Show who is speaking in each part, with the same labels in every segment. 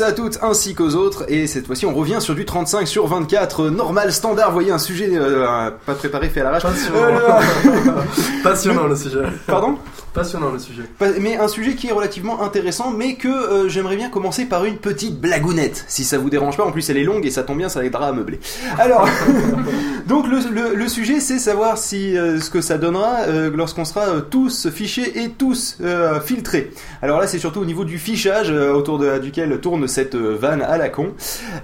Speaker 1: à tous à toutes ainsi qu'aux autres. Et cette fois-ci on revient sur du 35 sur 24 euh, normal standard vous voyez un sujet euh, pas préparé fait à l'arrache.
Speaker 2: Passionnant.
Speaker 1: Euh,
Speaker 2: Passionnant le sujet.
Speaker 1: pardon?
Speaker 2: Passionnant le sujet.
Speaker 1: Mais un sujet qui est relativement intéressant mais que euh, j'aimerais bien commencer par une petite blagounette si ça vous dérange pas. En plus elle est longue et ça tombe bien ça aidera à meubler. Alors donc le, le- le sujet c'est savoir si euh, ce que ça donnera euh, lorsqu'on sera euh, tous fichés et tous euh, filtrés. Alors là c'est surtout au niveau du fichage euh, autour de, duquel tourne cette euh, vanne à la con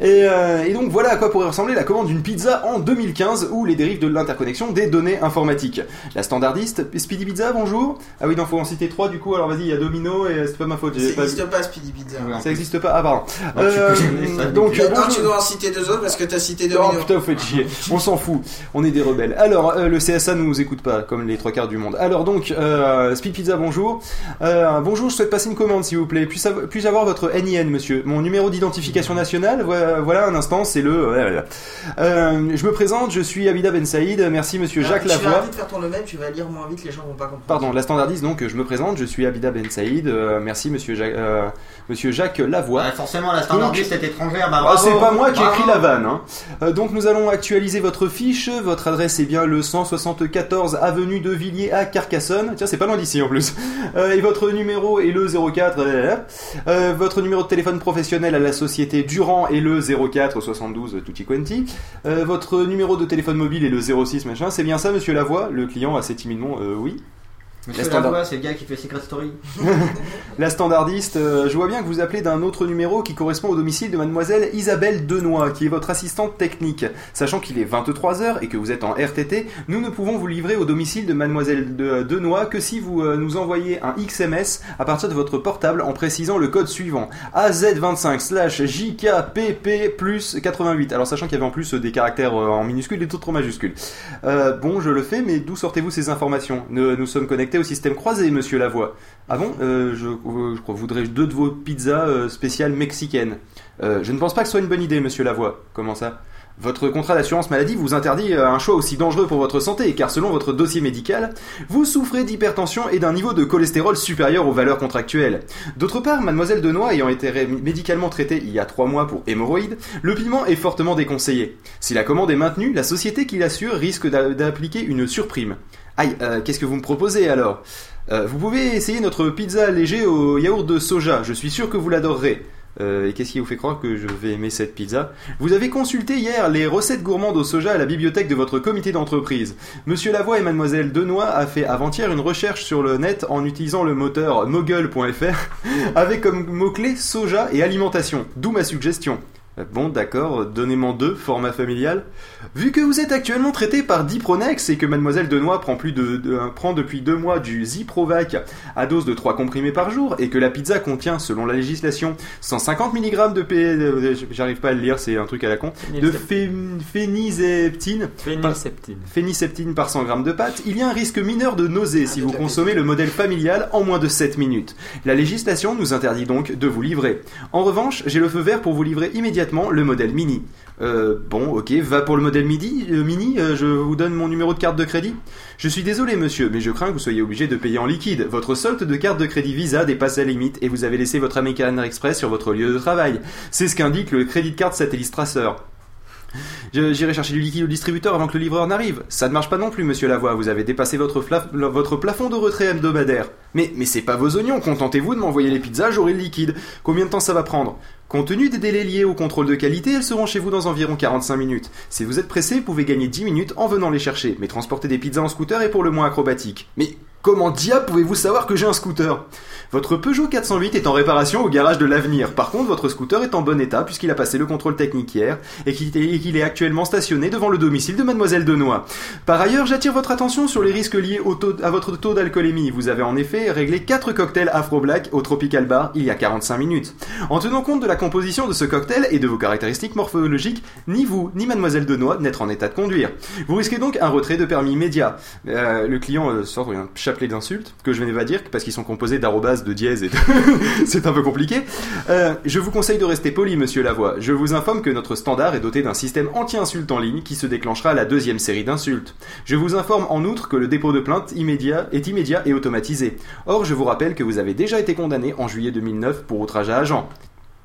Speaker 1: et, euh, et donc voilà à quoi pourrait ressembler la commande d'une pizza en 2015 ou les dérives de l'interconnexion des données informatiques. La standardiste, Speedy Pizza, bonjour. Ah oui, non, faut en citer trois du coup, alors vas-y, il y a Domino et c'est pas ma faute.
Speaker 3: Ça
Speaker 1: pas-
Speaker 3: n'existe pas, Speedy Pizza.
Speaker 1: Ça existe pas, ah pardon.
Speaker 4: Non, tu
Speaker 1: Euh, donc, euh,
Speaker 3: non, tu dois en citer deux autres parce que t'as cité
Speaker 1: Oh
Speaker 3: Domino.
Speaker 1: putain, vous faites chier. On s'en fout. On est des rebelles. Alors, euh, le CSA ne nous écoute pas, comme les trois quarts du monde. Alors donc, euh, Speed Pizza, bonjour. Euh, bonjour, je souhaite passer une commande, s'il vous plaît. Puis-je avoir votre NIN, monsieur Mon numéro d'identification nationale Voilà, un instant, c'est le... Euh, je me présente, je suis Abida Ben Saïd. Merci, monsieur Jacques
Speaker 3: Ah, Tu vas
Speaker 1: Lavoie.
Speaker 3: arrêter de faire ton level, tu vas lire moins vite, les gens vont pas comprendre.
Speaker 1: Pardon, la standardise donc, je me présente, je suis Abida Ben Saïd. Euh, merci, monsieur, Ja- euh, monsieur Jacques Lavoie.
Speaker 4: Ouais, forcément, la standardiste est étrangère. Bah,
Speaker 1: Ah, c'est pas moi qui ai écrit la vanne. Hein. Euh, donc nous allons actualiser votre fiche. Votre adresse est bien le 174 avenue de Villiers à Carcassonne. Tiens, c'est pas loin d'ici en plus. Euh, et votre numéro est le 04. euh, euh, votre numéro de téléphone professionnel à la société Durand est le 04 72 tutti quanti. Euh, votre numéro de téléphone mobile est le 06 machin. C'est bien ça, monsieur Lavoie? Le client assez timidement, euh, oui.
Speaker 4: Monsieur
Speaker 1: La standard-
Speaker 4: c'est le gars qui fait Secret Story.
Speaker 1: La standardiste, euh, je vois bien que vous appelez d'un autre numéro qui correspond au domicile de mademoiselle Isabelle Denoy, qui est votre assistante technique. Sachant qu'il est 23h et que vous êtes en RTT, nous ne pouvons vous livrer au domicile de mademoiselle de, Denoy que si vous euh, nous envoyez un XMS à partir de votre portable en précisant le code suivant AZ25 slash JKPP plus 88. Alors sachant qu'il y avait en plus euh, des caractères euh, en minuscules et d'autres en majuscules. Euh, bon, je le fais, mais d'où sortez-vous ces informations? Nous, nous sommes connectés au système croisé, monsieur Lavoie. Ah bon Euh, je, euh, voudrais deux de vos pizzas euh, spéciales mexicaines. Je ne pense pas que ce soit une bonne idée, monsieur Lavoie. Comment ça? Votre contrat d'assurance maladie vous interdit un choix aussi dangereux pour votre santé, car selon votre dossier médical, vous souffrez d'hypertension et d'un niveau de cholestérol supérieur aux valeurs contractuelles. D'autre part, mademoiselle Denoy ayant été médicalement traitée il y a trois mois pour hémorroïdes, le piment est fortement déconseillé. Si la commande est maintenue, la société qui l'assure risque d'a- d'appliquer une surprime. Aïe, euh, qu'est-ce que vous me proposez alors? Euh, Vous pouvez essayer notre pizza léger au yaourt de soja, je suis sûr que vous l'adorerez. Euh, et qu'est-ce qui vous fait croire que je vais aimer cette pizza? Vous avez consulté hier les recettes gourmandes au soja à la bibliothèque de votre comité d'entreprise. Monsieur Lavoie et mademoiselle Denoy a fait avant-hier une recherche sur le net en utilisant le moteur mogul.fr avec comme mot-clé soja et alimentation, d'où ma suggestion. Bon, d'accord, donnez-moi deux, format familial. Vu que vous êtes actuellement traité par Dipronex et que mademoiselle Denoy prend, plus de, de- prend depuis deux mois du Ziprovac à dose de 3 comprimés par jour et que la pizza contient, selon la législation, 150 mg de P... euh, J'arrive pas à le lire, c'est un truc à la con. De phé- phéniseptine par 100 g de pâte, il y a un risque mineur de nausée si
Speaker 3: Ah,
Speaker 1: vous
Speaker 3: de
Speaker 1: consommez le modèle familial en moins de 7 minutes. La législation nous interdit donc de vous livrer. En revanche, j'ai le feu vert pour vous livrer immédiatement le modèle mini. Euh, bon, ok, va pour le modèle midi, euh, mini, euh, je vous donne mon numéro de carte de crédit. Je suis désolé monsieur, mais je crains que vous soyez obligé de payer en liquide. Votre solde de carte de crédit Visa dépasse la limite et vous avez laissé votre American Express sur votre lieu de travail. C'est ce qu'indique le crédit de carte Satellite Tracer. J'irai chercher du liquide au distributeur avant que le livreur n'arrive. Ça ne marche pas non plus, monsieur Lavoie. Vous avez dépassé votre plafond de retrait hebdomadaire. Mais, mais c'est pas vos oignons. Contentez-vous de m'envoyer les pizzas, j'aurai le liquide. Combien de temps ça va prendre? Compte tenu des délais liés au contrôle de qualité, elles seront chez vous dans environ 45 minutes. Si vous êtes pressé, vous pouvez gagner 10 minutes en venant les chercher. Mais transporter des pizzas en scooter est pour le moins acrobatique. Mais comment diable pouvez-vous savoir que j'ai un scooter? Votre Peugeot 408 est en réparation au garage de l'avenir. Par contre, votre scooter est en bon état puisqu'il a passé le contrôle technique hier et qu'il est actuellement stationné devant le domicile de mademoiselle Denoy. Par ailleurs, j'attire votre attention sur les risques liés à votre taux d'alcoolémie. Vous avez en effet réglé 4 cocktails Afro Black au Tropical Bar il y a 45 minutes. En tenant compte de la composition de ce cocktail et de vos caractéristiques morphologiques, ni vous ni mademoiselle Denoy n'êtes en état de conduire. Vous risquez donc un retrait de permis immédiat. Euh, le client euh, sort un chapelet d'insultes que je ne vais pas dire parce qu'ils sont composés d'arrobas, de dièse et c'est un peu compliqué. Euh, je vous conseille de rester poli, monsieur Lavoie. Je vous informe que notre standard est doté d'un système anti-insulte en ligne qui se déclenchera à la deuxième série d'insultes. Je vous informe en outre que le dépôt de plainte est immédiat et automatisé. Or, je vous rappelle que vous avez déjà été condamné en juillet 2009 pour outrage à agent.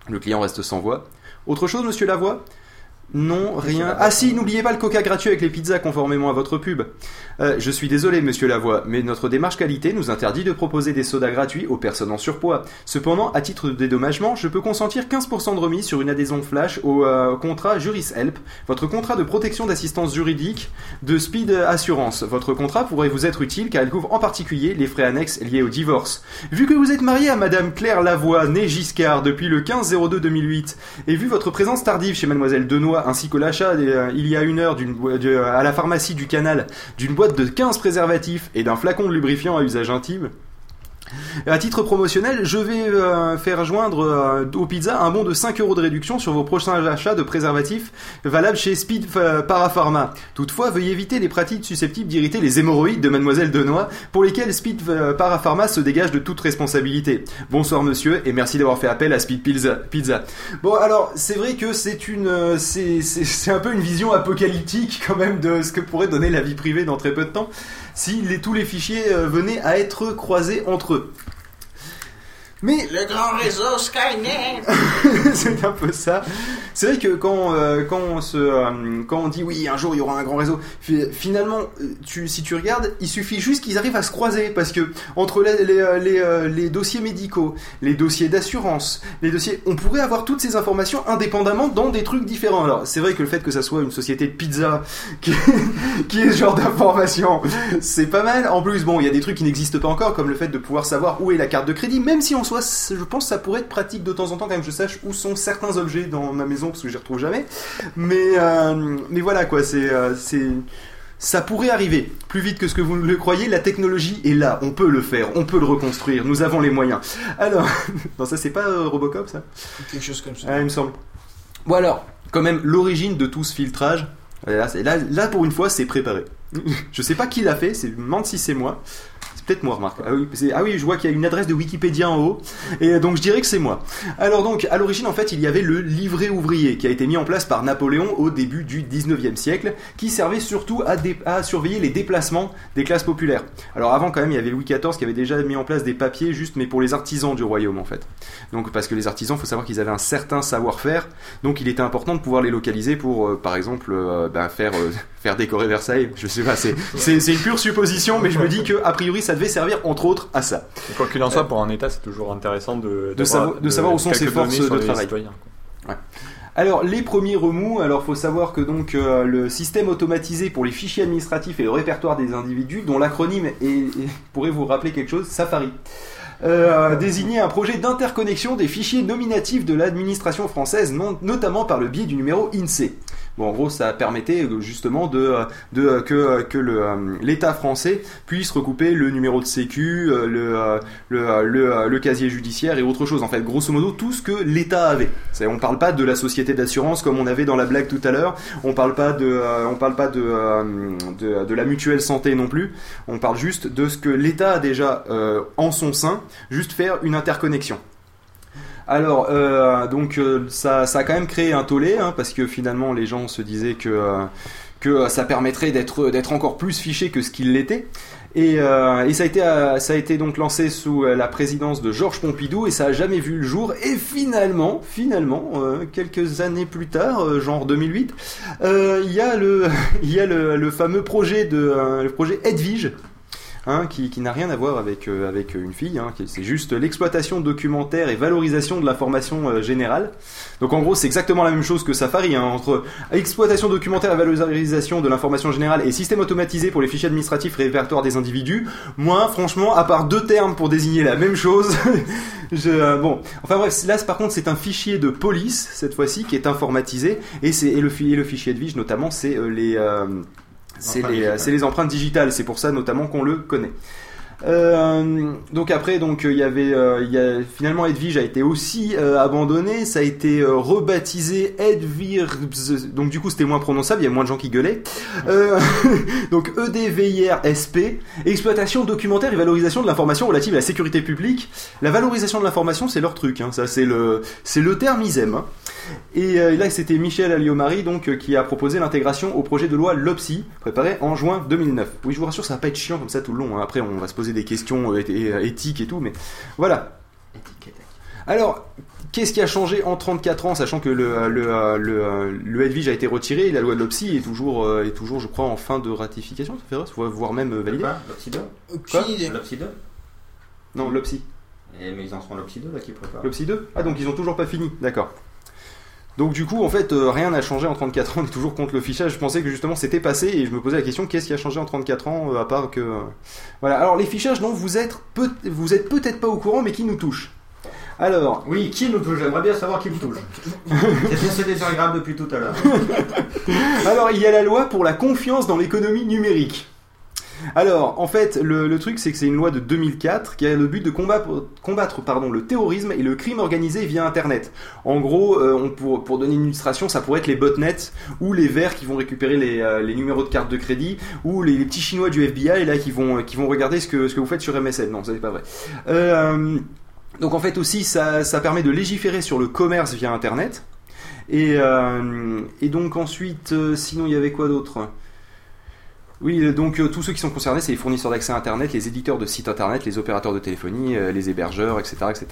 Speaker 1: Le client reste sans voix. Autre chose, monsieur Lavoie? Non, rien. Ah si, n'oubliez pas le coca gratuit avec les pizzas conformément à votre pub. Euh, je suis désolé, monsieur Lavoie, mais notre démarche qualité nous interdit de proposer des sodas gratuits aux personnes en surpoids. Cependant, à titre de dédommagement, je peux consentir 15% de remise sur une adhésion flash au euh, contrat Juris Help, votre contrat de protection d'assistance juridique de Speed Assurance. Votre contrat pourrait vous être utile car il couvre en particulier les frais annexes liés au divorce. Vu que vous êtes marié à madame Claire Lavoie, née Giscard, depuis le 15-02-2008, et vu votre présence tardive chez mademoiselle Denois ainsi que l'achat euh, il y a une heure à la pharmacie du canal d'une boîte de 15 préservatifs et d'un flacon de lubrifiant à usage intime, à titre promotionnel, je vais euh, faire joindre euh, aux pizzas un bon de 5 euros de réduction sur vos prochains achats de préservatifs valables chez Speed euh, Parapharma. Toutefois, veuillez éviter les pratiques susceptibles d'irriter les hémorroïdes de Mademoiselle Denois, pour lesquelles Speed euh, Parapharma se dégage de toute responsabilité. Bonsoir monsieur, et merci d'avoir fait appel à Speed Pizza. Bon, alors, c'est vrai que c'est une, c'est un peu une vision apocalyptique quand même de ce que pourrait donner la vie privée dans très peu de temps si tous les fichiers euh, venaient à être croisés entre eux. Mais
Speaker 3: Le grand réseau Skynet
Speaker 1: c'est un peu ça. C'est vrai que quand, euh, quand, on se, euh, quand on dit oui, un jour il y aura un grand réseau, fi- finalement, euh, tu, si tu regardes, il suffit juste qu'ils arrivent à se croiser parce que entre les, les, les, les dossiers médicaux, les dossiers d'assurance, les dossiers, on pourrait avoir toutes ces informations indépendamment dans des trucs différents. Alors, c'est vrai que le fait que ça soit une société de pizza qui, qui ait ce genre d'informations, c'est pas mal. En plus, bon, il y a des trucs qui n'existent pas encore, comme le fait de pouvoir savoir où est la carte de crédit, même si en soi, je pense que ça pourrait être pratique de temps en temps quand même, je sache où sont certains objets dans ma maison parce que je les retrouve jamais. Mais, euh, mais voilà quoi, c'est, euh, c'est, ça pourrait arriver plus vite que ce que vous le croyez. La technologie est là, on peut le faire, on peut le reconstruire, nous avons les moyens. Alors, non, ça c'est pas euh, Robocop ça?
Speaker 3: Quelque chose comme ça.
Speaker 1: ah, il me semble. Bon alors, quand même, l'origine de tout ce filtrage, là, c'est- là, là, pour une fois, c'est préparé. je sais pas qui l'a fait, c'est, je me demande si c'est moi. C'est peut-être moi, remarque. Ah ah oui, je vois qu'il y a une adresse de Wikipédia en haut, et donc je dirais que c'est moi. Alors donc, à l'origine, en fait, il y avait le livret ouvrier qui a été mis en place par Napoléon au début du 19e siècle, qui servait surtout à, surveiller les déplacements des classes populaires. Alors avant, quand même, il y avait Louis XIV qui avait déjà mis en place des papiers juste, mais pour les artisans du royaume, en fait. Donc parce que les artisans, faut savoir qu'ils avaient un certain savoir-faire, donc il était important de pouvoir les localiser pour, euh, par exemple, euh, ben, faire euh, décorer Versailles. Je sais pas, c'est une pure supposition, mais je me dis que a priori ça devait servir entre autres à ça.
Speaker 2: Et Quoi qu'il en soit, pour un État, c'est toujours intéressant de,
Speaker 1: savoir- de savoir où sont ses forces de travail.
Speaker 2: citoyens.
Speaker 1: Alors les premiers remous, alors faut savoir que donc euh, le système automatisé pour les fichiers administratifs et le répertoire des individus, dont l'acronyme est, est- pourrait vous rappeler quelque chose, Safari. Euh, désignait un projet d'interconnexion des fichiers nominatifs de l'administration française, non- notamment par le biais du numéro INSEE. Bon, en gros, ça permettait euh, justement euh, euh, que, l'État français puisse recouper le numéro de sécu, le, casier judiciaire et autre chose. En fait, grosso modo, tout ce que l'État avait. C'est, on parle pas de la société d'assurance comme on avait dans la blague tout à l'heure. On parle parle pas de, la mutuelle santé non plus. On parle juste de ce que l'État a déjà en son sein, juste faire une interconnexion. Alors, euh, donc euh, ça, ça a quand même créé un tollé, hein, parce que finalement les gens se disaient que, euh, ça permettrait d'être encore plus fiché que ce qu'il l'était. Et, ça, a été, donc lancé sous la présidence de Georges Pompidou et ça a jamais vu le jour. Et finalement, finalement, quelques années plus tard, genre 2008, euh, il y a le, fameux projet de, projet Edwige. Hein, qui, n'a rien à voir avec, euh, avec une fille, hein, c'est juste l'exploitation documentaire et valorisation de l'information euh, générale. Donc en gros c'est exactement la même chose que Safari, hein, entre exploitation documentaire et valorisation de l'information générale et système automatisé pour les fichiers administratifs répertoires des individus. Moi franchement, à part deux termes pour désigner la même chose, je, euh, bon, enfin bref, là par contre c'est un fichier de police cette fois-ci qui est informatisé et, c'est, le, et le fichier de Vige notamment c'est euh, les... euh, c'est les, les empreintes digitales, c'est pour ça notamment qu'on le connaît. Euh, donc après, donc il y avait, euh, y a, finalement Edwige a été aussi euh, abandonné, ça a été euh, rebaptisé Edvirbs, donc du coup c'était moins prononçable, il y a moins de gens qui gueulaient. Euh, donc EDVIRSP, exploitation documentaire et valorisation de l'information relative à la sécurité publique. La valorisation de l'information, c'est leur truc, hein, ça c'est le, c'est le terme ils aiment. hein. Et euh, là, c'était Michel Alliomari donc euh, qui a proposé l'intégration au projet de loi LOPSI, préparé en juin 2009. Oui, je vous rassure, ça va pas être chiant comme ça tout le long. hein. Après, on va se poser des questions euh, éthi- éthiques et tout, mais voilà. Alors, Qu'est-ce qui a changé en 34 ans, sachant que le, le, le, le Edwige a été retiré et la loi de l'OPSI est toujours, euh, est toujours, je crois, en fin de ratification, ça fait vrai, voire- voire même validée.
Speaker 4: L'Opsi 2
Speaker 1: Quoi
Speaker 3: Aucune idée.
Speaker 4: L'Opsi 2
Speaker 1: Non, l'OPSI.
Speaker 4: Et, Mais ils en sont l'Opsi 2 là qui préparent.
Speaker 1: L'OPSI 2 Ah, donc ils ont toujours pas fini, d'accord. Donc du coup, en fait, euh, rien n'a changé en 34 ans, on est toujours contre le fichage. Je pensais que justement c'était passé et je me posais la question, qu'est-ce qui a changé en 34 ans, euh, à part que... euh, Voilà, alors les fichages dont vous êtes, peut- vous êtes peut-être pas au courant, mais qui nous touchent? Alors,
Speaker 4: Oui, qui nous touche? J'aimerais bien savoir qui me touche. C'est c'est désagréable depuis tout à l'heure?
Speaker 1: Alors, il y a la loi pour la confiance dans l'économie numérique. Alors, en fait, le, truc, c'est que c'est une loi de 2004 qui a le but de combattre, le terrorisme et le crime organisé via Internet. En gros, euh, pour, donner une illustration, ça pourrait être les botnets ou les verts qui vont récupérer les, euh, les numéros de carte de crédit ou les, petits chinois du FBI là qui vont, qui vont regarder ce que, vous faites sur MSN. Non, ça c'est pas vrai. Euh, donc en fait aussi, ça, permet de légiférer sur le commerce via Internet. Et, euh, donc ensuite, euh, sinon il y avait quoi d'autre? Oui, euh, donc euh, tous ceux qui sont concernés, c'est les fournisseurs d'accès Internet, les éditeurs de sites Internet, les opérateurs de téléphonie, euh, les hébergeurs, etc., etc.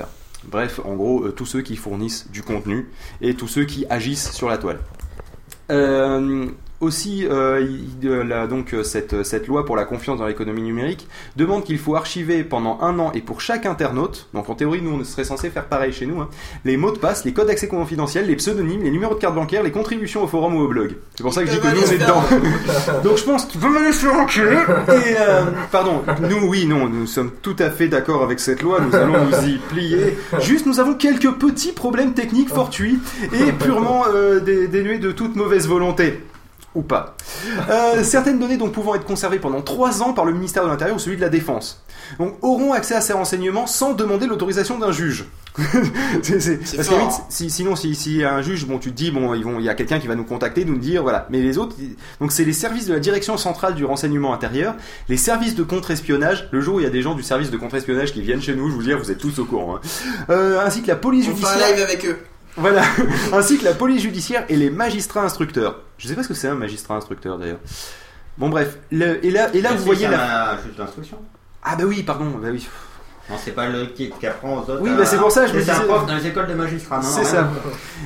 Speaker 1: Bref, en gros, tous ceux qui fournissent du contenu et tous ceux qui agissent sur la toile. Aussi, euh, il- euh, donc euh, cette, cette loi pour la confiance dans l'économie numérique demande qu'il faut archiver pendant un an et pour chaque internaute, donc en théorie nous on serait censé faire pareil chez nous, hein, les mots de passe, les codes d'accès confidentiels, les pseudonymes, les numéros de carte bancaire, les contributions au forum ou au blog. C'est pour ça que je dis que nous on est dedans. donc je pense qu'il peut me laisser enculer. Et euh, pardon, nous oui, non, nous sommes tout à fait d'accord avec cette loi, nous allons nous y plier. Juste nous avons quelques petits problèmes techniques fortuits et purement euh, dé- dénués de toute mauvaise volonté. Ou pas. Euh, certaines données donc pouvant être conservées pendant 3 ans par le ministère de l'Intérieur ou celui de la Défense. Donc auront accès à ces renseignements sans demander l'autorisation d'un juge. C'est parce que limite, si, sinon, si, si un juge, bon, tu te dis, bon, ils vont, il y a quelqu'un qui va nous contacter, nous dire, voilà. Mais les autres, donc c'est les services de la direction centrale du renseignement intérieur, les services de contre-espionnage. Le jour où il y a des gens du service de contre-espionnage qui viennent chez nous, je vous dire, vous êtes tous au courant. hein. Euh, ainsi que la police
Speaker 3: On
Speaker 1: judiciaire.
Speaker 3: live avec eux.
Speaker 1: Voilà, ainsi que la police judiciaire et les magistrats instructeurs. Je sais pas ce que c'est un magistrat instructeur d'ailleurs. Bon bref, le- et là, et là vous voyez la.
Speaker 4: m'a juste l'instruction.
Speaker 1: Ah bah oui, pardon, bah oui.
Speaker 4: Non, c'est pas le qui, qui apprend aux autres.
Speaker 1: Oui,
Speaker 4: à-
Speaker 1: bah c'est pour ça, je me
Speaker 4: C'est un
Speaker 1: disais-
Speaker 4: prof dans les écoles de magistrats. non,
Speaker 1: C'est ça.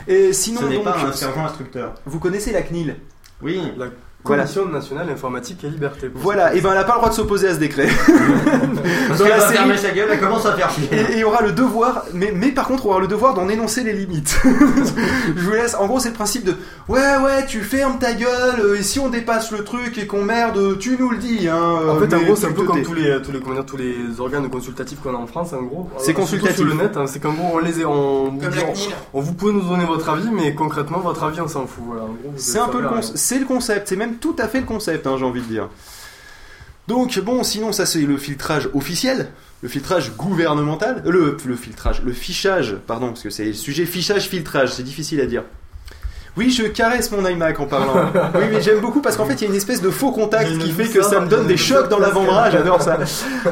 Speaker 1: Et sinon,
Speaker 4: Ce n'est
Speaker 1: donc,
Speaker 4: pas un sergent instructeur.
Speaker 1: vous connaissez la CNIL?
Speaker 4: Oui.
Speaker 5: La
Speaker 1: Voilà.
Speaker 5: Commission nationale informatique et liberté.
Speaker 1: Voilà, et ben elle n'a pas le droit de s'opposer à ce décret.
Speaker 4: Parce
Speaker 1: Dans la
Speaker 4: va
Speaker 1: série-
Speaker 4: fermer sa gueule, elle commence à faire chier.
Speaker 1: Et, et aura le devoir, mais, mais par contre aura le devoir d'en énoncer les limites. je vous laisse, en gros c'est le principe de ouais ouais tu fermes ta gueule euh, et si on dépasse le truc et qu'on merde tu nous le dis hein.
Speaker 5: En fait, en gros, c'est un peu comme tous les, tous les, comment dire, tous les organes consultatifs qu'on a en France, en gros.
Speaker 1: C'est consultatif.
Speaker 5: Sur le net, hein, c'est qu'en gros, on les est, on, on- on vous pouvez nous donner votre avis, mais concrètement, votre avis, on s'en fout. Voilà,
Speaker 1: C'est un peu le, con- le concept, c'est même tout à fait le concept, hein, j'ai envie de dire. Donc bon, sinon ça c'est le filtrage officiel, le filtrage gouvernemental, euh, le, le filtrage, le fichage, pardon, parce que c'est le sujet fichage-filtrage, c'est difficile à dire. Oui, je caresse mon iMac en parlant. Oui, mais j'aime beaucoup parce qu'en fait, il y a une espèce de faux contact
Speaker 5: J'ai
Speaker 1: qui fait que
Speaker 5: ça,
Speaker 1: me donne
Speaker 5: j'ai
Speaker 1: des chocs dans l'avant-bras, j'adore ça.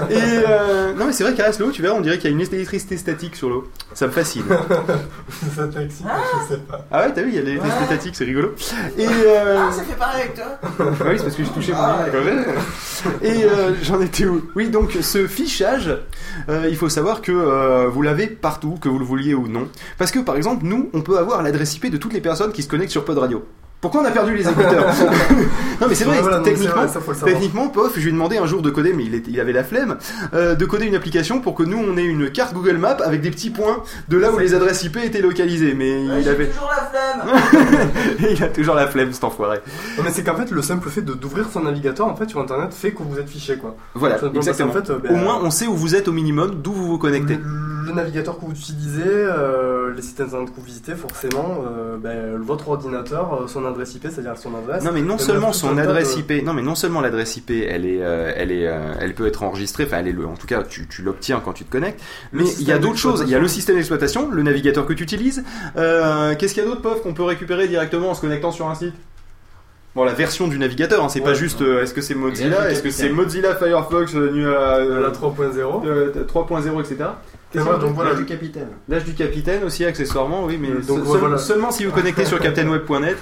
Speaker 1: Et euh, non, mais c'est vrai, caresse-le, tu verras, on dirait qu'il y a une électricité statique sur l'eau. Ça me fascine.
Speaker 5: Ça t'excite, je sais pas.
Speaker 1: Ah ouais, t'as vu, il y a de l'électricité statique, c'est rigolo. Et euh,
Speaker 3: Ah, ça fait pareil avec toi.
Speaker 1: Ah oui, c'est parce que je touchais mon iMac. Et euh, j'en étais où? Oui, donc ce fichage, euh, il faut savoir que euh, vous l'avez partout, que vous le vouliez ou non. Parce que par exemple, nous, on peut avoir l'adresse IP de toutes les personnes qui se connectent sur Pod Radio. Pourquoi on a perdu les écouteurs Non mais c'est vrai,
Speaker 5: Voilà,
Speaker 1: techniquement,
Speaker 5: ça.
Speaker 1: Techniquement, pof, je lui ai demandé un jour de coder, mais il, avait la flemme, euh, de coder une application pour que nous on ait une carte Google Maps avec des petits points de là où les adresses IP étaient localisées. Mais il avait,
Speaker 3: toujours la flemme.
Speaker 1: il a toujours la flemme cet enfoiré.
Speaker 5: Non, mais c'est qu'en fait, le simple fait de- d'ouvrir son navigateur en fait sur internet fait que vous êtes fiché quoi.
Speaker 1: Voilà, exactement.
Speaker 5: fait, euh, ben,
Speaker 1: Au moins, on sait où vous êtes au minimum, d'où vous vous connectez.
Speaker 5: Le, le navigateur que vous utilisez, euh, les sites internet que vous visitez, forcément, euh, ben, votre ordinateur, euh, son adresse IP, c'est-à-dire son adresse.
Speaker 1: Non mais non seulement son adresse
Speaker 5: de-
Speaker 1: IP, non mais non seulement l'adresse IP, elle est, euh, elle est, euh, elle peut être enregistrée, enfin elle est le, en tout cas tu, tu l'obtiens quand tu te connectes. Mais il y a d'autres choses. Il y a le système d'exploitation, le navigateur que tu utilises. Euh, Qu'est-ce qu'il y a d'autre, pof, qu'on peut récupérer directement en se connectant sur un site? Bon, la version du navigateur, hein, c'est pas
Speaker 5: Ouais.
Speaker 1: juste. euh, Est-ce que c'est Mozilla Est-ce que c'est. Mozilla Firefox euh, nu- euh,
Speaker 5: La 3.0.
Speaker 1: euh, 3.0, etc.
Speaker 5: Donc voilà,
Speaker 4: L'âge du capitaine.
Speaker 1: L'âge du capitaine aussi, accessoirement, oui, mais
Speaker 5: Donc,
Speaker 1: se- seul- seulement si vous connectez sur captainweb.net.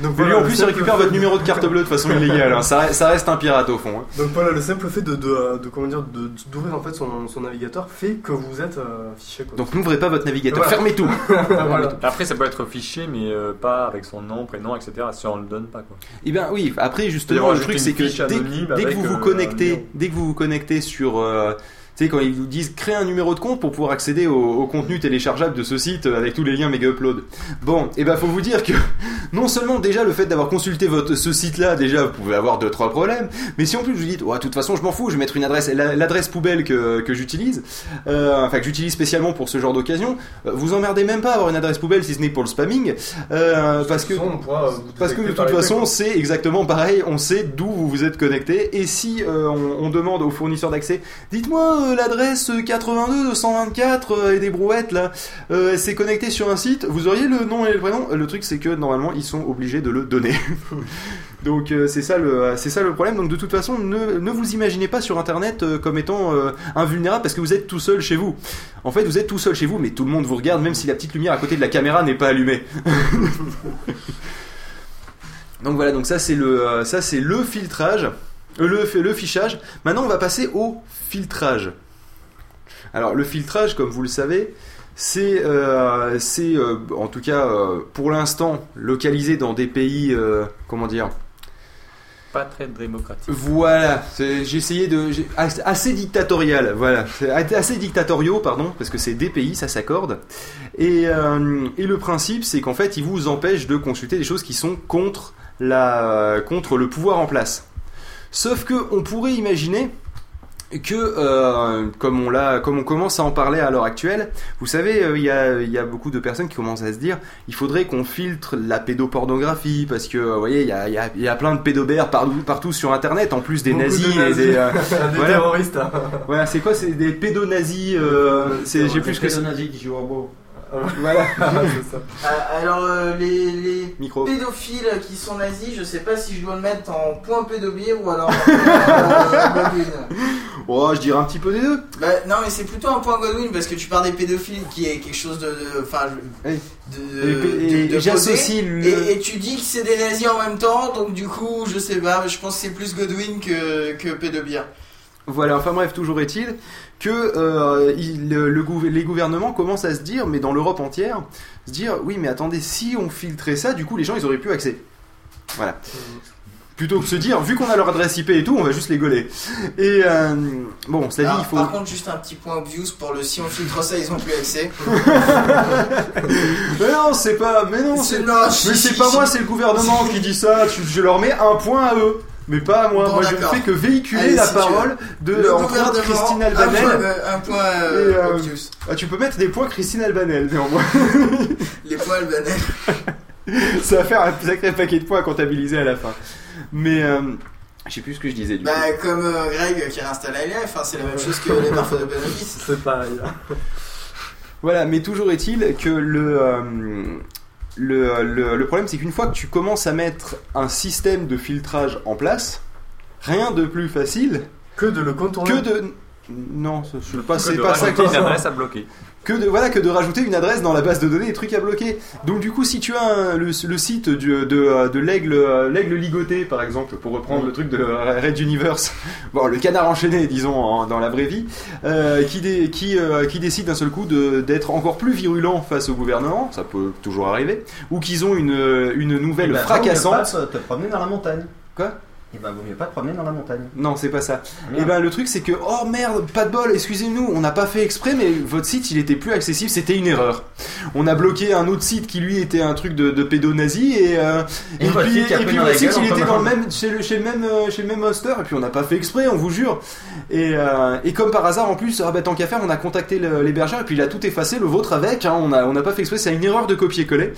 Speaker 5: Donc
Speaker 1: lui en plus il récupère votre
Speaker 5: de-
Speaker 1: numéro de carte bleue de façon illégale. hein. Ça, ça reste un pirate au fond. hein.
Speaker 5: Donc voilà, le simple fait de, de, de comment dire, de- d'ouvrir en fait son, son navigateur fait que vous êtes euh, fiché quoi.
Speaker 1: Donc n'ouvrez pas votre navigateur,
Speaker 5: Voilà.
Speaker 1: fermez tout.
Speaker 5: voilà.
Speaker 2: Après, ça peut être fiché, mais euh, pas avec son nom, prénom, etc. Si on le donne pas, quoi.
Speaker 1: Et bien oui, après justement le truc c'est que dès, que vous vous
Speaker 2: euh,
Speaker 1: connectez, dès que vous vous connectez sur euh, tu sais, quand ils vous disent créer un numéro de compte pour pouvoir accéder au, au contenu téléchargeable de ce site avec tous les liens méga upload. Bon, et ben faut vous dire que non seulement déjà le fait d'avoir consulté votre ce site-là, déjà vous pouvez avoir deux trois problèmes, mais si en plus vous dites, ouais, de toute façon je m'en fous, je vais mettre une adresse, la- l'adresse poubelle que, que j'utilise, euh, enfin que j'utilise spécialement pour ce genre d'occasion, euh, vous emmerdez même pas à avoir une adresse poubelle si ce n'est pour le spamming, euh, parce que parce que de toute façon, c'est exactement pareil. On sait d'où vous vous êtes connecté. Et si euh, on, on demande au fournisseur d'accès, dites-moi l'adresse 82 224 euh, et des brouettes là, euh, c'est connecté sur un site. Vous auriez le nom et le prénom. Le truc, c'est que normalement, ils sont obligés de le donner. Donc euh, c'est ça le c'est ça le problème. Donc de toute façon, ne, ne vous imaginez pas sur Internet comme étant invulnérable parce que vous êtes tout seul chez vous. En fait, vous êtes tout seul chez vous, mais tout le monde vous regarde, même si la petite lumière à côté de la caméra n'est pas allumée. Donc voilà, donc ça c'est le, ça c'est le filtrage, euh, le, le fichage. Maintenant on va passer au filtrage. Alors le filtrage, comme vous le savez, c'est, euh, euh, en tout cas pour l'instant localisé dans des pays, comment dire,
Speaker 2: Pas très démocratique.
Speaker 1: voilà, j'ai essayé de. assez- dictatorial, voilà. Assez dictatoriaux, pardon, parce que c'est des pays, ça s'accorde. Et, euh, et le principe, c'est qu'en fait, ils vous empêchent de consulter des choses qui sont contre, la, contre le pouvoir en place. Sauf que on pourrait imaginer que, euh, comme, on l'a, comme on commence à en parler à l'heure actuelle, vous savez, euh, il y, a, il y a beaucoup de personnes qui commencent à se dire il faudrait qu'on filtre la pédopornographie, parce que, vous voyez, il y a, il y a- il y a plein de pédobères partout, partout sur Internet, en plus des
Speaker 5: Beaucoup de
Speaker 1: nazis, et des... euh,
Speaker 5: des
Speaker 1: Voilà.
Speaker 5: terroristes. hein.
Speaker 1: voilà, c'est quoi C'est des pédonazis euh, c'est, j'ai plus que
Speaker 4: nazi qui joue au robot.
Speaker 1: Voilà,
Speaker 5: c'est ça.
Speaker 3: Euh, alors, euh, les, les
Speaker 1: micro.
Speaker 3: pédophiles qui sont nazis, je sais pas si je dois le mettre en point pédobire ou alors en point euh, Godwin.
Speaker 1: Oh, je dirais un petit peu des deux.
Speaker 3: Bah, non, mais c'est plutôt un point Godwin parce que tu parles des pédophiles qui est quelque chose de. de- Enfin, je-
Speaker 1: Oui.
Speaker 3: de.
Speaker 1: Et,
Speaker 3: de-
Speaker 1: et-
Speaker 3: de
Speaker 1: et j'associe
Speaker 3: posé.
Speaker 1: le.
Speaker 3: Et, et tu dis que c'est des nazis en même temps, donc du coup, je sais pas, je pense que c'est plus Godwin que, que pédobire.
Speaker 1: Voilà, enfin bref, toujours est-il que euh, il- le, le gouv- les gouvernements commencent à se dire, mais dans l'Europe entière, se dire, oui, mais attendez, si on filtrait ça, du coup, les gens, ils auraient plus accès. Voilà. Plutôt que de se dire, vu qu'on a leur adresse IP et tout, on va juste les gauler. Et euh, bon, cela dit, il faut.
Speaker 3: Par contre, juste un petit point obvious pour le si on filtre ça, ils ont plus accès.
Speaker 1: Mais non, c'est pas. Mais non, c'est. Mais c'est pas moi, c'est le gouvernement qui dit ça. Je leur mets un point à eux. Mais pas à moi.
Speaker 3: Bon,
Speaker 1: moi, je ne fais que véhiculer
Speaker 3: Allez,
Speaker 1: la
Speaker 3: si
Speaker 1: parole de
Speaker 3: Le
Speaker 1: entre autres,
Speaker 3: gouvernement,
Speaker 1: Christine
Speaker 3: un point,
Speaker 1: Albanel.
Speaker 3: euh, un point euh,
Speaker 1: Et, euh. Ah, tu peux mettre des points Christine Albanel, néanmoins.
Speaker 3: Les points albanais.
Speaker 1: ça va faire un sacré paquet de points à comptabiliser à la fin. Mais euh, je sais plus ce que je disais du
Speaker 3: Bah,
Speaker 1: coup.
Speaker 3: comme euh, Greg qui réinstalle ALF, hein, c'est la même chose que les parfums de bénéfice.
Speaker 5: C'est pareil.
Speaker 1: Voilà, mais toujours est-il que le, euh, le, le, le problème c'est qu'une fois que tu commences à mettre un système de filtrage en place, rien de plus facile
Speaker 5: Que de le contourner.
Speaker 1: que de. Non, ce- c'est pas, c'est ça que
Speaker 2: une adresse à bloquer.
Speaker 1: Que de voilà que de rajouter une adresse dans la base de données des trucs à bloquer. Donc du coup, si tu as un- le, le site du- de, de l'aigle l'aigle ligoté par exemple, pour reprendre le truc de Red Universe, bon le canard enchaîné disons en- dans la vraie vie, euh, qui dé- qui euh, qui décide d'un seul coup d'être encore plus virulent face au gouvernement, ça peut toujours arriver, ou qu'ils ont une une nouvelle
Speaker 4: ben,
Speaker 1: fracassante.
Speaker 4: te promener dans la montagne.
Speaker 1: Quoi?
Speaker 4: Et ben, vaut mieux pas te promener dans la montagne.
Speaker 1: Non, c'est pas ça. Et
Speaker 4: Merde.
Speaker 1: ben le truc c'est que oh merde, pas de bol, excusez-nous, on n'a pas fait exprès mais votre site il était plus accessible, c'était une erreur. On a bloqué un autre site qui lui était un truc de, de pédo-nazi et euh,
Speaker 4: Et votre
Speaker 1: puis,
Speaker 4: a
Speaker 1: et puis votre site il était dans le même chez le chez le même euh, chez le même hoster et puis on n'a pas fait exprès, on vous jure. Et, euh, et comme par hasard en plus, ah bah, tant qu'à faire, on a contacté l'hébergeur et puis il a tout effacé, le vôtre avec. hein, on a on n'a pas fait exprès, c'est une erreur de copier-coller.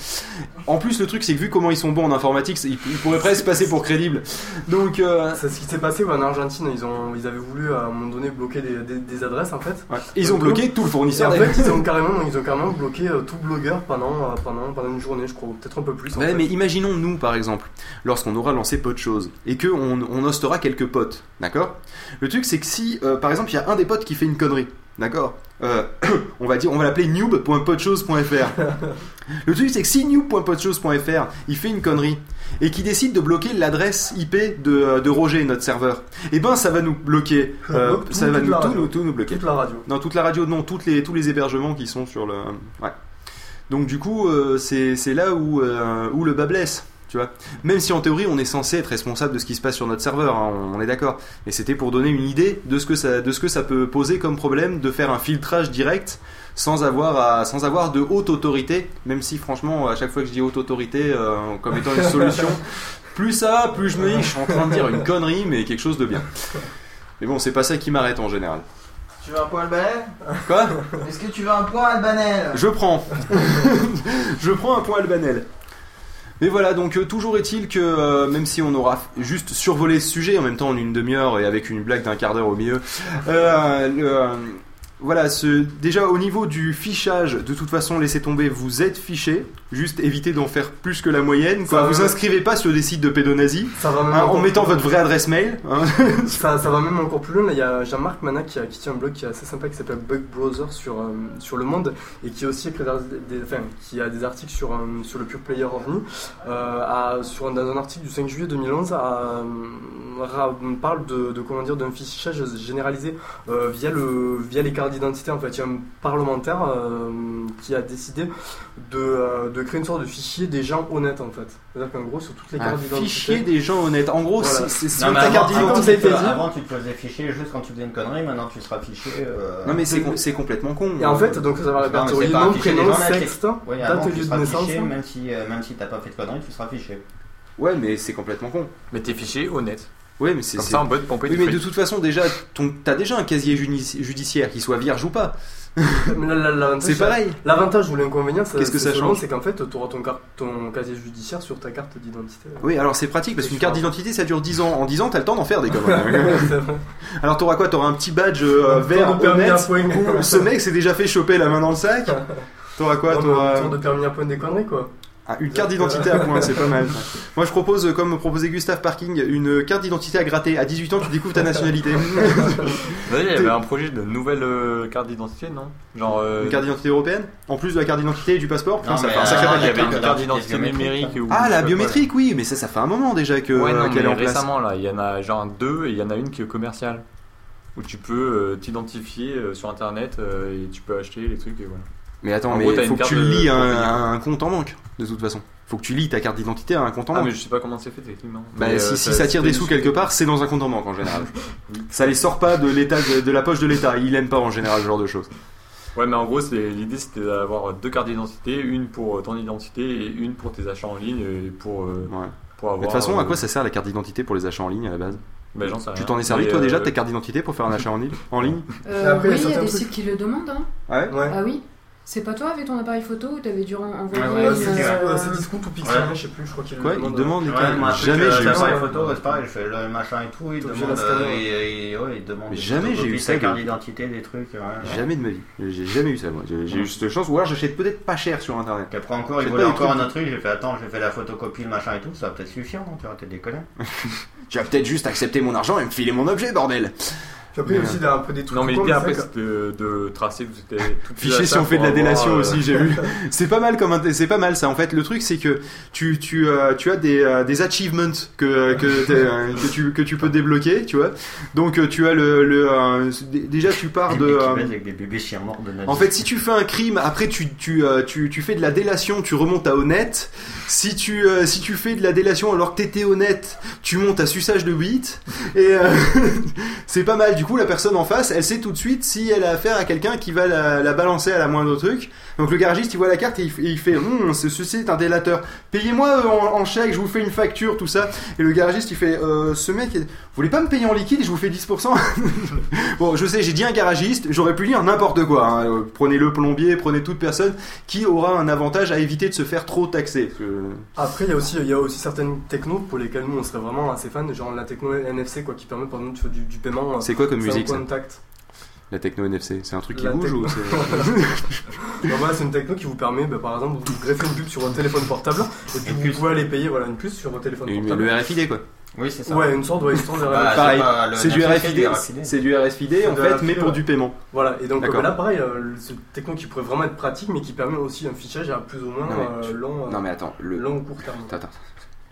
Speaker 1: En plus le truc c'est que vu comment ils sont bons en informatique, ils, ils pourraient presque passer pour crédibles. Donc euh,
Speaker 5: C'est ce qui s'est passé en Argentine. Ils, ont, ils avaient voulu à un moment donné bloquer des, des- des adresses en fait.
Speaker 1: ouais. ils ont bloqué tout le
Speaker 5: Et
Speaker 1: fournisseur.
Speaker 5: en fait, ils ont carrément, ils ont carrément bloqué euh, tout blogueur pendant, euh, pendant, pendant une journée, je crois, peut-être un peu plus.
Speaker 1: Ouais, mais imaginons nous par exemple, lorsqu'on aura lancé peu de choses et que on, on hostera quelques potes, d'accord? Le truc c'est que si euh, par exemple il y a un des potes qui fait une connerie, D'accord Euh, On va dire, on va l'appeler noob.podchose.fr. Le truc, c'est que si noob.podchose.fr il fait une connerie et qu'il décide de bloquer l'adresse IP de, de Roger, notre serveur, et ben ça va nous bloquer. euh,
Speaker 5: Tout-
Speaker 1: ça va nous tout, nous tout nous bloquer.
Speaker 5: Toute la radio.
Speaker 1: Non, toute la radio, non, toutes les, tous les hébergements qui sont sur le. Ouais. Donc, du coup, euh, c'est c'est là où, euh, où le bas blesse. Tu vois Même si en théorie on est censé être responsable de ce qui se passe sur notre serveur, hein, on, on est d'accord. Mais c'était pour donner une idée de ce, que ça, de ce que ça peut poser comme problème de faire un filtrage direct sans avoir, à, sans avoir de haute autorité. Même si franchement, à chaque fois que je dis haute autorité euh, comme étant une solution, plus ça va, plus je me dis que je suis en train de dire une connerie, mais quelque chose de bien. Mais bon, c'est pas ça qui m'arrête en général.
Speaker 3: Tu veux un point albanais?
Speaker 1: Quoi?
Speaker 3: Est-ce que tu veux un point albanais?
Speaker 1: Je prends. je prends un point albanel. Mais voilà, donc euh, toujours est-il que euh, même si on aura juste survolé ce sujet en même temps en une demi-heure et avec une blague d'un quart d'heure au milieu, euh, euh, voilà, ce, déjà au niveau du fichage, de toute façon, laissez tomber, vous êtes fiché, juste évitez d'en faire plus que la moyenne. Quoi. Vous inscrivez pas sur des sites de pédonazis
Speaker 5: Ça va même
Speaker 1: hein, en mettant votre vraie adresse mail. hein.
Speaker 5: Ça, ça va même encore plus loin. Il y a Jean-Marc Mana qui, tient un blog qui est assez sympa qui s'appelle Bug Browser sur, euh, sur le monde et qui a aussi écrit des, des- enfin, qui a des articles sur, euh, sur le Pure Player OVNI. Euh, à- sur, un- dans un article du 5 juillet 2011, à, ra- parle de, de comment dire d'un fichage généralisé via, le, via les cartes d'identité. En fait, il y a un parlementaire euh, qui a décidé de, euh, de créer une sorte de fichier des gens honnêtes en fait. C'est-à-dire qu'en gros, sur toutes les cartes d'identité.
Speaker 1: fichier des gens honnêtes. En gros,
Speaker 5: Voilà.
Speaker 1: c'est-
Speaker 4: Non,
Speaker 1: ta carte
Speaker 4: avant, avant,
Speaker 1: d'identité.
Speaker 5: dit.
Speaker 4: avant, tu te faisais ficher juste quand tu faisais une connerie, maintenant tu seras fiché. euh,
Speaker 1: Non mais c'est com- c'est complètement con.
Speaker 5: Et en fait, donc ça va répertorier nom,
Speaker 4: fichier
Speaker 5: prénom, sexe, date et lieu de naissance.
Speaker 4: fiché, même si, euh, même si t'as pas fait de conneries, tu seras fiché.
Speaker 1: Ouais, mais c'est complètement con.
Speaker 2: Mais t'es fiché honnête.
Speaker 1: Ouais, mais c'est
Speaker 2: Comme
Speaker 1: c'est-
Speaker 2: ça, en mode pompé
Speaker 1: Oui,
Speaker 2: du
Speaker 1: mais de toute façon, déjà, ton... t'as déjà un casier judi- judiciaire, qu'il soit vierge ou pas. C'est pareil.
Speaker 5: L'avantage ou l'inconvénient, ça-
Speaker 1: Qu'est-ce que
Speaker 5: c'est
Speaker 1: ça change
Speaker 5: c'est qu'en fait, tu auras ton, car- ton casier judiciaire sur ta carte d'identité.
Speaker 1: Oui, alors c'est pratique parce qu'une carte d'identité ça dure 10 ans. En 10 ans, t'as le temps d'en faire des conneries. Alors t'auras quoi? T'auras un petit badge euh, vert
Speaker 5: de permis à
Speaker 1: honnête. Ce mec s'est déjà fait choper la main dans le sac. T'auras quoi? T'auras
Speaker 5: Tour de permis à point des conneries, quoi.
Speaker 1: Ah, une carte d'identité à point, c'est pas mal. Moi je propose, euh, comme proposait Gustave Parking, une carte d'identité à gratter. À 18 ans, tu découvres ta nationalité.
Speaker 2: D'ailleurs, il y avait un projet de nouvelle euh, carte d'identité, non? Genre. euh,
Speaker 1: une carte d'identité européenne? En plus de la carte d'identité et du passeport? Putain,
Speaker 4: Non,
Speaker 1: ça
Speaker 4: mais,
Speaker 1: fait un sacré
Speaker 2: il y
Speaker 1: paquet.
Speaker 2: avait une
Speaker 4: carte d'identité
Speaker 2: numérique. ou
Speaker 1: Ah,
Speaker 2: je sais
Speaker 1: la
Speaker 2: pas
Speaker 1: biométrique, oui, mais ça, ça fait un moment déjà que.
Speaker 2: Ouais, non,
Speaker 1: qu'elle
Speaker 2: mais
Speaker 1: est en place.
Speaker 2: récemment, là, il y en a genre deux et il y en a une qui est commerciale. Où tu peux euh, t'identifier euh, sur internet euh, et tu peux acheter les trucs et voilà.
Speaker 1: Mais attends,
Speaker 2: En
Speaker 1: mais
Speaker 2: gros,
Speaker 1: faut que tu lis un, un compte en banque, de toute façon. Faut que tu lis ta carte d'identité à un compte en
Speaker 2: Ah,
Speaker 1: banque.
Speaker 2: mais je sais pas comment c'est fait techniquement.
Speaker 1: Bah,
Speaker 2: Mais,
Speaker 1: si,
Speaker 2: euh,
Speaker 1: si ça tire des sous quelque part, c'est dans un compte en banque en général. ça les sort pas de l'état de, de la poche de l'État. Il aime pas en général ce genre de choses.
Speaker 2: Ouais, mais en gros, l'idée c'était d'avoir deux cartes d'identité, une pour ton identité et une pour tes achats en ligne et pour, euh,
Speaker 1: Ouais.
Speaker 2: pour avoir.
Speaker 1: Mais de toute façon, à
Speaker 2: euh,
Speaker 1: quoi ça sert la carte d'identité pour les achats en ligne à la base?
Speaker 2: Bah, j'en sais
Speaker 1: Tu
Speaker 2: rien.
Speaker 1: t'en es servi toi déjà de ta carte d'identité pour faire un achat en ligne, en ligne
Speaker 6: Euh, oui, il y a des sites qui le demandent. Hein.
Speaker 1: Ouais.
Speaker 5: Ouais.
Speaker 6: Ah oui C'est pas toi avec ton appareil photo où t'avais dû en- envoyer
Speaker 4: Ouais, ouais, c'est
Speaker 6: euh,
Speaker 5: euh, c'est Discount ou Pixel,
Speaker 4: Ouais.
Speaker 5: je sais plus, je crois qu'il le
Speaker 1: Quoi Il
Speaker 5: demande.
Speaker 1: demande
Speaker 4: Ouais, un truc,
Speaker 1: Jamais
Speaker 4: euh,
Speaker 1: j'ai eu ça.
Speaker 4: les photos, c'est pareil, je fais le machin et tout, il demande, euh, et, et- ouais, il demande
Speaker 1: jamais j'ai eu ça,
Speaker 4: carte
Speaker 1: de-
Speaker 4: d'identité, des trucs. ouais, ouais.
Speaker 1: Jamais de ma vie. J'ai jamais eu ça moi. J'ai eu cette chance. Ou alors j'achète peut-être pas cher sur internet.
Speaker 4: Puis après encore, il voulait encore
Speaker 1: trucs-
Speaker 4: un autre truc, j'ai fait attends, j'ai fait la photocopie, le machin et tout, ça va peut-être suffire, non Tu vas peut-être déconner.
Speaker 1: Tu vas peut-être juste accepter mon argent et me filer mon objet, bordel.
Speaker 5: Puis après, il y a aussi des- un peu des trucs.
Speaker 2: Non, mais
Speaker 5: c'est
Speaker 2: après c'était de, de tracer tout toutes
Speaker 1: si on fait de la délation
Speaker 2: avoir, euh,
Speaker 1: aussi, j'ai vu. C'est pas mal comme un- c'est pas mal ça. En fait, le truc c'est que tu tu euh, tu as des euh, des achievements que que, euh, que tu que tu peux débloquer, tu vois. Donc euh, tu as le le euh, déjà tu pars de
Speaker 4: Des
Speaker 1: euh,
Speaker 4: baisent avec des bébés chiens morts de
Speaker 1: en fait, si tu fais un crime, après tu, tu, euh, tu, tu fais de la délation, tu remontes à honnête. Si tu, euh, si tu fais de la délation alors que t'étais honnête, tu montes à suçage de bite. Et euh, c'est pas mal. Du coup, la personne en face, elle sait tout de suite si elle a affaire à quelqu'un qui va la, la balancer à la moindre truc. Donc le garagiste, il voit la carte et il, f- et il fait Hum, ce- Ceci est un délateur. Payez-moi euh, en, en chèque, je vous fais une facture, tout ça. Et le garagiste, il fait euh, Ce mec, vous voulez pas me payer en liquide et je vous fais 10% Bon, je sais, j'ai dit un garagiste, j'aurais pu dire n'importe quoi. hein. Euh, Prenez le plombier, prenez toute personne qui aura un avantage à éviter de se faire trop taxer.
Speaker 5: Après, il y a aussi, il y a aussi certaines technos pour lesquelles nous on serait vraiment assez fans, genre la techno NFC quoi, qui permet par exemple de faire du, du paiement.
Speaker 1: C'est quoi comme musique
Speaker 5: contact.
Speaker 1: La techno NFC C'est un truc qui
Speaker 5: La
Speaker 1: bouge
Speaker 5: techno.
Speaker 1: ou c'est.
Speaker 5: Voilà, c'est une techno qui vous permet, bah, par exemple, de greffer une pube sur votre téléphone portable et puis
Speaker 4: Une
Speaker 5: vous pouvez aller payer voilà, une puce sur votre téléphone
Speaker 1: Et
Speaker 5: portable.
Speaker 1: Le RFID quoi.
Speaker 4: Oui, c'est ça.
Speaker 5: Ouais, une sorte, une sorte de
Speaker 4: Bah, c'est
Speaker 1: Pareil, c'est du RFID, c'est du RFID en
Speaker 5: de
Speaker 1: fait, mais
Speaker 5: pub,
Speaker 1: pour
Speaker 5: ouais.
Speaker 1: du paiement.
Speaker 5: Voilà, et donc
Speaker 1: D'accord.
Speaker 5: là, pareil, euh, ce techno qui pourrait vraiment être pratique, mais qui permet aussi un fichage à plus ou moins
Speaker 1: Non, mais
Speaker 5: euh,
Speaker 1: tu-
Speaker 5: long, euh,
Speaker 1: Non mais attends, le...
Speaker 5: long ou court terme.
Speaker 1: Attends, attends,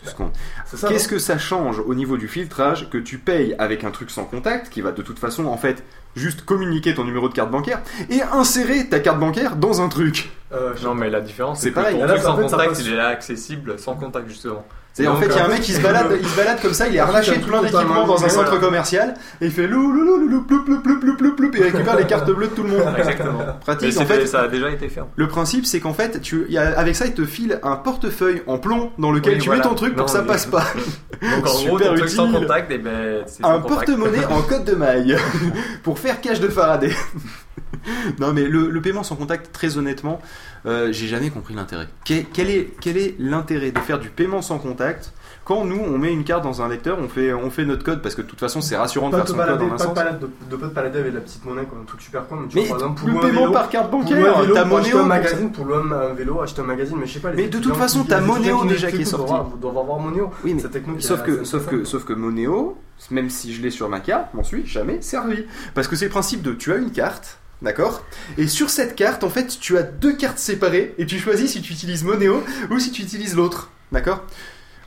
Speaker 5: ça
Speaker 1: Qu'est-ce que ça change au niveau du filtrage que tu payes avec un truc sans contact qui va de toute façon en fait juste communiquer ton numéro de carte bancaire et insérer ta carte bancaire dans un truc?
Speaker 5: Non Euh,
Speaker 2: Non, mais la différence,
Speaker 1: C'est
Speaker 2: c'est que
Speaker 1: pareil.
Speaker 2: ton
Speaker 5: Là,
Speaker 2: truc
Speaker 5: en
Speaker 2: sans
Speaker 5: fait,
Speaker 2: contact,
Speaker 5: passe-
Speaker 2: il est là accessible sans contact, justement.
Speaker 1: C'est en fait, il y a un
Speaker 5: euh,
Speaker 1: mec qui se balade, il se balade comme ça, il est relâché
Speaker 5: c'est un
Speaker 1: plein d'équipements dans un centre commercial et il fait lou lou lou lou lou ploup ploup ploup ploup et il récupère les cartes bleues de tout le monde.
Speaker 2: Exactement.
Speaker 1: Pratique. En fait,
Speaker 2: ça a déjà été fait.
Speaker 1: le principe c'est qu'en fait, tu, il y a- avec ça, il te file un portefeuille en plomb dans lequel
Speaker 2: Oui,
Speaker 1: tu
Speaker 2: voilà.
Speaker 1: mets ton truc pour que ça
Speaker 2: mais-
Speaker 1: passe pas.
Speaker 2: Donc en gros,
Speaker 1: Super
Speaker 2: ton truc sans contact, et ben, c'est
Speaker 1: un porte-monnaie en code de maille pour faire cache de Faraday. non mais le, le paiement sans contact, très honnêtement, euh, j'ai jamais compris l'intérêt. Quel, quel est quel est l'intérêt de faire du paiement sans contact quand nous on met une carte dans un lecteur, on fait on fait notre code? Parce que de toute façon c'est rassurant de faire son code en un sens.
Speaker 5: de, de pas te balader avec la petite monnaie, quoi, un truc super con. Mais, tu
Speaker 1: Mais
Speaker 5: vois, par exemple, pour
Speaker 1: le paiement
Speaker 5: vélo,
Speaker 1: par carte bancaire,
Speaker 5: vélo,
Speaker 1: ta
Speaker 5: pour acheter
Speaker 1: Monéo,
Speaker 5: un magazine, pour louer un vélo, acheter un magazine, mais je sais pas.
Speaker 1: Mais de toute façon, t'as Monéo déjà qui est sorti.
Speaker 5: doivent avoir Monéo.
Speaker 1: Oui, mais Sauf que, sauf que, sauf que Monéo, même si je l'ai sur ma carte, m'en suis jamais servi. Parce que c'est le principe de tu as une carte, d'accord? Et sur cette carte, en fait, tu as deux cartes séparées et tu choisis si tu utilises Monéo ou si tu utilises l'autre, d'accord?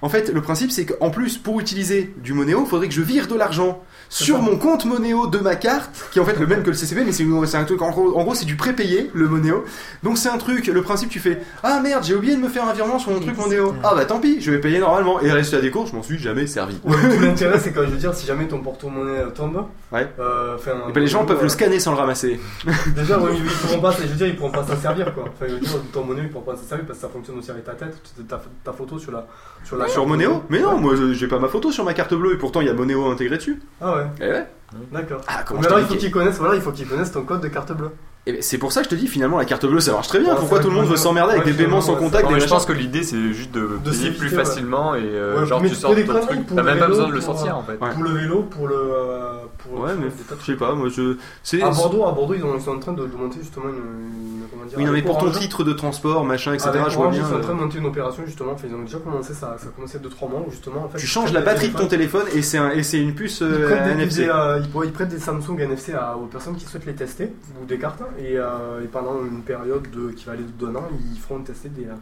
Speaker 1: En fait, le principe, c'est qu'en plus, pour utiliser du Monéo, il faudrait que je vire de l'argent sur mon compte Monéo de ma carte, qui est en fait le même que le CCP, mais c'est un truc, en gros, en gros, c'est du prépayé, le Monéo. Donc c'est un truc, le principe, tu fais Ah merde, j'ai oublié de me faire un virement sur mon truc Monéo. Ah bah tant pis, je vais payer normalement. Et le résultat des cours, je m'en suis jamais servi.
Speaker 5: Ouais, tout l'intérêt, c'est que je veux dire, si jamais ton porte-monnaie euh, tombe,
Speaker 1: Ouais.
Speaker 5: euh, enfin,
Speaker 1: Et ben, les gens peuvent le
Speaker 5: euh,
Speaker 1: scanner sans le ramasser.
Speaker 5: Déjà, ouais, ils pourront pas, je veux dire, ils pourront pas s'en servir quoi. Enfin, je veux dire, ton monnaie, ils pourront pas s'en servir parce que ça fonctionne aussi avec ta tête, ta, ta photo sur la. Sur, la
Speaker 1: Sur Monéo Mais non, moi j'ai pas ma photo sur ma carte bleue et pourtant il y a Monéo intégré dessus.
Speaker 5: Ah ouais,
Speaker 1: Eh ouais.
Speaker 5: d'accord.
Speaker 1: Ah, comment
Speaker 5: Mais
Speaker 1: je
Speaker 5: alors,
Speaker 1: t'ai
Speaker 5: il faut qu'ils connaissent, voilà, il faut qu'ils connaissent ton code de carte bleue.
Speaker 1: Eh ben, C'est pour ça que je te dis finalement la carte bleue ça marche très bien.
Speaker 5: Ouais,
Speaker 1: Pourquoi
Speaker 5: c'est
Speaker 1: tout le
Speaker 5: vrai
Speaker 1: monde
Speaker 5: que
Speaker 1: veut s'emmerder avec
Speaker 5: ouais,
Speaker 1: des paiements sans
Speaker 5: finalement,
Speaker 1: contact
Speaker 2: Non,
Speaker 1: des
Speaker 2: mais je
Speaker 1: machins
Speaker 2: pense que l'idée c'est juste de payer
Speaker 5: s'éviter,
Speaker 2: plus
Speaker 5: ouais.
Speaker 2: facilement et euh,
Speaker 5: Ouais,
Speaker 2: genre
Speaker 5: mais
Speaker 2: tu sors
Speaker 5: des
Speaker 2: ton
Speaker 5: conneries
Speaker 2: truc,
Speaker 5: pour
Speaker 2: t'as
Speaker 5: le
Speaker 2: même pas
Speaker 5: vélo,
Speaker 2: besoin de le
Speaker 5: pour,
Speaker 2: sortir
Speaker 5: euh,
Speaker 2: en fait.
Speaker 1: Ouais.
Speaker 5: Pour le vélo, pour le. euh, Pour,
Speaker 1: Ouais, mais
Speaker 5: de
Speaker 1: je sais pas, moi je.
Speaker 5: À Bordeaux, à Bordeaux, ils, ont- ils sont en train de, de monter justement une. une- comment dire,
Speaker 1: Oui, non, mais pour ton titre de transport, machin, etc., je vois bien.
Speaker 5: Ils sont en train
Speaker 1: euh,
Speaker 5: de monter une opération justement. Enfin, ils ont déjà commencé ça. Ça a commencé a 2-3 mois justement. En fait,
Speaker 1: Tu changes la batterie de ton téléphone et c'est un- et c'est une puce
Speaker 5: Ils
Speaker 1: euh,
Speaker 5: prennent, des,
Speaker 1: NFC.
Speaker 5: des, euh, ils, prêtent des Samsung NFC à- aux personnes qui souhaitent les tester ou des cartes et, euh, et pendant une période de, qui va aller de d'un an, ils feront tester des, euh,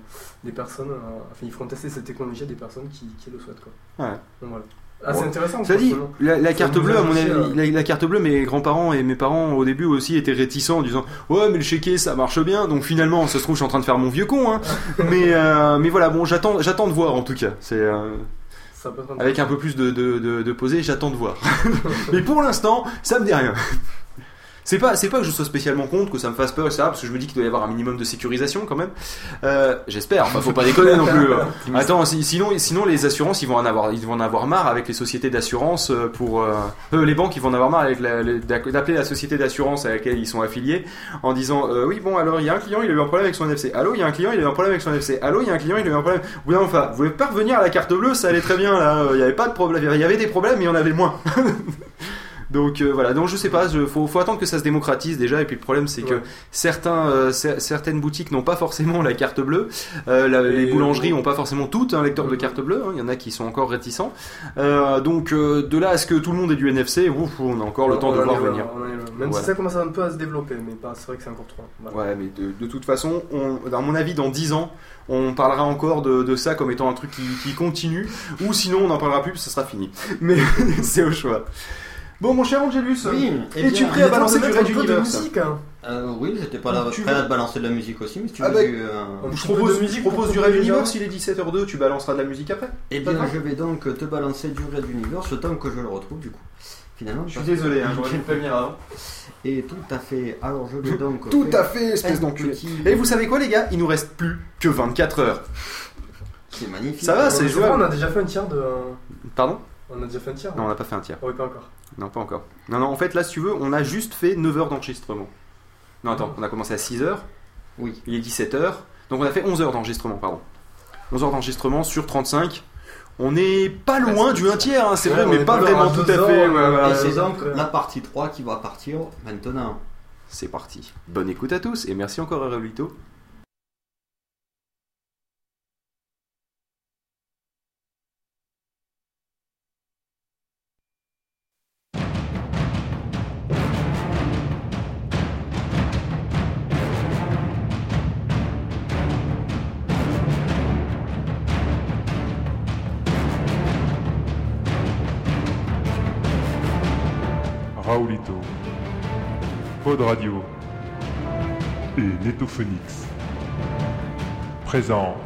Speaker 5: des personnes, euh, enfin ils feront tester cette technologie à des personnes qui, qui le souhaitent quoi.
Speaker 1: Ouais.
Speaker 5: Donc voilà. Ah, c'est intéressant.
Speaker 1: Ça dit, la, carte bleue, à mon avis, la, la carte bleue, mes grands-parents et mes parents au début aussi étaient réticents en disant Ouais, mais le chéquier ça marche bien. Donc finalement, ça se trouve, je suis en train de faire mon vieux con. Hein. mais, euh, mais voilà, bon, j'attends j'attends de voir en tout cas. C'est. euh, avec un peu plus de, de, de, de posé, j'attends de voir. mais pour l'instant, ça me dit rien. C'est pas, c'est pas que je sois spécialement contre, que ça me fasse peur, etc. Parce que je me dis qu'il doit y avoir un minimum de sécurisation quand même. Euh, J'espère. Enfin, faut pas déconner non plus. Attends, si- sinon, sinon les assurances, ils vont en avoir, ils vont en avoir marre avec les sociétés d'assurance euh, pour euh, euh, les banques, ils vont en avoir marre avec d'appeler la société d'assurance à laquelle ils sont affiliés en disant euh, oui bon alors il y a un client, il a eu un problème avec son NFC. Allô, il y a un client, il a eu un problème avec son NFC. Allô, il y a un client, il a eu un problème. Enfin, vous pouvez pas revenir à la carte bleue, ça allait très bien là. Il y avait pas de problème, il y avait des problèmes, mais il y en avait moins. Donc euh, voilà, donc je sais pas, il faut, faut attendre que ça se démocratise déjà. Et puis le problème c'est que certains, euh, cer- certaines boutiques n'ont pas forcément la carte bleue. Euh, la- les boulangeries
Speaker 5: euh,
Speaker 1: n'ont pas forcément toutes un lecteur de carte bleue. hein. Il y en a qui sont encore réticents. Euh, donc euh, de là à ce que tout le monde ait du NFC, ouf, on a encore le temps
Speaker 5: On
Speaker 1: de voir venir.
Speaker 5: Même
Speaker 1: Voilà.
Speaker 5: si ça commence un peu à se développer, mais c'est vrai que c'est encore trop. Voilà.
Speaker 1: Ouais, mais de, de toute façon, on, à mon avis, dans 10 ans, on parlera encore de, de ça comme étant un truc qui, qui continue, ou sinon on n'en parlera plus, puis ce sera fini. Mais c'est au choix. Bon, mon cher Angelus,
Speaker 4: Oui, eh
Speaker 1: es-tu
Speaker 4: bien,
Speaker 1: prêt à balancer du
Speaker 5: mettre
Speaker 1: Red
Speaker 5: un peu de
Speaker 1: Universe
Speaker 5: musique, hein.
Speaker 4: euh, oui, j'étais pas là
Speaker 1: Tu
Speaker 4: prêt
Speaker 1: veux-
Speaker 4: à te balancer de la musique aussi, mais si tu
Speaker 1: Ah
Speaker 4: veux
Speaker 1: bah,
Speaker 4: du, euh,
Speaker 5: Un
Speaker 1: Je
Speaker 5: petit peu
Speaker 1: propose,
Speaker 5: de musique
Speaker 1: je propose
Speaker 5: pour
Speaker 1: du Red Universe, il est 17h02, tu balanceras de la musique après
Speaker 4: Eh bien,
Speaker 5: D'accord.
Speaker 4: je vais donc te balancer du Red Universe temps que je le retrouve du coup. Finalement,
Speaker 1: Je suis
Speaker 4: parce
Speaker 1: désolé, hein, j'aurais dû prévenir avant.
Speaker 4: Et tout à fait. Alors, je vais donc.
Speaker 1: Tout à fait, espèce d'enculé. Et vous savez quoi, les gars? Il nous reste plus que 24 heures.
Speaker 4: C'est magnifique.
Speaker 1: Ça va, c'est jouable.
Speaker 5: On a déjà fait un tiers de.
Speaker 1: Pardon?
Speaker 5: On a déjà fait un tiers.
Speaker 1: Non, on n'a pas fait un tiers.
Speaker 5: Ah oui, pas encore.
Speaker 1: Non, pas encore. Non, non, en fait, là, si tu veux, on a juste fait 9 heures d'enregistrement. Non, attends, on a commencé à 6 heures.
Speaker 4: Oui.
Speaker 1: Il est 17 heures. Donc, on a fait 11 heures d'enregistrement, pardon. 11 heures d'enregistrement sur 35. On n'est pas loin du 1 tiers, hein, c'est
Speaker 5: Ouais,
Speaker 1: vrai, mais pas vraiment tout à fait. ouais.
Speaker 4: Et c'est donc la partie 3 qui va partir maintenant.
Speaker 1: C'est parti. Bonne écoute à tous et merci encore à Revolito.
Speaker 7: Pod Radio et Netophonix présente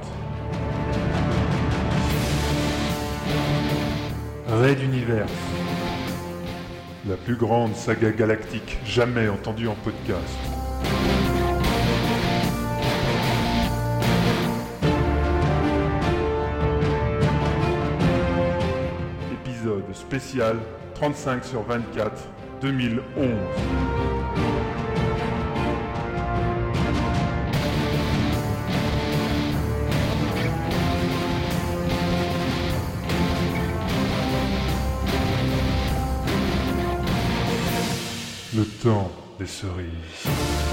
Speaker 7: Raid Universe, la plus grande saga galactique jamais entendue en podcast. Épisode spécial 35 sur 24 2011. Le temps des cerises.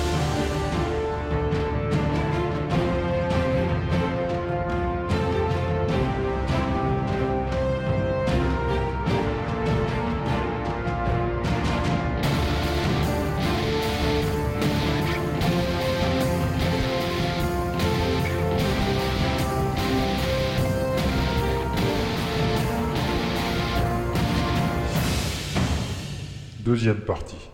Speaker 7: Deuxième partie.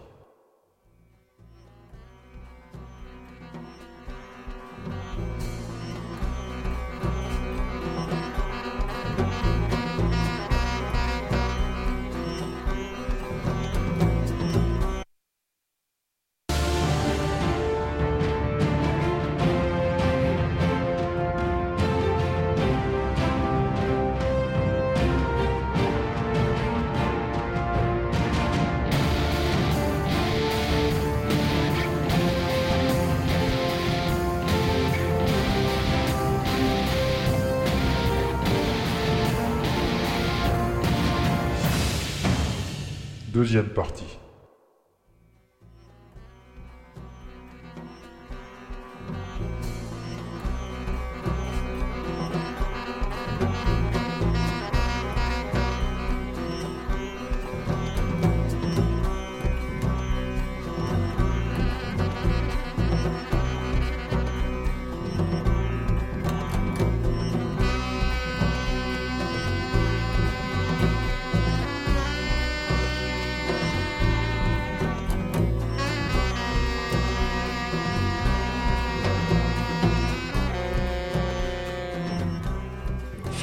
Speaker 7: Deuxième partie.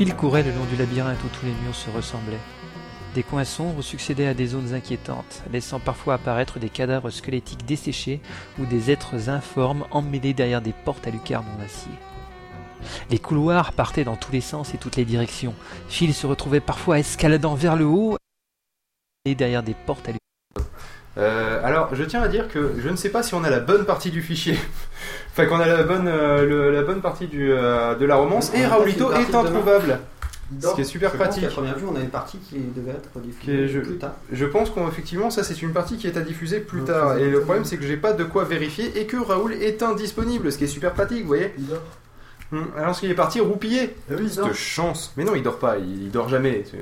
Speaker 8: Phil courait le long du labyrinthe où tous les murs se ressemblaient. Des coins sombres succédaient à des zones inquiétantes, laissant parfois apparaître des cadavres squelettiques desséchés ou des êtres informes emmêlés derrière des portes à lucarne en acier. Les couloirs partaient dans tous les sens et toutes les directions. Phil se retrouvait parfois escaladant vers le haut et derrière des portes à lucarne.
Speaker 1: Euh, alors, je tiens à dire que je ne sais pas si on a la bonne partie du fichier, enfin qu'on a la bonne, euh, le- la bonne partie du, euh, de la romance,
Speaker 4: On
Speaker 1: et Raoulito
Speaker 4: pas fait une
Speaker 1: est
Speaker 4: partie
Speaker 1: introuvable. Ce qui est super
Speaker 4: je pense
Speaker 1: pratique.
Speaker 4: qu'à première vue, on a une partie qui devait être
Speaker 1: Qui est
Speaker 4: diffusée plus tard.
Speaker 1: Je pense qu'effectivement, ça c'est une partie qui est à diffuser plus tard. Et le problème, c'est que j'ai pas de quoi vérifier et que Raoul est indisponible, ce qui est super pratique, vous voyez. Alors qu'il est parti roupiller. Cette chance. Mais non, il dort pas, il, il dort jamais. Ce,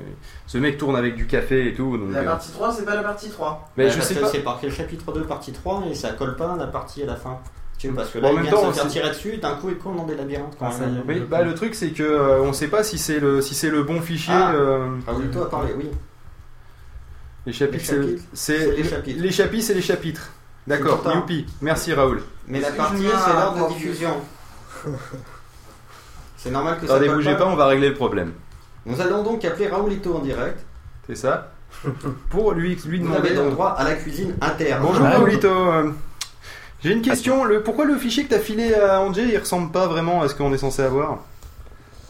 Speaker 1: ce mec tourne avec du café et tout. Donc,
Speaker 3: La
Speaker 1: euh,
Speaker 3: partie 3, c'est pas la partie 3.
Speaker 1: Mais
Speaker 4: Ouais,
Speaker 1: je sais
Speaker 4: que
Speaker 1: pas.
Speaker 4: C'est marqué chapitre 2, partie 3, et ça colle pas à la partie à la fin. Tu sais, parce que
Speaker 1: Bon,
Speaker 4: là,
Speaker 1: en
Speaker 4: il
Speaker 1: même
Speaker 4: vient
Speaker 1: temps,
Speaker 4: de se faire tirer dessus, d'un coup, il court dans des labyrinthes quand
Speaker 5: Ah, ça.
Speaker 1: Oui, bah, le truc c'est que euh, on sait pas si c'est le si c'est le bon fichier.
Speaker 4: Ah.
Speaker 1: euh,
Speaker 4: Raoulito a parlé, oui.
Speaker 1: les chapitres, c'est-
Speaker 4: les chapitres.
Speaker 1: les chapitres, c'est les chapitres. D'accord, youpi. Merci Raoul.
Speaker 4: Mais la partie, c'est l'ordre de diffusion. C'est normal que ça
Speaker 1: Attendez, bougez pas, on va régler le problème.
Speaker 4: Nous allons donc appeler Raoulito en direct.
Speaker 1: C'est ça. Pour lui lui
Speaker 4: Vous
Speaker 1: demander.
Speaker 4: avez donc droit à la cuisine interne.
Speaker 1: Bonjour
Speaker 8: Ah,
Speaker 1: Raoulito. euh, J'ai une question. Le pourquoi le fichier que t'as filé à Angé, il ressemble pas vraiment à ce qu'on est censé avoir?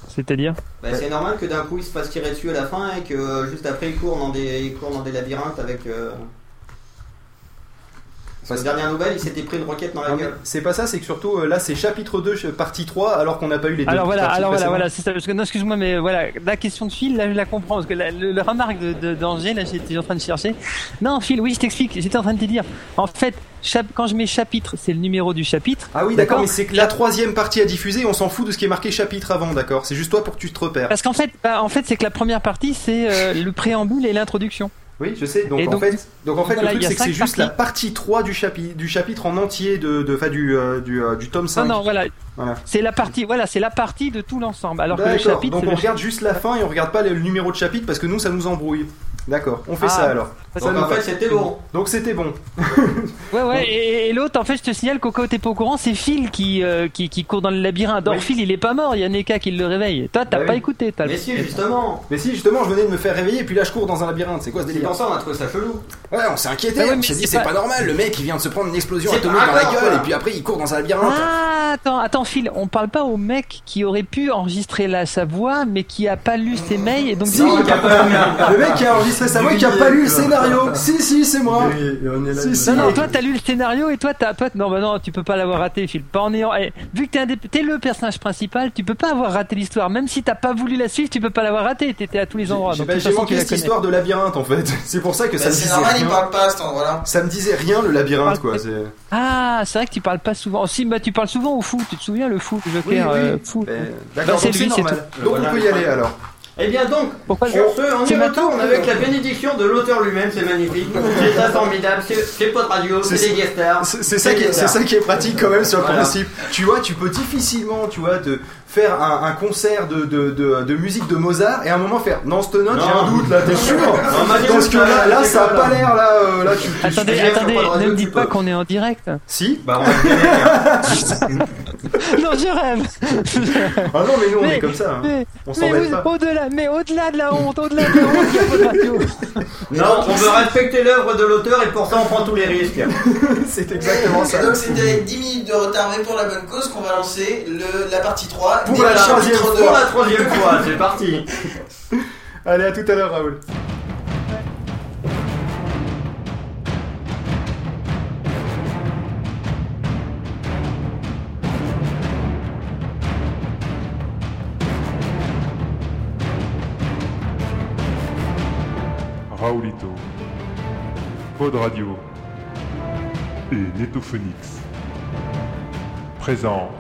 Speaker 8: C'est-à-dire?
Speaker 4: Bah, c'est normal que d'un coup il se fasse tirer dessus à la fin et que euh, juste après il court dans des, il court dans des labyrinthes avec. Euh... Parce que
Speaker 1: Parce-
Speaker 4: dernière nouvelle, il s'était pris une roquette dans la
Speaker 1: Non, mais
Speaker 4: gueule.
Speaker 1: C'est pas ça, c'est que surtout euh, là c'est chapitre 2, ch- partie 3, alors qu'on n'a pas eu les deux
Speaker 8: Alors voilà, alors voilà, c'est ça. Parce que non, excuse-moi, mais voilà, la question de Phil, là, je la comprends parce que la, le, le remarque de, de- d'Angers, là, j'étais en train de chercher. Non, Phil, oui, je t'explique. J'étais en train de te dire. En fait, chap- quand je mets chapitre, c'est le numéro du chapitre.
Speaker 1: Ah oui, d'accord, mais c'est que la troisième partie à diffuser, on s'en fout de ce qui est marqué chapitre avant, d'accord? C'est juste toi pour que tu te repères.
Speaker 8: Parce qu'en fait, bah, en fait, c'est que la première partie, c'est euh, le préambule et l'introduction.
Speaker 1: Oui, je sais. Donc,
Speaker 8: Et
Speaker 1: en
Speaker 8: donc,
Speaker 1: fait, donc en fait,
Speaker 8: voilà,
Speaker 1: le truc c'est que c'est juste la partie 3 du chapitre, du chapitre en entier de, de, enfin, du, euh, du, euh, du tome 5.
Speaker 8: Non, non, voilà.
Speaker 1: Voilà.
Speaker 8: C'est la partie, voilà, c'est la partie de tout l'ensemble. Alors que le chapitre,
Speaker 1: Donc on regarde juste la fin et on regarde pas le numéro de chapitre parce que nous ça nous embrouille. D'accord, on fait
Speaker 8: Ah.
Speaker 1: ça alors. Ça
Speaker 4: Donc en fait, c'était bon.
Speaker 1: Donc c'était bon.
Speaker 8: Ouais, ouais, et, et l'autre, en fait, je te signale, Coco, t'es pas au courant, c'est Phil qui, euh, qui, qui court dans le labyrinthe. Or,
Speaker 1: Oui.
Speaker 8: Phil, il est pas mort, il y a Neka qui le réveille. Toi, t'as
Speaker 1: Bah
Speaker 8: pas
Speaker 1: oui.
Speaker 8: écouté, t'as
Speaker 4: Mais si, justement.
Speaker 1: Mais si, justement, je venais de me faire réveiller et puis là je cours dans un labyrinthe. C'est quoi ce
Speaker 4: C'est
Speaker 1: délire
Speaker 4: ça on a trouvé ça chelou.
Speaker 1: Ouais, on s'est inquiété,
Speaker 8: Ah ouais,
Speaker 1: on s'est dit
Speaker 8: c'est pas-
Speaker 1: pas normal, le mec il vient de se prendre une explosion atomique dans la gueule
Speaker 4: quoi.
Speaker 1: et puis après il court dans un labyrinthe.
Speaker 8: Ah, attends, attends, Phil, on parle pas au mec qui aurait pu enregistrer là sa voix, mais qui a pas lu ses mails et donc
Speaker 1: le mec qui a enregistré sa voix qui a pas lu le scénario. Si, si, c'est moi.
Speaker 8: Non, non, toi t'as lu le scénario et toi t'as. Toi, non, bah non, tu peux pas l'avoir raté, Phil. Pas en ayant. eh, vu que t'es, un des- t'es le personnage principal, tu peux pas avoir raté l'histoire. Même si t'as pas voulu la suivre, tu peux pas l'avoir raté. T'étais à tous les endroits.
Speaker 1: J'ai manqué cette histoire de labyrinthe en fait. C'est pour ça que ça
Speaker 3: Bah,
Speaker 1: me
Speaker 3: c'est
Speaker 1: disait
Speaker 3: normal, il
Speaker 1: rien.
Speaker 3: parle pas à cet endroit-là.
Speaker 1: Ça me disait rien le labyrinthe quoi. c'est-
Speaker 8: Ah, c'est vrai que tu parles pas souvent. Si, bah tu parles souvent au fou. Tu te souviens le fou, le Joker, euh, fou.
Speaker 1: D'accord,
Speaker 8: Bah, c'est
Speaker 1: donc c'est
Speaker 8: lui, c'est
Speaker 1: normal.
Speaker 4: tout.
Speaker 1: Donc on peut y
Speaker 4: le
Speaker 1: aller alors.
Speaker 4: Eh bien donc,
Speaker 8: Pourquoi
Speaker 4: sur ce, on y retourne avec la bénédiction de l'auteur lui-même, c'est magnifique. C'est ça formidable, c'est pas de radio, c'est des guest stars.
Speaker 1: C'est ça, qui est- c'est ça qui est pratique quand même sur le
Speaker 4: Voilà.
Speaker 1: principe. Tu vois, tu peux difficilement, tu vois, te faire un, un concert de, de, de, de musique de Mozart et à un moment faire non, cette note, j'ai un doute là, t'es sûr Parce que là, ça a pas l'air là, euh, là tu. tu-
Speaker 8: Attendez, attendez, ne me dites pas qu'on est en direct.
Speaker 1: Si
Speaker 4: Bah, on va le dire.
Speaker 8: non, je rêve.
Speaker 1: Ah non, mais nous on
Speaker 8: Mais-
Speaker 1: est comme ça. hein.
Speaker 8: Mais,
Speaker 1: On
Speaker 8: vous-
Speaker 1: pas.
Speaker 8: au-delà, mais au-delà de la honte, au-delà de la honte, il y a pas de radio.
Speaker 4: Non, on veut respecter l'œuvre de l'auteur et pour ça on prend tous les risques.
Speaker 1: C'est exactement
Speaker 3: Et
Speaker 1: ça.
Speaker 3: donc c'était avec 10 minutes de retard mais pour la bonne cause qu'on va lancer le, la partie 3
Speaker 1: Pour la
Speaker 3: le
Speaker 1: troisième
Speaker 3: chapitre
Speaker 1: fois.
Speaker 4: Pour la troisième fois, c'est parti.
Speaker 1: Allez, à tout à l'heure, Raoul.
Speaker 7: Radio et Netophonix présente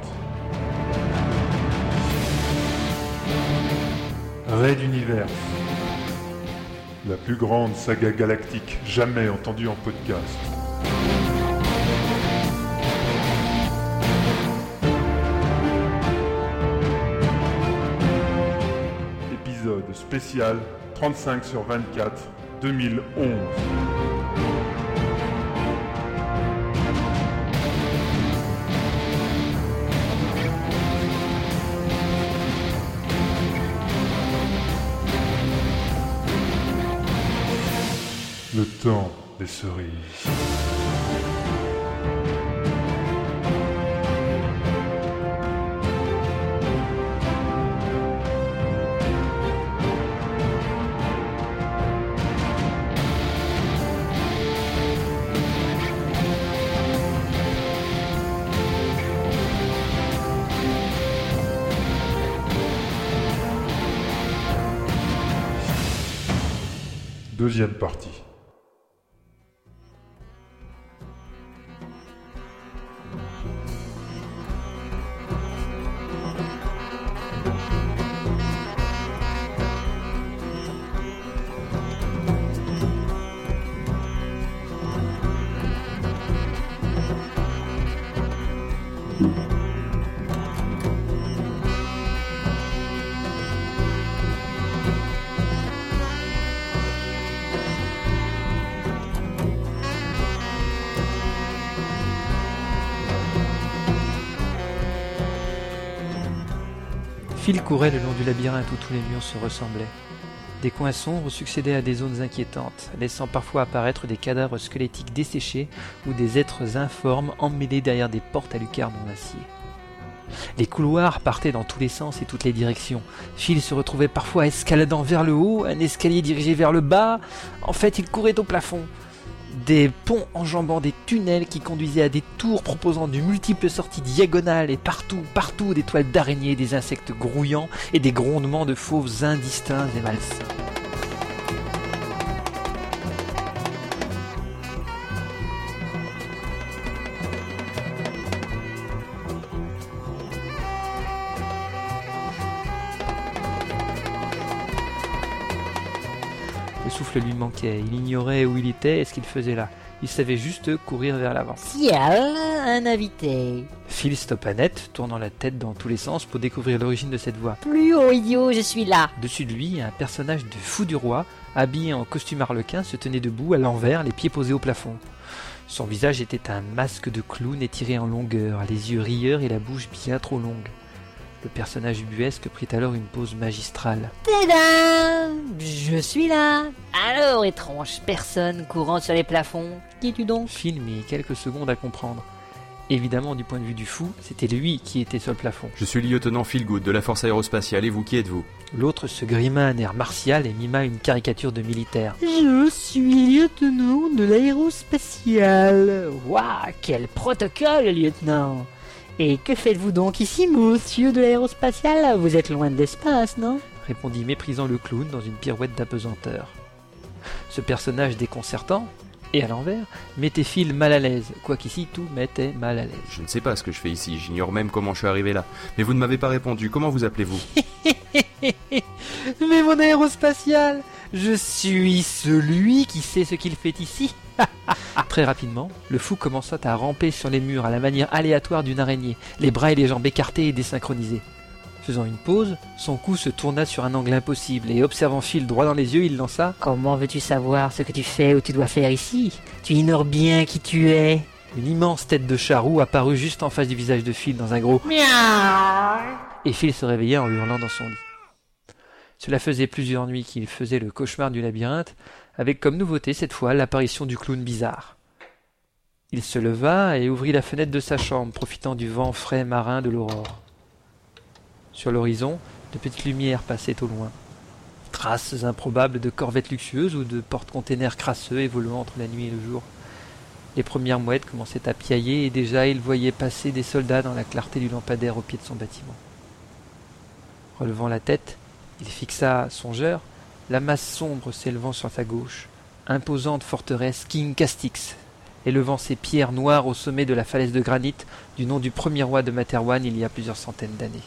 Speaker 7: Raid Universe, la plus grande saga galactique jamais entendue en podcast. Épisode spécial 35 sur 24 2011. Le temps des cerises. Deuxième partie.
Speaker 8: Phil courait le long du labyrinthe où tous les murs se ressemblaient. Des coins sombres succédaient à des zones inquiétantes, laissant parfois apparaître des cadavres squelettiques desséchés ou des êtres informes emmêlés derrière des portes à lucarne en acier. Les couloirs partaient dans tous les sens et toutes les directions. Phil se retrouvait parfois escaladant vers le haut, un escalier dirigé vers le bas. En fait, il courait au plafond. Des ponts enjambant des tunnels qui conduisaient à des tours proposant de multiples sorties diagonales et partout, partout des toiles d'araignées, des insectes grouillants et des grondements de fauves indistincts et malsains. Il ignorait où il était et ce qu'il faisait là. Il savait juste courir vers l'avant.
Speaker 9: Ciel, un invité.
Speaker 8: Phil stoppa net, tournant la tête dans tous les sens pour découvrir l'origine de cette voix.
Speaker 9: Plus haut, idiot, je suis là.
Speaker 8: Dessus de lui, un personnage de fou du roi, habillé en costume arlequin, se tenait debout à l'envers, les pieds posés au plafond. Son visage était un masque de clown étiré en longueur, les yeux rieurs et la bouche bien trop longue. Le personnage ubuesque prit alors une pause magistrale.
Speaker 9: Tadam Je suis là. Alors, étrange personne courant sur les plafonds, qui es-tu donc?
Speaker 8: Phil mit quelques secondes à comprendre. Évidemment, du point de vue du fou, c'était lui qui était sur le plafond.
Speaker 10: Je suis le lieutenant Philgood de la force aérospatiale et vous, qui êtes-vous?
Speaker 8: L'autre se grima un air martial et mima une caricature de militaire.
Speaker 9: Je suis lieutenant de l'aérospatiale. Waouh, quel protocole, lieutenant Et que faites-vous donc ici, monsieur de l'aérospatiale? Vous êtes loin de l'espace, non?
Speaker 8: répondit méprisant le clown dans une pirouette d'apesanteur. Ce personnage déconcertant, et à l'envers, mettait Phil mal à l'aise, quoiqu'ici tout mettait mal à l'aise.
Speaker 10: Je ne sais pas ce que je fais ici, j'ignore même comment je suis arrivé là. Mais vous ne m'avez pas répondu, comment vous appelez-vous?
Speaker 8: Mais mon aérospatial Je suis celui qui sait ce qu'il fait ici Très rapidement, le fou commença à ramper sur les murs à la manière aléatoire d'une araignée, les bras et les jambes écartés et désynchronisés. Faisant une pause, son cou se tourna sur un angle impossible et observant Phil droit dans les yeux, il lança
Speaker 9: Comment veux-tu savoir ce que tu fais ou tu dois faire ici? Tu ignores bien qui tu es.
Speaker 8: Une immense tête de charroux apparut juste en face du visage de Phil dans un gros
Speaker 9: Miaou
Speaker 8: et Phil se réveilla en hurlant dans son lit. Cela faisait plusieurs nuits qu'il faisait le cauchemar du labyrinthe, avec comme nouveauté cette fois l'apparition du clown bizarre. Il se leva et ouvrit la fenêtre de sa chambre, profitant du vent frais marin de l'aurore. Sur l'horizon, de petites lumières passaient au loin. Traces improbables de corvettes luxueuses ou de porte-containers crasseux évoluant entre la nuit et le jour. Les premières mouettes commençaient à piailler et déjà il voyait passer des soldats dans la clarté du lampadaire au pied de son bâtiment. Relevant la tête, il fixa songeur la masse sombre s'élevant sur sa gauche, imposante forteresse King Castix, élevant ses pierres noires au sommet de la falaise de granit du nom du premier roi de Materwan il y a plusieurs centaines d'années.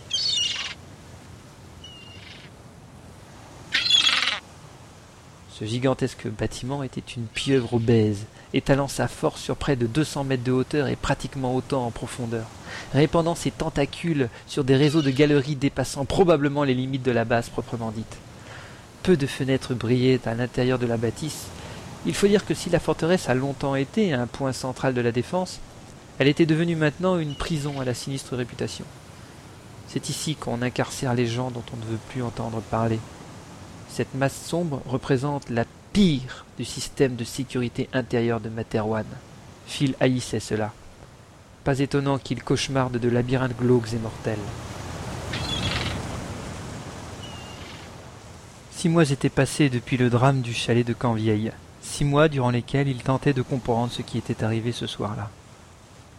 Speaker 8: Ce gigantesque bâtiment était une pieuvre obèse, étalant sa force sur près de 200 mètres de hauteur et pratiquement autant en profondeur, répandant ses tentacules sur des réseaux de galeries dépassant probablement les limites de la base proprement dite. Peu de fenêtres brillaient à l'intérieur de la bâtisse. Il faut dire que si la forteresse a longtemps été un point central de la défense, elle était devenue maintenant une prison à la sinistre réputation. C'est ici qu'on incarcère les gens dont on ne veut plus entendre parler. Cette masse sombre représente la pire du système de sécurité intérieure de Materwan. Phil haïssait cela. Pas étonnant qu'il cauchemarde de labyrinthes glauques et mortels. Six mois étaient passés depuis le drame du chalet de Canvieille. Six mois durant lesquels il tentait de comprendre ce qui était arrivé ce soir-là.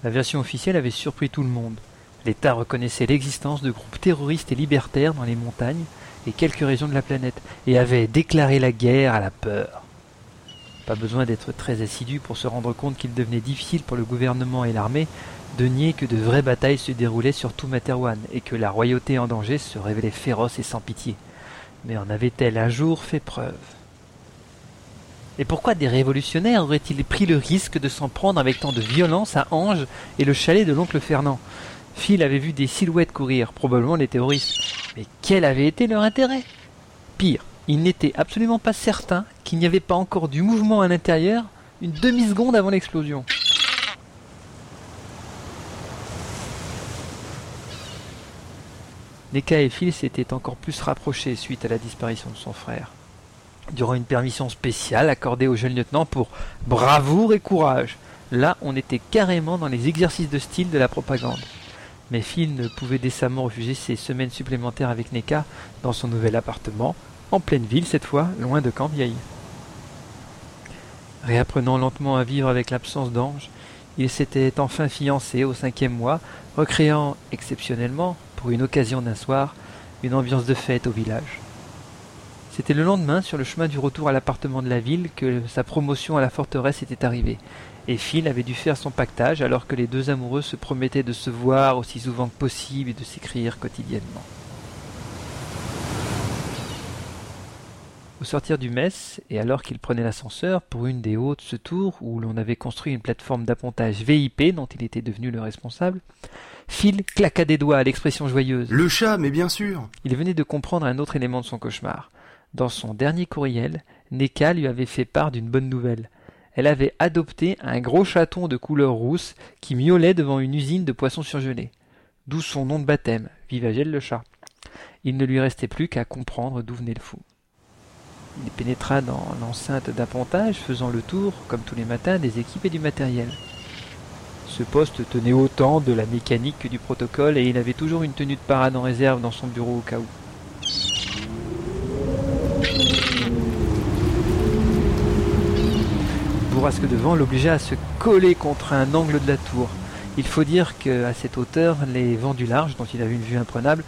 Speaker 8: La version officielle avait surpris tout le monde. L'État reconnaissait l'existence de groupes terroristes et libertaires dans les montagnes et quelques régions de la planète, et avait déclaré la guerre à la peur. Pas besoin d'être très assidu pour se rendre compte qu'il devenait difficile pour le gouvernement et l'armée de nier que de vraies batailles se déroulaient sur tout Materwan, et que la royauté en danger se révélait féroce et sans pitié. Mais en avait-elle un jour fait preuve? Et pourquoi des révolutionnaires auraient-ils pris le risque de s'en prendre avec tant de violence à Ange et le chalet de l'oncle Fernand? Phil avait vu des silhouettes courir, probablement des terroristes. Mais quel avait été leur intérêt? Pire, il n'était absolument pas certain qu'il n'y avait pas encore du mouvement à l'intérieur une demi-seconde avant l'explosion. Neka et Phil s'étaient encore plus rapprochés suite à la disparition de son frère. Durant une permission spéciale accordée au jeune lieutenant pour bravoure et courage, là on était carrément dans les exercices de style de la propagande mais Phil ne pouvait décemment refuser ses semaines supplémentaires avec Neka dans son nouvel appartement, en pleine ville cette fois, loin de Camp-Vieille. Réapprenant lentement à vivre avec l'absence d'Ange, il s'était enfin fiancé au cinquième mois, recréant exceptionnellement, pour une occasion d'un soir, une ambiance de fête au village. C'était le lendemain, sur le chemin du retour à l'appartement de la ville, que sa promotion à la forteresse était arrivée, et Phil avait dû faire son pactage alors que les deux amoureux se promettaient de se voir aussi souvent que possible et de s'écrire quotidiennement. Au sortir du mess, et alors qu'il prenait l'ascenseur pour une des hautes tours où l'on avait construit une plateforme d'appontage VIP dont il était devenu le responsable, Phil claqua des doigts à l'expression joyeuse.
Speaker 10: Le chat, mais bien sûr
Speaker 8: Il venait de comprendre un autre élément de son cauchemar. Dans son dernier courriel, Neka lui avait fait part d'une bonne nouvelle. Elle avait adopté un gros chaton de couleur rousse qui miaulait devant une usine de poissons surgelés. D'où son nom de baptême, Vivagel le chat. Il ne lui restait plus qu'à comprendre d'où venait le fou. Il pénétra dans l'enceinte d'appontage, faisant le tour, comme tous les matins, des équipes et du matériel. Ce poste tenait autant de la mécanique que du protocole et il avait toujours une tenue de parade en réserve dans son bureau au cas où. Bourrasque de vent l'obligea à se coller contre un angle de la tour. Il faut dire qu'à cette hauteur, les vents du large, dont il avait une vue imprenable,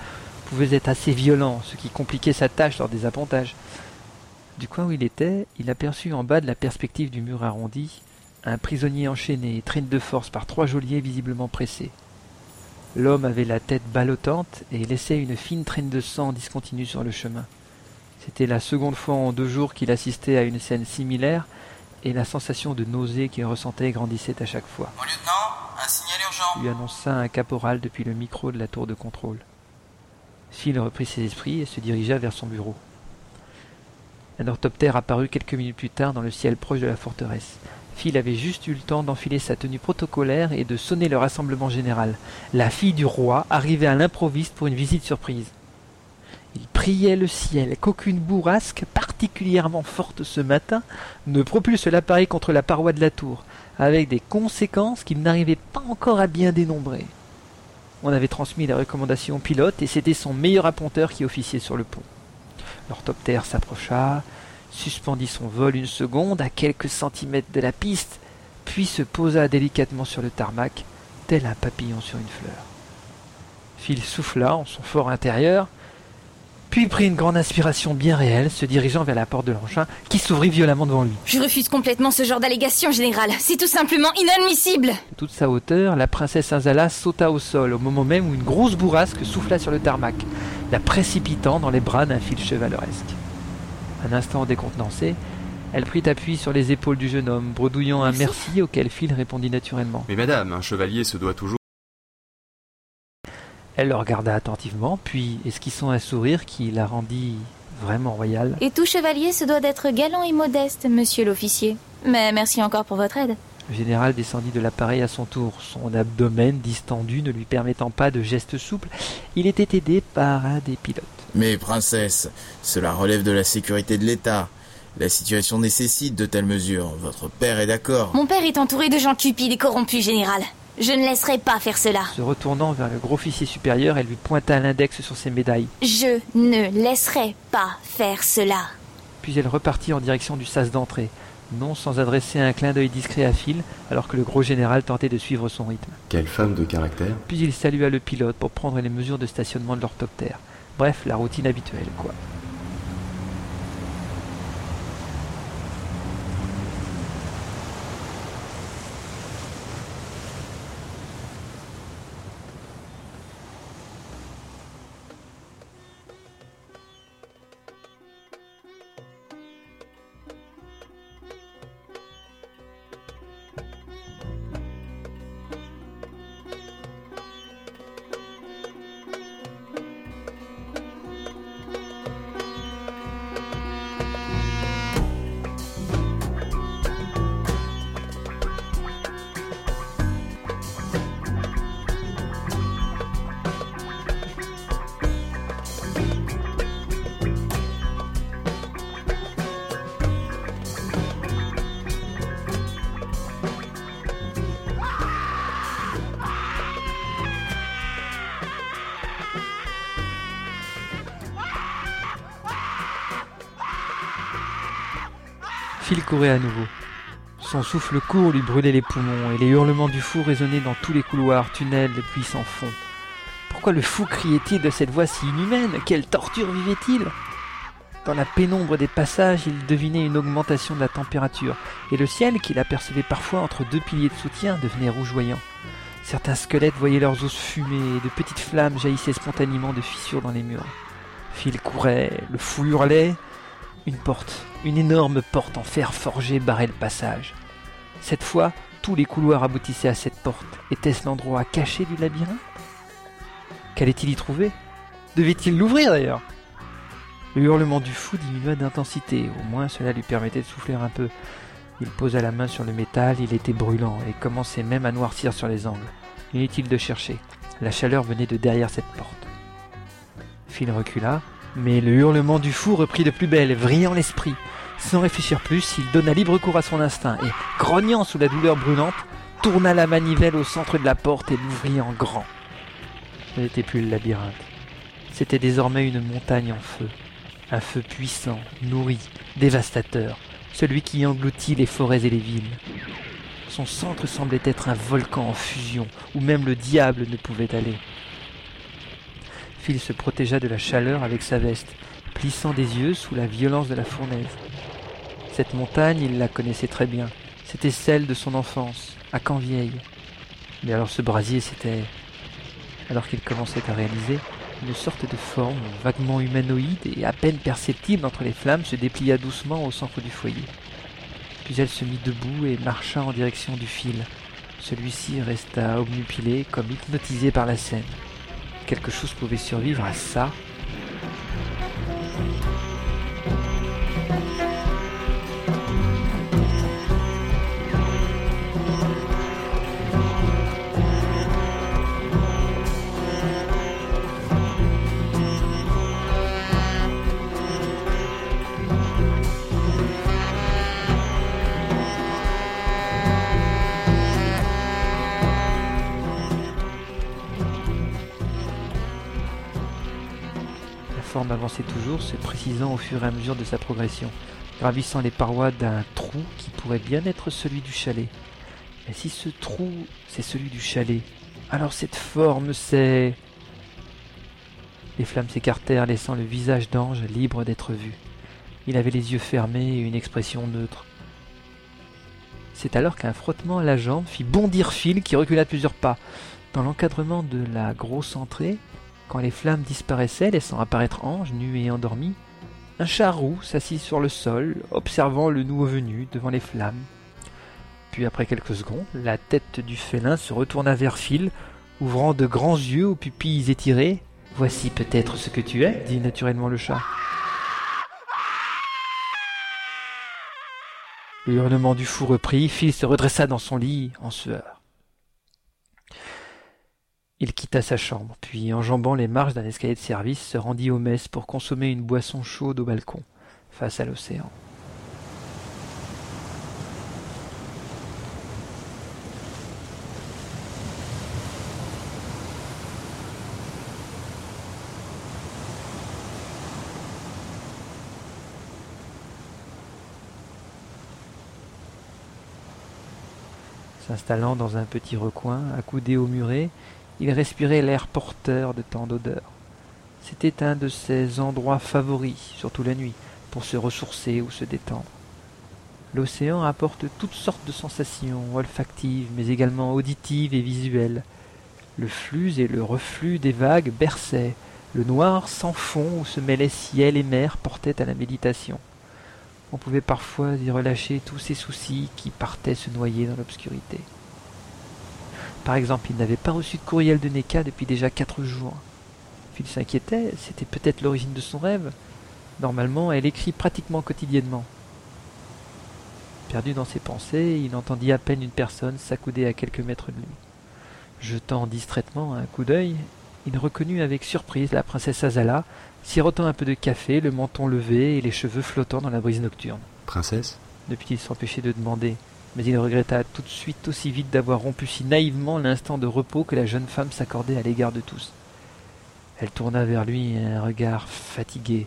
Speaker 8: pouvaient être assez violents, ce qui compliquait sa tâche lors des appontages. Du coin où il était, il aperçut en bas de la perspective du mur arrondi un prisonnier enchaîné, traîné de force par trois geôliers visiblement pressés. L'homme avait la tête ballottante et laissait une fine traîne de sang discontinue sur le chemin. C'était la seconde fois en deux jours qu'il assistait à une scène similaire, et la sensation de nausée qu'il ressentait grandissait à chaque fois.
Speaker 3: Mon lieutenant, un signal urgent.
Speaker 8: Lui annonça un caporal depuis le micro de la tour de contrôle. Phil reprit ses esprits et se dirigea vers son bureau. Un orthoptère apparut quelques minutes plus tard dans le ciel proche de la forteresse. Phil avait juste eu le temps d'enfiler sa tenue protocolaire et de sonner le rassemblement général. La fille du roi arrivait à l'improviste pour une visite surprise. Il priait le ciel qu'aucune bourrasque particulièrement forte ce matin ne propulse l'appareil contre la paroi de la tour, avec des conséquences qu'il n'arrivait pas encore à bien dénombrer. On avait transmis les recommandations au pilote et c'était son meilleur apponteur qui officiait sur le pont. L'orthoptère s'approcha, suspendit son vol une seconde à quelques centimètres de la piste, puis se posa délicatement sur le tarmac, tel un papillon sur une fleur. Phil souffla en son fort intérieur, puis prit une grande inspiration bien réelle, se dirigeant vers la porte de l'engin, qui s'ouvrit violemment devant lui.
Speaker 11: Je refuse complètement ce genre d'allégation, général. C'est tout simplement inadmissible.
Speaker 8: De toute sa hauteur, la princesse Azala sauta au sol, au moment même où une grosse bourrasque souffla sur le tarmac, la précipitant dans les bras d'un fil chevaleresque. Un instant décontenancée, elle prit appui sur les épaules du jeune homme, bredouillant un merci auquel Phil répondit naturellement.
Speaker 10: Mais madame, un chevalier se doit toujours...
Speaker 8: Elle le regarda attentivement, puis esquissant un sourire qui la rendit vraiment royale.
Speaker 11: Et tout chevalier se doit d'être galant et modeste, monsieur l'officier. Mais merci encore pour votre aide.
Speaker 8: Le général descendit de l'appareil à son tour, son abdomen distendu ne lui permettant pas de gestes souples. Il était aidé par un des pilotes.
Speaker 12: Mais princesse, cela relève de la sécurité de l'État. La situation nécessite de telles mesures. Votre père est d'accord.
Speaker 11: Mon père est entouré de gens cupides et corrompus, général. Je ne laisserai pas faire cela.
Speaker 8: Se retournant vers le gros officier supérieur, elle lui pointa l'index sur ses médailles.
Speaker 11: Je ne laisserai pas faire cela.
Speaker 8: Puis elle repartit en direction du sas d'entrée, non sans adresser un clin d'œil discret à Phil, alors que le gros général tentait de suivre son rythme.
Speaker 10: Quelle femme de caractère
Speaker 8: Puis il salua le pilote pour prendre les mesures de stationnement de l'orthoptère. Bref, la routine habituelle, quoi. Son souffle court lui brûlait les poumons et les hurlements du fou résonnaient dans tous les couloirs, tunnels et puits sans fond. Pourquoi le fou criait-il de cette voix si inhumaine? Quelle torture vivait-il? Dans la pénombre des passages, il devinait une augmentation de la température, et le ciel, qu'il apercevait parfois entre deux piliers de soutien, devenait rougeoyant. Certains squelettes voyaient leurs os fumer, et de petites flammes jaillissaient spontanément de fissures dans les murs. Phil courait, le fou hurlait, Une porte, une énorme porte en fer forgé barrait le passage. Cette fois, tous les couloirs aboutissaient à cette porte. Était-ce l'endroit caché du labyrinthe? Qu'allait-il y trouver? Devait-il l'ouvrir d'ailleurs? Le hurlement du fou diminua d'intensité, au moins cela lui permettait de souffler un peu. Il posa la main sur le métal, il était brûlant et commençait même à noircir sur les angles. Inutile de chercher, la chaleur venait de derrière cette porte. Phil recula, mais le hurlement du fou reprit de plus belle, vrillant l'esprit. Sans réfléchir plus, il donna libre cours à son instinct et, grognant sous la douleur brûlante, tourna la manivelle au centre de la porte et l'ouvrit en grand. Ce n'était plus le labyrinthe. C'était désormais une montagne en feu. Un feu puissant, nourri, dévastateur, celui qui engloutit les forêts et les villes. Son centre semblait être un volcan en fusion, où même le diable ne pouvait aller. Phil se protégea de la chaleur avec sa veste, plissant des yeux sous la violence de la fournaise. Cette montagne, il la connaissait très bien. C'était celle de son enfance, à Canvieille. Mais alors ce brasier, c'était... Alors qu'il commençait à réaliser, une sorte de forme vaguement humanoïde et à peine perceptible entre les flammes se déplia doucement au centre du foyer. Puis elle se mit debout et marcha en direction du fil. Celui-ci resta obnupilé, comme hypnotisé par la scène. Quelque chose pouvait survivre à ça. Avançait toujours, se précisant au fur et à mesure de sa progression, gravissant les parois d'un trou qui pourrait bien être celui du chalet. Mais si ce trou, c'est celui du chalet, alors cette forme, c'est... Les flammes s'écartèrent, laissant le visage d'Ange libre d'être vu. Il avait les yeux fermés et une expression neutre. C'est alors qu'un frottement à la jambe fit bondir Phil qui recula plusieurs pas. Dans l'encadrement de la grosse entrée, quand les flammes disparaissaient, laissant apparaître Ange, nu et endormi, un charroux s'assit sur le sol, observant le nouveau venu devant les flammes. Puis après quelques secondes, la tête du félin se retourna vers Phil, ouvrant de grands yeux aux pupilles étirées. Voici peut-être ce que tu es, dit naturellement le chat. Le hurlement du fou reprit, Phil se redressa dans son lit en sueur. Il quitta sa chambre, puis enjambant les marches d'un escalier de service, se rendit aux messes pour consommer une boisson chaude au balcon, face à l'océan. S'installant dans un petit recoin, accoudé au muret, il respirait l'air porteur de tant d'odeurs. C'était un de ses endroits favoris, surtout la nuit, pour se ressourcer ou se détendre. L'océan apporte toutes sortes de sensations, olfactives, mais également auditives et visuelles. Le flux et le reflux des vagues berçaient, le noir sans fond où se mêlaient ciel et mer portait à la méditation. On pouvait parfois y relâcher tous ses soucis qui partaient se noyer dans l'obscurité. Par exemple, il n'avait pas reçu de courriel de Neka depuis déjà quatre jours. Phil s'inquiétait, c'était peut-être l'origine de son rêve. Normalement, elle écrit pratiquement quotidiennement. Perdu dans ses pensées, il entendit à peine une personne s'accouder à quelques mètres de lui. Jetant distraitement un coup d'œil, il reconnut avec surprise la princesse Azala, sirotant un peu de café, le menton levé et les cheveux flottant dans la brise nocturne.
Speaker 10: Princesse?
Speaker 8: Ne put-il s'empêcher de demander, mais il regretta tout de suite aussi vite d'avoir rompu si naïvement l'instant de repos que la jeune femme s'accordait à l'égard de tous. Elle tourna vers lui un regard fatigué.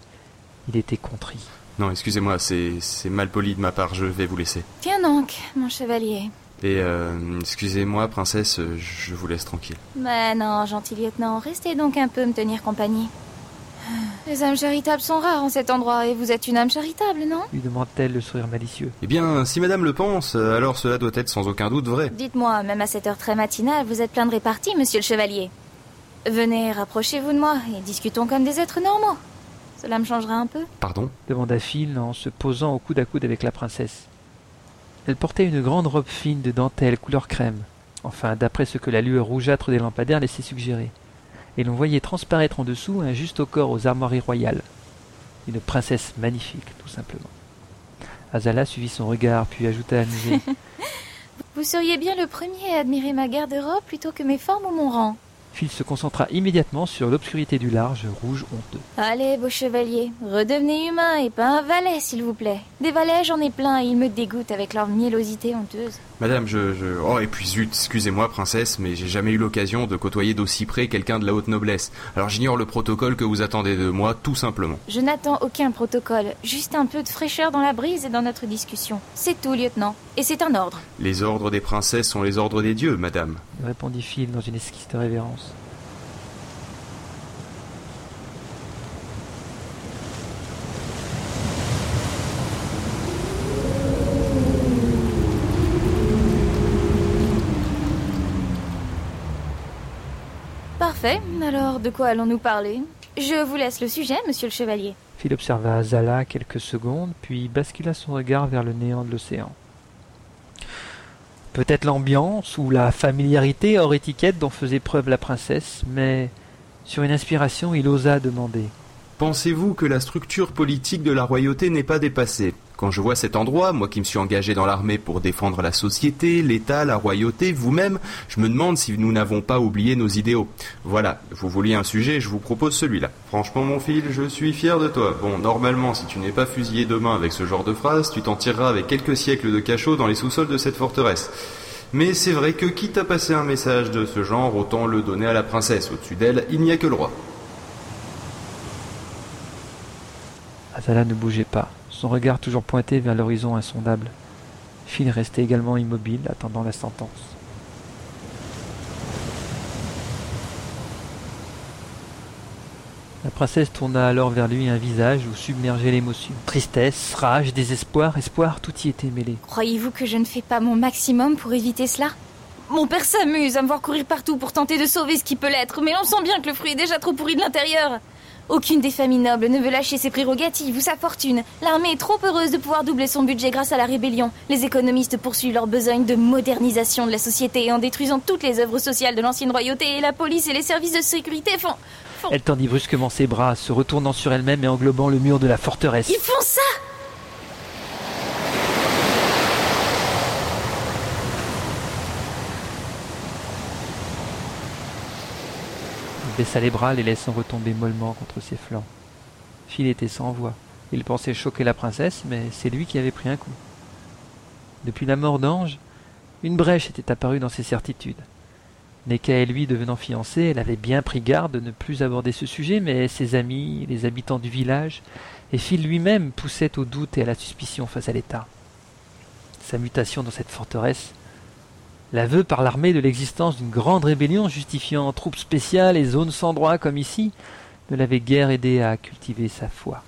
Speaker 8: Il était contrit.
Speaker 10: Non, excusez-moi, c'est c'est mal poli de ma part, je vais vous laisser.
Speaker 11: Tiens donc, mon chevalier.
Speaker 10: Et euh, excusez-moi, princesse, je vous laisse tranquille.
Speaker 11: Mais non, gentil lieutenant, restez donc un peu me tenir compagnie. Les âmes charitables sont rares en cet endroit, et vous êtes une âme charitable, non?
Speaker 8: Lui demande-t-elle le sourire malicieux.
Speaker 10: Eh bien, si madame le pense, alors cela doit être sans aucun doute vrai.
Speaker 11: Dites-moi, même à cette heure très matinale, vous êtes plein de répartie, monsieur le chevalier. Venez, rapprochez-vous de moi, et discutons comme des êtres normaux. Cela me changera un peu.
Speaker 1: Pardon?
Speaker 8: demanda Phil en se posant au coude à coude avec la princesse. Elle portait une grande robe fine de dentelle couleur crème, enfin d'après ce que la lueur rougeâtre des lampadaires laissait suggérer, et l'on voyait transparaître en dessous un juste au corps aux armoiries royales. Une princesse magnifique, tout simplement. Azala suivit son regard, puis ajouta amusé.
Speaker 11: Vous seriez bien le premier à admirer ma garde-robe plutôt que mes formes ou mon rang.
Speaker 8: Phil se concentra immédiatement sur l'obscurité du large, rouge honteux.
Speaker 11: Allez, beau chevalier, redevenez humain et pas un valet, s'il vous plaît. Des valets, j'en ai plein et ils me dégoûtent avec leur miellosité honteuse.
Speaker 1: Madame, je, je... Oh, et puis zut, excusez-moi, princesse, mais j'ai jamais eu l'occasion de côtoyer d'aussi près quelqu'un de la haute noblesse. Alors j'ignore le protocole que vous attendez de moi, tout simplement.
Speaker 11: Je n'attends aucun protocole, juste un peu de fraîcheur dans la brise et dans notre discussion. C'est tout, lieutenant. Et c'est un ordre.
Speaker 1: Les ordres des princesses sont les ordres des dieux, madame.
Speaker 8: répondit Phil dans une esquisse de révérence.
Speaker 11: Parfait. Alors, de quoi allons-nous parler? Je vous laisse le sujet, monsieur le chevalier.
Speaker 8: Phil observa Azala quelques secondes, puis bascula son regard vers le néant de l'océan. Peut-être l'ambiance ou la familiarité hors étiquette dont faisait preuve la princesse, mais sur une inspiration, il osa demander.
Speaker 1: Pensez-vous que la structure politique de la royauté n'est pas dépassée? Quand je vois cet endroit, moi qui me suis engagé dans l'armée pour défendre la société, l'État, la royauté, vous-même, je me demande si nous n'avons pas oublié nos idéaux. Voilà, vous vouliez un sujet, je vous propose celui-là. Franchement, mon fils, je suis fier de toi. Bon, normalement, si tu n'es pas fusillé demain avec ce genre de phrase, tu t'en tireras avec quelques siècles de cachot dans les sous-sols de cette forteresse. Mais c'est vrai que quitte à passer un message de ce genre, autant le donner à la princesse. Au-dessus d'elle, il n'y a que le roi.
Speaker 8: Azala ne bougeait pas, son regard toujours pointé vers l'horizon insondable. Phil restait également immobile, attendant la sentence. La princesse tourna alors vers lui un visage où submergeait l'émotion. Tristesse, rage, désespoir, espoir, tout y était mêlé.
Speaker 11: Croyez-vous que je ne fais pas mon maximum pour éviter cela? Mon père s'amuse à me voir courir partout pour tenter de sauver ce qui peut l'être, mais on sent bien que le fruit est déjà trop pourri de l'intérieur. Aucune des familles nobles ne veut lâcher ses prérogatives ou sa fortune. L'armée est trop heureuse de pouvoir doubler son budget grâce à la rébellion. Les économistes poursuivent leur besogne de modernisation de la société en détruisant toutes les œuvres sociales de l'ancienne royauté et la police et les services de sécurité font... font...
Speaker 8: Elle tendit brusquement ses bras, se retournant sur elle-même et englobant le mur de la forteresse.
Speaker 11: Ils font ça
Speaker 8: baissa les bras, les laissant retomber mollement contre ses flancs. Phil était sans voix. Il pensait choquer la princesse, mais c'est lui qui avait pris un coup. Depuis la mort d'Ange, une brèche était apparue dans ses certitudes. Neka et lui devenant fiancés, elle avait bien pris garde de ne plus aborder ce sujet, mais ses amis, les habitants du village, et Phil lui-même poussaient au doute et à la suspicion face à l'État. Sa mutation dans cette forteresse, l'aveu par l'armée de l'existence d'une grande rébellion justifiant troupes spéciales et zones sans droit comme ici, ne l'avait guère aidé à cultiver sa foi.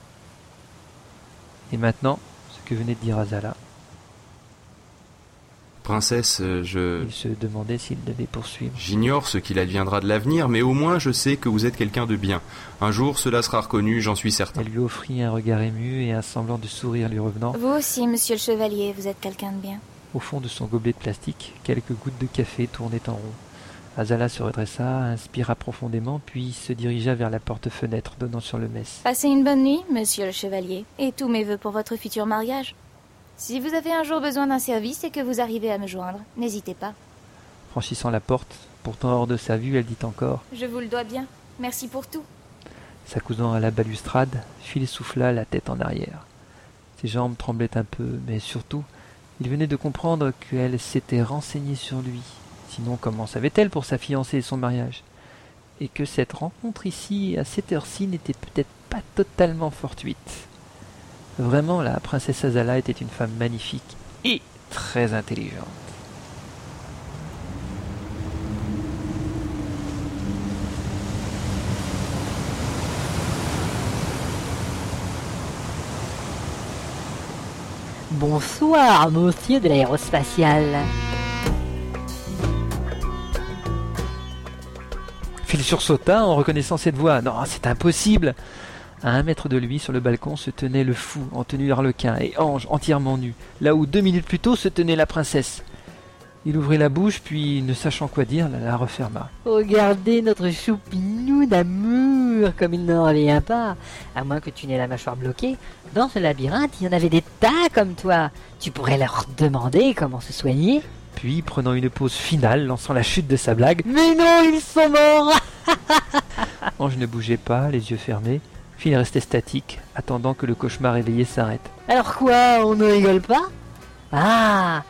Speaker 8: Et maintenant, ce que venait de dire Azala,
Speaker 1: Princesse, euh, je...
Speaker 8: il se demandait s'il devait poursuivre.
Speaker 1: J'ignore ce qu'il adviendra de l'avenir, mais au moins je sais que vous êtes quelqu'un de bien. Un jour cela sera reconnu, j'en suis certain.
Speaker 8: Elle lui offrit un regard ému et un semblant de sourire lui revenant.
Speaker 11: Vous aussi, monsieur le chevalier, vous êtes quelqu'un de bien.
Speaker 8: Au fond de son gobelet de plastique, quelques gouttes de café tournaient en rond. Azala se redressa, inspira profondément, puis se dirigea vers la porte-fenêtre donnant sur le mess.
Speaker 11: Passez une bonne nuit, monsieur le chevalier, et tous mes voeux pour votre futur mariage. Si vous avez un jour besoin d'un service et que vous arrivez à me joindre, n'hésitez pas.
Speaker 8: Franchissant la porte, pourtant hors de sa vue, elle dit encore
Speaker 11: Je vous le dois bien. Merci pour tout.
Speaker 8: S'accoudant à la balustrade, Phil souffla la tête en arrière. Ses jambes tremblaient un peu, mais surtout, il venait de comprendre qu'elle s'était renseignée sur lui. Sinon, comment savait-elle pour sa fiancée et son mariage? Et que cette rencontre ici, à cette heure-ci, n'était peut-être pas totalement fortuite. Vraiment, la princesse Azala était une femme magnifique et très intelligente.
Speaker 9: Bonsoir, monsieur de l'aérospatiale.
Speaker 8: Phil sursauta en reconnaissant cette voix. Non, c'est impossible. À un mètre de lui, sur le balcon, se tenait le fou en tenue d'arlequin et Ange entièrement nu, là où deux minutes plus tôt se tenait la princesse. Il ouvrit la bouche, puis, ne sachant quoi dire, la, la referma.
Speaker 9: Regardez notre choupinou d'amour, comme il n'en revient pas. À moins que tu n'aies la mâchoire bloquée, dans ce labyrinthe, il y en avait des tas comme toi. Tu pourrais leur demander comment se soigner.
Speaker 8: Puis, prenant une pause finale, lançant la chute de sa blague,
Speaker 9: Mais non, ils sont morts
Speaker 8: Ange ne bougeait pas, les yeux fermés. Phil restait statique, attendant que le cauchemar éveillé s'arrête.
Speaker 9: Alors quoi, on ne rigole pas? Ah,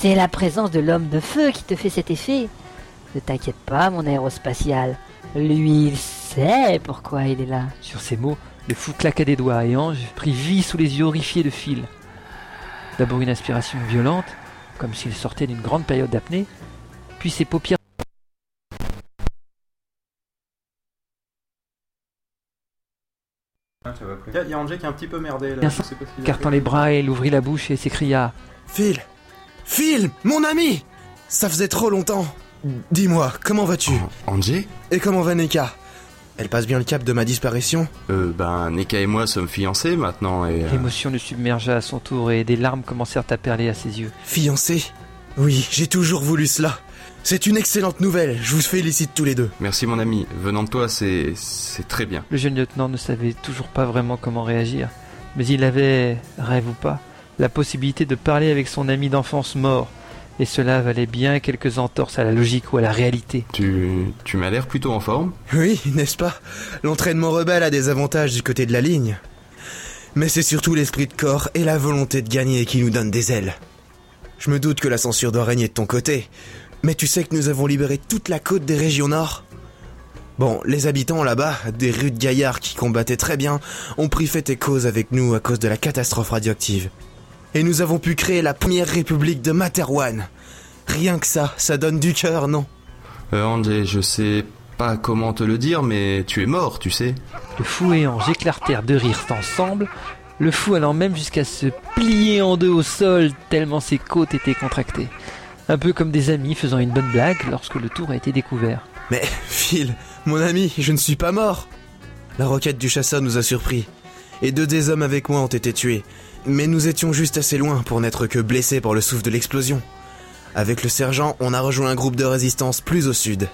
Speaker 9: c'est la présence de l'homme de feu qui te fait cet effet. Ne t'inquiète pas, mon aérospatial. Lui, il sait pourquoi il est là.
Speaker 8: Sur ces mots, le fou claqua des doigts et Ange prit vie sous les yeux horrifiés de Phil. D'abord une inspiration violente, comme s'il sortait d'une grande période d'apnée, puis ses paupières
Speaker 1: Il y a Angé qui est un petit peu merdé là.
Speaker 8: bien
Speaker 1: je sais pas s'il a
Speaker 8: écartant
Speaker 1: fait-
Speaker 8: les bras, il ouvrit la bouche et s'écria
Speaker 12: Phil Phil Mon ami. Ça faisait trop longtemps. Dis-moi, comment vas-tu
Speaker 10: Angé
Speaker 12: Et comment va Neka? Elle passe bien le cap de ma disparition?
Speaker 10: Euh, ben, Neka et moi sommes fiancés maintenant et... euh,
Speaker 8: L'émotion le submergea à son tour et des larmes commencèrent à perler à ses yeux.
Speaker 12: Fiancé Oui, j'ai toujours voulu cela. C'est une excellente nouvelle, je vous félicite tous les deux.
Speaker 10: Merci mon ami, venant de toi, c'est... c'est très bien.
Speaker 8: Le jeune lieutenant ne savait toujours pas vraiment comment réagir, mais il avait, rêve ou pas, la possibilité de parler avec son ami d'enfance mort, et cela valait bien quelques entorses à la logique ou à la réalité.
Speaker 10: Tu... tu m'as l'air plutôt en forme
Speaker 12: Oui, n'est-ce pas? L'entraînement rebelle a des avantages du côté de la ligne. Mais c'est surtout l'esprit de corps et la volonté de gagner qui nous donnent des ailes. Je me doute que la censure doit régner de ton côté. Mais tu sais que nous avons libéré toute la côte des régions nord Bon, les habitants là-bas, des rudes gaillards qui combattaient très bien, ont pris fait et cause avec nous à cause de la catastrophe radioactive. Et nous avons pu créer la première république de Materwan. Rien que ça, ça donne du cœur, non
Speaker 10: Euh, Angé, je sais pas comment te le dire, mais tu es mort, tu sais.
Speaker 8: Le fou et Ange éclatèrent de rire ensemble, le fou allant même jusqu'à se plier en deux au sol tellement ses côtes étaient contractées. Un peu comme des amis faisant une bonne blague lorsque le tour a été découvert.
Speaker 12: Mais, Phil, mon ami, je ne suis pas mort. La roquette du chasseur nous a surpris. Et deux des hommes avec moi ont été tués. Mais nous étions juste assez loin pour n'être que blessés par le souffle de l'explosion. Avec le sergent, on a rejoint un groupe de résistance plus au sud.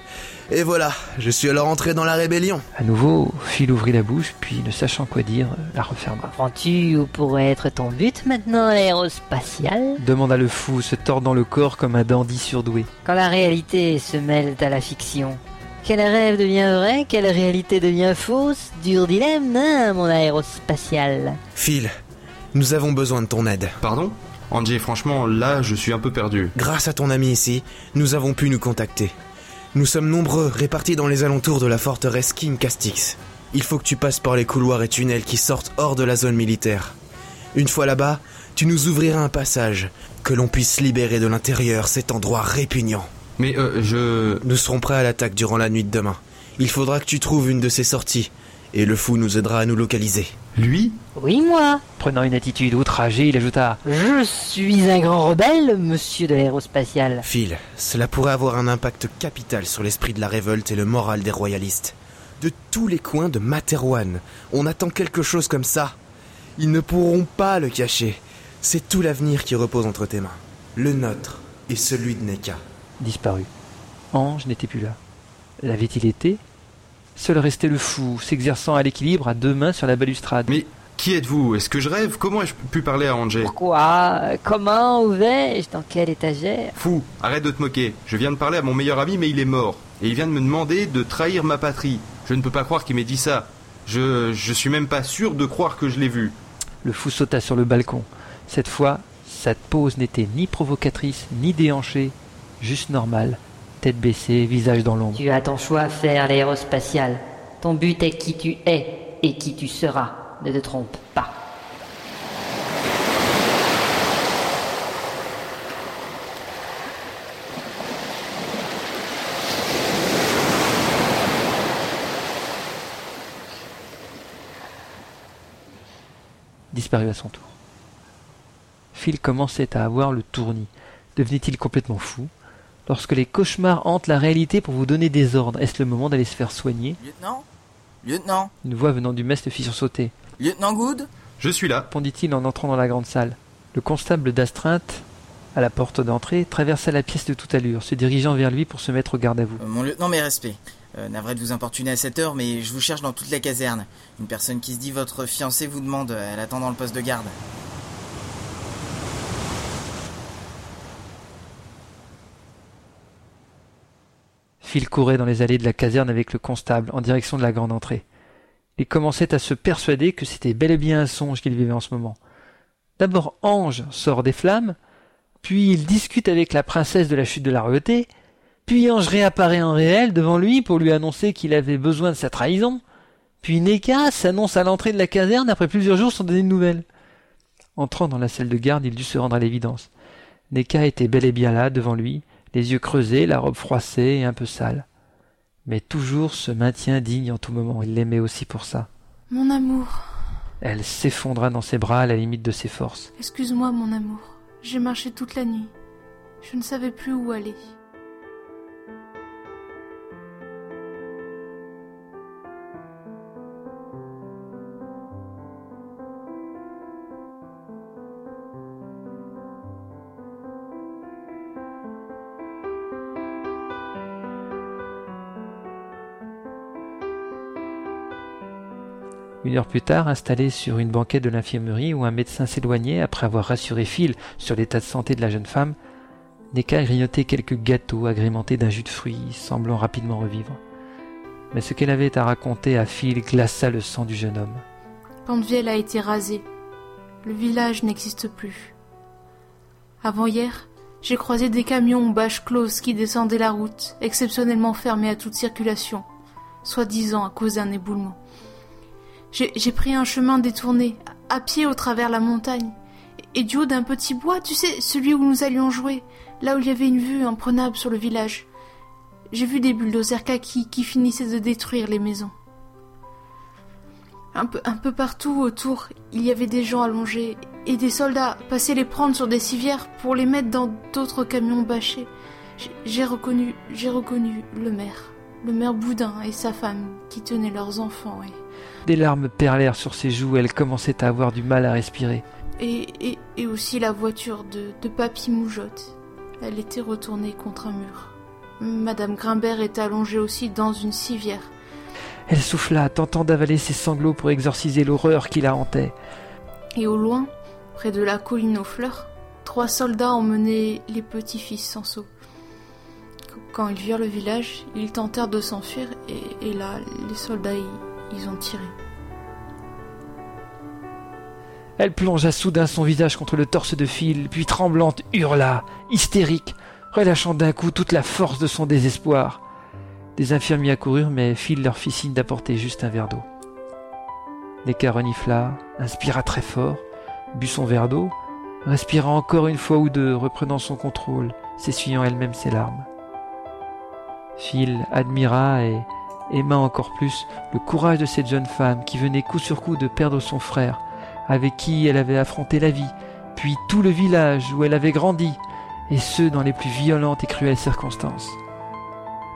Speaker 12: Et voilà, je suis alors entré dans la rébellion.
Speaker 8: À nouveau, Phil ouvrit la bouche, puis ne sachant quoi dire, la referma.
Speaker 9: Comprends-tu où pourrait être ton but maintenant, aérospatial
Speaker 8: Demanda le fou, se tordant le corps comme un dandy surdoué.
Speaker 9: Quand la réalité se mêle à la fiction. Quel rêve devient vrai, quelle réalité devient fausse? Dur dilemme, hein, mon aérospatial
Speaker 12: Phil, nous avons besoin de ton aide.
Speaker 10: Pardon? Angé, franchement, là, je suis un peu perdu.
Speaker 12: Grâce à ton ami ici, nous avons pu nous contacter. Nous sommes nombreux, répartis dans les alentours de la forteresse King Castix. Il faut que tu passes par les couloirs et tunnels qui sortent hors de la zone militaire. Une fois là-bas, tu nous ouvriras un passage, que l'on puisse libérer de l'intérieur cet endroit répugnant.
Speaker 10: Mais euh, je...
Speaker 12: Nous serons prêts à l'attaque durant la nuit de demain. Il faudra que tu trouves une de ces sorties, et le fou nous aidera à nous localiser.
Speaker 10: Lui
Speaker 9: Oui, moi
Speaker 8: Prenant une attitude outragée, il ajouta
Speaker 9: Je suis un grand rebelle, monsieur de l'aérospatial.
Speaker 12: Phil, cela pourrait avoir un impact capital sur l'esprit de la révolte et le moral des royalistes. De tous les coins de Materwan, on attend quelque chose comme ça. Ils ne pourront pas le cacher. C'est tout l'avenir qui repose entre tes mains. Le nôtre et celui de Neka.
Speaker 8: disparut. Ange n'était plus là. L'avait-il été? Seul restait le fou, s'exerçant à l'équilibre à deux mains sur la balustrade.
Speaker 10: Mais qui êtes-vous? Est-ce que je rêve? Comment ai-je pu parler à Angé
Speaker 9: Pourquoi? Comment? Où vais-je? Dans quelle étagère?
Speaker 10: Fou, arrête de te moquer. Je viens de parler à mon meilleur ami, mais il est mort. Et il vient de me demander de trahir ma patrie. Je ne peux pas croire qu'il m'ait dit ça. Je, je suis même pas sûr de croire que je l'ai vu.
Speaker 8: Le fou sauta sur le balcon. Cette fois, sa pose n'était ni provocatrice, ni déhanchée, juste normale, tête baissée, visage dans l'ombre.
Speaker 9: Tu as ton choix à faire, l'aérospatial. Ton but est qui tu es et qui tu seras. Ne te trompe pas.
Speaker 8: disparut à son tour. Phil commençait à avoir le tournis. Devenait-il complètement fou? Lorsque les cauchemars hantent la réalité pour vous donner des ordres, est-ce le moment d'aller se faire soigner?
Speaker 13: Lieutenant? Lieutenant?
Speaker 8: Une voix venant du mess le fit sursauter.
Speaker 13: Lieutenant Good
Speaker 10: Je suis là,
Speaker 8: répondit-il en entrant dans la grande salle. Le constable d'astreinte, à la porte d'entrée, traversa la pièce de toute allure, se dirigeant vers lui pour se mettre au garde à vous.
Speaker 13: Euh, Mon lieutenant, mes respects. Euh, navré de vous importuner à cette heure, mais je vous cherche dans toute la caserne. Une personne qui se dit votre fiancée vous demande, elle attend dans le poste de garde.
Speaker 8: Phil courait dans les allées de la caserne avec le constable en direction de la grande entrée. Il commençait à se persuader que c'était bel et bien un songe qu'il vivait en ce moment. D'abord Ange sort des flammes, puis il discute avec la princesse de la chute de la royauté, puis Ange réapparaît en réel devant lui pour lui annoncer qu'il avait besoin de sa trahison, puis Neka s'annonce à l'entrée de la caserne après plusieurs jours sans donner de nouvelles. Entrant dans la salle de garde, il dut se rendre à l'évidence. Neka était bel et bien là, devant lui, les yeux creusés, la robe froissée et un peu sale. Mais toujours ce maintien digne en tout moment, il l'aimait aussi pour ça.
Speaker 14: Mon amour,
Speaker 8: Elle s'effondra dans ses bras à la limite de ses forces.
Speaker 14: excuse-moi mon amour. J'ai marché toute la nuit. Je ne savais plus où aller.
Speaker 8: Une heure plus tard, installé sur une banquette de l'infirmerie où un médecin s'éloignait après avoir rassuré Phil sur l'état de santé de la jeune femme, Neka grignotait quelques gâteaux agrémentés d'un jus de fruits, semblant rapidement revivre. Mais ce qu'elle avait à raconter à Phil glaça le sang du jeune homme.
Speaker 14: Pandevielle a été rasée. Le village n'existe plus. Avant-hier, j'ai croisé des camions bâches closes qui descendaient la route, exceptionnellement fermée à toute circulation, soi-disant à cause d'un éboulement. J'ai pris un chemin détourné, à pied au travers la montagne, et du haut d'un petit bois, tu sais, celui où nous allions jouer, là où il y avait une vue imprenable sur le village. J'ai vu des bulldozers kaki qui finissaient de détruire les maisons. Un peu, partout autour, il y avait des gens allongés et des soldats passaient les prendre sur des civières pour les mettre dans d'autres camions bâchés. J'ai reconnu, j'ai reconnu le maire, le maire Boudin et sa femme qui tenaient leurs enfants et,
Speaker 8: Des larmes perlèrent sur ses joues, elle commençait à avoir du mal à respirer.
Speaker 14: et, et, et aussi la voiture de, de Papy Moujotte. Elle était retournée contre un mur. Madame Grimbert était allongée aussi dans une civière.
Speaker 8: Elle souffla, tentant d'avaler ses sanglots pour exorciser l'horreur qui la hantait.
Speaker 14: Et au loin, près de la colline aux fleurs, trois soldats emmenaient les petits-fils sans seau. Quand ils virent le village, ils tentèrent de s'enfuir et, et là, les soldats, ils, ils ont tiré.
Speaker 8: Elle plongea soudain son visage contre le torse de Phil, puis tremblante hurla, hystérique, relâchant d'un coup toute la force de son désespoir. Des infirmiers accoururent, mais Phil leur fit signe d'apporter juste un verre d'eau. Neka renifla, inspira très fort, but son verre d'eau, respira encore une fois ou deux, reprenant son contrôle, s'essuyant elle-même ses larmes. Phil admira et aima encore plus le courage de cette jeune femme qui venait coup sur coup de perdre son frère, avec qui elle avait affronté la vie, puis tout le village où elle avait grandi, et ce dans les plus violentes et cruelles circonstances.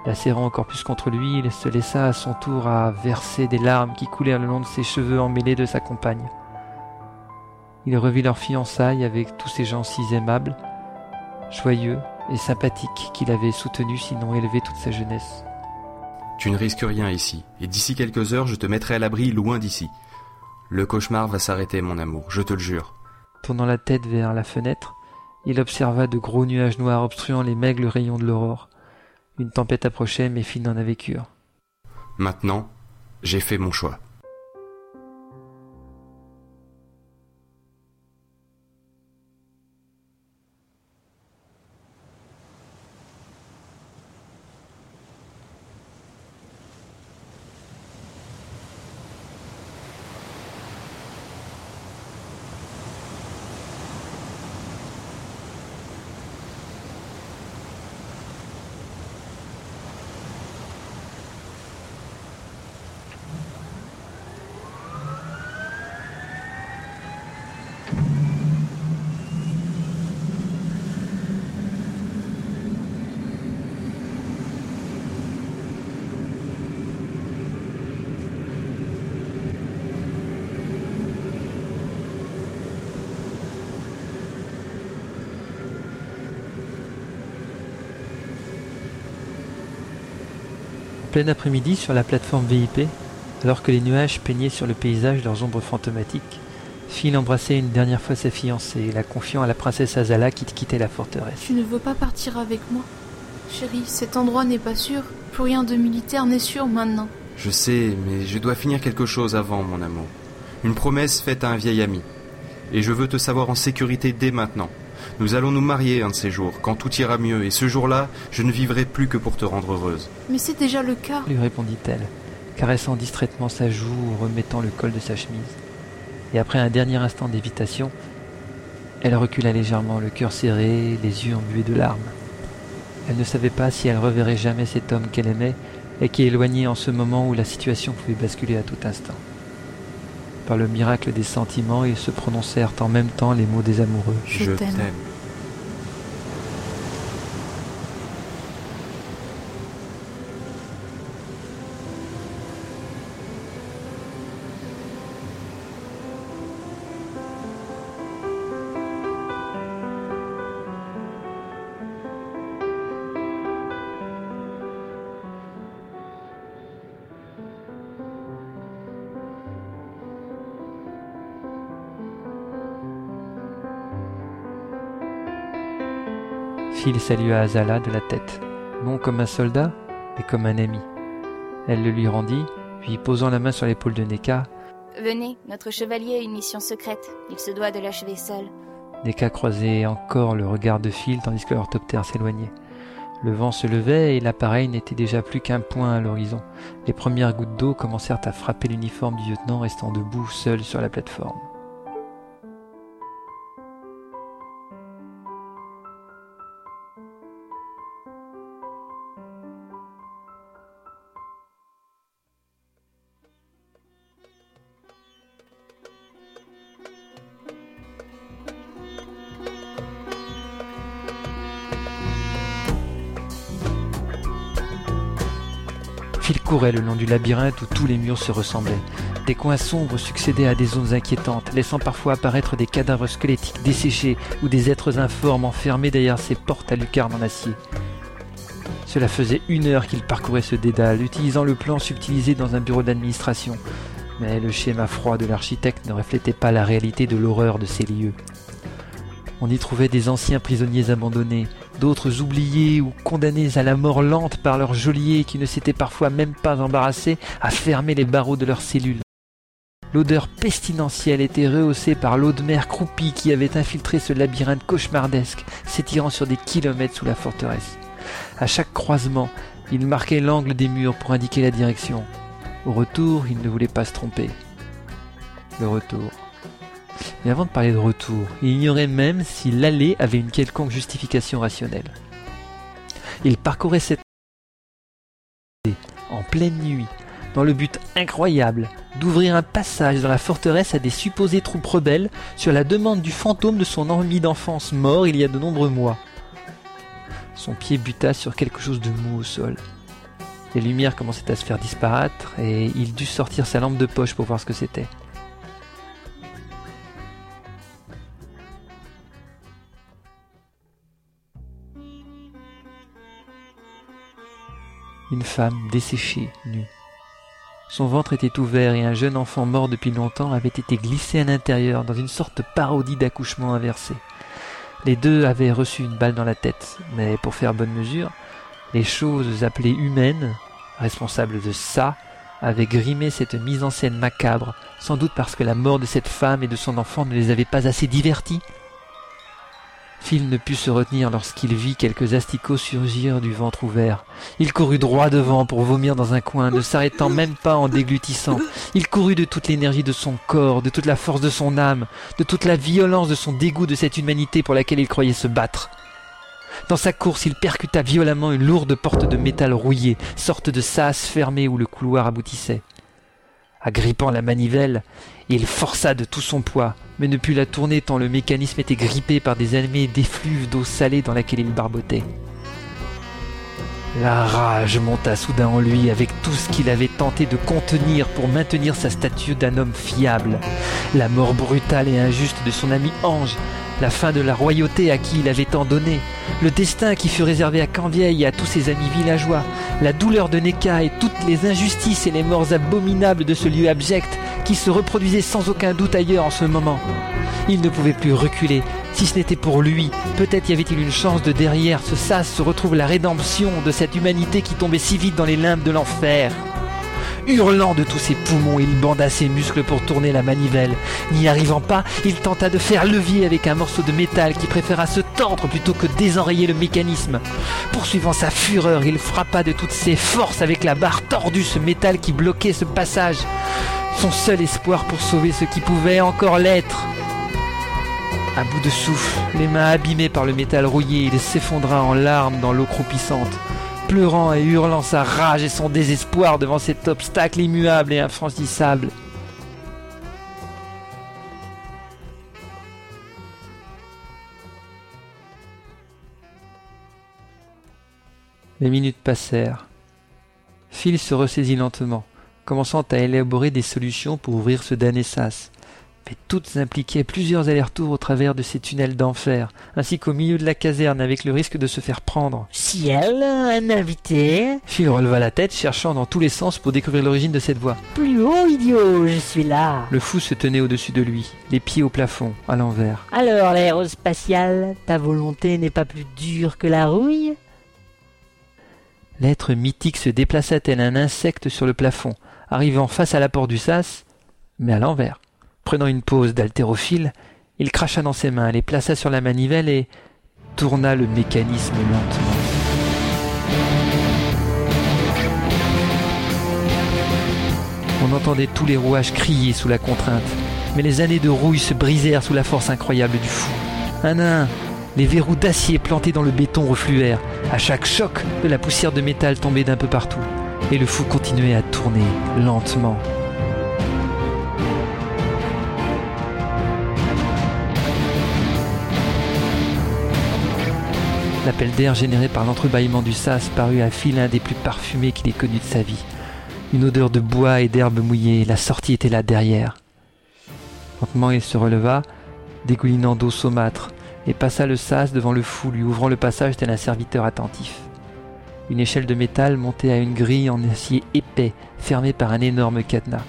Speaker 8: La serrant encore plus contre lui, il se laissa à son tour à verser des larmes qui coulèrent le long de ses cheveux emmêlés de sa compagne. Il revit leur fiançailles avec tous ces gens si aimables, joyeux et sympathiques qu'il avait soutenus sinon élevés toute sa jeunesse.
Speaker 10: Tu ne risques rien ici, et d'ici quelques heures je te mettrai à l'abri loin d'ici. Le cauchemar va s'arrêter, mon amour, je te le jure.
Speaker 8: Tournant la tête vers la fenêtre, il observa de gros nuages noirs obstruant les maigres rayons de l'aurore. Une tempête approchait, mais Phil n'en avait cure.
Speaker 10: Maintenant, j'ai fait mon choix.
Speaker 8: Plein après-midi sur la plateforme VIP, alors que les nuages peignaient sur le paysage leurs ombres fantomatiques, Phil embrassait une dernière fois sa fiancée, la confiant à la princesse Azala qui quittait la forteresse.
Speaker 14: Tu ne veux pas partir avec moi Chérie, cet endroit n'est pas sûr. Plus rien de militaire n'est sûr maintenant.
Speaker 10: Je sais, mais je dois finir quelque chose avant, mon amour. Une promesse faite à un vieil ami. Et je veux te savoir en sécurité dès maintenant. Nous allons nous marier un de ces jours, quand tout ira mieux, et ce jour-là, je ne vivrai plus que pour te rendre heureuse.
Speaker 14: Mais c'est déjà le cas.
Speaker 8: lui répondit-elle, caressant distraitement sa joue ou remettant le col de sa chemise. Et après un dernier instant d'évitation, elle recula légèrement, le cœur serré, les yeux embués de larmes. Elle ne savait pas si elle reverrait jamais cet homme qu'elle aimait et qui éloignait en ce moment où la situation pouvait basculer à tout instant. Par le miracle des sentiments, ils se prononcèrent en même temps les mots des amoureux.
Speaker 14: Je t'aime.
Speaker 8: Phil salua Azala de la tête, non comme un soldat, mais comme un ami. Elle le lui rendit, puis posant la main sur l'épaule de Neka,
Speaker 11: Venez, notre chevalier a une mission secrète. Il se doit de l'achever seul.
Speaker 8: Neka croisait encore le regard de Phil tandis que l'orthoptère s'éloignait. Le vent se levait et l'appareil n'était déjà plus qu'un point à l'horizon. Les premières gouttes d'eau commencèrent à frapper l'uniforme du lieutenant restant debout seul sur la plateforme. Phil courait le long du labyrinthe où tous les murs se ressemblaient. Des coins sombres succédaient à des zones inquiétantes, laissant parfois apparaître des cadavres squelettiques desséchés ou des êtres informes enfermés derrière ces portes à lucarne en acier. Cela faisait une heure qu'il parcourait ce dédale, utilisant le plan subtilisé dans un bureau d'administration. Mais le schéma froid de l'architecte ne reflétait pas la réalité de l'horreur de ces lieux. On y trouvait des anciens prisonniers abandonnés, d'autres oubliés ou condamnés à la mort lente par leurs geôliers qui ne s'étaient parfois même pas embarrassés à fermer les barreaux de leurs cellules. L'odeur pestilentielle était rehaussée par l'eau de mer croupie qui avait infiltré ce labyrinthe cauchemardesque, s'étirant sur des kilomètres sous la forteresse. À chaque croisement, il marquait l'angle des murs pour indiquer la direction. Au retour, il ne voulait pas se tromper. Le retour. Mais avant de parler de retour, il ignorait même si l'aller avait une quelconque justification rationnelle. Il parcourait cette en pleine nuit, dans le but incroyable d'ouvrir un passage dans la forteresse à des supposées troupes rebelles sur la demande du fantôme de son ami d'enfance mort il y a de nombreux mois. Son pied buta sur quelque chose de mou au sol. Les lumières commençaient à se faire disparaître et il dut sortir sa lampe de poche pour voir ce que c'était. Une femme desséchée, nue. Son ventre était ouvert et un jeune enfant mort depuis longtemps avait été glissé à l'intérieur dans une sorte de parodie d'accouchement inversé. Les deux avaient reçu une balle dans la tête, mais pour faire bonne mesure, les choses appelées humaines, responsables de ça, avaient grimé cette mise en scène macabre, sans doute parce que la mort de cette femme et de son enfant ne les avait pas assez divertis. Phil ne put se retenir lorsqu'il vit quelques asticots surgir du ventre ouvert. Il courut droit devant pour vomir dans un coin, ne s'arrêtant même pas en déglutissant. Il courut de toute l'énergie de son corps, de toute la force de son âme, de toute la violence de son dégoût de cette humanité pour laquelle il croyait se battre. Dans sa course, il percuta violemment une lourde porte de métal rouillé, sorte de sas fermé où le couloir aboutissait. Agrippant la manivelle, il força de tout son poids, mais ne put la tourner tant le mécanisme était grippé par des années d'effluves d'eau salée dans laquelle il barbotait. La rage monta soudain en lui avec tout ce qu'il avait tenté de contenir pour maintenir sa statue d'un homme fiable. La mort brutale et injuste de son ami Ange, la fin de la royauté à qui il avait tant donné, Le destin qui fut réservé à Canvieille et à tous ses amis villageois, la douleur de Neka et toutes les injustices et les morts abominables de ce lieu abject qui se reproduisait sans aucun doute ailleurs en ce moment. Il ne pouvait plus reculer, si ce n'était pour lui. Peut-être y avait-il une chance de derrière ce sas se retrouve la rédemption de cette humanité qui tombait si vite dans les limbes de l'enfer. Hurlant de tous ses poumons, il banda ses muscles pour tourner la manivelle. N'y arrivant pas, il tenta de faire levier avec un morceau de métal qui préféra se tordre plutôt que désenrayer le mécanisme. Poursuivant sa fureur, il frappa de toutes ses forces avec la barre tordue ce métal qui bloquait ce passage. Son seul espoir pour sauver ce qui pouvait encore l'être. À bout de souffle, les mains abîmées par le métal rouillé, il s'effondra en larmes dans l'eau croupissante pleurant et hurlant sa rage et son désespoir devant cet obstacle immuable et infranchissable. Les minutes passèrent. Phil se ressaisit lentement, commençant à élaborer des solutions pour ouvrir ce damné sas mais toutes impliquaient plusieurs allers-retours au travers de ces tunnels d'enfer, ainsi qu'au milieu de la caserne avec le risque de se faire prendre.
Speaker 9: Ciel, un invité
Speaker 8: Phil releva la tête, cherchant dans tous les sens pour découvrir l'origine de cette voix.
Speaker 9: Plus haut, idiot, je suis là.
Speaker 8: Le fou se tenait au-dessus de lui, les pieds au plafond, à l'envers.
Speaker 9: Alors, l'aérospatial, ta volonté n'est pas plus dure que la rouille?
Speaker 8: L'être mythique se déplaça tel un insecte sur le plafond, arrivant face à la porte du sas, mais à l'envers. Prenant une pause d'haltérophile, il cracha dans ses mains, les plaça sur la manivelle et tourna le mécanisme lentement. On entendait tous les rouages crier sous la contrainte, mais les années de rouille se brisèrent sous la force incroyable du fou. Un à un, les verrous d'acier plantés dans le béton refluèrent. À chaque choc, de la poussière de métal tombait d'un peu partout. Et le fou continuait à tourner lentement, L'appel d'air généré par l'entrebâillement du sas parut à Phil l'un des plus parfumés qu'il ait connu de sa vie. Une odeur de bois et d'herbe mouillée, la sortie était là derrière. Lentement il se releva, dégoulinant d'eau saumâtre, et passa le sas devant le fou, lui ouvrant le passage tel un serviteur attentif. Une échelle de métal montait à une grille en acier épais, fermée par un énorme cadenas.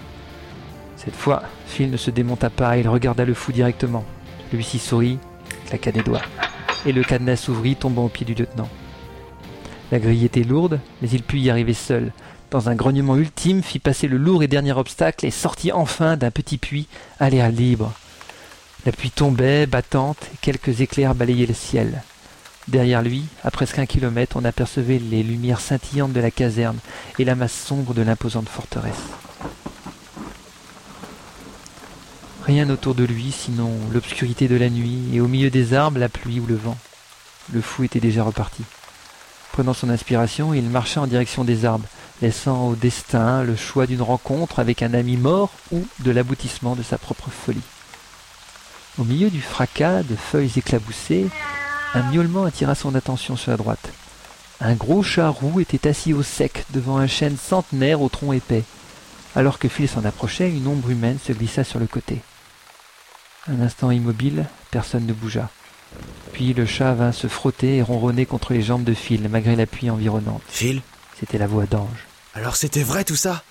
Speaker 8: Cette fois, Phil ne se démonta pas, il regarda le fou directement. Celui-ci sourit, claqua des doigts et le cadenas s'ouvrit, tombant au pied du lieutenant. La grille était lourde, mais il put y arriver seul. Dans un grognement ultime, fit passer le lourd et dernier obstacle et sortit enfin d'un petit puits à l'air libre. La pluie tombait, battante, et quelques éclairs balayaient le ciel. Derrière lui, à presque un kilomètre, on apercevait les lumières scintillantes de la caserne et la masse sombre de l'imposante forteresse. Rien autour de lui, sinon l'obscurité de la nuit, et au milieu des arbres, la pluie ou le vent. Le fou était déjà reparti. Prenant son inspiration, il marcha en direction des arbres, laissant au destin le choix d'une rencontre avec un ami mort ou de l'aboutissement de sa propre folie. Au milieu du fracas de feuilles éclaboussées, un miaulement attira son attention sur la droite. Un gros chat roux était assis au sec devant un chêne centenaire au tronc épais. Alors que Phil s'en approchait, une ombre humaine se glissa sur le côté. Un instant immobile, personne ne bougea. Puis le chat vint se frotter et ronronner contre les jambes de Phil, malgré la pluie environnante.
Speaker 12: Phil
Speaker 8: C'était la voix d'Ange.
Speaker 12: Alors c'était vrai tout ça?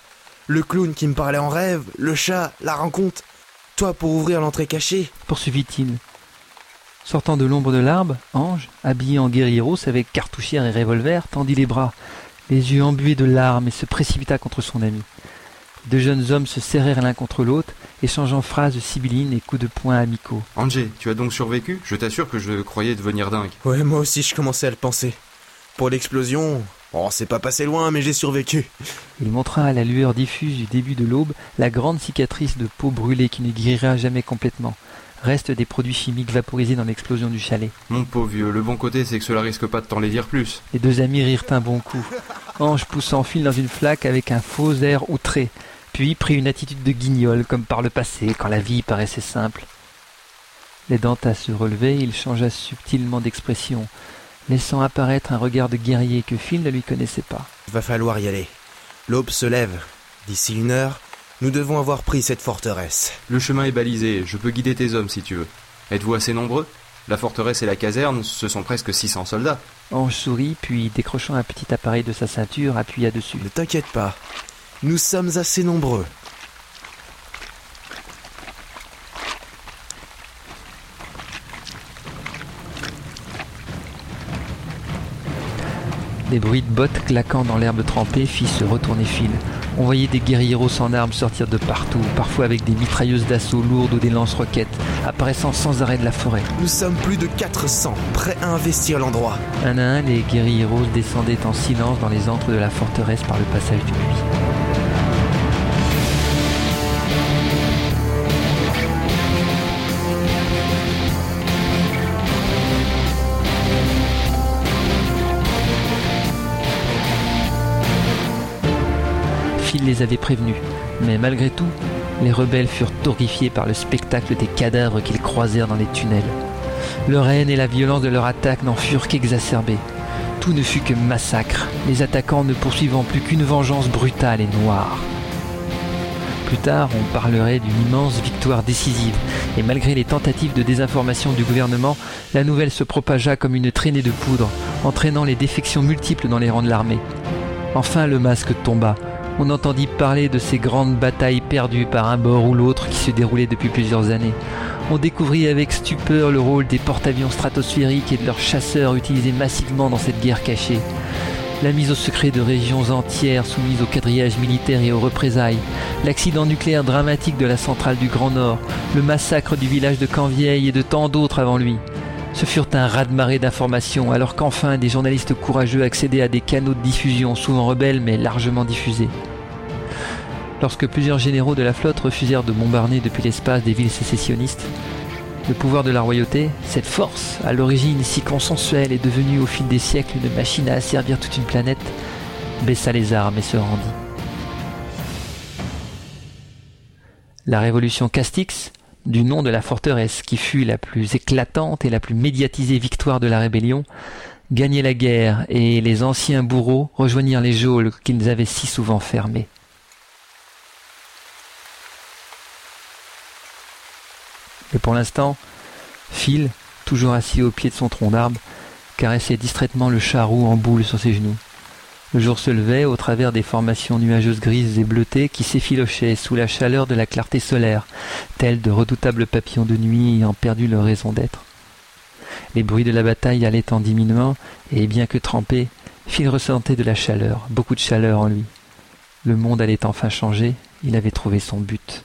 Speaker 12: Le clown qui me parlait en rêve, le chat, la rencontre Toi pour ouvrir l'entrée cachée?
Speaker 8: Poursuivit-il. Sortant de l'ombre de l'arbre, Ange, habillé en guerrier avec cartouchière et revolver, tendit les bras, les yeux embués de larmes et se précipita contre son ami. Deux jeunes hommes se serrèrent l'un contre l'autre, échangeant phrases sibyllines et coups de poing amicaux.
Speaker 10: Angé, tu as donc survécu? Je t'assure que je croyais devenir dingue.
Speaker 12: Ouais, moi aussi je commençais à le penser. Pour l'explosion, oh, c'est pas passé loin, mais j'ai survécu.
Speaker 8: Il montra à la lueur diffuse du début de l'aube la grande cicatrice de peau brûlée qui ne guérira jamais complètement. Reste des produits chimiques vaporisés dans l'explosion du chalet.
Speaker 10: Mon pauvre vieux, le bon côté c'est que cela risque pas de t'en les dire plus.
Speaker 8: Les deux amis rirent un bon coup. Ange poussant fil dans une flaque avec un faux air outré puis prit une attitude de guignol comme par le passé quand la vie paraissait simple. L'aidant à se relever, il changea subtilement d'expression, laissant apparaître un regard de guerrier que Phil ne lui connaissait pas.
Speaker 12: Il va falloir y aller. L'aube se lève. D'ici une heure, nous devons avoir pris cette forteresse.
Speaker 10: Le chemin est balisé, je peux guider tes hommes si tu veux. Êtes-vous assez nombreux? La forteresse et la caserne, ce sont presque 600 soldats.
Speaker 8: Ange sourit, puis décrochant un petit appareil de sa ceinture, appuya dessus.
Speaker 12: Ne t'inquiète pas, nous sommes assez nombreux.
Speaker 8: Des bruits de bottes claquant dans l'herbe trempée fit se retourner Phil. On voyait des guerrieros sans armes sortir de partout, parfois avec des mitrailleuses d'assaut lourdes ou des lance-roquettes, apparaissant sans arrêt de la forêt.
Speaker 12: Nous sommes plus de 400, prêts à investir l'endroit.
Speaker 8: Un à un, les guerrieros descendaient en silence dans les antres de la forteresse par le passage du puits. Les avait prévenus, mais malgré tout, les rebelles furent horrifiés par le spectacle des cadavres qu'ils croisèrent dans les tunnels. Leur haine et la violence de leur attaque n'en furent qu'exacerbées. Tout ne fut que massacre, les attaquants ne poursuivant plus qu'une vengeance brutale et noire. Plus tard, on parlerait d'une immense victoire décisive, et malgré les tentatives de désinformation du gouvernement, la nouvelle se propagea comme une traînée de poudre, entraînant les défections multiples dans les rangs de l'armée. Enfin, le masque tomba, on entendit parler de ces grandes batailles perdues par un bord ou l'autre qui se déroulaient depuis plusieurs années. On découvrit avec stupeur le rôle des porte-avions stratosphériques et de leurs chasseurs utilisés massivement dans cette guerre cachée. La mise au secret de régions entières soumises au quadrillage militaire et aux représailles, l'accident nucléaire dramatique de la centrale du Grand Nord, le massacre du village de Canvieille et de tant d'autres avant lui. Ce furent un raz-de-marée d'informations, alors qu'enfin des journalistes courageux accédaient à des canaux de diffusion, souvent rebelles mais largement diffusés. Lorsque plusieurs généraux de la flotte refusèrent de bombarder depuis l'espace des villes sécessionnistes, le pouvoir de la royauté, cette force, à l'origine si consensuelle, est devenue au fil des siècles une machine à asservir toute une planète, baissa les armes et se rendit. La révolution Castix, du nom de la forteresse qui fut la plus éclatante et la plus médiatisée victoire de la rébellion, gagnait la guerre et les anciens bourreaux rejoignirent les geôles qu'ils avaient si souvent fermées. Et pour l'instant, Phil, toujours assis au pied de son tronc d'arbre, caressait distraitement le charroux en boule sur ses genoux. Le jour se levait au travers des formations nuageuses grises et bleutées qui s'effilochaient sous la chaleur de la clarté solaire, tels de redoutables papillons de nuit ayant perdu leur raison d'être. Les bruits de la bataille allaient en diminuant, et bien que trempé, Phil ressentait de la chaleur, beaucoup de chaleur en lui. Le monde allait enfin changer, il avait trouvé son but.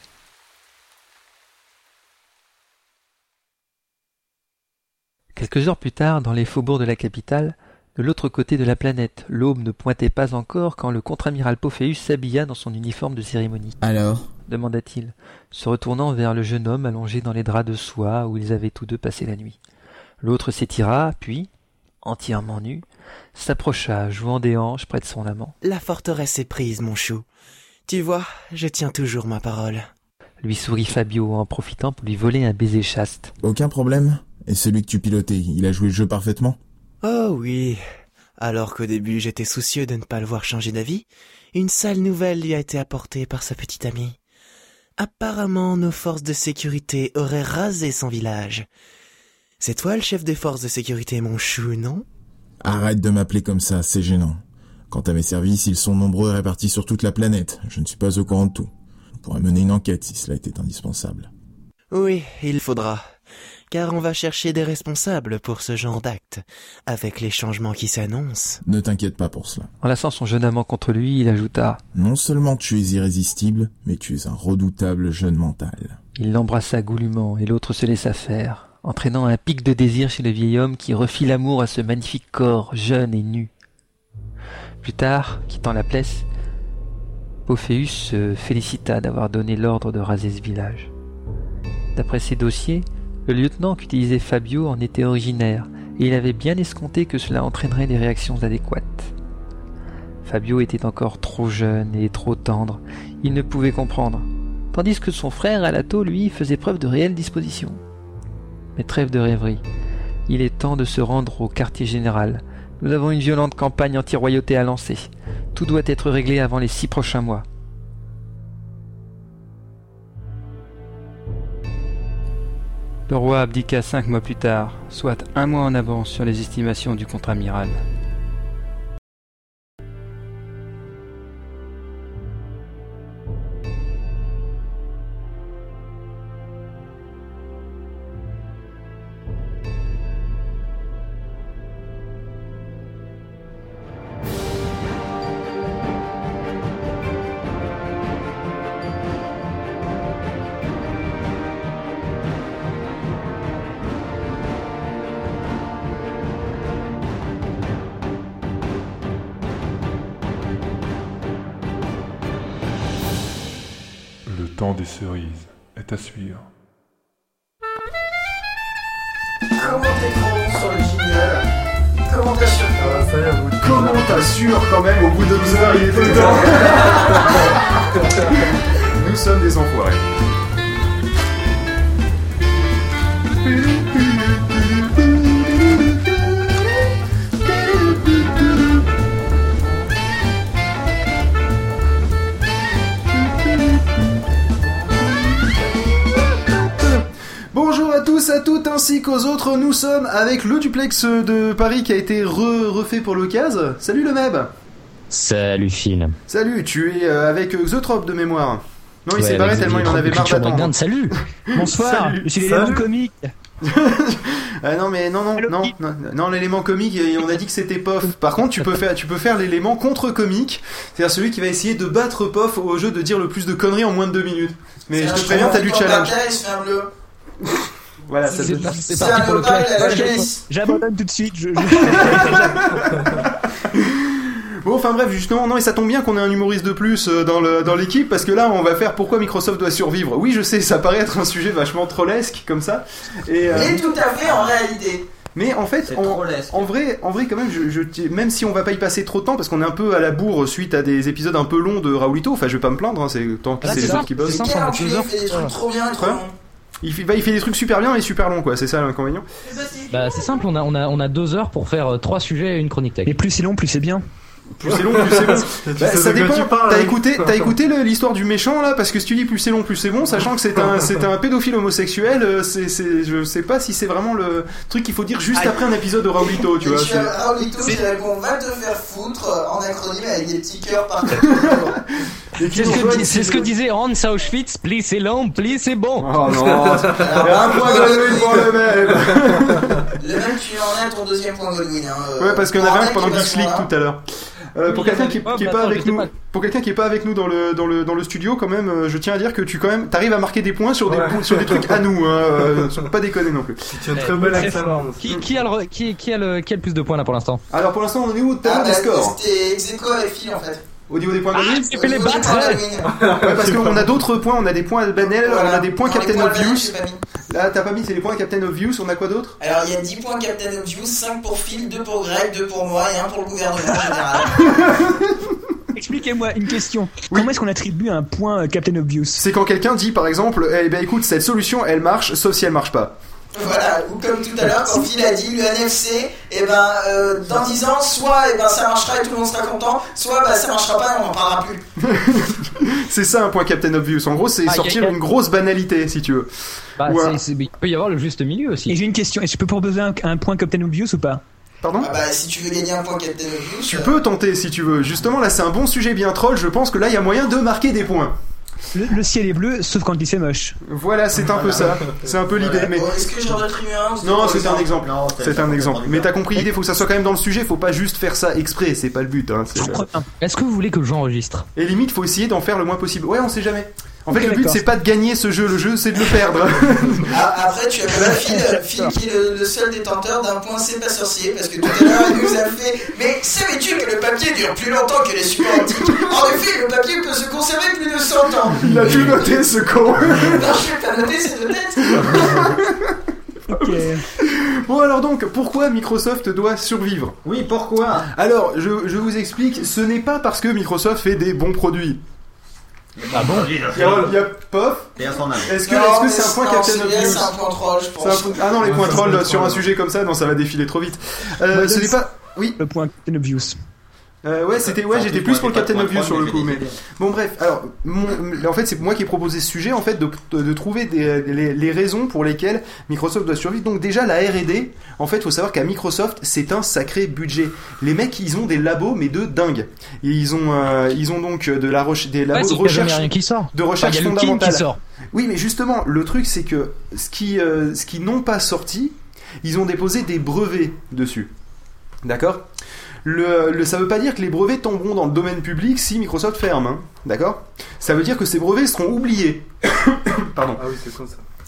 Speaker 8: Quelques heures plus tard, dans les faubourgs de la capitale, de l'autre côté de la planète, l'aube ne pointait pas encore quand le contre-amiral Pophéus s'habilla dans son uniforme de cérémonie.
Speaker 15: Alors?
Speaker 8: demanda-t-il, se retournant vers le jeune homme allongé dans les draps de soie où ils avaient tous deux passé la nuit. L'autre s'étira, puis, entièrement nu, s'approcha, jouant des hanches près de son amant.
Speaker 12: La forteresse est prise, mon chou. Tu vois, je tiens toujours ma parole.
Speaker 8: Lui sourit Fabio en profitant pour lui voler un baiser chaste.
Speaker 15: Aucun problème Et celui que tu pilotais, il a joué le jeu parfaitement?
Speaker 12: Oh oui. Alors qu'au début j'étais soucieux de ne pas le voir changer d'avis, une sale nouvelle lui a été apportée par sa petite amie. Apparemment nos forces de sécurité auraient rasé son village. C'est toi le chef des forces de sécurité, mon chou, non?
Speaker 15: Arrête de m'appeler comme ça, c'est gênant. Quant à mes services, ils sont nombreux et répartis sur toute la planète. Je ne suis pas au courant de tout. On pourrait mener une enquête si cela était indispensable.
Speaker 12: Oui, il faudra. Car on va chercher des responsables pour ce genre d'acte, avec les changements qui s'annoncent.
Speaker 15: Ne t'inquiète pas pour cela.
Speaker 8: En laissant son jeune amant contre lui, il ajouta
Speaker 15: Non seulement tu es irrésistible, mais tu es un redoutable jeune mental.
Speaker 8: Il l'embrassa goulûment et l'autre se laissa faire, entraînant un pic de désir chez le vieil homme qui refit l'amour à ce magnifique corps jeune et nu. Plus tard, quittant la place, Pophéus se félicita d'avoir donné l'ordre de raser ce village. D'après ses dossiers, le lieutenant qu'utilisait Fabio en était originaire, et il avait bien escompté que cela entraînerait des réactions adéquates. Fabio était encore trop jeune et trop tendre, il ne pouvait comprendre, tandis que son frère Alato, lui, faisait preuve de réelle disposition. Mais trêve de rêverie, il est temps de se rendre au quartier général. Nous avons une violente campagne anti-royauté à lancer. Tout doit être réglé avant les six prochains mois. Le roi abdiqua cinq mois plus tard, soit un mois en avance sur les estimations du contre-amiral.
Speaker 1: Avec le duplex de Paris qui a été re- refait pour l'occasion. Salut le Meb
Speaker 16: Salut Phil.
Speaker 1: Salut, tu es euh, avec Xotrop de mémoire. Non, il
Speaker 16: Ouais,
Speaker 1: s'est barré
Speaker 16: avec
Speaker 1: tellement il en avait marre d'attendre.
Speaker 16: Salut
Speaker 17: Bonsoir,
Speaker 1: Salut.
Speaker 17: je suis l'élément comique.
Speaker 1: Ah non mais non non non non, non, l'élément comique on a dit que c'était POF. Par contre tu peux faire tu peux faire l'élément contre comique, c'est-à-dire celui qui va essayer de battre POF au jeu de dire le plus de conneries en moins de deux minutes. Mais je te préviens t'as du challenge. Voilà, ça
Speaker 17: C'est parti, c'est
Speaker 3: C'est
Speaker 17: parti
Speaker 3: un
Speaker 17: pour le clash. J'abandonne tout de suite. je- je-
Speaker 1: Bon, enfin bref, justement, non, et ça tombe bien qu'on ait un humoriste de plus euh, dans le dans l'équipe parce que là, on va faire pourquoi Microsoft doit survivre. Oui, je sais, ça paraît être un sujet vachement trollesque comme ça. Et, euh,
Speaker 3: Et tout à fait en réalité.
Speaker 1: Mais en fait,
Speaker 4: C'est
Speaker 1: en, vrai, en vrai, quand même, je, je- même si on va pas y passer trop de temps parce qu'on est un peu à la bourre suite à des épisodes un peu longs de Raoulito. Enfin, je vais pas me plaindre, hein, c'est tant que
Speaker 17: Ah,
Speaker 1: c'est
Speaker 17: c'est
Speaker 1: les autres qui bossent.
Speaker 17: c'est ça.
Speaker 3: Quel
Speaker 17: on a
Speaker 3: enculé,
Speaker 17: deux heures.
Speaker 3: il fait des trucs trop bien trop longs.
Speaker 1: Il fait, bah, il fait des trucs super bien et super longs, quoi. C'est ça l'inconvénient.
Speaker 16: Bah c'est simple, on a, on, a, on a deux heures pour faire euh, trois sujets et une chronique tech.
Speaker 17: Et plus c'est long, plus c'est bien.
Speaker 1: Plus c'est long, plus c'est bon. Bah, ça dépend.
Speaker 5: tu parles,
Speaker 1: T'as
Speaker 5: hein.
Speaker 1: écouté, t'as écouté l'histoire du méchant là? Parce que si tu dis plus c'est long, plus c'est bon, sachant que c'est un, c'est un pédophile homosexuel, euh, c'est, c'est, je sais pas si c'est vraiment le truc qu'il faut dire juste
Speaker 3: Aïe.
Speaker 1: après un épisode de Raoulito, tu vois.
Speaker 3: tu
Speaker 1: c'est-
Speaker 3: répond Va te faire foutre euh, en acronyme avec des petits cœurs partout.
Speaker 1: Et
Speaker 16: C'est ce, que,
Speaker 1: rejoignent,
Speaker 16: dis- c'est ce que disait Hans Auschwitz, plus c'est long, plus c'est bon.
Speaker 1: Oh non, un point Godwin pour le même.
Speaker 3: Le même, tu en as ton deuxième point Godwin. Hein, euh,
Speaker 1: Ouais, parce qu'il y en
Speaker 3: pour
Speaker 1: avait un pendant Geeks League tout à l'heure. Euh, pour quelqu'un qui, qui est pas avec nous, pour quelqu'un qui est pas avec nous dans le dans le dans le studio, quand même, euh, je tiens à dire que tu quand même, t'arrives à marquer des points sur des
Speaker 5: Ouais.
Speaker 1: sur des trucs à nous, hein, euh, faut pas déconner non plus.
Speaker 5: Tu as un très bel
Speaker 16: Très
Speaker 5: accent.
Speaker 16: fort. Qui, qui, a le, re- qui, qui, a le, qui a le plus de points là pour l'instant?
Speaker 1: Alors pour l'instant, on est où? Tableau
Speaker 3: Ah,
Speaker 1: des
Speaker 3: bah,
Speaker 1: scores
Speaker 3: C'était Execo avec Phil en fait.
Speaker 1: Au niveau des points
Speaker 16: tu peux les
Speaker 3: des
Speaker 16: battre ouais.
Speaker 1: Parce qu'on a d'autres points, on a des points Banel, on a des points
Speaker 3: Dans
Speaker 1: Captain
Speaker 3: points
Speaker 1: Obvious. Là, t'as pas mis, c'est les points Captain Obvious, on a quoi d'autre?
Speaker 3: Alors il y a 10 points Captain Obvious, 5 pour Phil, 2 pour Greg, 2 pour moi et 1 pour le gouvernement en général.
Speaker 17: Expliquez-moi une question. Comment est-ce qu'on attribue un point euh, Captain Obvious
Speaker 1: C'est quand quelqu'un dit par exemple, eh ben écoute, cette solution elle marche, sauf si elle marche pas.
Speaker 3: Voilà, ou comme tout à l'heure, quand Phil a dit le NFC, et ben euh, dans 10 ans, soit et ben, ça marchera et tout le monde sera content, soit bah, ça marchera pas et on en parlera plus.
Speaker 1: C'est ça un point Captain Obvious. En gros, c'est
Speaker 16: Ah,
Speaker 1: sortir
Speaker 16: a-
Speaker 1: une grosse banalité si tu veux.
Speaker 16: bah,
Speaker 1: Ouais.
Speaker 16: Il peut y avoir le juste milieu
Speaker 17: Et
Speaker 16: aussi.
Speaker 17: j'ai une question. Est-ce que je peux proposer un, un point Captain Obvious ou pas?
Speaker 1: Pardon?
Speaker 3: Ah bah si tu veux gagner un point Captain Obvious,
Speaker 1: Tu
Speaker 3: euh,
Speaker 1: peux tenter si tu veux. Justement, là, c'est un bon sujet bien troll. Je pense que là, il y a moyen de marquer des points.
Speaker 17: Le, le ciel est bleu, sauf quand il fait moche.
Speaker 1: Voilà, c'est un peu ça. C'est un peu l'idée.
Speaker 3: voilà.
Speaker 1: Mais
Speaker 3: Est-ce que j'en attribue un
Speaker 1: non, c'est un exemple. C'est un exemple. Mais t'as compris l'idée. Faut que ça soit quand même dans le sujet. Faut pas juste faire ça exprès. C'est pas le but. Hein. C'est-
Speaker 16: Est-ce que vous voulez que j'enregistre?
Speaker 1: Et limite, faut essayer d'en faire le moins possible. Ouais, on sait jamais. En fait, le but c'est pas de gagner ce jeu. Le jeu, c'est de le perdre.
Speaker 3: Ah, après, tu as Phil, Phil qui est le, le seul détenteur d'un point C'est pas sorcier, parce que tout à l'heure, il nous a fait Mais savais-tu que le papier dure plus longtemps que les supports antiques? En effet, le papier peut se conserver plus de 100 ans.
Speaker 1: Il a tout noté, ce con.
Speaker 3: Non, je vais pas noter, c'est de tête.
Speaker 17: Ok.
Speaker 1: Bon alors donc, pourquoi Microsoft doit survivre?
Speaker 4: Oui, pourquoi?
Speaker 1: Alors, je, je vous explique, ce n'est pas parce que Microsoft fait des bons produits.
Speaker 16: Ah bon
Speaker 1: Il y a, il y a POF.
Speaker 4: Et à son âme.
Speaker 1: Est-ce que c'est un point Captain Obvious
Speaker 3: C'est un point troll, je
Speaker 1: C'est un
Speaker 3: pense.
Speaker 1: point- Ah non, les points trolls sur un sujet comme ça, non, ça va défiler trop vite. Euh,
Speaker 17: Moi,
Speaker 1: ce n'est pas. Oui.
Speaker 17: Le point Captain Obvious.
Speaker 1: Euh, ouais, c'était ouais, j'étais plus pour le Captain Obvious sur le coup, mais bon bref. Alors, mon- en fait, c'est moi qui ai proposé ce sujet en fait de, de, trouver des, les, les raisons pour lesquelles Microsoft doit survivre. Donc déjà la R&D, en fait, faut savoir qu'à Microsoft, c'est un sacré budget. Les mecs, ils ont des labos mais de dingue. Et ils ont euh, ils ont donc de la reche- des labos
Speaker 16: Ouais,
Speaker 1: de recherche
Speaker 16: rien qui sort.
Speaker 1: de recherche
Speaker 16: Enfin,
Speaker 1: fondamentale.
Speaker 16: qui sort.
Speaker 1: Oui, mais justement, le truc c'est que ce qui euh, ce qui n'ont pas sorti, ils ont déposé des brevets dessus. D'accord? Le, le- ça veut pas dire que les brevets tomberont dans le domaine public si Microsoft ferme, hein, d'accord? Ça veut dire que ces brevets seront oubliés. Pardon.
Speaker 5: Ah oui, c'est ça.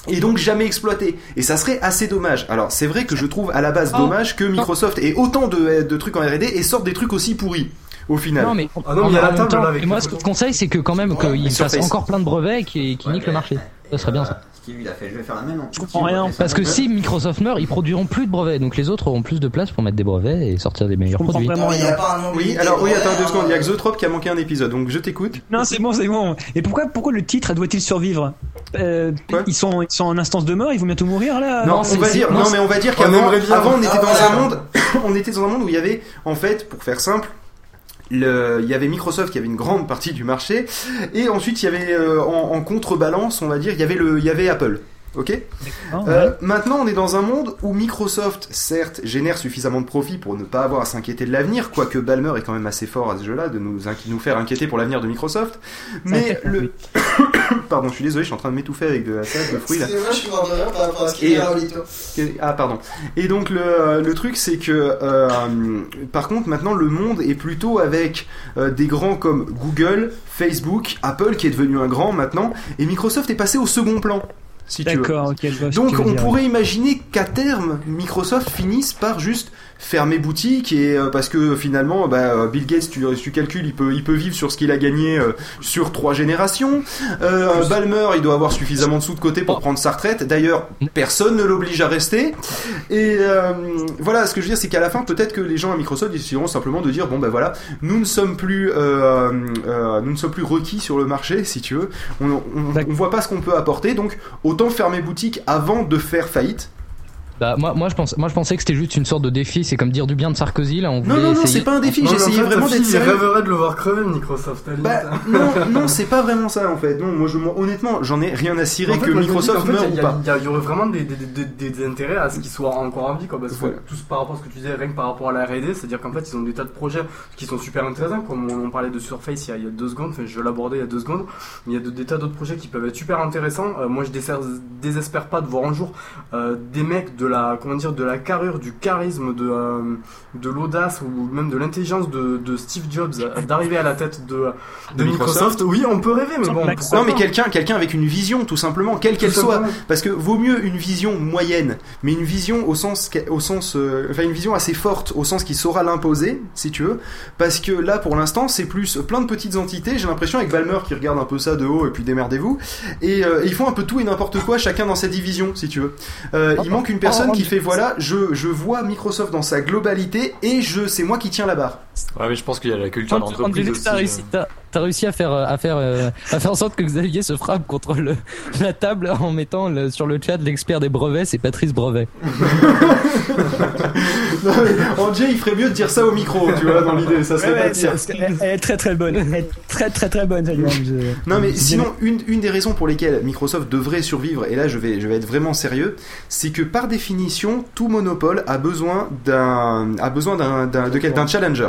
Speaker 1: Et donc jamais exploités. Et ça serait assez dommage. Alors c'est vrai que je trouve à la base
Speaker 16: Oh.
Speaker 1: dommage que Microsoft ait autant de, de trucs en R&D et sorte des trucs aussi pourris au final.
Speaker 16: Non mais,
Speaker 5: Ah non, mais il y a la
Speaker 16: en même
Speaker 5: table,
Speaker 16: temps,
Speaker 5: avec
Speaker 16: et moi ce que je conseille c'est que quand même qu'ils fassent encore plein de brevets et qu'ils qu'ils niquent le marché. Ça serait bien ça.
Speaker 4: Ce qu'il lui a fait, je vais faire la même. Je
Speaker 17: comprends rien.
Speaker 16: Parce que si Microsoft meurt, ils produiront plus de brevets, donc les autres auront plus de place pour mettre des brevets et sortir des meilleurs produits.
Speaker 17: vraiment
Speaker 3: Il n'y a pas un
Speaker 1: Oui, alors oui, attends deux secondes. Il y a Xotrop qui a manqué un épisode, donc je t'écoute.
Speaker 17: Non, c'est bon, c'est bon. Et pourquoi, pourquoi le titre doit-il survivre Euh, ils, sont, ils sont en instance de mort, ils vont bientôt mourir là
Speaker 1: Non, on va dire,
Speaker 16: non,
Speaker 1: non, mais on va dire qu'avant, on était
Speaker 3: Ah,
Speaker 1: dans
Speaker 3: voilà.
Speaker 1: un monde, on était dans un monde où il y avait, en fait, pour faire simple, il y avait Microsoft qui avait une grande partie du marché, et ensuite il y avait euh, en, en contrebalance, on va dire, il y avait le, il y avait Apple. Ok. Euh, maintenant, on est dans un monde où Microsoft, certes, génère suffisamment de profit pour ne pas avoir à s'inquiéter de l'avenir, quoique Balmer est quand même assez fort à ce jeu-là, de nous, inqui- nous faire inquiéter pour l'avenir de Microsoft. Mais le, pardon, je suis désolé, je suis en train de m'étouffer avec de la salade de fruits là.
Speaker 3: Excusez-moi, je suis mort de rire par rapport à ce qu'il
Speaker 1: euh. Ah pardon. Et donc le, le truc c'est que euh, par contre maintenant le monde est plutôt avec euh, des grands comme Google, Facebook, Apple qui est devenu un grand maintenant et Microsoft est passé au second plan. Si.
Speaker 17: D'accord, ok, je vois ce que
Speaker 1: Donc on pourrait imaginer qu'à terme Microsoft finisse par juste fermer boutique et euh, parce que finalement bah, euh, Bill Gates tu, tu calcules il peut il peut vivre sur ce qu'il a gagné euh, sur trois générations. Euh, Balmer il doit avoir suffisamment de sous de côté pour prendre sa retraite. D'ailleurs personne ne l'oblige à rester. Et voilà ce que je veux dire c'est qu'à la fin peut-être que les gens à Microsoft décideront simplement de dire bon ben voilà nous ne sommes plus nous ne sommes plus requis sur le marché si tu veux. On, on, on voit pas ce qu'on peut apporter donc autant fermer boutique avant de faire faillite.
Speaker 16: Bah, moi, moi, je pense, moi je pensais que c'était juste une sorte de défi, c'est comme dire du bien de Sarkozy là. On
Speaker 1: Non, non, non, c'est pas un défi,
Speaker 5: en
Speaker 1: j'essayais vraiment d'être sérieux.
Speaker 5: rêverait de le voir crever, Microsoft.
Speaker 1: Bah, non, non, c'est pas vraiment ça en fait. Non, moi, je, moi, honnêtement, j'en ai rien à cirer
Speaker 5: En fait,
Speaker 1: que
Speaker 5: moi,
Speaker 1: Microsoft
Speaker 5: fait,
Speaker 1: meure
Speaker 5: il
Speaker 1: ou
Speaker 5: y a-
Speaker 1: pas.
Speaker 5: Il y, a- il y aurait vraiment des, des, des, des- des intérêts à ce qu'ils soient encore en vie, quoi, parce que tout ce- par rapport à ce que tu disais, rien que par rapport à la R&D, c'est-à-dire qu'en fait, ils ont des tas de projets qui sont super intéressants, comme on en parlait de Surface il y a, il y a deux secondes, enfin, je vais l'aborder il y a deux secondes, mais il y a de- des tas d'autres projets qui peuvent être super intéressants. Euh, moi, je désespère, désespère pas de voir un jour euh, des mecs de la, comment dire, de la carrure, du charisme, de, euh, de l'audace ou même de l'intelligence de, de Steve Jobs euh, d'arriver à la tête de, de,
Speaker 1: De
Speaker 5: Microsoft. Oui, on peut rêver, mais bon,
Speaker 1: Non, mais quelqu'un, quelqu'un avec une vision, tout simplement, quelle qu'elle soit.
Speaker 5: simplement.
Speaker 1: Parce que vaut mieux une vision moyenne, mais une vision au sens, au sens, euh, enfin une vision assez forte, au sens qui saura l'imposer, si tu veux. Parce que là, pour l'instant, c'est plus plein de petites entités. J'ai l'impression avec Balmer qui regarde un peu ça de haut et puis démerdez-vous. Et euh, ils font un peu tout et n'importe quoi, chacun dans sa division, si tu veux. Euh, il manque une personne qui fait voilà, je, je vois Microsoft dans sa globalité et je, c'est moi qui tiens la barre.
Speaker 2: Ouais, mais je pense qu'il y a la culture d'entreprise aussi.
Speaker 16: T'as réussi, à faire, euh, à faire, euh, à faire en sorte que Xavier se frappe contre le, la table en mettant le- sur le chat l'expert des brevets, c'est Patrice Brevet.
Speaker 1: Non, mais il ferait mieux de dire ça au micro, tu vois, dans l'idée, ça serait
Speaker 17: Ouais,
Speaker 1: pas
Speaker 17: ouais, elle, elle est très très bonne. Elle est très très très bonne. Je-
Speaker 1: Non mais sinon une, une des raisons pour lesquelles Microsoft devrait survivre et là je vais je vais être vraiment sérieux c'est que par définition tout monopole a besoin d'un a besoin d'un d'un de quel- d'un challenger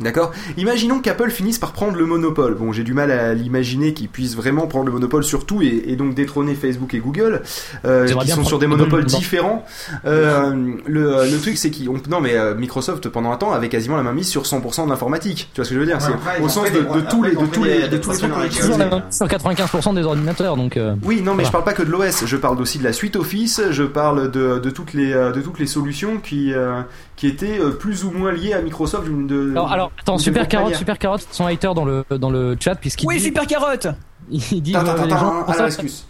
Speaker 1: D'accord Imaginons qu'Apple finisse par prendre le monopole. Bon, j'ai du mal à l'imaginer qu'ils puissent vraiment prendre le monopole sur tout et, et donc détrôner Facebook et Google, euh, qui sont sur des
Speaker 16: le monopole
Speaker 1: monopoles différents. Euh, le, le truc, c'est qu'ils ont... Non, mais euh, Microsoft, pendant un temps, avait quasiment la main mise sur 100% de l'informatique. Tu vois ce que je veux dire?
Speaker 4: Ouais,
Speaker 1: C'est au sens de, de tous les, de tous les, de tous les qu'on
Speaker 16: sur 95% des ordinateurs, donc. euh,
Speaker 1: Oui, non, mais
Speaker 16: voilà.
Speaker 1: je parle pas que de l'OS, je parle aussi de la suite Office, je parle de, de, toutes, les, euh, de toutes les solutions qui, euh, qui étaient euh, plus ou moins liées à Microsoft. d'une- De,
Speaker 16: Alors, alors, attends, Super Carotte,
Speaker 1: manière.
Speaker 16: Super Carotte, son hater dans le, dans le chat, puisqu'il
Speaker 17: Oui,
Speaker 16: dit,
Speaker 17: super carotte.
Speaker 16: il dit,
Speaker 1: attends,
Speaker 16: rêvez les
Speaker 1: attends,
Speaker 16: gens-
Speaker 1: à la excuse.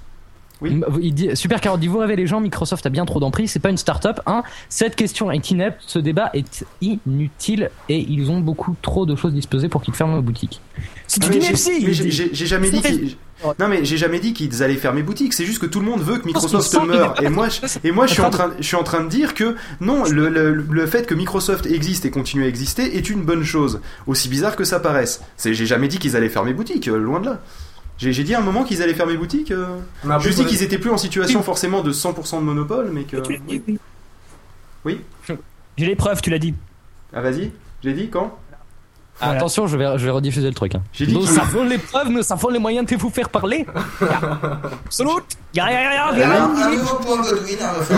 Speaker 1: Oui.
Speaker 16: Il dit, Super Carotte dit, vous rêvez les gens, Microsoft a bien trop d'emprise, c'est pas une start-up. Hein. Cette question est inepte, ce débat est inutile et ils ont beaucoup trop de choses disposées pour qu'ils ferment la boutique.
Speaker 17: C'est
Speaker 1: Ah,
Speaker 17: une
Speaker 1: mais j'ai- jamais dit non mais j'ai jamais dit qu'ils allaient fermer boutique. C'est juste que tout le monde veut que Microsoft meure. Et moi, je, et moi, je suis en train, je suis en train de dire que non, le, le, le fait que Microsoft existe et continue à exister est une bonne chose, aussi bizarre que ça paraisse. C'est, j'ai jamais dit qu'ils allaient fermer boutique, euh, loin de là. J'ai, dit à un moment qu'ils allaient fermer boutique. euh, dit
Speaker 5: faut-
Speaker 1: qu'ils étaient plus en situation forcément de 100% de monopole, mais que. Oui.
Speaker 17: J'ai les preuves, tu l'as dit.
Speaker 1: Ah vas-y. J'ai dit quand?
Speaker 18: Ah, Attention, je vais, je vais rediffuser le truc. hein.
Speaker 1: J'ai dit
Speaker 18: nous les preuves, nous avons les moyens de vous faire parler. Absolument.
Speaker 17: Ya, ya, ya, ya,
Speaker 3: Euh,
Speaker 17: ya.
Speaker 3: un nouveau point Godwin, hein, puis,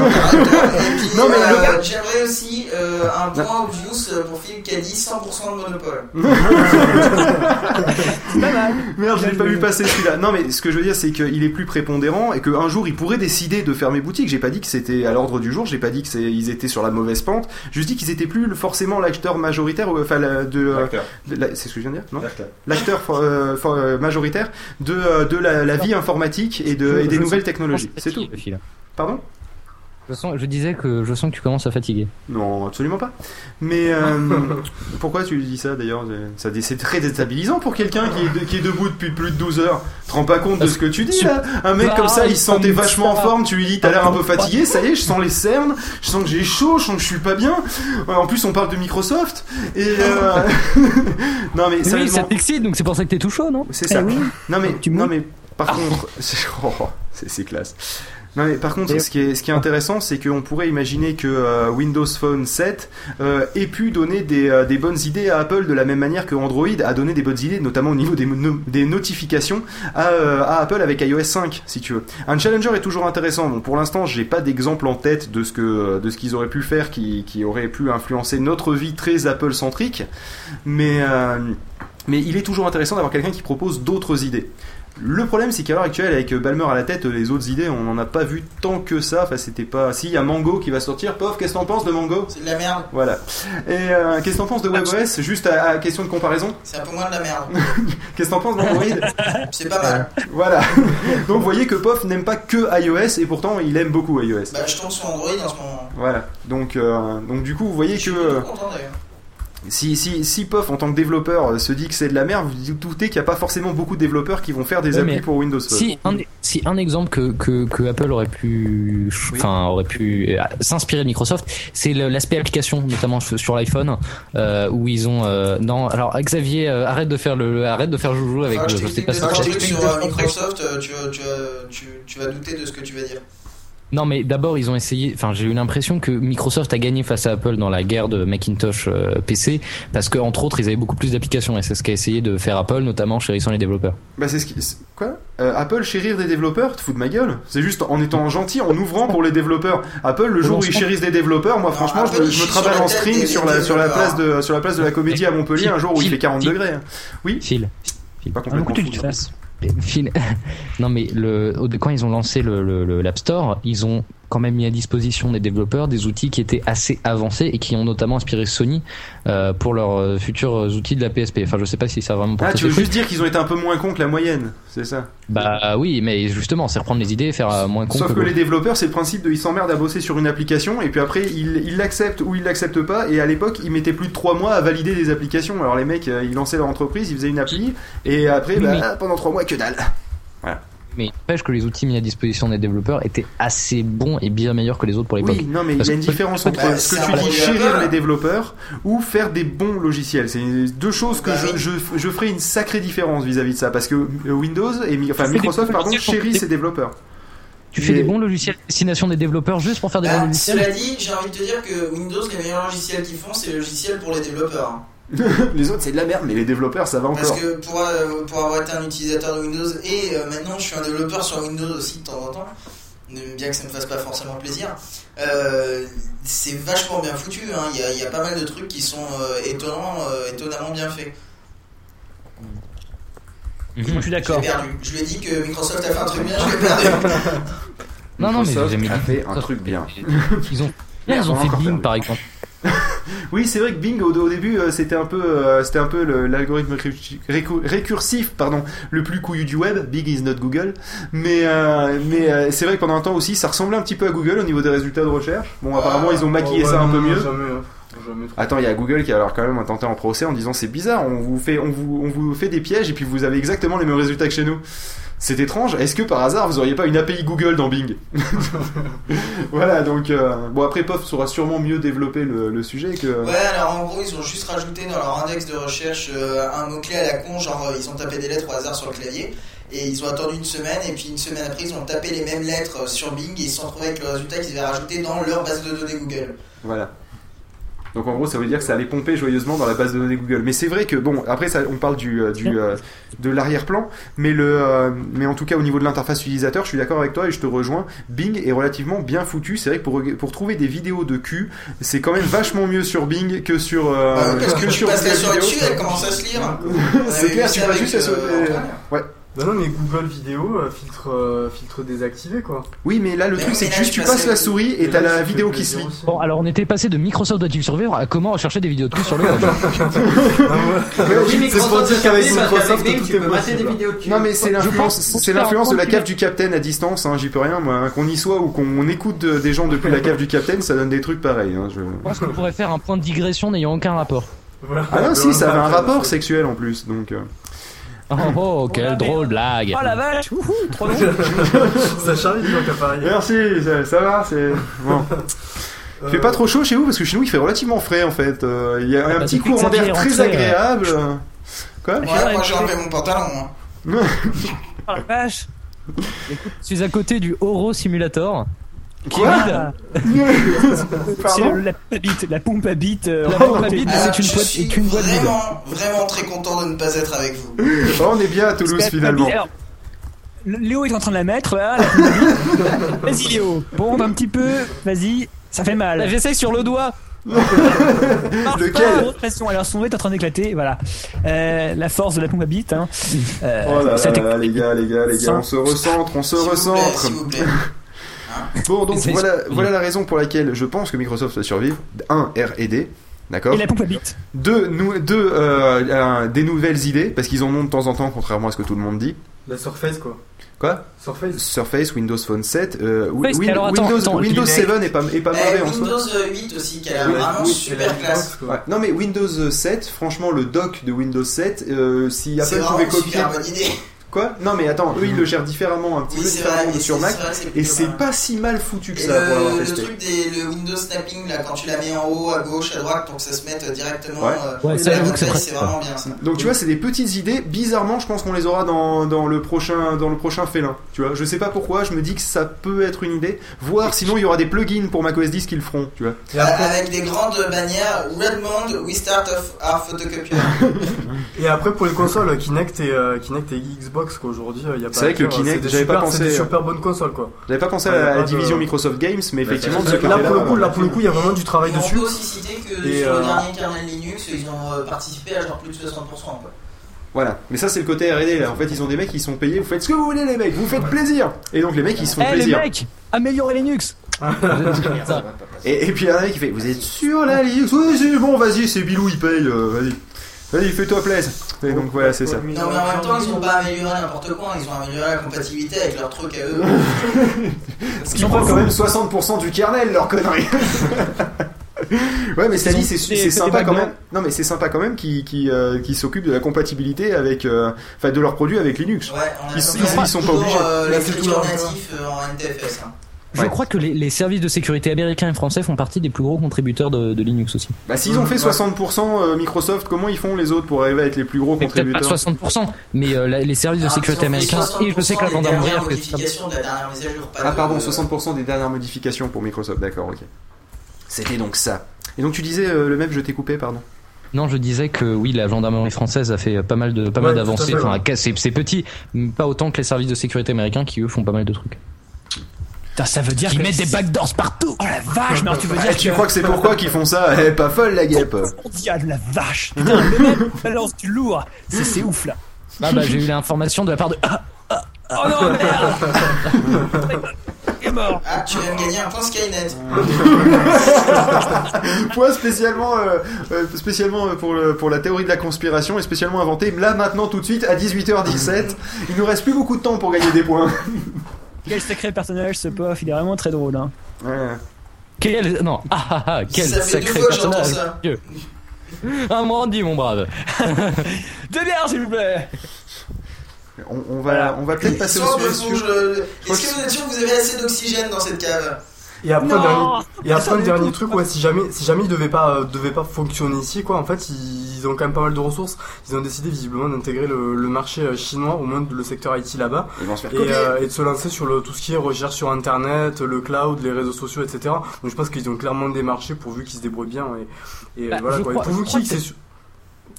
Speaker 1: Non, mais
Speaker 3: euh,
Speaker 1: le
Speaker 3: j'aimerais aussi euh, un point obvious euh, pour Philippe qui a dit 100% de monopole.
Speaker 1: Merde, je l'ai pas vu passer celui-là. Non, mais ce que je veux dire, c'est qu'il est plus prépondérant et qu'un jour, il pourrait décider de fermer boutique. J'ai pas dit que c'était à l'ordre du jour, j'ai pas dit que c'est, ils étaient sur la mauvaise pente. Je dis qu'ils étaient plus forcément l'acteur majoritaire, enfin, de, euh, c'est ce que je viens de dire, non L'acteur euh, euh, majoritaire de, euh, de la, la vie informatique et, de, et des nouvelles technologies. C'est tout. Pardon
Speaker 18: Je, sens, je disais que je sens que tu commences à fatiguer.
Speaker 1: Non, absolument pas. Mais euh, pourquoi tu dis ça d'ailleurs? C'est très déstabilisant pour quelqu'un qui est, de- qui est debout depuis plus de 12 heures. Tu te rends pas compte de ce que tu dis là? Un mec comme ça, il se sentait vachement en forme, tu lui dis t'as l'air un peu fatigué, ça y est, je sens les cernes, je sens que j'ai chaud, je sens que je suis pas bien. En plus, on parle de Microsoft. Et euh, non mais
Speaker 18: Oui, ça t'excite, donc c'est pour ça que t'es tout chaud, non?
Speaker 1: C'est ça.
Speaker 18: Eh oui.
Speaker 1: Non mais, non mais par contre, c'est oh, c'est classe. Non mais par contre, ce qui est, ce qui est intéressant, c'est qu'on pourrait imaginer que euh, Windows Phone 7 euh, ait pu donner des, euh, des bonnes idées à Apple de la même manière que Android a donné des bonnes idées, notamment au niveau des, no- des notifications à, à Apple avec iOS 5, si tu veux. Un challenger est toujours intéressant. Bon, pour l'instant, j'ai pas d'exemple en tête de ce que de ce qu'ils auraient pu faire qui, qui aurait pu influencer notre vie très Apple centrique, mais mais il est toujours intéressant d'avoir quelqu'un qui propose d'autres idées. Le problème, c'est qu'à l'heure actuelle, avec Balmer à la tête, les autres idées, on n'en a pas vu tant que ça. Enfin, c'était pas. Si, il y a Mango qui va sortir. Pof, qu'est-ce que t'en penses de Mango?
Speaker 3: C'est de la merde.
Speaker 1: Voilà. Et euh, qu'est-ce que t'en penses de WebOS Juste à, à question de comparaison?
Speaker 3: C'est un peu moins de la merde.
Speaker 1: Qu'est-ce que t'en penses d'Android
Speaker 3: C'est pas mal.
Speaker 1: Voilà. Donc, vous voyez que Pof n'aime pas que iOS et pourtant il aime beaucoup iOS.
Speaker 3: Bah, je tombe sur Android en ce moment.
Speaker 1: Voilà. Donc, euh, donc du coup, vous voyez que. euh,
Speaker 3: Content.
Speaker 1: Si, si, si POF en tant que développeur euh, se dit que c'est de la merde, vous doutez qu'il n'y a pas forcément beaucoup de développeurs qui vont faire des
Speaker 18: Ouais,
Speaker 1: applis pour Windows Phone.
Speaker 18: Si un, si un exemple que, que, que Apple aurait pu, enfin aurait pu euh, s'inspirer de Microsoft, c'est le- l'aspect application, notamment sur l'iPhone, euh, où ils ont euh, non. Alors Xavier, euh, arrête de faire le, le- arrête de faire joujou avec le.
Speaker 3: je t'explique
Speaker 18: pas
Speaker 3: sur Microsoft, tu, tu, tu, tu vas douter de ce que tu vas dire.
Speaker 18: Non, mais d'abord, ils ont essayé. Enfin, j'ai eu l'impression que Microsoft a gagné face à Apple dans la guerre de Macintosh euh, PC, parce que entre autres, ils avaient beaucoup plus d'applications, et c'est ce qu'a essayé de faire Apple, notamment en chérissant les développeurs.
Speaker 1: Bah c'est ce qui... Quoi? Euh, Apple chérir des développeurs? Tu te fous de ma gueule C'est juste en étant gentil, en ouvrant pour les développeurs. Apple, le jour où ils chérissent des développeurs, moi franchement, je, me- travaille en string sur la, sur, la place de, sur la place de la Comédie à Montpellier un jour où il fait 42 degrés. Oui?
Speaker 18: Phil.
Speaker 1: Pas complètement
Speaker 18: non. mais le, quand ils ont lancé le, le- le- l'App Store, ils ont quand même mis à disposition des développeurs des outils qui étaient assez avancés et qui ont notamment inspiré Sony euh, pour leurs euh, futurs outils de la PSP. Enfin, je sais pas si ça a vraiment
Speaker 1: Ah, tu veux juste dire qu'ils ont été un peu moins cons que la moyenne, c'est ça?
Speaker 18: Bah oui, mais justement, c'est reprendre les idées et faire euh, moins con
Speaker 1: Sauf que les développeurs, c'est le principe de ils s'emmerdent à bosser sur une application et puis après ils l'acceptent ou ils l'acceptent pas. Et à l'époque, ils mettaient plus de 3 mois à valider des applications. Alors les mecs, euh, ils lançaient leur entreprise, ils faisaient une appli et après,
Speaker 18: Oui,
Speaker 1: bah, ah, pendant 3 mois, que dalle.
Speaker 18: Mais n'empêche que les outils mis à disposition des développeurs étaient assez bons et bien meilleurs que les autres pour l'époque.
Speaker 1: Oui, non, mais il y a une différence entre
Speaker 3: Bah,
Speaker 1: ce que tu dis chérir les développeurs ou faire des bons logiciels. C'est deux choses que
Speaker 3: Bah
Speaker 1: je,
Speaker 3: oui.
Speaker 1: je, je ferai une sacrée différence vis-à-vis de ça parce que euh, Windows et enfin Microsoft pardon chérit ses développeurs.
Speaker 18: Tu fais
Speaker 1: Mais-
Speaker 18: des bons logiciels à destination des développeurs juste pour faire des bons
Speaker 3: Ah,
Speaker 18: logiciels
Speaker 3: cela dit, j'ai envie de te dire que Windows, les meilleurs logiciels qu'ils font, c'est les logiciels pour les développeurs. Hein.
Speaker 1: les autres c'est de la merde, mais les développeurs ça va
Speaker 3: Parce
Speaker 1: encore.
Speaker 3: que pour, euh, pour avoir été un utilisateur de Windows et euh, maintenant je suis un développeur sur Windows aussi de temps en temps, bien que ça ne me fasse pas forcément plaisir, euh, c'est vachement bien foutu. hein. Il y, a, il y a pas mal de trucs qui sont euh, étonnants, euh, étonnamment bien faits.
Speaker 17: Je suis
Speaker 3: Je
Speaker 17: d'accord.
Speaker 3: Je lui ai dit que Microsoft a fait un truc bien, je l'ai perdu.
Speaker 18: Non, non, mais
Speaker 1: Microsoft a fait un truc bien.
Speaker 18: Ils ont, ils ont fait Bing par exemple.
Speaker 1: Oui, c'est vrai que Bing au, au début euh, c'était un peu euh, c'était un peu l'algorithme récu- récu- récursif pardon le plus couillu du web. Big is not Google, mais euh, mais euh, c'est vrai que pendant un temps aussi ça ressemblait un petit peu à Google au niveau des résultats de recherche. Bon apparemment ils ont maquillé
Speaker 5: Oh, ouais,
Speaker 1: ça un peu mieux.
Speaker 5: jamais, hein.
Speaker 1: Attends, il y a Google qui a alors quand même tenté en procès en disant c'est bizarre, on vous fait, on vous, on vous fait des pièges et puis vous avez exactement les mêmes résultats que chez nous. C'est étrange. Est-ce que par hasard vous auriez pas une API Google dans Bing Voilà, donc euh, bon après POF saura sûrement mieux développer le, le sujet que.
Speaker 3: Ouais, alors en gros, ils ont juste rajouté dans leur index de recherche euh, un mot-clé à la con, genre euh, ils ont tapé des lettres au hasard sur le clavier. Et ils ont attendu une semaine, et puis une semaine après, ils ont tapé les mêmes lettres sur Bing, et ils se sont retrouvés avec le résultat qu'ils avaient rajouté dans leur base de données Google.
Speaker 1: Voilà. Donc en gros, ça veut dire que ça allait pomper joyeusement dans la base de données Google. Mais c'est vrai que bon, après ça, on parle du, euh, du euh, de l'arrière-plan, mais le, euh, mais en tout cas au niveau de l'interface utilisateur, je suis d'accord avec toi et je te rejoins. Bing est relativement bien foutu. C'est vrai que pour pour trouver des vidéos de cul, c'est quand même vachement mieux sur Bing que sur euh,
Speaker 3: Bah oui, parce que tu
Speaker 1: sur
Speaker 3: passes dessus, elle commence à se lire.
Speaker 1: C'est clair, tu vas juste
Speaker 3: euh,
Speaker 1: Ouais.
Speaker 5: Bah non, mais Google Vidéo, euh, filtre, euh, filtre désactivé quoi.
Speaker 1: Oui, mais là le
Speaker 5: Mais
Speaker 1: truc c'est que juste
Speaker 5: tu passes
Speaker 1: la souris et t'as la vidéo qui se lit.
Speaker 16: Bon, alors on était passé de Microsoft doit-il survivre à comment rechercher des vidéos de cul sur le web.
Speaker 4: Oui,
Speaker 1: C'est pour dire qu'avec
Speaker 4: Microsoft,
Speaker 1: tout
Speaker 4: tu
Speaker 1: est possible.
Speaker 4: des vidéos de cul.
Speaker 1: Non mais c'est l'influence,
Speaker 4: pense-
Speaker 1: c'est l'influence de la cave du Captain à distance. Hein, J'y peux rien moi. hein. Qu'on y soit ou qu'on écoute de- des gens depuis la cave du Captain, ça donne des trucs pareils. Hein, je...
Speaker 16: Je pense qu'on pourrait faire un point de digression n'ayant aucun rapport.
Speaker 1: Ah non si, ça avait un rapport sexuel en plus. Donc. Euh.
Speaker 16: Oh, oh, quelle drôle blague.
Speaker 17: Oh la vache, wouhou, trop long.
Speaker 5: ça charrie du qu'à Paris.
Speaker 1: Merci, ça, ça va, c'est bon. Il fait pas trop chaud chez vous parce que chez nous il fait relativement frais en fait. Euh, Il y a un
Speaker 17: bah,
Speaker 1: petit
Speaker 17: que
Speaker 1: courant d'air très agréable. Quoi
Speaker 3: Ouais, moi j'ai enlevé mon pantalon. hein.
Speaker 17: Oh la vache.
Speaker 16: Écoute, je suis à côté du Oro Simulator. Qui
Speaker 17: Quoi. C'est la pompe à bite, la pompe à bite. euh,
Speaker 16: La pompe à bite,
Speaker 3: Alors,
Speaker 16: c'est une
Speaker 3: je
Speaker 16: boîte-
Speaker 3: suis
Speaker 16: est une boîte vide.
Speaker 3: vraiment, vraiment très content de ne pas être avec vous.
Speaker 1: Oh, on est bien à Toulouse finalement.
Speaker 17: pompe alors, Léo est en train de la mettre, pompe. Vas-y Léo, bombe un petit peu, vas-y, ça fait mal.
Speaker 16: La j'essaye sur le doigt.
Speaker 17: Lequel pression, alors son doigt est en train d'éclater, voilà. Euh, la force de la pompe à bite. Hein. Euh,
Speaker 1: Oh là là,
Speaker 17: ça
Speaker 1: là là, les gars, les gars, les gars, on se recentre, on se recentre.
Speaker 3: S'il vous plaît.
Speaker 1: Bon, donc voilà, voilà la raison pour laquelle je pense que Microsoft va survivre. Un, R&D, d'accord
Speaker 17: Et la pompe à bite.
Speaker 1: Deux, deux euh, euh, des nouvelles idées, parce qu'ils en ont de temps en temps, contrairement à ce que tout le monde dit.
Speaker 5: La Surface quoi.
Speaker 1: Quoi?
Speaker 5: Surface.
Speaker 1: Surface, Windows Phone 7, euh, Win-
Speaker 17: Surface,
Speaker 1: Win-
Speaker 17: alors, attends,
Speaker 1: Windows,
Speaker 17: attends,
Speaker 1: Windows
Speaker 17: Kinect.
Speaker 1: 7 est pas, est pas mauvais en soi.
Speaker 3: Windows 8 aussi qui a l'air vraiment
Speaker 1: oui,
Speaker 3: super classe.
Speaker 1: Ouais. Non mais Windows 7, franchement le doc de Windows 7, euh, si
Speaker 3: C'est
Speaker 1: Apple pouvait
Speaker 3: une
Speaker 1: copier... Quoi Non mais attends, eux ils le gèrent différemment, un petit
Speaker 3: Oui,
Speaker 1: peu différemment
Speaker 3: vrai,
Speaker 1: sur Mac,
Speaker 3: vrai,
Speaker 1: et c'est pas si mal foutu que
Speaker 3: Et
Speaker 1: ça pour l'avoir
Speaker 3: le, le
Speaker 1: testé.
Speaker 3: truc des le Windows snapping là quand tu la mets en haut, à gauche, à droite pour que ça se mette directement
Speaker 1: Ouais.
Speaker 3: euh,
Speaker 16: Ouais, c'est
Speaker 3: vraiment bien ça.
Speaker 1: Donc tu vois, c'est des petites idées. Bizarrement, je pense qu'on les aura dans, dans le prochain dans le prochain félin. Tu vois, je sais pas pourquoi. Je me dis que ça peut être une idée. Voir, sinon il y aura des plugins pour macOS 10 qui le feront. Tu vois.
Speaker 3: Euh, Avec des grandes bannières Redmond, We Start of Our Photocopier.
Speaker 5: Et après pour les consoles, Kinect et, euh, Kinect et Xbox quoi aujourd'hui, il y a pas
Speaker 1: C'est vrai que le Kinect, j'avais pas
Speaker 5: super-
Speaker 1: pensé,
Speaker 5: C'est des
Speaker 1: euh,
Speaker 5: super bonnes consoles quoi.
Speaker 1: J'avais pas pensé à la, division Microsoft Games, mais effectivement, de ce
Speaker 5: Là pour le coup, là pour le coup, il y a vraiment du travail
Speaker 3: Et on
Speaker 5: dessus.
Speaker 3: peut aussi citer que sur
Speaker 5: euh,
Speaker 3: le dernier kernel Linux, ils ont euh, participé à genre plus de 60%. Quoi.
Speaker 1: Voilà. Mais ça, c'est le côté R&D. Là, en fait, ils ont des mecs qui sont payés. Vous faites ce que vous voulez, les mecs. Vous faites plaisir. Et donc les mecs, ils se font
Speaker 17: Eh les
Speaker 1: plaisir.
Speaker 17: mecs, améliorez Linux.
Speaker 1: Et, et puis il y en a un qui fait Vous êtes sûr là, Linux Oui, c'est bon, vas-y, c'est Bilou, il paye. euh, vas-y. Vas-y, fais-toi plaisir. Et donc voilà, c'est ça.
Speaker 3: Non, mais en même temps, ils ont pas amélioré n'importe quoi, ils ont amélioré la compatibilité avec leur truc à eux.
Speaker 1: Parce qu'ils prennent quand même 60% du kernel, leur connerie. ouais, mais ça dit, c'est sympa quand même. Non, mais c'est sympa quand même qu'ils qui, qui s'occupent de la compatibilité avec, euh, enfin, de leurs produits avec Linux.
Speaker 3: Ouais, on a
Speaker 1: Ils, ils- ils sont pas obligés.
Speaker 3: euh, l'écriture natif euh, en NTFS. hein.
Speaker 16: Je crois que les, les services de sécurité américains et français font partie des plus gros contributeurs de, de Linux aussi.
Speaker 1: Bah, s'ils ont fait 60% euh, Microsoft, comment ils font les autres pour arriver à être les plus gros
Speaker 16: Mais peut-être pas
Speaker 1: contributeurs
Speaker 16: 60%, mais euh, la- les services de
Speaker 3: Ah,
Speaker 16: sécurité américains, et je sais que la
Speaker 3: 60% des
Speaker 16: gendarmerie a fait
Speaker 1: Ah
Speaker 3: de-
Speaker 1: pardon, 60% des dernières modifications pour Microsoft, d'accord, ok. C'était donc ça. Et donc tu disais euh, le même, je t'ai coupé, pardon.
Speaker 16: Non, je disais que oui, la gendarmerie française a fait pas mal de pas
Speaker 1: Ouais,
Speaker 16: mal
Speaker 1: tout à
Speaker 16: d'avancées. Enfin, c'est petit, mais pas autant que les services de sécurité américains qui eux font pas mal de trucs.
Speaker 17: Putain, ça veut dire
Speaker 16: Ils
Speaker 17: que
Speaker 16: mettent des
Speaker 17: backdoors partout. Oh la vache, mais alors tu veux dire
Speaker 1: Eh, tu crois que c'est pourquoi qu'ils font ça Eh, pas folle la guêpe
Speaker 17: dit ah de la vache. Putain, le mec balance du lourd. C'est c'est ouf là.
Speaker 16: Ah bah j'ai eu l'information de la part de. Ah, ah, ah,
Speaker 17: Oh non, merde Il est mort.
Speaker 3: Ah, tu viens de gagner un point Skynet.
Speaker 1: Point spécialement, euh, euh, spécialement euh, pour, le- pour la théorie de la conspiration et spécialement inventé là maintenant tout de suite à 18h17. Il nous reste plus beaucoup de temps pour gagner des points.
Speaker 17: Quel sacré personnage ce pof, il est vraiment très drôle. Hein.
Speaker 1: Ouais.
Speaker 18: Quel non ah ah ah quel
Speaker 3: Ça fait deux
Speaker 18: sacré personnage.
Speaker 3: ça.
Speaker 18: Un brandy mon brave.
Speaker 17: De bière, s'il vous plaît.
Speaker 1: On, on va, on va peut-être passer au sujet.
Speaker 3: euh, Est-ce que vous êtes sûr que vous avez assez d'oxygène dans cette cave?
Speaker 5: Et après,
Speaker 3: Non
Speaker 5: dernier, et après,
Speaker 3: Attendez,
Speaker 5: dernier truc, ouais, si jamais, si jamais ils devaient pas, euh, devaient pas fonctionner ici, quoi, en fait, ils, ils ont quand même pas mal de ressources. Ils ont décidé visiblement d'intégrer le, le marché euh, chinois, au moins le secteur IT là-bas. Et, euh, et de se lancer sur le, tout ce qui est recherche sur internet, le cloud, les réseaux sociaux, etc. Donc je pense qu'ils ont clairement des marchés pourvu qu'ils se débrouillent bien. Et, et
Speaker 18: Bah,
Speaker 5: voilà, quoi. Et
Speaker 18: crois-
Speaker 5: pourvu qu'ils
Speaker 18: que
Speaker 5: c'est
Speaker 18: c'est-
Speaker 5: sûr.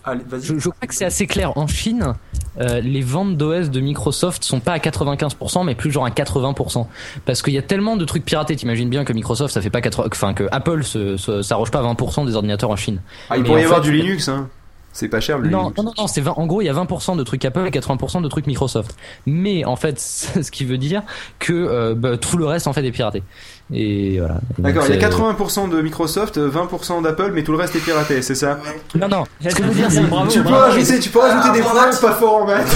Speaker 5: Allez.
Speaker 18: Je, je crois que c'est assez clair. En Chine, euh, les ventes d'OS de Microsoft sont pas à 95%, mais plus genre à 80%. Parce qu'il y a tellement de trucs piratés. T'imagines bien que Microsoft, ça fait pas 80%, enfin que Apple se, se- s'arroge pas 20% des ordinateurs en Chine.
Speaker 1: Ah, il
Speaker 18: Mais
Speaker 1: pourrait y avoir
Speaker 18: fait-
Speaker 1: du Linux, hein. C'est pas cher le
Speaker 18: non,
Speaker 1: Linux.
Speaker 18: non, non, non, c'est 20 en gros, il y a 20% de trucs Apple et 80% de trucs Microsoft. Mais en fait, ce qui veut dire que euh, bah, tout le reste en fait est piraté. Et voilà.
Speaker 1: D'accord, il y a
Speaker 18: c'est-
Speaker 1: 80% de Microsoft, 20% d'Apple, mais tout le reste est piraté, c'est ça
Speaker 18: Non, non. Ce que je veux dire, c'est bravo.
Speaker 1: Tu peux
Speaker 18: bravo.
Speaker 1: rajouter, tu peux rajouter des points
Speaker 3: Max.
Speaker 1: pas forts en maths.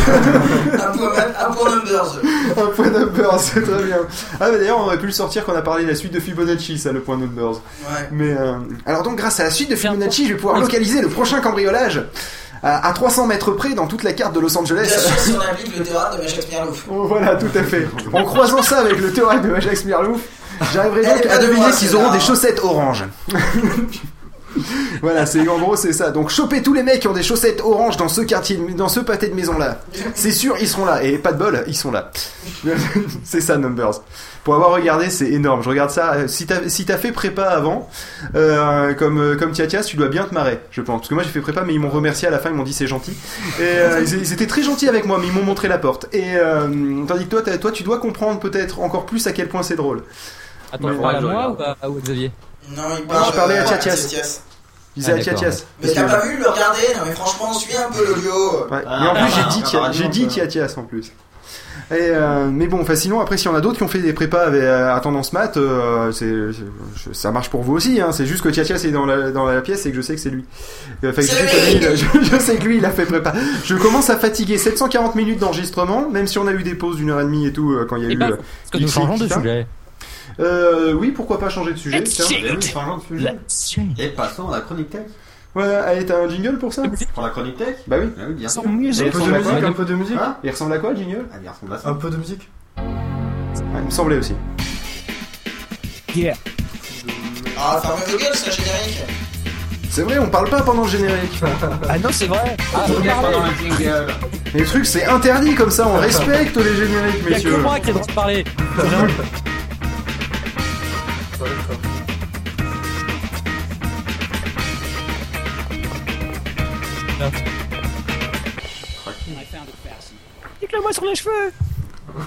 Speaker 3: Un point, numbers.
Speaker 1: un point numbers, c'est très bien. Ah, bah d'ailleurs, on aurait pu le sortir quand on a parlé de la suite de Fibonacci, ça, le point numbers.
Speaker 3: Ouais.
Speaker 1: Mais euh, alors donc, grâce à la suite de Fibonacci, je vais pouvoir localiser le prochain cambriolage à, à 300 mètres près dans toute la carte de Los Angeles.
Speaker 3: Bien sûr, si on applique le théorème de Majax Mirlouf.
Speaker 1: Voilà, tout à fait. En croisant ça avec le théorème de Ajax Mirlouf, j'arriverai donc à deviner
Speaker 3: celle-là.
Speaker 1: auront des chaussettes orange. voilà, c'est en gros c'est ça. Donc choper tous les mecs qui ont des chaussettes orange dans ce quartier, dans ce pâté de maison là. C'est sûr, ils seront là et pas de bol, ils sont là. c'est ça Numbers. Pour avoir regardé, c'est énorme. Je regarde ça. Euh, Si t'as si fait prépa avant, euh, comme euh, comme Tiatias, tu dois bien te marrer, je pense. Parce que moi j'ai fait prépa, mais ils m'ont remercié à la fin. Ils m'ont dit c'est gentil. Et euh, ils, étaient très gentils avec moi, mais ils m'ont montré la porte. Et euh, tandis que toi, toi, tu dois comprendre peut-être encore plus à quel point c'est drôle.
Speaker 18: Attends, tu parles à
Speaker 1: je
Speaker 18: moi ou à, ou à Xavier
Speaker 3: Non, il
Speaker 1: Ah, je parlais à
Speaker 3: euh,
Speaker 1: Tiatias.
Speaker 3: Tiatias.
Speaker 1: Je disais
Speaker 18: Ah,
Speaker 1: à. Tiatias.
Speaker 3: Mais t'as pas vu le regarder Non, mais franchement, suis un peu l'audio.
Speaker 1: Ouais.
Speaker 4: Ah,
Speaker 1: mais en plus,
Speaker 4: ah,
Speaker 1: j'ai dit,
Speaker 4: ah, ah,
Speaker 1: Tiatias en plus. Et euh, mais bon, enfin sinon après s'il y en a d'autres qui ont fait des prépas avec, euh, à tendance maths, euh, c'est ça marche pour vous aussi. Hein. C'est juste que Tiatias est dans la dans la pièce et que je sais que c'est lui. Euh, Enfin, que je, sais que
Speaker 3: lui
Speaker 1: il- je, je sais que lui il a fait prépa. Je commence à fatiguer 740 minutes d'enregistrement, même si on a eu des pauses d'une heure et demie et tout euh, quand il y a
Speaker 18: Et
Speaker 1: eu.
Speaker 18: bah,
Speaker 1: euh,
Speaker 18: est-ce que nous changeons de sujet
Speaker 1: Euh, oui, pourquoi pas changer de sujet tiens.
Speaker 4: Oui, changeons de sujet. Et passons à la chronique tech.
Speaker 1: Ouais, allez, t'as un jingle pour ça
Speaker 4: Pour la chronique tech
Speaker 1: Bah oui.
Speaker 4: Ah oui, bien
Speaker 17: Sans
Speaker 4: sûr.
Speaker 5: Un peu de musique, un peu de musique.
Speaker 1: Hein Il ressemble à quoi le jingle?
Speaker 4: Ah, il ressemble à ça.
Speaker 5: Un peu de musique.
Speaker 1: Ouais, Il me semblait aussi.
Speaker 17: Yeah.
Speaker 3: Ah, fermez vos gueules, c'est un générique.
Speaker 1: C'est vrai, on parle pas pendant le générique.
Speaker 17: Ah non, c'est vrai. Ah,
Speaker 4: On est pendant un jingle.
Speaker 1: Les trucs, c'est interdit comme ça, on respecte les génériques,
Speaker 17: Il y a
Speaker 1: messieurs.
Speaker 17: que moi qui ai le droit de parler. C'est vraiment- Nique-le-moi sur les cheveux.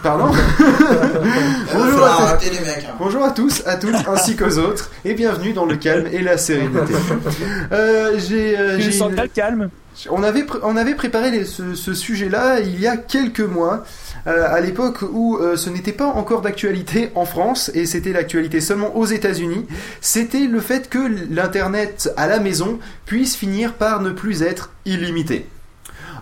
Speaker 1: Pardon Bonjour à, tous-
Speaker 3: les mecs. hein.
Speaker 1: Bonjour à tous, à toutes, ainsi qu'aux autres, et bienvenue dans le calme et la sérénité. Euh, j'ai, euh,
Speaker 17: Je
Speaker 1: j'ai
Speaker 17: sens
Speaker 1: une-
Speaker 17: pas le calme?
Speaker 1: On avait, pr- on avait préparé les- ce, ce sujet-là il y a quelques mois, à l'époque où euh, ce n'était pas encore d'actualité en France, et c'était l'actualité seulement aux États-Unis. C'était le fait que l'Internet à la maison puisse finir par ne plus être illimité.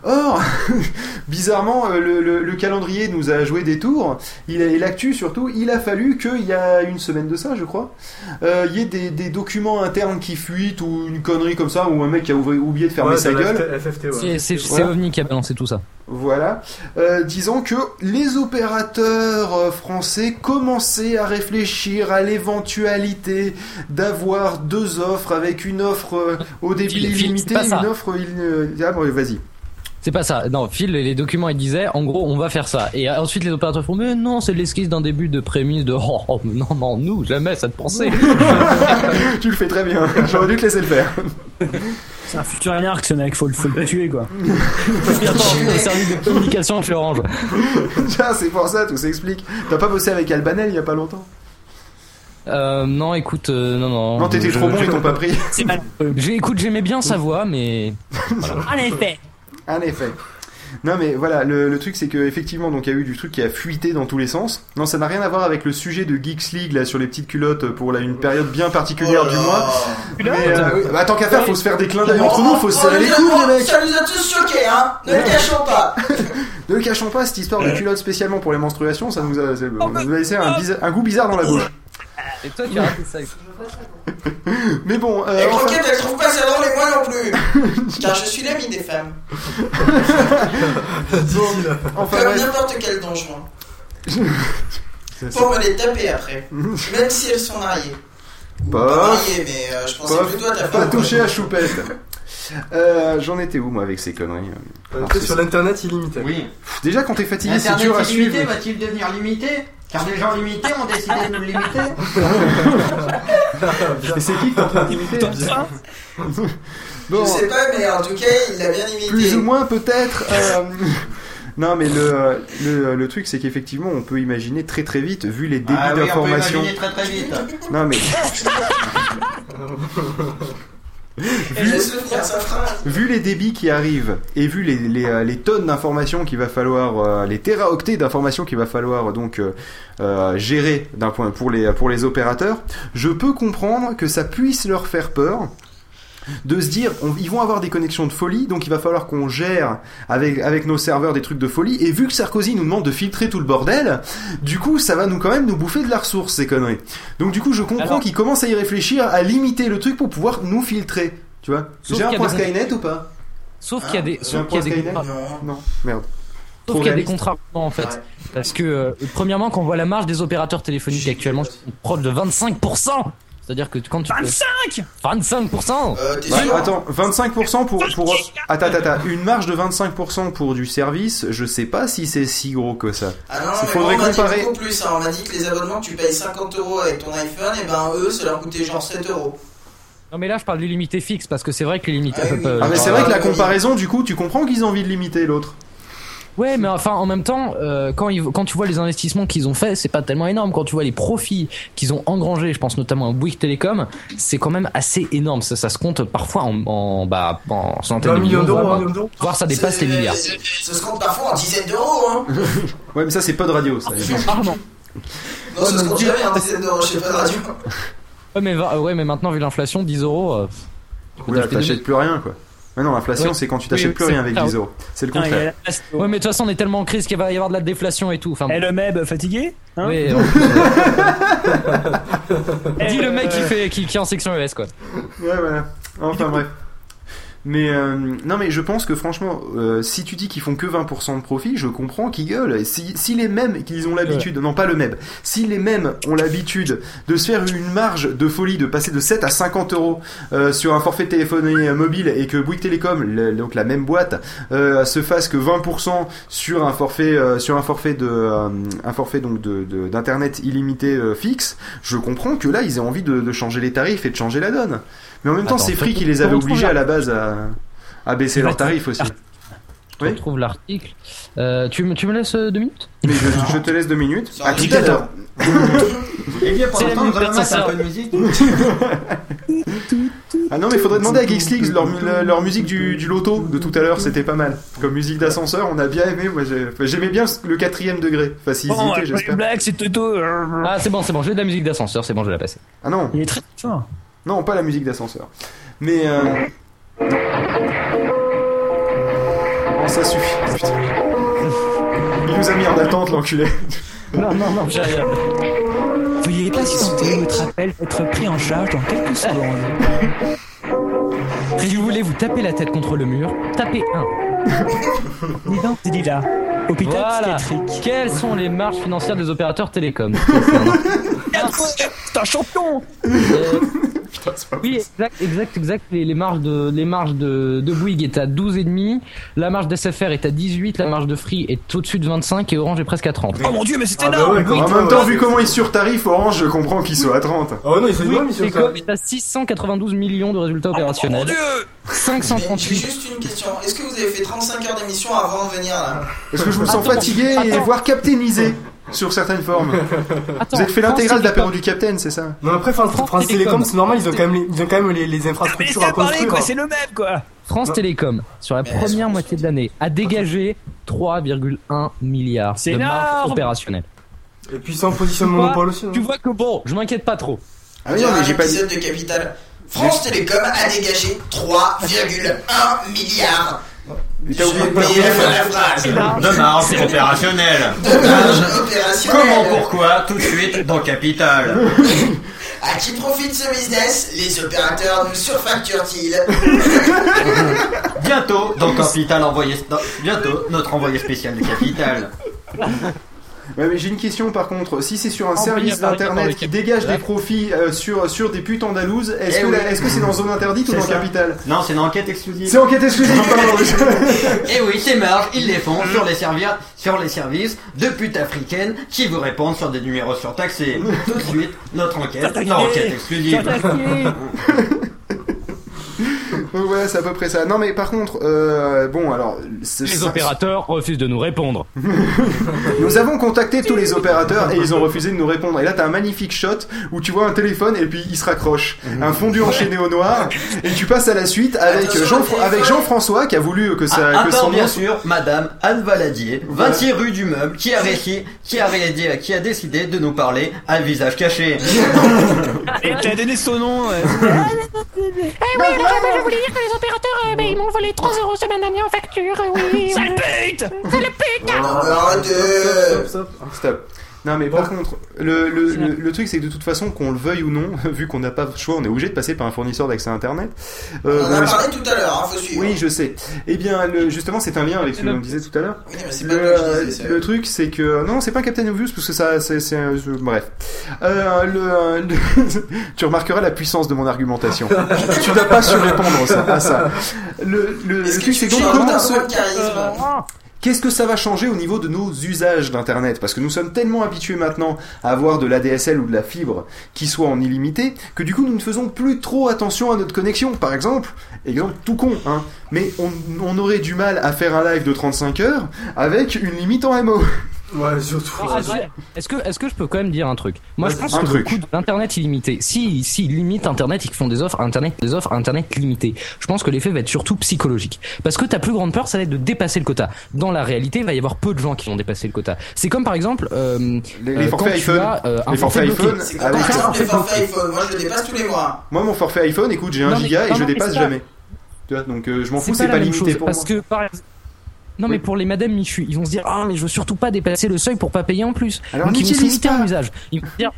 Speaker 1: Or, bizarrement, euh, le, le- le calendrier nous a joué des tours. Il a, et l'actu surtout, il a fallu qu'il y a une semaine de ça, je crois, euh, il y ait des, des documents internes qui fuitent ou une connerie comme ça, ou un mec qui a oublié de fermer
Speaker 5: Ouais,
Speaker 1: sa gueule.
Speaker 5: Ouais.
Speaker 18: C'est
Speaker 1: Voilà.
Speaker 18: OVNI qui a balancé tout ça.
Speaker 1: Voilà. Euh, disons que les opérateurs français commençaient à réfléchir à l'éventualité d'avoir deux offres avec une offre au débit illimité, une offre. Ah bon, vas-y.
Speaker 18: C'est pas ça. Non, Phil, les documents, ils disaient, en gros, on va faire ça. Et ensuite, les opérateurs font, mais non, c'est l'esquisse d'un début de prémisse de, oh, oh, non, non, nous, jamais cette pensée.
Speaker 1: tu le fais très bien. J'aurais dû te laisser le faire.
Speaker 17: C'est un futur anarque, ce mec. Faut, le- faut le tuer, quoi.
Speaker 18: Le service de communication chez Orange.
Speaker 1: Tiens, c'est pour ça, tout s'explique. T'as pas bossé avec Albanel il y a pas longtemps?
Speaker 18: Euh, non, écoute, euh, non, non.
Speaker 1: Non, t'étais trop bon, ils t'ont pas pris.
Speaker 17: C'est mal.
Speaker 18: J'ai, écoute, j'aimais bien sa voix, mais.
Speaker 17: En effet.
Speaker 1: En effet. Non mais voilà, le, le truc c'est que effectivement donc il y a eu du truc qui a fuité dans tous les sens. Non, ça n'a rien à voir avec le sujet de Geeks League là sur les petites culottes pour là, une période bien particulière
Speaker 3: Oh
Speaker 1: du mois. Mais euh, oui, bah, tant qu'à faire, faut se faire des clins d'œil
Speaker 3: Oh,
Speaker 1: entre nous, faut se serrer les coudes
Speaker 3: oh,
Speaker 1: les mecs.
Speaker 3: Ça nous a tous choqués, hein Ne le cachons pas
Speaker 1: Ne le cachons pas, cette histoire de culottes spécialement pour les menstruations, ça nous a, ça nous a laissé un, bizarre- un goût bizarre dans la bouche.
Speaker 18: Et toi, tu as raté ça.
Speaker 1: Mais bon, euh,
Speaker 3: Et
Speaker 1: enfin-
Speaker 3: Croquette, elle trouve pas ça drôle et moi non plus. Car je suis l'ami des femmes.
Speaker 1: Enfin,
Speaker 3: Comme
Speaker 1: bref.
Speaker 3: n'importe quel donjon. Pour me les taper après. Même si elles sont mariées. Pas
Speaker 1: Pas,
Speaker 3: mariées, mais euh, je pensais
Speaker 1: pas,
Speaker 3: plutôt à ta
Speaker 1: pas
Speaker 3: femme.
Speaker 1: touché à choupette. Euh, J'en étais où moi avec ces conneries
Speaker 5: Euh,
Speaker 1: c'est-
Speaker 5: sur l'internet illimité.
Speaker 4: Oui.
Speaker 1: Déjà quand t'es fatigué c'est
Speaker 4: Internet
Speaker 1: dur à
Speaker 4: illimité
Speaker 1: suivre.
Speaker 4: va-t-il devenir limité? Car des gens limités ont décidé de nous le limiter
Speaker 1: Et c'est qui qui t'a fait imiter Bon,
Speaker 3: Je sais pas, mais en tout cas, il l'a bien imité.
Speaker 1: plus ou moins peut-être. euh, Non mais le, le, le truc c'est qu'effectivement on peut imaginer très très vite vu les débits
Speaker 4: Ah oui, on peut
Speaker 1: d'information.
Speaker 4: imaginer très très vite.
Speaker 1: Non mais Vu les débits qui arrivent et vu les, les, euh, les tonnes d'informations qu'il va falloir, euh, les téraoctets d'informations qu'il va falloir donc euh, euh, gérer d'un point pour les pour les opérateurs, je peux comprendre que ça puisse leur faire peur de se dire on- ils vont avoir des connexions de folie donc il va falloir qu'on gère avec avec nos serveurs des trucs de folie. Et vu que Sarkozy nous demande de filtrer tout le bordel du coup ça va nous quand même nous bouffer de la ressource ces conneries. Donc du coup je comprends qu'ils commencent à y réfléchir à limiter le truc pour pouvoir nous filtrer. Tu vois?
Speaker 18: Sauf
Speaker 1: j'ai un
Speaker 18: qu'il y a
Speaker 1: point
Speaker 18: des-
Speaker 1: Skynet ou pas?
Speaker 18: Sauf qu'il y a des,
Speaker 1: J'ai un
Speaker 18: sauf qu'il y a
Speaker 1: point
Speaker 18: des
Speaker 1: non. Merde.
Speaker 18: Sauf qu'il y a des contrats en fait. Parce que, euh, premièrement, quand on voit la marge des opérateurs téléphoniques actuellement, c'est proche de 25%. C'est-à-dire que quand tu.
Speaker 17: 25
Speaker 18: 25%
Speaker 3: Euh, t'es
Speaker 1: Ouais,
Speaker 3: sûr
Speaker 1: attends, 25% pour, pour, attends, attends, attends, une marge de 25% pour du service, je sais pas si c'est si gros que ça.
Speaker 3: Ah non,
Speaker 1: Il
Speaker 3: mais
Speaker 1: faudrait
Speaker 3: moi, on m'a dit
Speaker 1: comparer.
Speaker 3: beaucoup plus. hein. On m'a dit que les abonnements tu payes 50 euros avec ton iPhone, et ben eux, ça leur coûtait genre 7 euros.
Speaker 18: Non, mais là, je parle du limité fixe parce que c'est vrai que les limités.
Speaker 3: Ah oui.
Speaker 18: euh,
Speaker 1: Ah mais c'est vrai que la
Speaker 3: oui.
Speaker 1: comparaison, du coup, tu comprends qu'ils ont envie de limiter l'autre.
Speaker 18: Ouais, mais enfin, en même temps, euh, quand, ils- quand tu vois les investissements qu'ils ont fait, c'est pas tellement énorme. Quand tu vois les profits qu'ils ont engrangés, je pense notamment à Bouygues Télécom, c'est quand même assez énorme. Ça, ça se compte parfois en, en, bah, en centaines de
Speaker 5: million
Speaker 18: millions,
Speaker 5: d'euros,
Speaker 18: voire-
Speaker 5: un million d'euros.
Speaker 18: voire ça dépasse les milliards.
Speaker 3: Ça se compte parfois en dizaines d'euros. Hein.
Speaker 1: Ouais, mais ça c'est pas de radio, ça.
Speaker 18: Pardon.
Speaker 3: Non, ça se compte jamais en dizaines d'euros, je sais pas de radio.
Speaker 18: Ouais, mais, va- ouais, mais maintenant, vu l'inflation, 10 euros. euh, tu
Speaker 1: Ouais, t'achètes plus rien, quoi. Mais non, l'inflation,
Speaker 18: Ouais.
Speaker 1: c'est quand tu
Speaker 18: Oui,
Speaker 1: t'achètes
Speaker 18: oui,
Speaker 1: plus rien avec
Speaker 18: ça.
Speaker 1: 10 euros. C'est le contraire.
Speaker 17: la.
Speaker 18: Ouais, mais de toute façon, on est tellement en crise qu'il va y avoir de la déflation et tout. Enfin,
Speaker 17: Et le MEB fatigué hein
Speaker 18: ouais,
Speaker 17: Eh,
Speaker 18: Dis le mec qui
Speaker 17: euh,
Speaker 18: fait qui, qui est en section ES quoi.
Speaker 1: Ouais, voilà. Enfin bref. Mais euh, non, mais je pense que franchement, euh, si tu dis qu'ils font que 20% de profit, je comprends qu'ils gueulent. Si, si les mêmes qu'ils ont l'habitude, non pas le même, si les mêmes ont l'habitude de se faire une marge de folie, de passer de 7 à 50 euros euh, sur un forfait téléphonie euh, mobile et que Bouygues Télécom, le- donc la même boîte, euh, se fasse que 20% sur un forfait, euh, sur un forfait de, euh, un forfait donc de de- d'internet illimité euh, fixe, je comprends que là ils aient envie de, de changer les tarifs et de changer la donne. Mais en même temps, c'est Free qui les avait obligés à
Speaker 18: la-
Speaker 1: base à, à baisser leurs tarifs aussi.
Speaker 18: Je retrouve l'article. Euh, tu, me- tu me laisses euh, deux minutes?
Speaker 1: Mais je, je te laisse deux minutes. À tout à l'heure.
Speaker 4: Et bien
Speaker 18: la
Speaker 4: l'instant,
Speaker 18: musique
Speaker 4: nous allons mettre un peu de musique.
Speaker 1: Ah non, mais faudrait demander à Geeks League leur, leur musique du, du loto de tout à l'heure, c'était pas mal. Comme musique d'ascenseur, on a bien aimé. Moi, j'aimais bien le quatrième degré. Facilité,
Speaker 17: Bon, après
Speaker 1: j'espère.
Speaker 17: blague, c'est Toto.
Speaker 18: Ah, c'est bon, c'est bon, j'ai de la musique d'ascenseur, c'est bon, je vais la passer.
Speaker 1: Ah non,
Speaker 17: Il est très fort.
Speaker 1: Non, pas la musique d'ascenseur. Mais euh... non. Oh, ça suffit. Putain. Il nous a mis en attente, l'enculé.
Speaker 18: Non, non, non, j'ai rien.
Speaker 17: Veuillez patienter, votre appel va être pris en charge dans quelques secondes.
Speaker 18: Si vous voulez vous taper la tête contre le mur, tapez 1.
Speaker 17: Dis donc, dis là. Hôpital
Speaker 18: Voilà.
Speaker 17: psychiatrique.
Speaker 18: Quelles sont les marges financières des opérateurs télécoms
Speaker 17: C'est un champion
Speaker 18: Euh, Oui, exact, exact, exact. Les, les marges de les marges de, de Bouygues est à 12,5, la marge d'SFR est à 18, la marge de Free est au-dessus de 25 et Orange est presque à 30.
Speaker 17: Oh mon dieu, mais c'est
Speaker 5: Ah bah
Speaker 17: énorme
Speaker 5: ouais,
Speaker 1: En
Speaker 5: même,
Speaker 1: temps, vu comment ils surtarifent Orange, je comprends qu'ils soient à 30.
Speaker 5: Oh non, il fait
Speaker 18: Oui. Télécom est à 692 millions de résultats
Speaker 17: Oh mon
Speaker 18: opérationnels.
Speaker 17: dieu
Speaker 3: Mais J'ai
Speaker 18: 538.
Speaker 3: juste une question. Est-ce que vous avez fait 35 heures d'émission avant de venir là
Speaker 1: Parce que je me sens fatigué et
Speaker 18: attends.
Speaker 1: voire captainisé sur certaines formes.
Speaker 18: Attends,
Speaker 1: Vous avez fait l'intégrale de l'apéro du Capitaine, c'est ça
Speaker 5: Non, après, France,
Speaker 18: France
Speaker 5: France
Speaker 18: Télécom.
Speaker 5: Télécom, c'est normal, ils ont quand même les, ils ont quand même les, infrastructures à
Speaker 17: parler,
Speaker 5: construire.
Speaker 17: quoi, c'est le même, quoi
Speaker 18: France Télécom, sur la
Speaker 3: Mais
Speaker 18: première moitié de l'année, a dégagé 3,1 milliards
Speaker 17: C'est
Speaker 18: de marge opérationnelle.
Speaker 5: Et puis c'est en position de
Speaker 18: Tu vois,
Speaker 5: monopole aussi.
Speaker 18: Tu vois que bon, je m'inquiète pas trop.
Speaker 1: Ah oui, non, mais j'ai pas dit.
Speaker 3: de Capital. France Télécom a dégagé 3,1 milliards.
Speaker 1: Mais t'as oublié de
Speaker 3: la phrase.
Speaker 4: De marge opérationnelle.
Speaker 3: De marge opérationnelle.
Speaker 4: Comment, pourquoi, tout de suite dans Capital.
Speaker 3: À qui profite ce business? Les opérateurs nous surfacturent-ils?
Speaker 4: Bientôt, dans Capital envoyé. Bientôt, notre envoyé spécial de Capital.
Speaker 1: Ouais, mais j'ai une question par contre. Si c'est sur un
Speaker 4: Envoyé
Speaker 1: service d'internet qui dégage des profits euh, sur, sur des putes andalouses, est-ce
Speaker 4: Eh
Speaker 1: que
Speaker 4: oui.
Speaker 1: la- est-ce que c'est dans zone interdite ou dans
Speaker 4: ça.
Speaker 1: Capital
Speaker 4: Non, c'est une enquête exclusive.
Speaker 1: C'est enquête exclusive, pardon.
Speaker 4: Et oui, ces marges, ils les font sur les, servir- sur les services de putes africaines qui vous répondent sur des numéros surtaxés. Tout de suite, notre enquête,
Speaker 1: Surtaxé.
Speaker 4: enquête exclusive.
Speaker 1: Donc voilà, c'est à peu près ça. Non, mais par contre, euh, bon, alors.
Speaker 18: Les
Speaker 1: ça-
Speaker 18: opérateurs refusent de nous répondre.
Speaker 1: Nous avons contacté tous les opérateurs et ils ont refusé de nous répondre. Et là, t'as un magnifique shot où tu vois un téléphone et puis il se raccroche. Un fondu enchaîné au noir. Et tu passes à la suite avec Jean, avec Jean-François qui a voulu que ça,
Speaker 4: Ah,
Speaker 1: que son
Speaker 4: bien
Speaker 1: nom-
Speaker 4: sûr, Madame Anne Valadier, 26 rue du Meuble, qui a réussi, qui a réagi- qui a décidé de nous parler à visage caché.
Speaker 17: Et t'as donné son nom. ouais.
Speaker 9: Eh oui, alors je voulais dire que les opérateurs, euh, ben, ils m'ont volé 3 euros semaine dernière en facture, euh, oui.
Speaker 17: Sale pute
Speaker 9: Sale pute
Speaker 3: Arrêtez
Speaker 1: Stop. Stop. Non mais par contre, le, le, le, le truc c'est que de toute façon, qu'on le veuille ou non, vu qu'on n'a pas le choix, on est obligé de passer par un fournisseur d'accès à Internet. Euh,
Speaker 3: On en a
Speaker 1: le-
Speaker 3: parlé tout à l'heure, hein, faut suivre.
Speaker 1: Oui, je sais. Eh bien, le- justement, c'est un lien avec ce que l'on disait tout à l'heure.
Speaker 3: Oui, mais c'est
Speaker 1: Le, euh, truc, c'est que non, c'est pas Captain Obvious parce que ça, c'est, un- je- bref. Euh, le, euh, le- tu remarqueras la puissance de mon argumentation. tu dois pas surrépondre à ça. Le, le, le
Speaker 3: Est-ce que
Speaker 1: truc,
Speaker 3: tu
Speaker 1: c'est donc
Speaker 3: changes
Speaker 1: Qu'est-ce que ça va changer au niveau de nos usages d'Internet? Parce que nous sommes tellement habitués maintenant à avoir de l'ADSL ou de la fibre qui soit en illimité que du coup nous ne faisons plus trop attention à notre connexion. Par exemple, exemple tout con, hein, mais on aurait du mal à faire un live de 35 heures avec une limite en MO.
Speaker 5: Ouais, surtout.
Speaker 18: Ah. Est-ce que, est-ce que je peux quand même dire un truc? Moi, je pense que
Speaker 1: truc.
Speaker 18: le coût de l'internet illimité, si, si ils limitent internet, ils font des offres internet, des offres internet limitées. Je pense que l'effet va être surtout psychologique, parce que ta plus grande peur, ça va être de dépasser le quota. Dans la réalité, il va y avoir peu de gens qui vont dépasser le quota. C'est comme par exemple euh,
Speaker 1: Les-
Speaker 18: euh,
Speaker 1: les forfaits iPhone.
Speaker 18: as, euh, un
Speaker 1: Les forfaits
Speaker 18: forfait bloqué.
Speaker 1: iPhone
Speaker 3: C'est
Speaker 1: Ah
Speaker 3: exemple les forfaits iPhone. Moi, je le dépasse tous les mois.
Speaker 1: Moi mon forfait iPhone, écoute, j'ai un
Speaker 18: mais-
Speaker 1: giga et
Speaker 18: non,
Speaker 1: je dépasse jamais. Tu vois, donc euh, je m'en fous, c'est pas limité
Speaker 18: chose,
Speaker 1: pour
Speaker 18: parce
Speaker 1: moi.
Speaker 18: que par non mais pour les Madame Michu, ils vont se dire ah mais je veux surtout pas dépasser le seuil pour pas payer en plus.
Speaker 1: Alors,
Speaker 18: Donc ils vont se
Speaker 1: n'utilise
Speaker 18: limiter
Speaker 1: pas.
Speaker 18: en usage. Ils vont se dire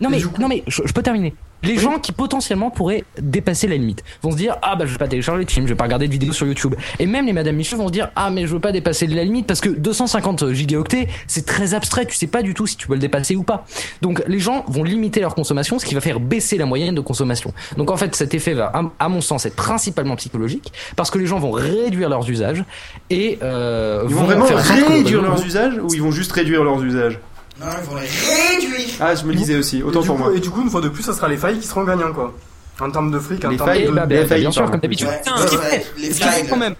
Speaker 18: non mais non mais je, je peux terminer. Les gens qui potentiellement pourraient dépasser la limite vont se dire ah bah je vais pas télécharger de films, je vais pas regarder de vidéos sur YouTube. Et même les Madame Michu vont se dire ah mais je veux pas dépasser la limite parce que 250 gigaoctets c'est très abstrait, tu sais pas du tout si tu peux le dépasser ou pas. Donc les gens vont limiter leur consommation, ce qui va faire baisser la moyenne de consommation. Donc en fait cet effet va à- mon sens être principalement psychologique parce que les gens vont réduire leurs usages et euh,
Speaker 1: Ils vont vraiment réduire leurs usages ou ils vont juste réduire leurs usages?
Speaker 3: Non, ils vont les réduire.
Speaker 1: Ah, je me disais aussi, autant pour
Speaker 5: coup,
Speaker 1: moi.
Speaker 5: Et du coup, une fois de plus, ça sera les failles qui seront gagnants, quoi. En termes de fric, en
Speaker 1: Les
Speaker 5: termes
Speaker 1: failles,
Speaker 5: de.
Speaker 18: bah, bah, bah, bien sûr, comme d'habitude. Putain,
Speaker 3: les flags.
Speaker 18: quand même.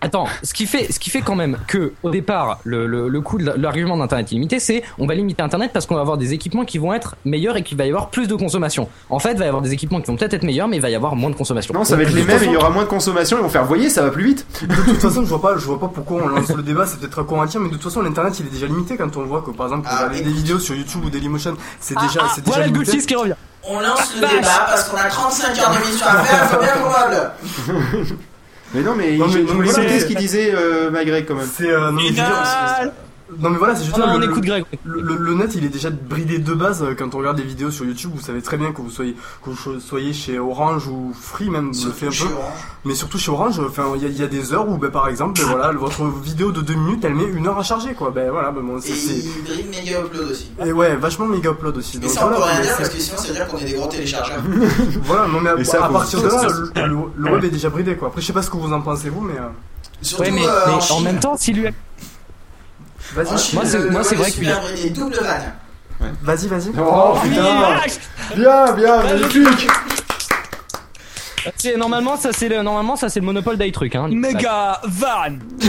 Speaker 18: Attends, ce qui fait, ce qui fait quand même que au départ, le, le, le coût de l'argument d'internet illimité, c'est on va limiter internet parce qu'on va avoir des équipements qui vont être meilleurs et qu'il va y avoir plus de consommation. En fait, il va y avoir des équipements qui vont peut-être être meilleurs, mais il va y avoir moins de consommation.
Speaker 1: Non, ça va être
Speaker 18: de
Speaker 1: les
Speaker 18: toute
Speaker 1: mêmes et il y
Speaker 18: façon-
Speaker 1: aura moins de consommation. Ils vont faire, voyez, ça va plus vite.
Speaker 5: De toute façon, je vois pas, je vois pas pourquoi on lance le débat, c'est peut-être con à dire, mais de toute façon, l'internet il est déjà limité quand on voit que par exemple,
Speaker 3: Ah,
Speaker 5: des vidéos sur YouTube ou Dailymotion, c'est déjà,
Speaker 18: ah,
Speaker 5: c'est déjà
Speaker 18: voilà le
Speaker 5: limité.
Speaker 18: Gulchis qui revient.
Speaker 3: On lance le débat parce qu'on a 35 heures d'émission à faire, il faut bien meuble.
Speaker 1: Mais non, mais,
Speaker 5: Non, mais-
Speaker 1: je, je voulais ce qu'il disait, euh, Magret, quand même.
Speaker 5: C'est, euh, non, mais c'est- non, mais voilà, c'est juste
Speaker 18: Non,
Speaker 5: ça,
Speaker 18: on
Speaker 5: le,
Speaker 18: écoute Greg.
Speaker 5: le, le- le net il est déjà bridé de base euh, quand on regarde des vidéos sur YouTube. Vous savez très bien que vous soyez, que vous soyez chez Orange ou Free, même, le fait un
Speaker 3: chez
Speaker 5: peu.
Speaker 3: Orange.
Speaker 5: Mais surtout chez Orange, enfin, il y, a- il y a des heures où, ben, par exemple, ben, voilà, votre vidéo de 2 minutes elle met une heure à charger, quoi. Ben voilà, ben, bon,
Speaker 3: Et
Speaker 5: c'est. c'est-
Speaker 3: brillent méga upload aussi.
Speaker 5: Et ouais, vachement méga upload aussi.
Speaker 3: Mais
Speaker 5: Donc
Speaker 3: ça, on peut
Speaker 5: voilà,
Speaker 3: rien
Speaker 5: mais
Speaker 3: dire
Speaker 5: c'est-
Speaker 3: parce que sinon, ça veut dire qu'on est des gros téléchargeurs.
Speaker 5: Voilà, non mais à,
Speaker 1: ça,
Speaker 5: partir de là, le, web est déjà bridé quoi. Après, je sais pas ce que vous en pensez vous, mais. euh,
Speaker 3: Surtout
Speaker 18: Ouais, mais,
Speaker 3: euh,
Speaker 18: mais
Speaker 3: en
Speaker 18: en même temps, si lui.
Speaker 5: Vas-y,
Speaker 18: Moi, c'est-
Speaker 3: le-
Speaker 18: moi,
Speaker 3: le
Speaker 18: c'est
Speaker 3: web
Speaker 18: vrai que-
Speaker 3: bridé, double vanne.
Speaker 5: vas-y, vas-y.
Speaker 1: Oh putain Bien, bien, magnifique
Speaker 18: C'est normalement ça c'est le normalement ça c'est le monopole d'iTruc hein.
Speaker 17: Méga van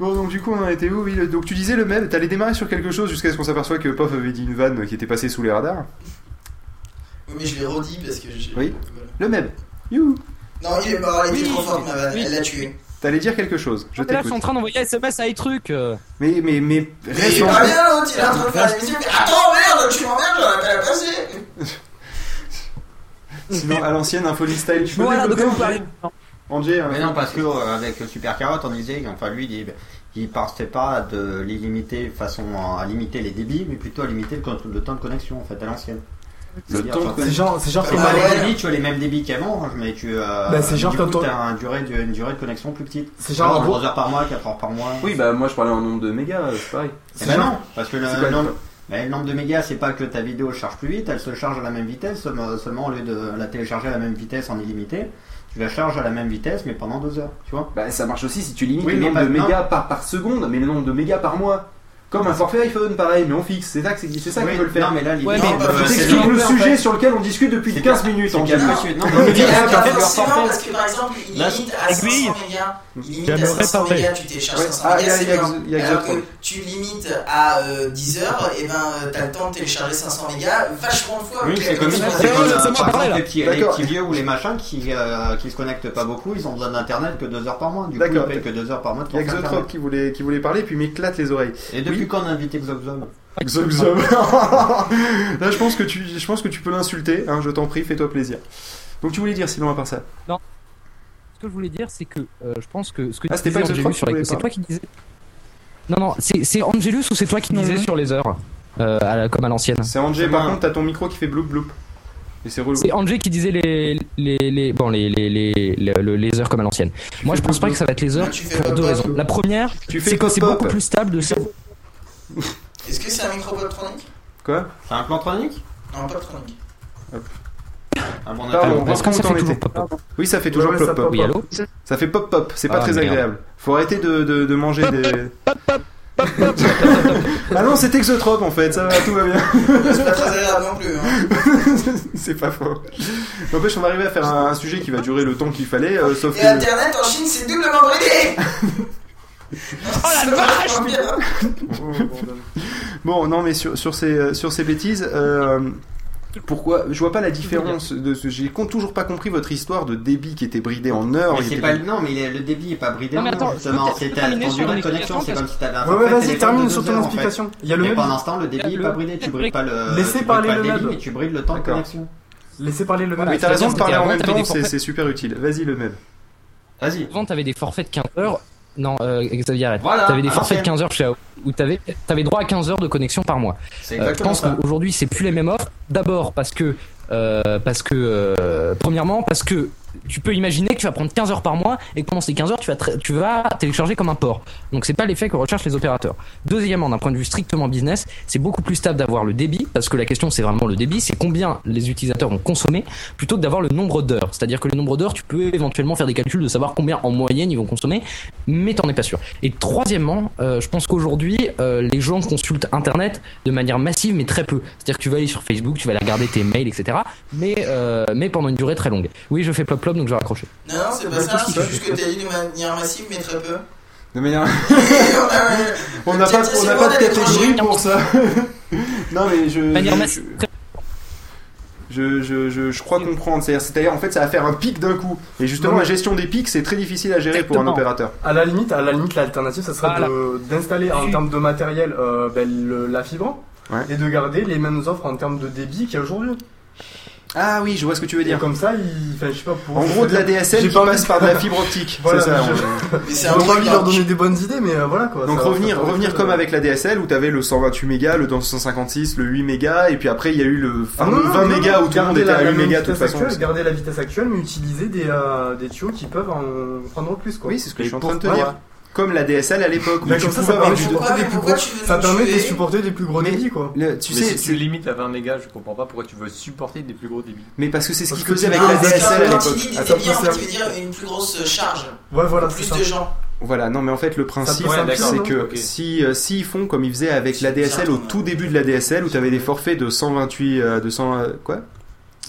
Speaker 1: Bon, donc du coup, on en était où oui, le- Donc tu disais le même, t'allais démarrer sur quelque chose jusqu'à ce qu'on s'aperçoive que Pof avait dit une vanne qui était passée sous les radars.
Speaker 3: Oui, mais je l'ai redit parce que j'ai.
Speaker 1: Oui.
Speaker 3: Voilà.
Speaker 1: Le même. You
Speaker 3: Non, il est mort, elle était trop forte, ma vanne, elle l'a tué.
Speaker 1: T'allais dire quelque chose, je
Speaker 18: Là je
Speaker 1: t'écoute.
Speaker 18: suis en train d'envoyer SMS à iTruc. euh.
Speaker 1: Mais, mais, mais,
Speaker 3: Mais
Speaker 1: reste
Speaker 3: il est
Speaker 1: en-
Speaker 3: pas bien l'autre, il est en train de faire l'émission. il fait, Attends, merde, tu m'emmerdes, j'aurais pas la passer.
Speaker 1: Sinon, à l'ancienne, Infoli Style, tu peux
Speaker 17: Voilà,
Speaker 1: développer
Speaker 17: vous
Speaker 1: Angé
Speaker 17: parlez
Speaker 1: Angé, hein.
Speaker 4: Mais non, parce que euh, avec Super Carotte, on disait, enfin lui, il, qui partait pas de l'illimité façon à limiter les débits, mais plutôt à limiter le temps de connexion en fait à l'ancienne.
Speaker 5: Le temps. C'est genre- c'est genre l'époque.
Speaker 4: débits, tu as les mêmes débits qu'avant, hein, mais tu euh,
Speaker 5: Bah, c'est genre
Speaker 4: du
Speaker 5: quand
Speaker 4: coup,
Speaker 5: on-
Speaker 4: t'as un durée de, une durée de connexion plus petite.
Speaker 5: C'est genre, en
Speaker 4: Genre
Speaker 5: gros-
Speaker 4: 3 heures par mois, 4 heures par mois.
Speaker 1: Oui, bah moi je parlais en nombre de mégas, euh, c'est pareil.
Speaker 4: Eh ben non, parce que le,
Speaker 1: quoi,
Speaker 4: nombre,
Speaker 1: le-
Speaker 4: ben, le nombre de mégas, c'est pas que ta vidéo charge plus vite, elle se charge à la même vitesse, seulement, au lieu de la télécharger à la même vitesse en illimité, tu la charges à la même vitesse, mais pendant 2 heures, tu vois.
Speaker 1: Bah ça marche aussi si tu limites
Speaker 4: Oui,
Speaker 1: le nombre
Speaker 4: pas-
Speaker 1: de
Speaker 4: non.
Speaker 1: mégas par, par seconde, mais le nombre de mégas par mois. Comme un forfait iPhone, pareil, mais on fixe. C'est ça que c'est c'est ça
Speaker 4: Oui,
Speaker 1: qu'ils veulent faire.
Speaker 4: non, mais là, l'idée,
Speaker 1: Ouais,
Speaker 4: c'est
Speaker 1: mais
Speaker 4: que-
Speaker 1: je
Speaker 4: c'est
Speaker 1: t'explique
Speaker 4: le
Speaker 1: le sujet
Speaker 4: fait.
Speaker 1: sur lequel on discute depuis
Speaker 4: C'est
Speaker 1: 15
Speaker 4: qu'à-
Speaker 1: minutes.
Speaker 4: non,
Speaker 1: Non,
Speaker 4: mais
Speaker 1: mais
Speaker 4: il y a
Speaker 1: dis-
Speaker 4: un
Speaker 1: ah,
Speaker 3: parce que par exemple, il limite à
Speaker 4: aiguille.
Speaker 3: 500 mégas. Il limite à
Speaker 4: J'aimerais
Speaker 3: 500
Speaker 4: parler.
Speaker 3: mégas, tu télécharges
Speaker 1: Ouais.
Speaker 3: 500
Speaker 1: Ah,
Speaker 3: mégas, Alors que tu limites à euh, 10 heures, et ben euh, t'as le temps de télécharger 500 mégas vachement de fois.
Speaker 4: Oui, c'est comme, euh,
Speaker 3: là.
Speaker 4: les petits, vieux ou les machins qui, euh, qui se connectent pas beaucoup, ils ont besoin d'internet que 2 heures par mois. Du coup, ils
Speaker 1: D'accord.
Speaker 4: payent que 2 heures par mois
Speaker 1: Il y a voulait, qui voulait parler, puis m'éclate les oreilles.
Speaker 4: Depuis quand on a invité Xoxom
Speaker 1: Xoxom. Là, je pense que tu, je pense que tu peux l'insulter. Hein, je t'en prie, fais-toi plaisir. Donc tu voulais dire sinon à part ça?
Speaker 18: Non. Ce que je voulais dire, c'est que euh, je pense que ce que
Speaker 1: Ah,
Speaker 18: tu
Speaker 1: c'était
Speaker 18: disais,
Speaker 1: pas
Speaker 18: Angelus, sur les- c'est toi qui disais. Non, non, c'est c'est Angelus ou c'est toi qui disais sur les heures, euh, à la- comme à l'ancienne.
Speaker 1: C'est Angé, par contre, t'as ton micro qui fait bloup bloup. Et c'est relou.
Speaker 18: C'est Angé qui disait les, les, les, bon, les, les, les, les, le- les heures comme à l'ancienne. Moi, je pense pas que ça va être les heures
Speaker 3: tu fais
Speaker 18: pour deux raisons. La première, c'est que c'est beaucoup plus stable de.
Speaker 3: Est-ce que c'est un micro Poptronic
Speaker 1: Quoi?
Speaker 4: C'est un plantronique?
Speaker 3: Non, Poptronic.
Speaker 4: Un bon
Speaker 1: Pardon,
Speaker 18: Est-ce
Speaker 1: par
Speaker 18: ça fait toujours
Speaker 1: était-
Speaker 18: pop-up
Speaker 1: Oui, ça fait toujours
Speaker 5: Ouais,
Speaker 1: pop
Speaker 5: ça
Speaker 1: pop.
Speaker 5: pop,
Speaker 18: Oui, allô?
Speaker 1: Ça fait pop pop, c'est pas
Speaker 18: Ah,
Speaker 1: très
Speaker 18: merde.
Speaker 1: agréable. Faut arrêter de, de, de manger des. ah non, c'est Exotrop en fait, ça va, tout va bien.
Speaker 3: C'est pas très agréable non plus. Hein.
Speaker 1: c'est pas faux. N'empêche, on arrivait à faire un, un sujet qui va durer le temps qu'il fallait, euh, sauf
Speaker 3: Et
Speaker 1: que.
Speaker 3: Internet en Chine, c'est doublement bridé Oh la vache
Speaker 1: Bon, non, mais sur, sur, ces, sur ces bêtises, euh, pourquoi Je vois pas la différence. De ce, J'ai toujours pas compris votre histoire de débit qui était bridé en heures.
Speaker 4: Mais
Speaker 1: il
Speaker 4: c'est
Speaker 1: était
Speaker 4: pas,
Speaker 1: bridé-
Speaker 4: non, mais le débit est pas bridé.
Speaker 18: Non, mais
Speaker 4: en
Speaker 18: attends,
Speaker 4: heures, justement. C'est ta- durée de connexion, c'est comme si t'avais un
Speaker 5: Ouais, ouais, vas-y, termine sur ton
Speaker 4: en
Speaker 5: explication. Il y a le
Speaker 4: Mais
Speaker 5: meuble.
Speaker 4: pendant ce temps, le débit est pas bridé. Tu brides pas le.
Speaker 5: Laissez parler le
Speaker 4: débit,
Speaker 5: meuble.
Speaker 4: mais tu brides le temps de connexion.
Speaker 5: Laissez parler le meuble.
Speaker 1: Oui, t'as raison de parler en même temps, c'est super utile. Vas-y, le même.
Speaker 4: Vas-y.
Speaker 18: Avant, t'avais des forfaits de 15 heures. Non, euh, Xavier, arrête.
Speaker 4: Voilà,
Speaker 18: t'avais des forfaits de
Speaker 4: l'ancienne.
Speaker 18: 15 heures chez AO où t'avais avais droit à 15 heures de connexion par mois. Euh, je pense qu'aujourd'hui, c'est plus les mêmes offres. D'abord parce que, euh, parce que, euh, premièrement, parce que tu peux imaginer que tu vas prendre 15 heures par mois et que pendant ces 15 heures, tu vas, télécharger comme un port. Donc c'est pas l'effet que recherchent les opérateurs. Deuxièmement, d'un point de vue strictement business, c'est beaucoup plus stable d'avoir le débit parce que la question c'est vraiment le débit, c'est combien les utilisateurs vont consommer plutôt que d'avoir le nombre d'heures. C'est-à-dire que le nombre d'heures, tu peux éventuellement faire des calculs de savoir combien en moyenne ils vont consommer, mais t'en es pas sûr. Et troisièmement, euh, je pense qu'aujourd'hui, euh, les gens consultent Internet de manière massive, mais très peu. C'est-à-dire que tu vas aller sur Facebook, tu vas aller regarder tes mails, etc. Mais, euh, mais pendant une durée très longue. Oui, je fais plop plop, donc je vais raccrocher.
Speaker 3: Non, non, c'est pas ça, c'est juste que t'as dit de manière massive, mais très peu.
Speaker 1: De manière.
Speaker 3: on
Speaker 1: n'a pas, on n'a pas de catégorie pour ça. non, mais je.
Speaker 18: Manière
Speaker 1: je-
Speaker 18: massive.
Speaker 1: Je, je, je, je crois comprendre. C'est-à-dire, c'est-à-dire, en fait, ça va faire un pic d'un coup. Et justement,
Speaker 5: Non,
Speaker 1: la gestion des pics, c'est très difficile à gérer pour un opérateur.
Speaker 5: À la limite, à la limite, l'alternative, ça serait
Speaker 1: Voilà.
Speaker 5: de- d'installer en termes de matériel euh, ben, le- la fibre et de garder les mêmes offres en termes de débit qu'il y a aujourd'hui.
Speaker 1: Ah oui, je vois ce que tu veux dire.
Speaker 5: Et comme ça, il, enfin, je sais pas pour.
Speaker 1: En gros, de la DSL qui passe par de la fibre optique.
Speaker 5: Voilà,
Speaker 1: c'est ça.
Speaker 5: je-
Speaker 3: c'est
Speaker 5: J'ai
Speaker 3: un truc
Speaker 5: leur donner des bonnes idées, mais euh, voilà quoi.
Speaker 1: Donc
Speaker 5: ça-
Speaker 1: revenir,
Speaker 5: ça
Speaker 1: revenir comme avec la DSL où t'avais le 128 mégas, le 256, le 8 mégas, et puis après il y a eu le
Speaker 5: Ah
Speaker 1: fameux
Speaker 5: non, non,
Speaker 1: 20
Speaker 5: non,
Speaker 1: mégas où tout le monde était à
Speaker 5: la
Speaker 1: 8
Speaker 5: même
Speaker 1: mégas de toute façon.
Speaker 5: actuelle, Garder la vitesse actuelle, mais utiliser des, euh, des tuyaux qui peuvent en prendre plus quoi.
Speaker 1: Oui, c'est ce que je suis en train de te dire. Comme la DSL à l'époque
Speaker 5: Mais
Speaker 1: tu
Speaker 5: comme ça,
Speaker 1: pouvais
Speaker 5: ça
Speaker 1: avoir
Speaker 5: permet,
Speaker 1: du
Speaker 5: de supporter des plus gros, ça permet de supporter des plus gros débits quoi.
Speaker 1: Le- tu
Speaker 2: mais
Speaker 1: sais,
Speaker 2: si tu limites à 20 mégas, je comprends pas pourquoi tu veux supporter des plus gros débits.
Speaker 1: mais parce que c'est ce qu'ils faisaient
Speaker 5: tu-
Speaker 1: avec la DSL à l'époque.
Speaker 3: il veut dire une plus grosse charge.
Speaker 5: Ouais, voilà,
Speaker 3: Plus de gens.
Speaker 1: Voilà, non mais en fait le principe c'est que si euh, s'ils font comme ils faisaient avec la DSL au tout début de la DSL où tu avais des forfaits de 128 euh, de 100 euh, quoi?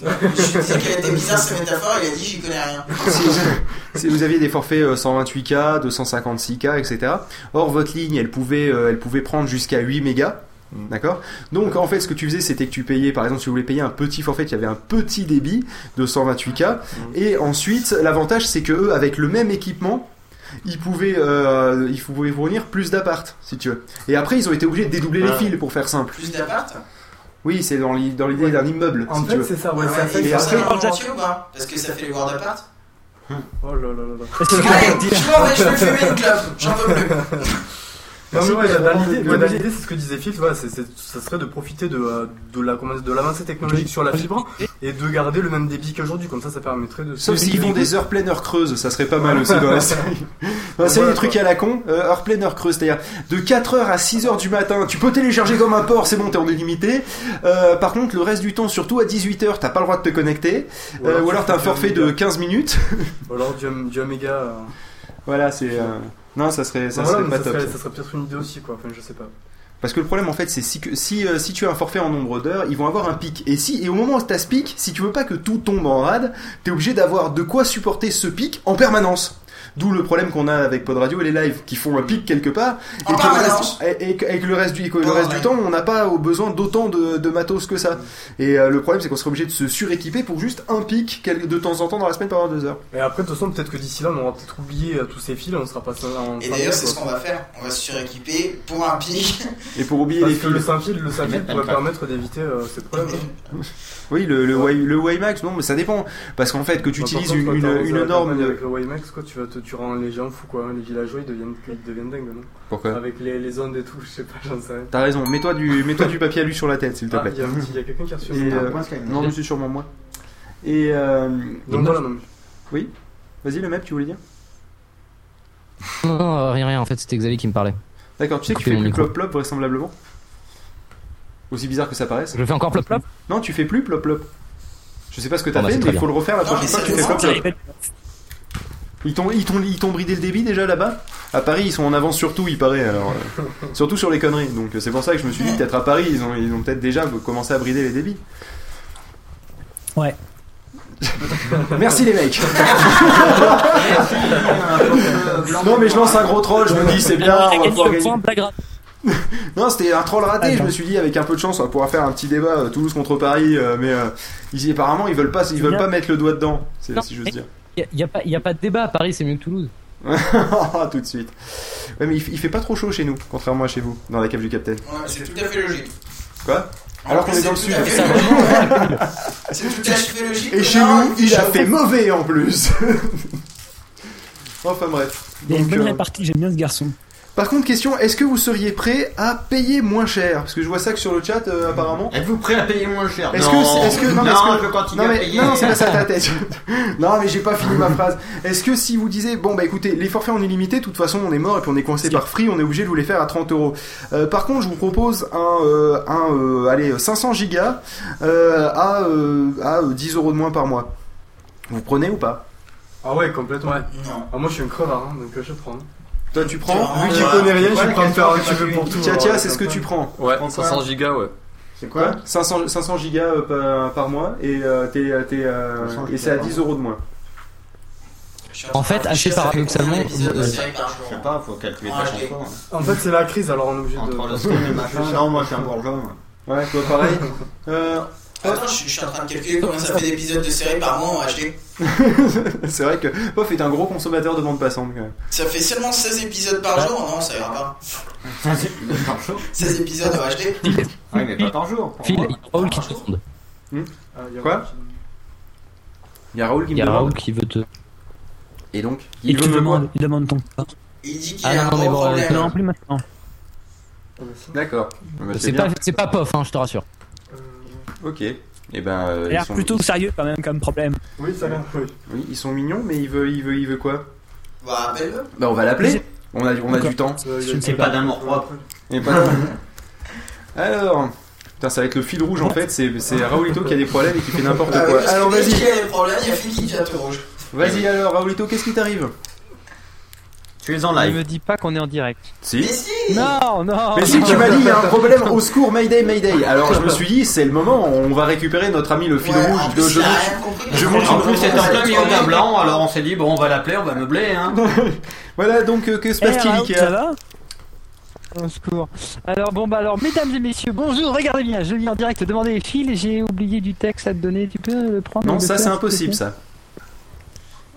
Speaker 3: Je disais qu'elle était bizarre sa métaphore, il a dit j'y connais rien.
Speaker 1: si, vous, aviez des forfaits euh, 128K, 256K, etc. Or, votre ligne, elle pouvait, euh, elle pouvait prendre jusqu'à 8 mégas. D'accord? Donc, en fait, ce que tu faisais, c'était que tu payais, par exemple, si vous voulez payer un petit forfait, tu avais un petit débit de 128K. Et ensuite, l'avantage, c'est que eux, avec le même équipement, ils pouvaient, euh, ils pouvaient fournir plus d'appart, si tu veux. Et après, ils ont été obligés de dédoubler les fils pour faire simple.
Speaker 3: Plus d'appart
Speaker 1: Oui, c'est dans l'i- dans l'idée d'un immeuble,
Speaker 5: En
Speaker 1: si tu
Speaker 5: fait, c'est ça, ouais, ça.
Speaker 3: Il
Speaker 1: Et après-
Speaker 3: ou pas Parce que ça fait les voir d'appart
Speaker 5: Oh là là là là.
Speaker 3: Allez, je m'en vais, je vais fumer une clope, j'en peux plus.
Speaker 5: Non, mais ouais,
Speaker 3: Pierre.
Speaker 5: l'idée, c'est ce que disait Phil, voilà, c'est, c'est- ça serait de profiter de, euh, de la, de l'avancée technologique sur la fibre et de garder le même débit qu'aujourd'hui, comme ça, ça permettrait de.
Speaker 1: Sauf s'ils font des heures pleines, heures creuses, ça serait pas mal aussi dans la série. Dans la série, des trucs à la con, euh, heure pleine, heure creuse, c'est-à-dire de 4h à 6h du matin, tu peux télécharger comme un porc, c'est bon, t'es en illimité. Euh, par contre, le reste du temps, surtout à 18h, t'as pas le droit de te connecter.
Speaker 5: Ou
Speaker 1: Euh,
Speaker 5: alors
Speaker 1: ou t'as un forfait de
Speaker 5: Amiga.
Speaker 1: 15 minutes.
Speaker 5: Ou alors du, du euh,
Speaker 1: Voilà, c'est. Non, ça serait, ça
Speaker 5: voilà,
Speaker 1: serait
Speaker 5: mais
Speaker 1: pas
Speaker 5: ça
Speaker 1: top.
Speaker 5: serait,
Speaker 1: ça.
Speaker 5: ça serait peut-être une idée aussi, quoi. Enfin, je sais pas.
Speaker 1: Parce que le problème en fait c'est si, que- si, euh, si tu as un forfait en nombre d'heures, ils vont avoir un pic. Et si et au moment où tu as ce pic, si tu veux pas que tout tombe en rade, t'es obligé d'avoir de quoi supporter ce pic en permanence. D'où le problème qu'on a avec Pod Radio et les lives qui font un pic quelque part et
Speaker 3: En
Speaker 1: que, le reste, et, et et que le reste du, et que le reste du temps on n'a pas besoin d'autant de, de matos que ça. Et euh, le problème c'est qu'on serait obligé de se suréquiper pour juste un pic quel- de temps en temps dans la semaine pendant deux heures.
Speaker 5: Et après, de toute façon, peut-être que d'ici là, on aura peut-être oublié euh, tous ces fils, on sera passé en.
Speaker 3: Et d'ailleurs, c'est ce qu'on va faire. On va se suréquiper pour un pic.
Speaker 1: Et pour oublier
Speaker 5: Parce
Speaker 1: les
Speaker 5: que le
Speaker 1: fils.
Speaker 5: sans-fil, le sans-fil pourrait permettre d'éviter euh, ces problèmes.
Speaker 1: Oui, le, le, Wi- le WiMAX, non, mais ça dépend. Parce qu'en fait, que tu
Speaker 5: Par
Speaker 1: utilises
Speaker 5: contre,
Speaker 1: une, une, norme. de-
Speaker 5: Avec le WiMAX, quoi, tu, vas te, tu rends les gens fous, quoi. Les villageois, ils deviennent, ils deviennent dingues, non
Speaker 1: Pourquoi
Speaker 5: Avec les, les ondes et tout, je sais pas, j'en sais rien.
Speaker 1: T'as raison, mets-toi du, mets-toi du papier à lui sur la tête, s'il te
Speaker 5: Ah,
Speaker 1: plaît.
Speaker 5: il y a, quelqu'un qui a reçu
Speaker 1: euh. Non, mais c'est sûrement moi. Et. Euh,
Speaker 5: Donc voilà, non,
Speaker 1: Oui Vas-y, le mec, tu voulais dire
Speaker 16: Non, non, rien, rien, en fait, c'était Xavier qui me parlait.
Speaker 1: D'accord, tu sais que tu
Speaker 16: Coupez
Speaker 1: fais
Speaker 16: mon
Speaker 1: plus plop-plop, vraisemblablement Aussi bizarre que ça paraisse.
Speaker 16: Je fais encore plop-plop
Speaker 1: Non, tu fais plus plop-plop. Je sais pas ce que t'as
Speaker 16: bah,
Speaker 1: fait, mais il faut le refaire la prochaine fois que tu fais
Speaker 3: sérieusement,
Speaker 1: plop-plop. Ils t'ont, ils, t'ont, ils t'ont bridé le débit déjà là-bas? À Paris, ils sont en avance sur tout, il paraît. Alors, euh, surtout sur les conneries. Donc euh, c'est pour ça que je me suis dit, peut-être à Paris, ils ont, ils ont peut-être déjà commencé à brider les débits.
Speaker 17: Ouais.
Speaker 1: Merci les mecs. non mais je lance un gros troll, je me dis c'est bien, on va pouvoir gagner. Non, c'était un troll raté. Je me suis dit avec un peu de chance, on va pouvoir faire un petit débat euh, Toulouse contre Paris, euh, mais euh, ils, apparemment ils veulent pas, ils veulent pas mettre le doigt dedans, c'est-
Speaker 16: Non,
Speaker 1: si j'ose
Speaker 16: mais-
Speaker 1: dire.
Speaker 16: Il n'y a, pas- y a pas de débat, Paris c'est mieux que Toulouse.
Speaker 1: Tout de suite. Ouais, mais il, fait pas trop chaud chez nous, contrairement à chez vous, dans la cave du capitaine.
Speaker 3: Ouais, c'est tout à fait logique.
Speaker 1: Quoi? Alors qu'on est dans le sud.
Speaker 3: à fait- C'est tout à fait logique.
Speaker 1: Et chez nous, il a fait mauvais en plus. enfin bref.
Speaker 17: Il y a une bonne
Speaker 1: euh,
Speaker 17: répartie, j'aime bien ce garçon.
Speaker 1: Par contre, question, est-ce que vous seriez prêt à payer moins cher? Parce que je vois ça que sur le chat, euh, apparemment.
Speaker 4: Êtes-vous prêt à payer moins cher?
Speaker 1: Est-ce
Speaker 4: Non.
Speaker 1: que, c'est- est-ce que, non, est-ce
Speaker 4: Non,
Speaker 1: que-
Speaker 4: je continue
Speaker 1: non,
Speaker 4: à
Speaker 1: mais-
Speaker 4: payer.
Speaker 1: non, c'est pas ça ta tête. non, mais j'ai pas fini ma phrase. Est-ce que si vous disiez, bon, bah écoutez, les forfaits en illimité, de toute façon, on est mort et puis on est coincé par Free, on est obligé de vous les faire à 30 euros. Euh, Par contre, je vous propose un, euh, un euh, allez, 500 gigas euh, à, euh, à euh, 10 euros de moins par mois. Vous prenez ou pas?
Speaker 5: Ah ouais, complètement.
Speaker 3: Non.
Speaker 5: Ah, moi, je suis un crevard, hein, donc je prends.
Speaker 1: Toi, tu prends
Speaker 5: Vu que j'y connais rien, je suis prêt à me faire un petit peu pour tout.
Speaker 1: Tiens,
Speaker 5: hein,
Speaker 1: tiens, c'est ce que tu prends.
Speaker 2: Ouais,
Speaker 1: Prends quoi
Speaker 2: 500 gigas, ouais.
Speaker 4: C'est
Speaker 1: Quoi 500, 500 gigas euh, par, par mois et euh, t'es, euh, t'es, euh,
Speaker 4: 500
Speaker 1: et c'est à
Speaker 4: gigas
Speaker 1: 10 euros de moins.
Speaker 16: En fait, assez paradoxalement,
Speaker 4: Je sais pas, faut calculer ta chanson.
Speaker 5: En fait, c'est la crise, alors on est obligé de.
Speaker 4: Non, moi je suis un bourgeois.
Speaker 1: Ouais, toi pareil. Euh,
Speaker 3: Attends, je, je suis en train de calculer combien ça fait d'épisodes de série par mois va acheter.
Speaker 1: c'est vrai que Pof est un gros consommateur de bande passante quand même.
Speaker 3: Ça fait seulement 16 épisodes par jour Non, ça ira pas.
Speaker 4: Ça, c'est plus par jour.
Speaker 3: 16 épisodes va acheter.
Speaker 4: Oui, mais pas par jour.
Speaker 16: Phil, il y a Raoul qui te demande.
Speaker 5: Ah, il y a
Speaker 1: Quoi
Speaker 5: un petit-
Speaker 1: Il y a Raoul qui
Speaker 16: Il
Speaker 1: me
Speaker 16: y a
Speaker 1: demande.
Speaker 16: Raoul qui veut te.
Speaker 1: Et donc
Speaker 17: Il,
Speaker 1: Il
Speaker 17: te
Speaker 1: veut me
Speaker 17: demande, il demande ton.
Speaker 3: Il dit qu'il
Speaker 16: Ah
Speaker 3: a
Speaker 16: non,
Speaker 3: un
Speaker 16: non, mais
Speaker 3: gros
Speaker 16: bon,
Speaker 3: problème.
Speaker 17: Non, plus maintenant.
Speaker 5: Ah, bah.
Speaker 1: D'accord. Bah,
Speaker 16: C'est pas, c'est pas pof, hein, je te rassure.
Speaker 5: Euh,
Speaker 1: Ok. Et ben. euh,
Speaker 17: Il a l'air
Speaker 1: sont...
Speaker 17: plutôt sérieux quand même comme problème.
Speaker 5: Oui, ça va. Oui.
Speaker 1: Oui, ils sont mignons, mais il veut, il veut, il veut quoi?
Speaker 3: Bah, appelle-le.
Speaker 1: Bah, on va l'appeler. On a, on a du temps.
Speaker 5: Euh, il a-
Speaker 17: Je ne sais
Speaker 4: pas d'amour propre.
Speaker 1: Et pas- Alors. Putain, ça va être le fil rouge en fait. C'est, c'est Raoulito qui a des problèmes et qui fait n'importe
Speaker 3: Ah oui,
Speaker 1: quoi. Alors vas-y.
Speaker 3: y a des problèmes, il y a Phil qui rouge.
Speaker 1: Vas-y alors, Raoulito, qu'est-ce qui t'arrive?
Speaker 4: Tu es en
Speaker 8: Il
Speaker 4: live.
Speaker 8: me dit pas qu'on est en direct.
Speaker 3: Mais
Speaker 1: Si.
Speaker 3: si
Speaker 8: Non, non.
Speaker 1: Mais si tu m'as dit il y a un problème au secours Mayday Mayday alors je me suis dit c'est le moment on va récupérer notre ami le fil
Speaker 3: Ouais,
Speaker 1: rouge de
Speaker 3: plus,
Speaker 1: je
Speaker 3: que
Speaker 4: En plus, c'est en plein milieu d'un blanc, alors on s'est dit, bon, on va l'appeler, on va meubler, hein.
Speaker 1: voilà donc euh, que se
Speaker 17: Eh,
Speaker 1: passe-t-il
Speaker 17: ça va
Speaker 8: Au secours. Alors bon bah alors mesdames et messieurs, bonjour, regardez bien, je viens en direct demander Phil, j'ai oublié du texte à te donner, tu peux le prendre
Speaker 1: non ça c'est impossible ça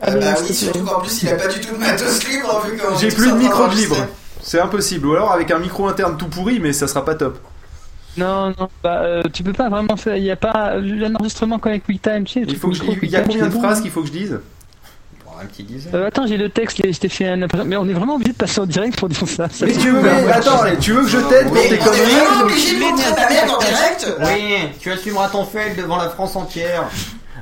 Speaker 3: Ah bah
Speaker 8: Allez,
Speaker 3: oui, surtout qu'en plus, il a pas du tout de matos libre vu
Speaker 1: j'ai plus de micro de libre c'est impossible ou alors avec un micro interne tout pourri mais ça sera pas top
Speaker 8: Non, non, bah euh, tu peux pas vraiment faire, il y a pas l'enregistrement comme avec QuickTime, tu sais,
Speaker 1: il
Speaker 8: truc
Speaker 1: faut que je-
Speaker 8: micro
Speaker 1: il y a combien de phrases
Speaker 8: hein.
Speaker 1: qu'il faut que je dise
Speaker 4: un petit.
Speaker 19: Euh, attends, j'ai le texte, je t'ai fait un Mais on est vraiment obligé de passer en direct pour dire ça. ça
Speaker 1: Mais tu veux, mais attends, tu veux que je t'aide pour
Speaker 4: Oui,
Speaker 1: tes conneries
Speaker 3: merde en direct
Speaker 4: Oui, tu assumeras ton fait devant la France entière.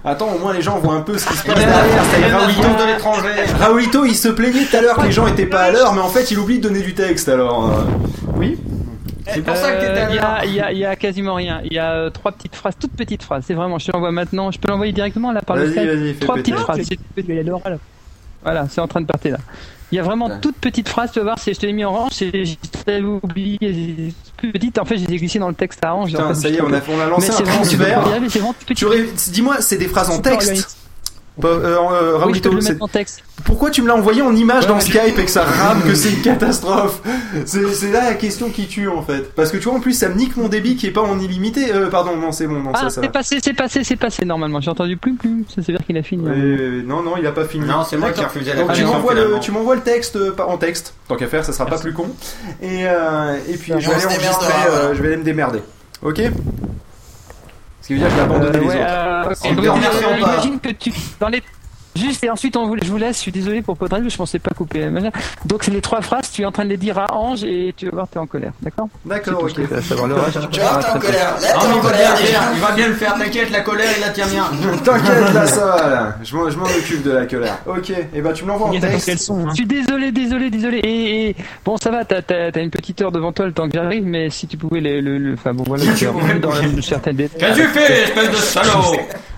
Speaker 1: Attends, au moins les gens voient un peu ce qui se passe
Speaker 4: Il y a
Speaker 1: derrière. Raoulito
Speaker 4: de l'étranger.
Speaker 1: Raoulito, il se plaignait tout à l'heure que les gens étaient pas à l'heure, mais en fait, il oublie de donner du texte alors. euh, Oui
Speaker 4: C'est pour ça que t'étais
Speaker 19: Euh,
Speaker 4: à
Speaker 19: Il y,
Speaker 4: l'heure.
Speaker 19: a- y y quasiment rien. Il y a euh, trois petites phrases, toutes petites phrases. C'est vraiment, je te l'envoie maintenant. Je peux l'envoyer directement là par le
Speaker 1: Vas-y,
Speaker 19: Skype.
Speaker 1: vas-y, fais
Speaker 19: Trois petites phrases.
Speaker 17: Il y a l'oral.
Speaker 19: Voilà, c'est en train de partir là. Il y a vraiment toutes petites phrases, tu vas voir, je te l'ai mis en orange, j'avais oublié, plus petite, en fait je les ai glissées dans le texte à orange.
Speaker 1: Putain, ça y est, on a, on a lancé
Speaker 19: Mais
Speaker 1: un
Speaker 19: c'est vraiment-
Speaker 1: transfert. Dis-moi, c'est des phrases en texte euh,
Speaker 19: Oui, je peux
Speaker 1: Raoulito,
Speaker 19: le
Speaker 1: c'est-
Speaker 19: mettre en texte.
Speaker 1: pourquoi tu me l'as envoyé en image
Speaker 19: Ouais,
Speaker 1: dans Skype et que ça rame, que c'est une catastrophe C'est là la question qui tue en fait. Parce que tu vois, en plus, ça me nique mon débit qui est pas en illimité. Euh, pardon, non, c'est bon, non,
Speaker 19: Ah,
Speaker 1: ça, ça
Speaker 19: c'est passé, c'est passé, c'est passé normalement. J'ai entendu plus, plus. Ça veut dire qu'il a fini. hein.
Speaker 1: Non, non, il a pas fini.
Speaker 4: Non, c'est moi qui ai refusé la
Speaker 1: Donc tu m'envoies le,
Speaker 4: finalement.
Speaker 1: tu m'envoies le texte euh, en texte. Tant qu'à faire, ça sera pas plus con. Et, euh, et puis
Speaker 3: Et
Speaker 1: je vais aller enregistrer, je vais aller me démerder. Ok? Ce qui veut dire que je vais abandonner
Speaker 19: Euh,
Speaker 1: les autres.
Speaker 19: euh, euh, que tu dans les Juste et ensuite on vous, je vous laisse, je suis désolé pour Podred, je pensais pas couper. Donc c'est les trois phrases, tu es en train de les dire à Ange et tu vas voir t'es en colère, d'accord?
Speaker 1: D'accord, ok.
Speaker 3: Tu vois, t'es en colère. Là,
Speaker 4: Non,
Speaker 3: t'es
Speaker 4: mais
Speaker 3: en
Speaker 4: il va
Speaker 3: colère
Speaker 4: il va bien le faire, t'inquiète, la colère, il la tient bien.
Speaker 1: T'inquiète là, ça va là. Je m'en je m'en occupe de la colère. Ok, et ben tu me l'envoies en texte.
Speaker 17: qu'elles sont. hein.
Speaker 19: Je suis désolé, désolé, désolé. Et, et- bon, ça va, t'as une petite heure devant toi le temps que j'arrive, mais si tu pouvais le, le, le- enfin bon voilà, tu es dans une certaine détail.
Speaker 4: Qu'est-ce que tu fais, espèce de salaud?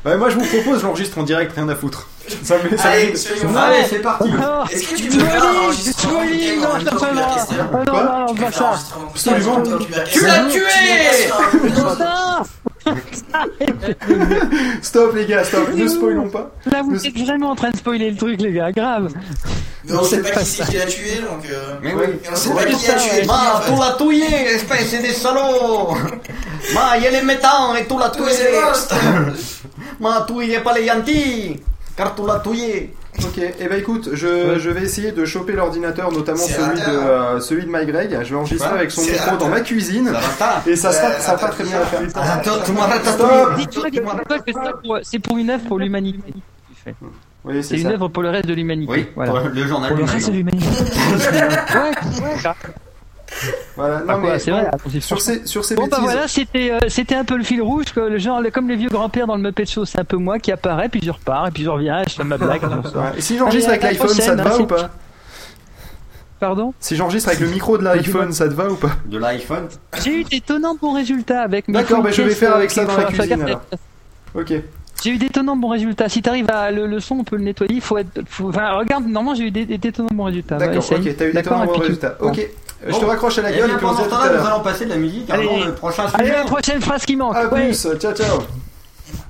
Speaker 1: Ouais, moi je vous propose, j'enregistre en direct, rien à foutre. Ça me ça
Speaker 3: Allez,
Speaker 1: me-
Speaker 4: c'est parti.
Speaker 19: Non,
Speaker 3: Est-ce que tu peux faire un enregistrement
Speaker 19: Molly,
Speaker 3: du
Speaker 19: non, non,
Speaker 1: Stop les gars, stop, ne spoilons pas.
Speaker 19: Là, vous êtes vraiment en train de spoiler le truc, les gars, grave.
Speaker 3: Mais on sait pas qui c'est qui l'a tué, donc... euh,
Speaker 4: Mais oui.
Speaker 3: Et on sait pas qui a tué.
Speaker 4: Ma, tu l'as tué, espèce de salaud Ma, il est méchant et tu l'as tué Ma, tu es pas les gentils Car tu l'as tué
Speaker 1: Ok, et ben écoute, je, je vais essayer de choper l'ordinateur, notamment celui de, euh, celui de MyGreg. Je vais enregistrer avec son micro dans ma cuisine. Et ça sera, ça très bien à faire.
Speaker 19: c'est pour une œuvre pour l'humanité.
Speaker 1: Oui,
Speaker 19: C'est une œuvre pour le reste de l'humanité.
Speaker 4: Oui,
Speaker 19: voilà.
Speaker 4: pour le journal
Speaker 17: Pour le
Speaker 4: du
Speaker 17: reste de l'humanité.
Speaker 19: Ouais, ouais,
Speaker 1: Voilà, non
Speaker 19: quoi,
Speaker 1: mais
Speaker 19: c'est
Speaker 1: bon,
Speaker 19: vrai.
Speaker 1: sur ces, sur ces
Speaker 19: Bon bah voilà, c'était euh, c'était un peu le fil rouge, le genre comme les vieux grands-pères dans le Muppet Show, c'est un peu moi qui apparaît, puis je repars, et puis je reviens, je fais ma blague, et
Speaker 1: si j'enregistre avec l'iPhone, ça te va
Speaker 19: hein,
Speaker 1: ou pas
Speaker 19: Pardon
Speaker 1: Si j'enregistre avec le micro de l'iPhone, ça te va ou pas
Speaker 4: De l'iPhone
Speaker 19: J'ai eu d'étonnants bons résultats avec mes
Speaker 1: D'accord, bah, je vais faire
Speaker 19: euh,
Speaker 1: avec ça
Speaker 19: qui
Speaker 1: dans la cuisine, alors. Ok.
Speaker 19: J'ai eu d'étonnants bons résultats. Si t'arrives à le, le son, on peut le nettoyer. Il faut être. faut- Enfin, regarde, normalement j'ai eu d'étonnants bons résultats.
Speaker 1: D'accord,
Speaker 19: Ouais,
Speaker 1: ok, t'as eu
Speaker 19: et
Speaker 1: bons
Speaker 19: tu-
Speaker 1: résultats.
Speaker 19: Bon.
Speaker 1: Euh, je te raccroche à la
Speaker 4: Eh
Speaker 1: gueule et à
Speaker 4: pendant ce
Speaker 1: à
Speaker 4: temps-là, nous allons passer de la musique
Speaker 19: Allez.
Speaker 4: avant le prochain
Speaker 19: Allez,
Speaker 4: sujet.
Speaker 19: la prochaine phrase qui manque.
Speaker 1: À
Speaker 19: Ouais.
Speaker 1: plus, ciao ciao.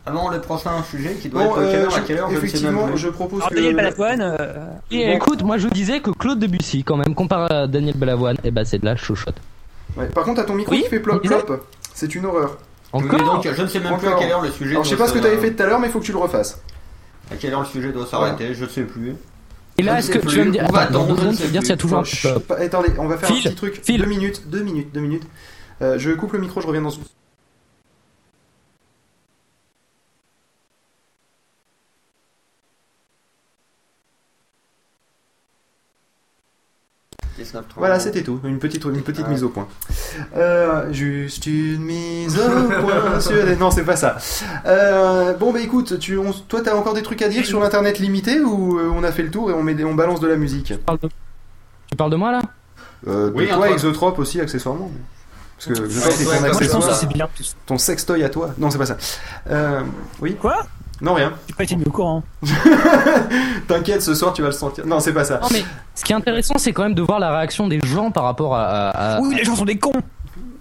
Speaker 4: Avant le prochain sujet qui doit
Speaker 1: Bon,
Speaker 4: être quelle
Speaker 1: euh,
Speaker 4: heure à quelle heure je ne sais même
Speaker 1: effectivement, je propose
Speaker 17: Alors,
Speaker 1: que.
Speaker 17: Daniel Balavoine, euh,
Speaker 18: Et écoute, moi je vous disais que Claude Debussy, quand même, comparé à Daniel Balavoine, et bah c'est de la chochotte.
Speaker 1: Ouais, Par contre, t'as ton micro
Speaker 18: Oui,
Speaker 1: qui fait plop plop. C'est une horreur.
Speaker 18: Encore
Speaker 4: donc je ne sais même plus à
Speaker 1: Encore.
Speaker 4: quelle heure le sujet
Speaker 1: Alors, je sais pas ce que
Speaker 4: se-
Speaker 1: t'avais fait tout à l'heure, mais il faut que tu le refasses.
Speaker 4: À quelle heure le sujet doit s'arrêter, je ne sais plus.
Speaker 18: Et là, est-ce que tu vas me dire. Attends, secondes, me dire s'il y a toujours un top.
Speaker 1: pas- Attendez, on va faire un petit truc. Deux minutes, deux minutes, deux minutes. Euh, je coupe le micro, je reviens dans Voilà, c'était tout. Une petite, une petite mise au point. Euh, juste une mise au point sur les... Non, c'est pas ça. Euh, bon, bah écoute, tu, on- toi, t'as encore des trucs à dire sur l'internet limité ou euh, on a fait le tour et on, met des- on balance de la musique?
Speaker 18: Tu parles de- Tu parles de moi là?
Speaker 1: Euh,
Speaker 4: Oui,
Speaker 1: De
Speaker 4: un
Speaker 1: toi. Exotrope aussi, accessoirement. Parce que
Speaker 4: Ouais, ouais,
Speaker 1: ton
Speaker 4: je
Speaker 17: que
Speaker 1: accessoire.
Speaker 17: c'est bien.
Speaker 1: Ton sextoy à toi. Non, c'est pas ça. Euh, oui?
Speaker 17: Quoi?
Speaker 1: Non, rien.
Speaker 17: J'ai pas été mis au courant.
Speaker 1: T'inquiète, ce soir, tu vas le sentir. Non, c'est pas ça.
Speaker 18: Non mais ce qui est intéressant, c'est quand même de voir la réaction des gens par rapport à. à- à-
Speaker 17: Oui, les gens sont des cons.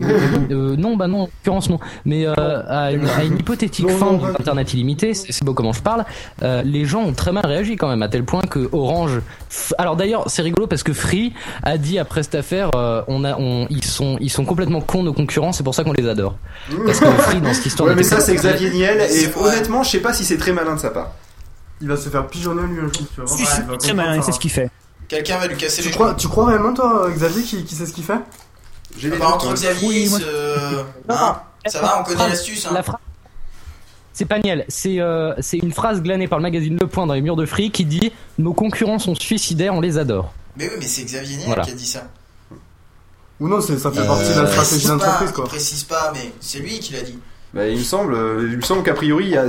Speaker 18: Euh, non, bah non, en l'occurrence non. Mais euh, à, une, à une hypothétique fin d'Internet illimité, c'est c'est beau comment je parle, euh, les gens ont très mal réagi quand même, à tel point que Orange... f- Alors d'ailleurs, c'est rigolo parce que Free a dit après cette affaire, euh, on a, on, ils, sont, ils sont complètement cons nos concurrents, c'est pour ça qu'on les adore. Parce que Free, dans cette histoire...
Speaker 1: Ouais, mais ça, c'est Xavier Niel, et
Speaker 3: C'est
Speaker 1: honnêtement, je sais pas si c'est très malin de sa part.
Speaker 5: Il va se faire pigeonner lui un jour, tu
Speaker 17: si,
Speaker 5: Il va
Speaker 17: très malin, c'est
Speaker 5: ça.
Speaker 17: ce qu'il fait.
Speaker 3: Quelqu'un va lui casser
Speaker 5: Tu
Speaker 3: les
Speaker 5: crois, tu crois réellement, toi, Xavier, qui, qui sait ce qu'il fait?
Speaker 1: J'ai des doutes,
Speaker 3: entre. Xavier,
Speaker 17: Oui, moi-
Speaker 3: ce- hein, ça va, on connaît l'astuce. Hein.
Speaker 18: La phrase... C'est pas Niel, c'est euh, c'est une phrase glanée par le magazine Le Point dans les murs de fric qui dit Nos concurrents sont suicidaires, on les adore.
Speaker 3: Mais oui, mais c'est Xavier Niel
Speaker 18: Voilà.
Speaker 3: qui a dit ça.
Speaker 5: Ou non, c'est- ça fait
Speaker 3: Il
Speaker 5: partie de la
Speaker 3: précise
Speaker 5: stratégie d'entreprise,
Speaker 3: Il
Speaker 5: quoi.
Speaker 3: précise pas, mais c'est lui qui l'a dit.
Speaker 1: Bah, il me semble, euh, il me semble qu'a priori, il y a,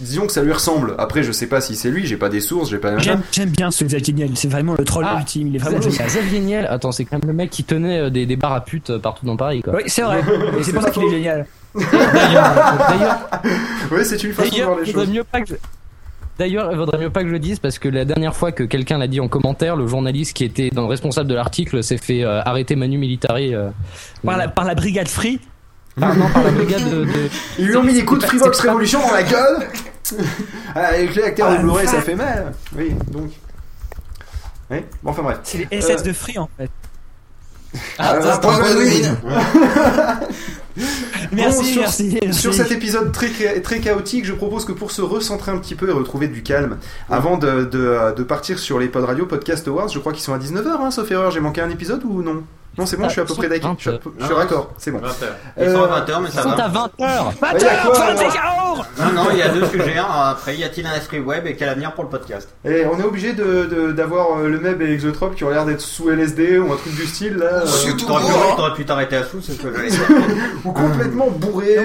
Speaker 1: disons que ça lui ressemble. Après, je sais pas si c'est lui, j'ai pas des sources, j'ai pas.
Speaker 17: J'aime j'aime bien ce Xavier Niel, c'est vraiment le troll
Speaker 18: Ah,
Speaker 17: ultime, il est vraiment
Speaker 18: Xavier,
Speaker 17: génial.
Speaker 18: Xavier Niel, attends, c'est quand même le mec qui tenait euh, des, des bars à putes euh, partout dans Paris, quoi.
Speaker 17: Oui, c'est vrai, et c'est pour ça qu'il est génial.
Speaker 18: D'ailleurs,
Speaker 1: Oui, c'est une façon de
Speaker 18: D'ailleurs,
Speaker 1: voir les
Speaker 18: il vaudrait
Speaker 1: choses.
Speaker 18: mieux pas que je- D'ailleurs, il vaudrait mieux pas que je le dise parce que la dernière fois que quelqu'un l'a dit en commentaire, le journaliste qui était dans le responsable de l'article s'est fait euh, arrêter Manu Militari. euh,
Speaker 17: Par la, par la brigade Free
Speaker 18: par, non, par la brigade de. de-
Speaker 1: Ils lui ont mis des coups de Freebox Révolution dans la gueule Ah, Avec les acteurs
Speaker 17: Ah,
Speaker 1: de Blu-ray, ça fait mal Oui, donc. Oui, bon, enfin bref.
Speaker 17: C'est les SS
Speaker 1: Euh,
Speaker 17: de Free en fait.
Speaker 1: Ah,
Speaker 3: un point.
Speaker 17: Merci,
Speaker 1: Bon, sur,
Speaker 17: merci, merci.
Speaker 1: Sur cet épisode très, très chaotique, je propose que pour se recentrer un petit peu et retrouver du calme, avant de, de, de partir sur les pod radio podcast awards, je crois qu'ils sont à 19h, hein, sauf erreur, j'ai manqué un épisode ou non? Non, c'est bon,
Speaker 18: Ah,
Speaker 1: je suis à peu près d'accord. Je suis à peu- je suis
Speaker 4: Non.
Speaker 1: raccord, c'est bon.
Speaker 2: 20 heures.
Speaker 4: Ils sont
Speaker 1: Euh,
Speaker 4: à 20h, mais ça
Speaker 18: Ils sont
Speaker 4: va.
Speaker 18: à 20h
Speaker 1: Ah, il y a quoi, alors
Speaker 4: Non, non, il y a deux sujets. hein. Après, y a-t-il un esprit web et quel avenir pour le podcast?
Speaker 1: Et on est obligé de- de- d'avoir euh, le Meb et Exotrope qui ont l'air d'être sous LSD ou un truc du style là. euh,
Speaker 3: Surtout
Speaker 4: T'aurais pu, t'arrêter à sous, c'est ce que j'allais dire.
Speaker 1: ou complètement bourré.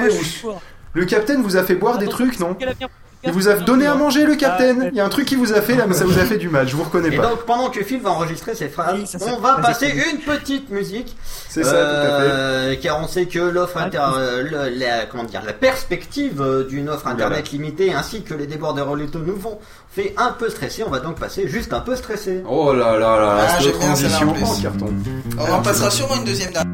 Speaker 1: Le capitaine vous a fait boire des trucs, non?
Speaker 18: quel avenir-
Speaker 1: Il vous a donné à manger le capitaine.
Speaker 17: Ah,
Speaker 1: Il y a un truc qui vous a fait là, mais ça vous a fait du mal. Je vous reconnais
Speaker 4: Et
Speaker 1: pas.
Speaker 4: donc, pendant que Phil va enregistrer ses phrases,
Speaker 17: Oui, ça, c'est-
Speaker 4: on va
Speaker 17: vas-y,
Speaker 4: passer une petite musique.
Speaker 1: C'est ça, tout à fait.
Speaker 4: Euh, Car on sait que l'offre inter, euh, le- la, comment dire, la perspective euh, d'une offre internet limitée ainsi que les débordeurs relatos nous vont fait un peu stresser. On va donc passer juste un peu stressé.
Speaker 1: Oh là là là,
Speaker 3: Ah,
Speaker 1: cette
Speaker 3: j'aime bien celle-là, en
Speaker 1: transition
Speaker 3: plus.
Speaker 1: en carton.
Speaker 3: On en passera sûrement une deuxième date.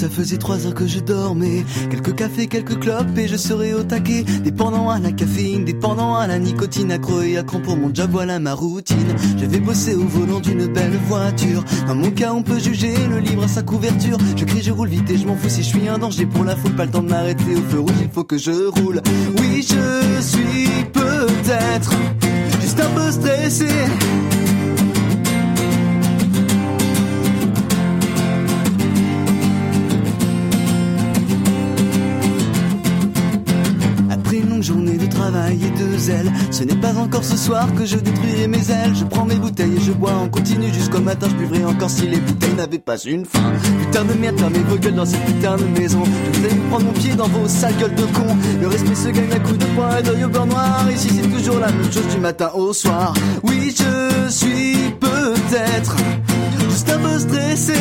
Speaker 20: Ça faisait trois heures que je dormais. Quelques cafés, quelques clopes et je serais au taquet. Dépendant à la caféine, dépendant à la nicotine, accro et accro pour mon job, voilà ma routine. Je vais bosser au volant d'une belle voiture. Dans mon cas, on peut juger le livre à sa couverture. Je crie, je roule vite et je m'en fous si je suis un danger pour la foule. Pas le temps de m'arrêter au feu rouge, il faut que je roule. Oui, je suis peut-être juste un peu stressé. De zèle, ce n'est pas encore ce soir que je détruirai mes ailes. Je prends mes bouteilles et je bois en continu jusqu'au matin. Je buvrai encore si les bouteilles n'avaient pas une fin. Putain de merde, fermez vos gueules dans cette putain de maison. Je vais prendre mon pied dans vos sales gueules de con. Le respect se gagne à coups de poing et d'œil au beurre noir. Ici c'est toujours la même chose du matin au soir. Oui, je suis peut-être juste un peu stressé.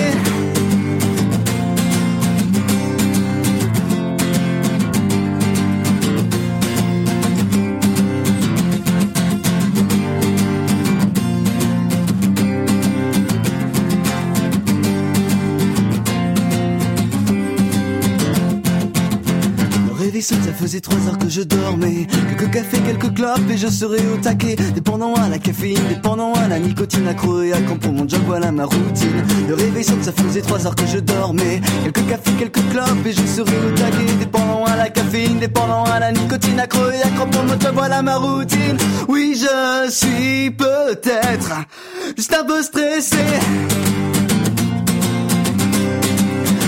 Speaker 20: Ça faisait trois heures que je dormais. Quelques cafés, quelques clopes et je serais au taquet. Dépendant à la caféine, dépendant à la nicotine, accro et quand pour mon job, voilà ma routine. Le réveil ça faisait trois heures que je dormais. Quelques cafés, quelques clopes et je serais au taquet. Dépendant à la caféine, dépendant à la nicotine, accro et quand pour mon job, voilà ma routine. Oui, je suis peut-être juste un peu stressé.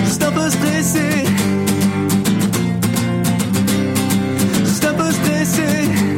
Speaker 20: Juste un peu stressé. Un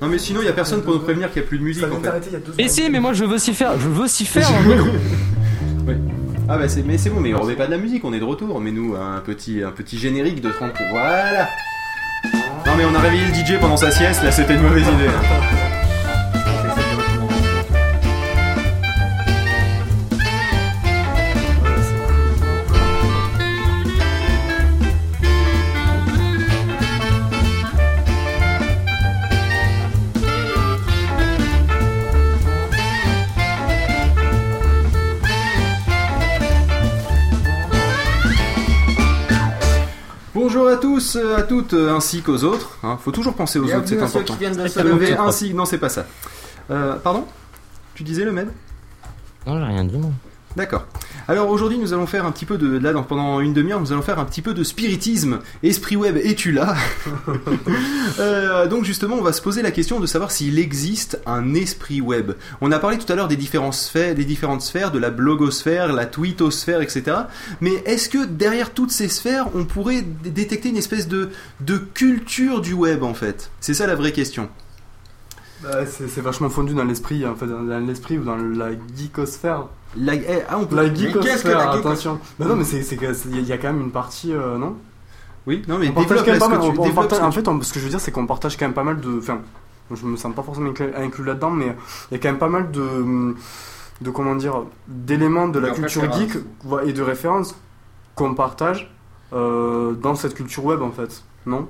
Speaker 1: Non mais sinon il y a personne pour nous prévenir qu'il y a plus de musique
Speaker 5: Ça vient
Speaker 1: en fait.
Speaker 5: t'arrêter il y a deux
Speaker 18: Mais si, mais moi je veux s'y faire, je veux s'y faire. le micro.
Speaker 1: Ouais. Ah bah c'est mais c'est bon mais on remet pas de la musique, on est de retour, mais nous un petit un petit générique de 30 voilà. Non mais on a réveillé le DJ pendant sa sieste, là c'était une mauvaise idée. tous, euh, à toutes, euh, ainsi qu'aux autres. Hein. Faut toujours penser aux autres, c'est
Speaker 4: à ceux
Speaker 1: important.
Speaker 4: qui viennent de se
Speaker 1: Lever ainsi, non c'est pas ça. Euh, pardon? Tu disais le med?
Speaker 18: Non, j'ai rien dit, moi.
Speaker 1: D'accord. Alors aujourd'hui, nous allons faire un petit peu de là pendant une demi-heure, nous allons faire un petit peu de spiritisme. Esprit web, es-tu là Euh, Donc justement, on va se poser la question de savoir s'il existe un esprit web. On a parlé tout à l'heure des différentes sphères, des différentes sphères, de la blogosphère, la tweetosphère, etc. Mais est-ce que derrière toutes ces sphères, on pourrait détecter une espèce de de culture du web en fait? C'est ça la vraie question.
Speaker 5: Bah, c'est vachement fondu dans l'esprit, en fait, dans l'esprit ou dans la geekosphère.
Speaker 1: La, eh, ah, on peut-
Speaker 5: La
Speaker 1: Mais qu'est-ce que
Speaker 5: geekosphère,
Speaker 1: la
Speaker 5: attention. Bah non, mais c'est il y a quand même une partie, euh, non?
Speaker 1: Oui, non mais
Speaker 5: on partage quand même pas mal. on- partage- en fait, on- ce que je veux dire, c'est qu'on partage quand même pas mal de. Enfin, je me sens pas forcément inclus, là-dedans, mais il y a quand même pas mal de. de comment dire d'éléments de la culture geek et de références qu'on partage euh, dans cette culture web en fait non?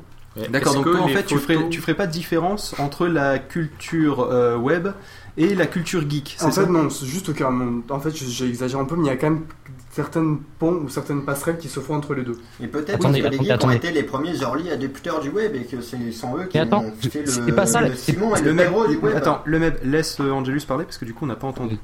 Speaker 1: D'accord, donc toi en fait tu ferais, tu ferais pas de différence entre la culture euh, web et la culture geek, c'est
Speaker 5: En
Speaker 1: ça
Speaker 5: fait, non, c'est juste que, euh, en fait, j'ai exagéré un peu, mais il y a quand même certaines ponts ou certaines passerelles qui se font entre les deux.
Speaker 4: Et peut-être
Speaker 18: Attendez,
Speaker 4: que les
Speaker 18: attendez,
Speaker 4: geeks ont été les premiers early adopteurs du web et que ce sont eux qui
Speaker 18: Mais attends,
Speaker 4: ont fait le,
Speaker 18: pas ça,
Speaker 4: le Simon et
Speaker 1: Le
Speaker 4: le
Speaker 1: mec,
Speaker 4: héros du web.
Speaker 1: attends, le mec, laisse euh, Angelus parler parce que du coup on n'a pas entendu.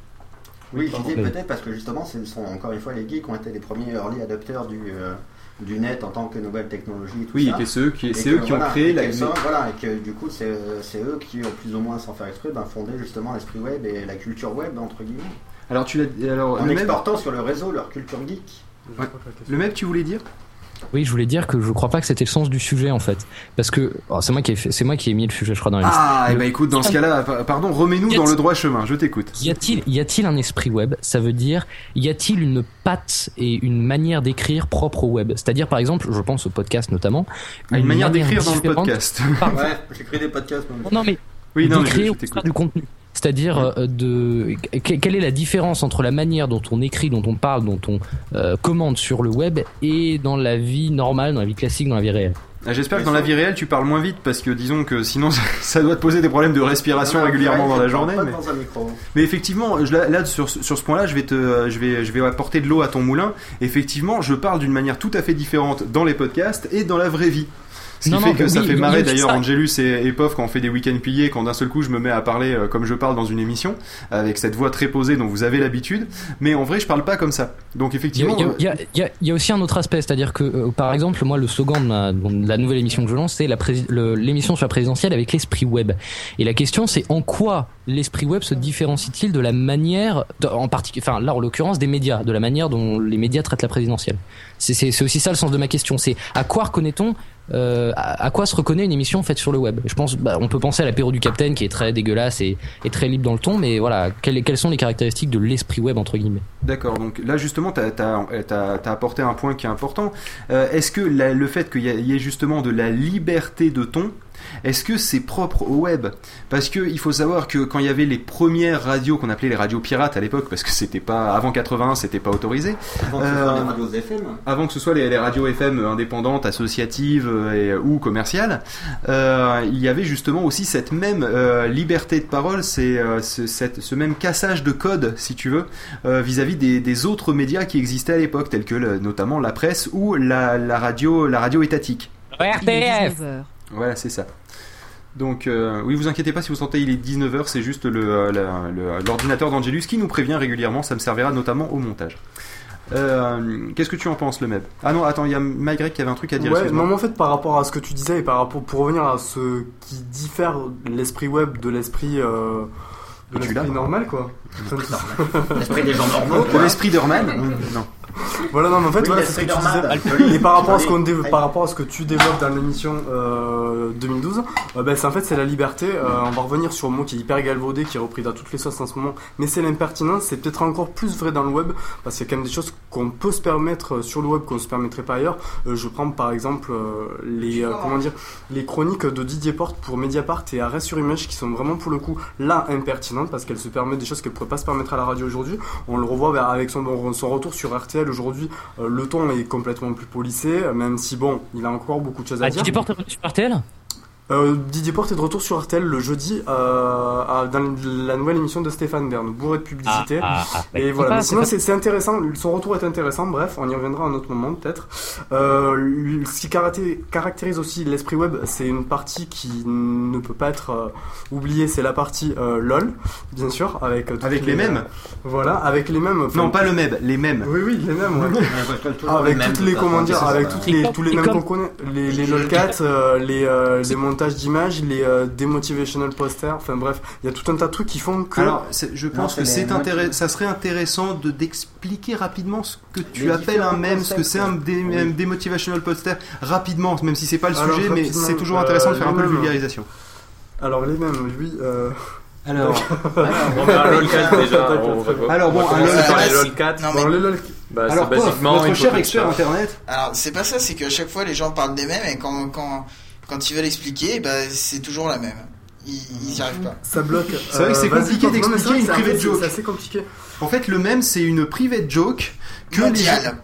Speaker 4: Oui, je disais peut-être parce que justement, ce sont encore une fois les geeks qui ont été les premiers early adopteurs du, euh, du net en tant que nouvelle technologie. et Tout
Speaker 1: Oui,
Speaker 4: ça.
Speaker 1: et que c'est eux qui-
Speaker 4: Et
Speaker 1: c'est
Speaker 4: que,
Speaker 1: eux qui ont créé la-
Speaker 4: sont- voilà, et que du coup, c'est c'est eux qui ont plus ou moins, sans faire exprès, ben, fondé justement l'esprit web et la culture web, entre guillemets.
Speaker 1: Alors tu l'as, alors
Speaker 4: En exportant sur le réseau leur culture geek.
Speaker 1: Ouais. le mec, tu voulais dire?
Speaker 18: Oui, je voulais dire que je crois pas que c'était le sens du sujet en fait, parce que oh, c'est moi qui ai fait- c'est moi qui ai mis le sujet, je crois dans la liste.
Speaker 1: Ah, et
Speaker 18: Le-
Speaker 1: bah écoute, dans ce cas-là, pa- pardon, remets-nous dans le droit chemin. Je t'écoute.
Speaker 18: Y a-t-il y a-t-il un esprit web? Ça veut dire y a-t-il une patte et une manière d'écrire propre au web? C'est-à-dire par exemple, je pense au podcast notamment,
Speaker 1: Ah, une manière d'écrire dans le podcast.
Speaker 18: Par-
Speaker 4: Ouais, j'écris des podcasts.
Speaker 18: Non mais
Speaker 1: Oui, non, mais je-
Speaker 18: du contenu. C'est-à-dire euh, de que- quelle est la différence entre la manière dont on écrit, dont on parle, dont on euh, commande sur le web et dans la vie normale, dans la vie classique, dans la vie réelle?
Speaker 1: Ah, J'espère que dans la vie réelle, tu parles moins vite parce que disons que sinon ça, doit te poser des problèmes de respiration
Speaker 4: Non,
Speaker 1: régulièrement dans la journée.
Speaker 4: pas
Speaker 1: Mais,
Speaker 4: dans un micro.
Speaker 1: mais effectivement, je- là, sur, ce- sur ce point-là, je vais te, je vais, je vais apporter de l'eau à ton moulin. Effectivement, je parle d'une manière tout à fait différente dans les podcasts et dans la vraie vie. Ce qui
Speaker 18: Non,
Speaker 1: fait
Speaker 18: non,
Speaker 1: que ça fait marrer d'ailleurs. Angelus et, et Pof quand on fait des week-ends pillés, quand d'un seul coup je me mets à parler euh, comme je parle dans une émission, avec cette voix très posée dont vous avez l'habitude. Mais en vrai, je parle pas comme ça. Donc effectivement,
Speaker 18: il y a- il y a- il y a- il y a aussi un autre aspect, c'est-à-dire que, euh, par exemple, moi, le slogan de, ma- de la nouvelle émission que je lance, c'est l'émission sur la présidentielle avec l'esprit web. Et la question, c'est en quoi l'esprit web se différencie-t-il de la manière, en particulier, enfin là, en l'occurrence, des médias, de la manière dont les médias traitent la présidentielle? C'est aussi ça le sens de ma question. C'est à quoi reconnaît-on euh, à, quoi se reconnaît une émission faite sur le web? Je pense, bah, on peut penser à l'apéro du Capitaine qui est très dégueulasse et, très libre dans le ton, mais voilà, quelles, sont les caractéristiques de l'esprit web entre guillemets?
Speaker 1: D'accord, donc là justement, tu as, apporté un point qui est important. Euh, est-ce que le fait qu'il y ait justement de la liberté de ton, est-ce que c'est propre au web? Parce que il faut savoir que quand il y avait les premières radios qu'on appelait les radios pirates à l'époque, parce que c'était pas avant 81, c'était pas autorisé.
Speaker 4: Avant que ce soit
Speaker 1: Euh,
Speaker 4: les radios FM.
Speaker 1: avant que ce soit les, les radios FM indépendantes, associatives euh, et, ou commerciales, euh, il y avait justement aussi cette même euh, liberté de parole, c'est euh, ce, même cassage de code, si tu veux, euh, vis-à-vis des, des autres médias qui existaient à l'époque, tels que le- notamment la presse ou la, la radio, la radio étatique.
Speaker 18: RTF
Speaker 1: Voilà, c'est ça. Donc, euh, oui, vous inquiétez pas si vous sentez il est 19h, c'est juste le, euh, la- le- l'ordinateur d'Angelus qui nous prévient régulièrement, ça me servira notamment au montage. Euh, Qu'est-ce que tu en penses, le MEB? Ah non, attends, il y a Mygrec qui avait un truc à dire.
Speaker 5: Ouais, non, mais en fait, par rapport à ce que tu disais et par rapport pour revenir à ce qui diffère l'esprit web de l'esprit euh, de l'esprit normal, quoi.
Speaker 4: L'esprit des gens normaux,
Speaker 1: De l'esprit d'Herman? Non.
Speaker 5: Voilà, non, mais en fait,
Speaker 4: Oui,
Speaker 5: voilà, c'est ce que tu disais. Et par rapport à ce qu'on par rapport à ce que tu développes dans l'émission, euh, euh, 2012. Euh, ben, c'est en fait c'est la liberté. Euh, on va revenir sur un mot qui est hyper galvaudé, qui est repris dans toutes les sauces en ce moment. Mais c'est l'impertinence. C'est peut-être encore plus vrai dans le web parce qu'il y a quand même des choses qu'on peut se permettre sur le web qu'on se permettrait pas ailleurs. Je prends par exemple les comment dire les chroniques de Didier Porte pour Mediapart et Arrêt sur Image qui sont vraiment pour le coup là impertinentes parce qu'elles se permettent des choses qu'elles ne pourraient pas se permettre à la radio aujourd'hui. On le revoit avec son, son retour sur RTL aujourd'hui. euh, le ton est complètement plus polissé, même si bon, il a encore beaucoup de choses à
Speaker 18: Ah,
Speaker 5: dire.
Speaker 18: Revenu sur RTL
Speaker 5: Euh, Didier Porte est de retour sur RTL le jeudi euh, à- dans la nouvelle émission de Stéphane Bern, bourré de publicité.
Speaker 18: Ah, ah, ah,
Speaker 5: et
Speaker 18: bah,
Speaker 5: voilà,
Speaker 18: sympa,
Speaker 5: mais sinon
Speaker 18: c'est
Speaker 5: intéressant, son retour est intéressant, bref, on y reviendra à un autre moment peut-être. Euh, ce qui caracté- caractérise aussi l'esprit web, c'est une partie qui ne peut pas être euh, oubliée, c'est la partie euh, LOL, bien sûr, avec, euh,
Speaker 1: Avec les mêmes.
Speaker 5: Voilà, avec les mêmes. enfin,
Speaker 1: Non, pas le MEB, les mêmes.
Speaker 5: Oui, oui, les mêmes, ouais. avec
Speaker 4: les mêmes,
Speaker 5: toutes les, comment dire, avec toutes
Speaker 4: Et
Speaker 5: les, tous les
Speaker 4: et
Speaker 5: mêmes qu'on connaît, les, les lolcats, euh, les, euh, les montages d'images, les euh, demotivational posters, enfin bref, il y a tout un tas de trucs qui font que.
Speaker 1: Alors, je pense que c'est intéressant, ça serait intéressant de d'expliquer rapidement ce que tu
Speaker 5: Les
Speaker 1: appelles un mème, ce que c'est un un démotivational poster, rapidement, même si c'est pas le
Speaker 5: Alors,
Speaker 1: sujet, mais c'est toujours
Speaker 5: euh,
Speaker 1: intéressant de faire un peu de vulgarisation.
Speaker 5: Alors les mêmes, oui. Euh...
Speaker 1: Alors,
Speaker 2: On va faire lolcat déjà. on va quoi
Speaker 1: Alors bon, un
Speaker 2: les lolcats.
Speaker 3: Non, mais-
Speaker 5: lol-
Speaker 2: Bah,
Speaker 1: Alors,
Speaker 2: basiquement
Speaker 1: notre cher expert internet.
Speaker 3: Alors, c'est pas ça, c'est qu'à chaque fois, les gens parlent des mêmes et quand, quand, quand ils veulent expliquer, bah, c'est toujours la même. Ils, ils y arrivent pas.
Speaker 5: Ça bloque.
Speaker 1: C'est vrai que c'est
Speaker 5: Euh,
Speaker 1: compliqué d'expliquer une
Speaker 5: que
Speaker 1: private joke.
Speaker 5: C'est assez compliqué.
Speaker 1: En fait, le même, c'est une private joke que
Speaker 3: Mondiale.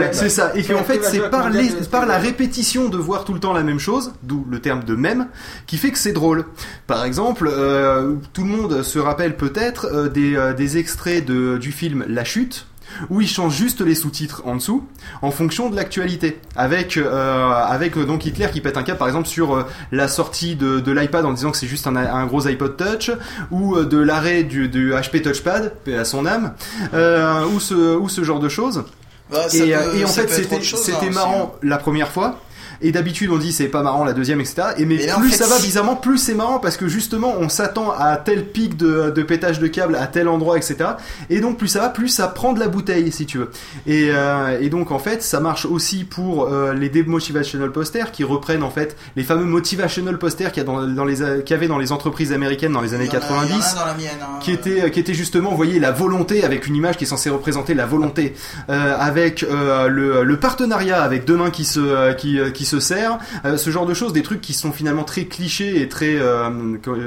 Speaker 1: les que c'est ça, et qu'en
Speaker 3: la
Speaker 1: fait, c'est par les la répétition de voir tout le temps la même chose, d'où le terme de même, qui fait que c'est drôle. Par exemple, euh, tout le monde se rappelle peut-être euh, des euh, des extraits de du film La Chute où ils changent juste les sous-titres en dessous en fonction de l'actualité. Avec euh, avec euh, donc Hitler qui pète un cap par exemple sur euh, la sortie de, de l'iPad en disant que c'est juste un, un gros iPod Touch ou euh, de l'arrêt du, du HP Touchpad à son âme euh, ou ce ou ce genre de choses.
Speaker 3: Bah,
Speaker 1: et,
Speaker 3: peut-
Speaker 1: et en fait c'était
Speaker 3: hein,
Speaker 1: marrant la première fois et d'habitude on dit c'est pas marrant la deuxième etc et mais,
Speaker 3: Mais là, en
Speaker 1: plus
Speaker 3: fait,
Speaker 1: ça va bizarrement plus c'est marrant parce que justement on s'attend à tel pic de, de pétage de câble à tel endroit etc et donc plus ça va plus ça prend de la bouteille si tu veux. Et, euh, et donc en fait ça marche aussi pour euh, les demotivational posters qui reprennent en fait les fameux motivational posters qu'il y a dans, dans les qu'il y avait dans les entreprises américaines dans les années
Speaker 3: Il y en a-
Speaker 1: 90
Speaker 3: il y en a dans la mienne, hein.
Speaker 1: qui était qui était justement vous voyez la volonté avec une image qui est censée représenter la volonté euh, avec euh, le, le partenariat avec deux mains qui se qui, qui se serrent euh, ce genre de choses des trucs qui sont finalement très clichés et très euh,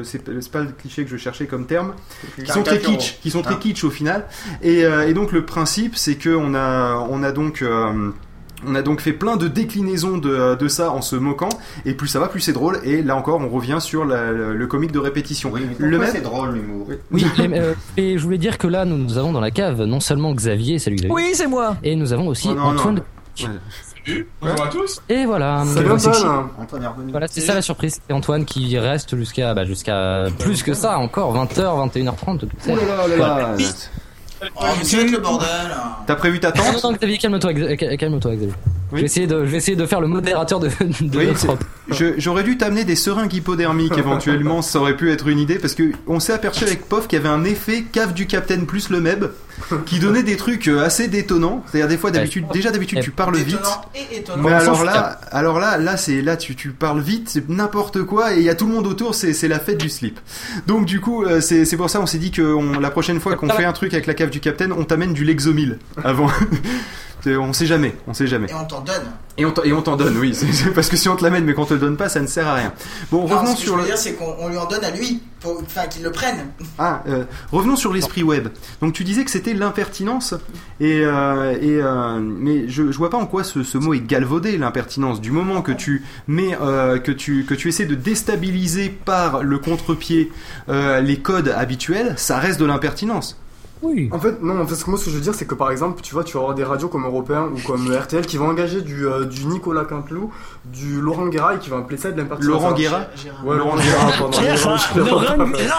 Speaker 1: c'est pas le cliché que je cherchais comme terme qui sont très kitsch qui sont très
Speaker 4: Ah.
Speaker 1: kitsch au final et, euh, et donc le principe c'est que on a on a donc euh, on a donc fait plein de déclinaisons de, de ça en se moquant, et plus ça va, plus c'est drôle. Et là encore, on revient sur la- le, le comique de répétition. le même,
Speaker 4: c'est drôle l'humour?
Speaker 18: Oui, et, euh, et je voulais dire que là, nous, nous avons dans la cave non seulement Xavier, salut Xavier.
Speaker 17: Oui, c'est moi.
Speaker 18: Et nous avons aussi
Speaker 1: Oh non,
Speaker 18: Antoine.
Speaker 1: non.
Speaker 21: Bonjour à tous.
Speaker 18: Et voilà. C'est
Speaker 5: Antoine.
Speaker 18: qui
Speaker 4: Antoine est revenu.
Speaker 18: Voilà, c'est ça la surprise. C'est Antoine qui reste jusqu'à bah, jusqu'à plus que ça encore 20h, 21h30. tout ça.
Speaker 1: Oh là là, oh là là.
Speaker 3: Oh, mais c'est le bordel.
Speaker 1: T'as prévu ta
Speaker 18: Non, non,
Speaker 1: tente
Speaker 18: non, Xavier, calme-toi, calme-toi, Xavier. Je vais essayer de, je vais essayer de faire le modérateur de, de
Speaker 1: Oui, J'aurais dû t'amener des seringues hypodermiques éventuellement, ça aurait pu être une idée parce que on s'est aperçu avec Pof qu'il y avait un effet cave du Capitaine plus le MEB qui donnait des trucs euh, assez détonnants. C'est-à-dire des fois d'habitude, déjà d'habitude tu parles vite.
Speaker 3: Et étonnant.
Speaker 1: Mais alors là, alors là, là c'est là tu, tu parles vite, c'est n'importe quoi et il y a tout le monde autour, c'est c'est la fête du slip. Donc du coup, euh, c'est c'est pour ça on s'est dit que on- la prochaine fois qu'on fait un truc avec la cave du Capitaine, on t'amène du Lexomil avant. On sait jamais, on sait jamais.
Speaker 3: Et on t'en donne.
Speaker 1: Et on t'en- donne, oui. parce que si on te l'amène mais qu'on te le donne pas, ça ne sert à rien. Bon,
Speaker 3: Non,
Speaker 1: revenons
Speaker 3: ce que je
Speaker 1: sur
Speaker 3: veux
Speaker 1: le.
Speaker 3: dire, c'est qu'on on lui en donne à lui, enfin qu'il le prenne.
Speaker 1: Ah, euh, revenons sur l'esprit web. Donc tu disais que c'était l'impertinence, et, euh, et euh, mais je, je vois pas en quoi ce, ce mot est galvaudé l'impertinence. Du moment que tu mets, que tu que tu essaies de déstabiliser par le contre-pied les codes habituels, ça reste de l'impertinence.
Speaker 18: Oui.
Speaker 5: En fait, non, en fait, ce que moi, ce que je veux dire, c'est que par exemple, tu vois, tu vas avoir des radios comme Européen ou comme RTL qui vont engager du, euh, du Nicolas Canteloup, du Laurent Guerra et qui vont appeler ça de l'impertinence.
Speaker 1: Laurent Guerra
Speaker 5: Ouais, Laurent Guerra, pardon.
Speaker 1: Laurent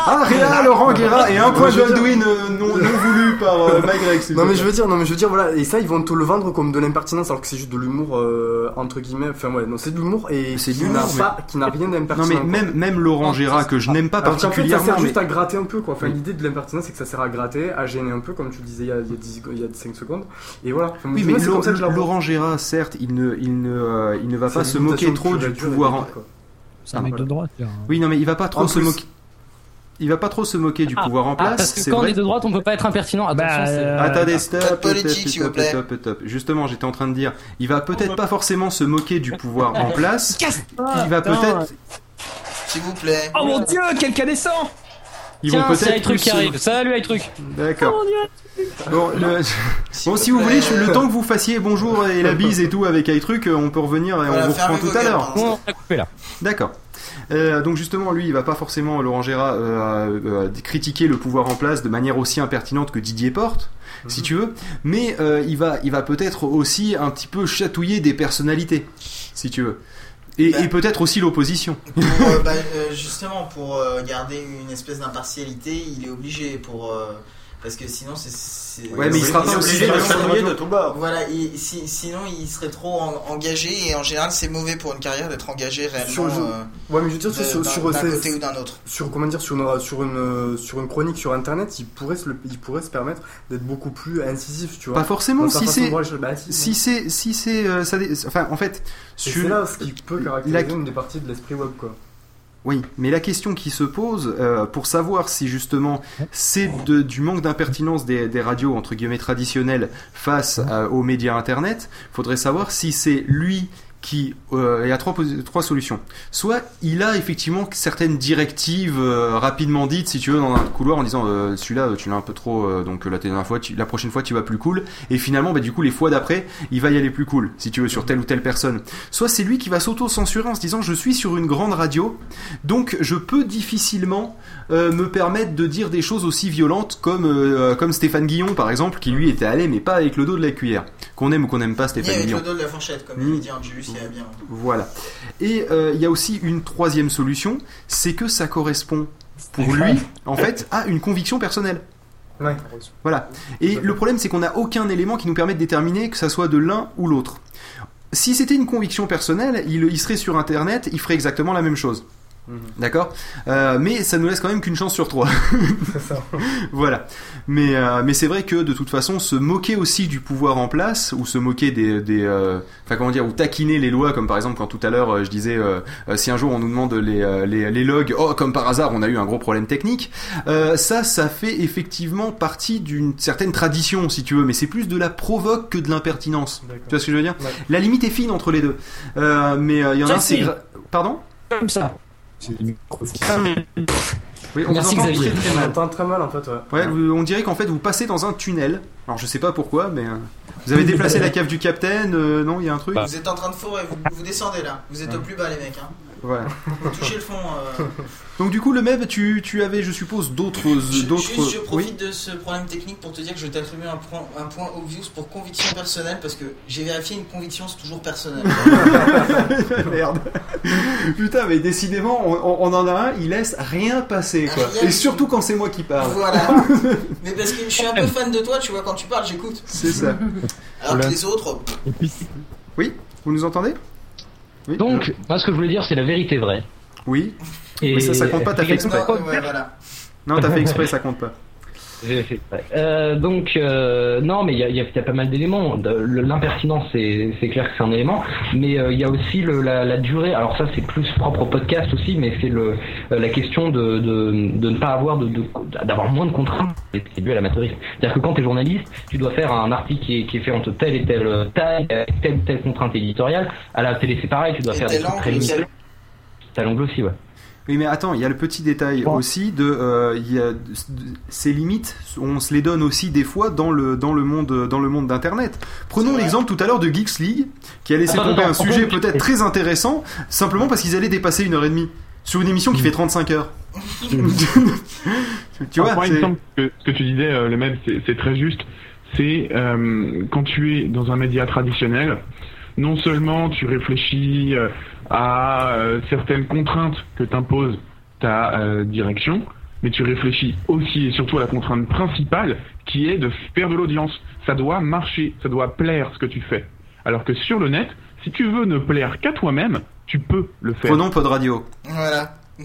Speaker 1: Ah, Réa, Laurent Guerra et un point Baldwin euh, non, non voulu par euh,
Speaker 5: Non mais je veux dire, non mais je veux dire voilà, et ça ils vont te le vendre comme de l'impertinence alors que c'est juste de l'humour euh, entre guillemets. Enfin ouais, non c'est de l'humour et
Speaker 1: C'est de
Speaker 5: qui
Speaker 1: l'humour,
Speaker 5: n'a
Speaker 1: mais-
Speaker 5: pas, qui n'a rien
Speaker 1: Non
Speaker 5: d'impertinent.
Speaker 1: mais
Speaker 5: quoi.
Speaker 1: même même Laurent Gérard que je n'aime pas
Speaker 5: qu'en fait, ça
Speaker 1: particulièrement.
Speaker 5: sert juste
Speaker 1: mais-
Speaker 5: à gratter un peu quoi. Enfin, l'idée de l'impertinence, c'est que ça sert à gratter, à gêner un peu, comme tu le disais il y a, il y a 10 il y a 5 secondes. Et voilà. Enfin,
Speaker 1: Oui,
Speaker 5: moi,
Speaker 1: mais
Speaker 5: comme ça.
Speaker 1: Laurent Gérard, certes, il ne, il ne, euh, il ne va pas se moquer trop du pouvoir.
Speaker 17: C'est un
Speaker 1: Ah,
Speaker 17: mec de droite. là.
Speaker 1: Oui, non, mais il va pas trop
Speaker 5: En
Speaker 1: se
Speaker 5: plus-
Speaker 1: moquer. Il va pas trop se moquer du
Speaker 18: Ah,
Speaker 1: pouvoir en
Speaker 18: ah,
Speaker 1: place.
Speaker 18: parce que
Speaker 1: c'est
Speaker 18: quand on est de droite, on peut pas être impertinent. Attention,
Speaker 17: Bah, euh,
Speaker 1: Attendez, stop,
Speaker 3: politique,
Speaker 1: stop,
Speaker 3: s'il vous
Speaker 1: stop,
Speaker 3: plaît.
Speaker 1: Justement, j'étais en train de dire, il va peut-être pas forcément se moquer du pouvoir en place. Il va peut-être,
Speaker 3: S'il vous plaît.
Speaker 17: Oh mon dieu, quel cas décent
Speaker 1: ils vont
Speaker 18: Tiens,
Speaker 1: peut-être plus
Speaker 18: qui arrive. Salut iTruc.
Speaker 1: D'accord. Bon, le- bon, si vous voulez, je- le temps que vous fassiez bonjour et la bise et tout avec iTruc, on peut revenir et
Speaker 3: Voilà,
Speaker 1: on vous reprend tout à l'heure.
Speaker 18: on a coupé là.
Speaker 1: D'accord. Euh, donc justement, lui, il va pas forcément Laurent Gérard euh, euh, critiquer le pouvoir en place de manière aussi impertinente que Didier Porte, si tu veux, mais euh, il va, il va peut-être aussi un petit peu chatouiller des personnalités, si tu veux, et,
Speaker 3: Bah.
Speaker 1: et peut-être aussi l'opposition.
Speaker 3: Euh, bah, euh, justement, pour euh, garder une espèce d'impartialité, il est obligé pour. Parce que sinon, c'est. c'est-
Speaker 1: Ouais, mais il sera pas
Speaker 3: obligé de
Speaker 1: de
Speaker 4: tout bord.
Speaker 3: Voilà, il- si- sinon il serait trop en- engagé et en général c'est mauvais pour une carrière d'être engagé réellement
Speaker 5: Sur
Speaker 3: euh,
Speaker 5: Ouais, mais je veux dire,
Speaker 3: de-
Speaker 5: sur,
Speaker 3: d'un-
Speaker 5: sur,
Speaker 3: d'un
Speaker 5: c'est-
Speaker 3: côté ou d'un autre.
Speaker 5: sur comment dire sur une, sur une sur une chronique sur internet il pourrait se le- il pourrait se permettre d'être beaucoup plus incisif tu vois
Speaker 1: Pas forcément si
Speaker 5: de
Speaker 1: c'est.
Speaker 5: Bah, si,
Speaker 1: si c'est si c'est euh, ça dé- enfin en fait sur
Speaker 5: c'est là ce qui peut caractériser
Speaker 1: la-
Speaker 5: une des parties de l'esprit web quoi
Speaker 1: Oui, mais la question qui se pose euh, pour savoir si justement c'est du manque d'impertinence des, radios entre guillemets traditionnelles face à- aux médias internet, faudrait savoir si c'est lui qui euh, il y a trois solutions. Soit il a effectivement certaines directives euh, rapidement dites si tu veux dans un couloir en disant euh, celui-là tu l'as un peu trop donc la dernière fois tu- la prochaine fois tu vas plus cool et finalement bah, du coup les fois d'après il va y aller plus cool si tu veux sur telle ou telle personne. Soit c'est lui qui va s'auto-censurer en se disant je suis sur une grande radio donc je peux difficilement me permettre de dire des choses aussi violentes comme comme Stéphane Guillon par exemple qui lui était allé mais pas avec le dos de la cuillère. Qu'on aime ou qu'on n'aime pas
Speaker 3: Ni
Speaker 1: Stéphane
Speaker 3: avec
Speaker 1: Guillon.
Speaker 3: le dos de la fourchette, comme
Speaker 1: Ni-
Speaker 3: il dit il bien.
Speaker 1: Voilà. Et euh, il y a aussi une troisième solution, c'est que ça correspond pour lui, en fait, à une conviction personnelle.
Speaker 5: ouais
Speaker 1: Voilà. Et le problème, c'est qu'on n'a aucun élément qui nous permet de déterminer que ça soit de l'un ou l'autre. Si c'était une conviction personnelle, il, il serait sur Internet, il ferait exactement la même chose. D'accord? Euh, Mais ça nous laisse quand même qu'une chance sur trois.
Speaker 5: c'est ça
Speaker 1: voilà. Mais, euh, mais c'est vrai que de toute façon, se moquer aussi du pouvoir en place, ou se moquer des. des euh, enfin, comment dire, ou taquiner les lois, comme par exemple quand tout à l'heure euh, je disais, euh, si un jour on nous demande les, les, les logs, oh, comme par hasard, on a eu un gros problème technique, euh, ça, ça fait effectivement partie d'une certaine tradition, si tu veux, mais c'est plus de la provoque que de l'impertinence. Tu vois ce que je veux dire?
Speaker 5: Ouais.
Speaker 1: La limite est fine entre les deux. Euh, mais euh, il y en a un, c'est. Pardon?
Speaker 17: Comme ça.
Speaker 1: Oui, on vous
Speaker 18: Merci,
Speaker 1: entend
Speaker 18: Xavier.
Speaker 1: très, très
Speaker 5: on
Speaker 1: mal.
Speaker 5: entend très mal en fait ouais
Speaker 1: Ouais, vous- on dirait qu'en fait vous passez dans un tunnel. Alors je sais pas pourquoi, mais euh, vous avez déplacé la cave du capitaine. euh, non, il y a un truc.
Speaker 3: Vous êtes en train de fourrer, vous, vous descendez là, vous êtes au plus bas les mecs. Hein.
Speaker 1: Voilà.
Speaker 3: Touchez le fond. euh,
Speaker 1: Donc du coup le MEB, tu, tu avais, je suppose, d'autres,
Speaker 3: Je,
Speaker 1: d'autres.
Speaker 3: juste, je
Speaker 1: oui.
Speaker 3: profite de ce problème technique pour te dire que je t'attribue un point, un point obvious pour conviction personnelle parce que j'ai vérifié une conviction, c'est toujours personnel.
Speaker 1: Merde. Putain, mais décidément, on, on- on en a un, il laisse rien passer quoi.
Speaker 3: Rien
Speaker 1: Et surtout quand c'est moi qui parle.
Speaker 3: voilà. Mais parce que je suis un peu fan de toi, tu vois, quand tu parles, j'écoute.
Speaker 1: C'est ça.
Speaker 3: Alors que les autres,
Speaker 1: Oui, vous nous entendez? Oui.
Speaker 18: Donc, moi, ce que je voulais dire, c'est la vérité vraie.
Speaker 1: Oui.
Speaker 18: Et
Speaker 1: Mais ça, ça compte pas, t'as fait exprès.
Speaker 3: ouais, ouais, voilà.
Speaker 1: Non, t'as fait exprès, ça compte pas.
Speaker 18: J'ai fait exprès. Euh, donc, euh, non, mais il y a, il y a- il y a pas mal d'éléments. L'impertinence, c'est clair que c'est un élément, mais euh, il y a aussi le, la, la durée. Alors ça, c'est plus propre au podcast aussi, mais c'est le la question de, de, de ne pas avoir de d'avoir moins de contraintes. C'est dû à l'amateurisme. C'est-à-dire que quand tu es journaliste, tu dois faire un article qui est, qui est fait entre telle et telle taille, avec telle ou telle contrainte éditoriale. À la télé, c'est pareil, tu dois
Speaker 3: Et
Speaker 18: faire des trucs très limités. T'as l'angle aussi, ouais.
Speaker 1: Oui, mais attends, il y a le petit détail aussi de, euh, il y a, ces limites, on se les donne aussi des fois dans le dans le monde dans le monde d'internet. Prenons l'exemple tout à l'heure de Geeks League, qui a laissé
Speaker 18: Attends,
Speaker 1: tomber un sujet peut-être très intéressant, simplement parce qu'ils allaient dépasser une heure et demie sur une émission qui fait 35 heures. tu vois,
Speaker 21: Moi, il me
Speaker 1: c'est-
Speaker 21: semble que ce que tu disais, euh, le même, c'est c'est très juste. C'est euh, quand tu es dans un média traditionnel, non seulement tu réfléchis euh, à euh, certaines contraintes que t'impose ta euh, direction, mais tu réfléchis aussi et surtout à la contrainte principale qui est de faire de l'audience. Ça doit marcher, ça doit plaire ce que tu fais. Alors que sur le net, si tu veux ne plaire qu'à toi-même, tu peux le faire.
Speaker 1: Prenons Pod Radio.
Speaker 3: Voilà.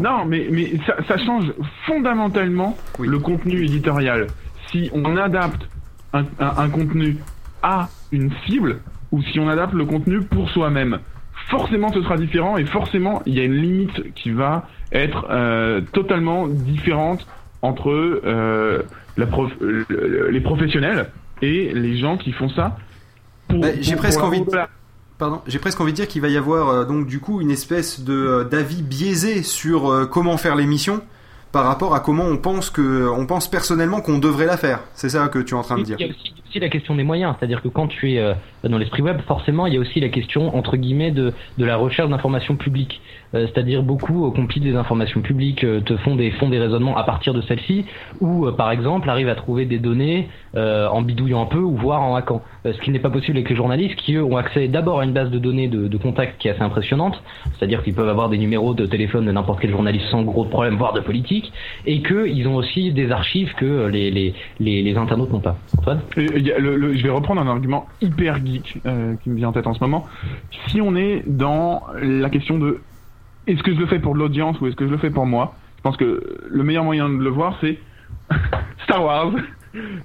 Speaker 21: Non, mais, mais ça, ça change fondamentalement le contenu éditorial. Si on adapte un, un- un contenu à une cible ou si on adapte le contenu pour soi-même, forcément ce sera différent et forcément il y a une limite qui va être euh, totalement différente entre euh, la prof- euh, les professionnels et les gens qui font ça. pour-
Speaker 1: Bah, j'ai presque envie de... Pardon, j'ai presque envie de dire qu'il va y avoir donc du coup une espèce de d'avis biaisé sur comment faire l'émission par rapport à comment on pense que on pense personnellement qu'on devrait la faire. C'est ça que tu es en train de dire.
Speaker 16: Il y a aussi, aussi la question des moyens, c'est-à-dire que quand tu es euh, dans l'esprit web, forcément, il y a aussi la question entre guillemets de, de la recherche d'informations publiques. Euh, c'est-à-dire beaucoup euh, compilent des informations publiques, te font des font des raisonnements à partir de celles-ci, ou par exemple arrivent à trouver des données en bidouillant un peu ou voire en hackant. Ce qui n'est pas possible avec les journalistes qui eux ont accès d'abord à une base de données de, de contacts qui est assez impressionnante, c'est-à-dire qu'ils peuvent avoir des numéros de téléphone de n'importe quel journaliste sans gros problème, voire de politique, et qu'ils ont aussi des archives que les, les, les, internautes n'ont pas.
Speaker 21: Le- le- je vais reprendre un argument hyper geek euh, qui me vient en tête en ce moment. Si on est dans la question de est-ce que je le fais pour l'audience ou est-ce que je le fais pour moi, je pense que le meilleur moyen de le voir c'est Star Wars,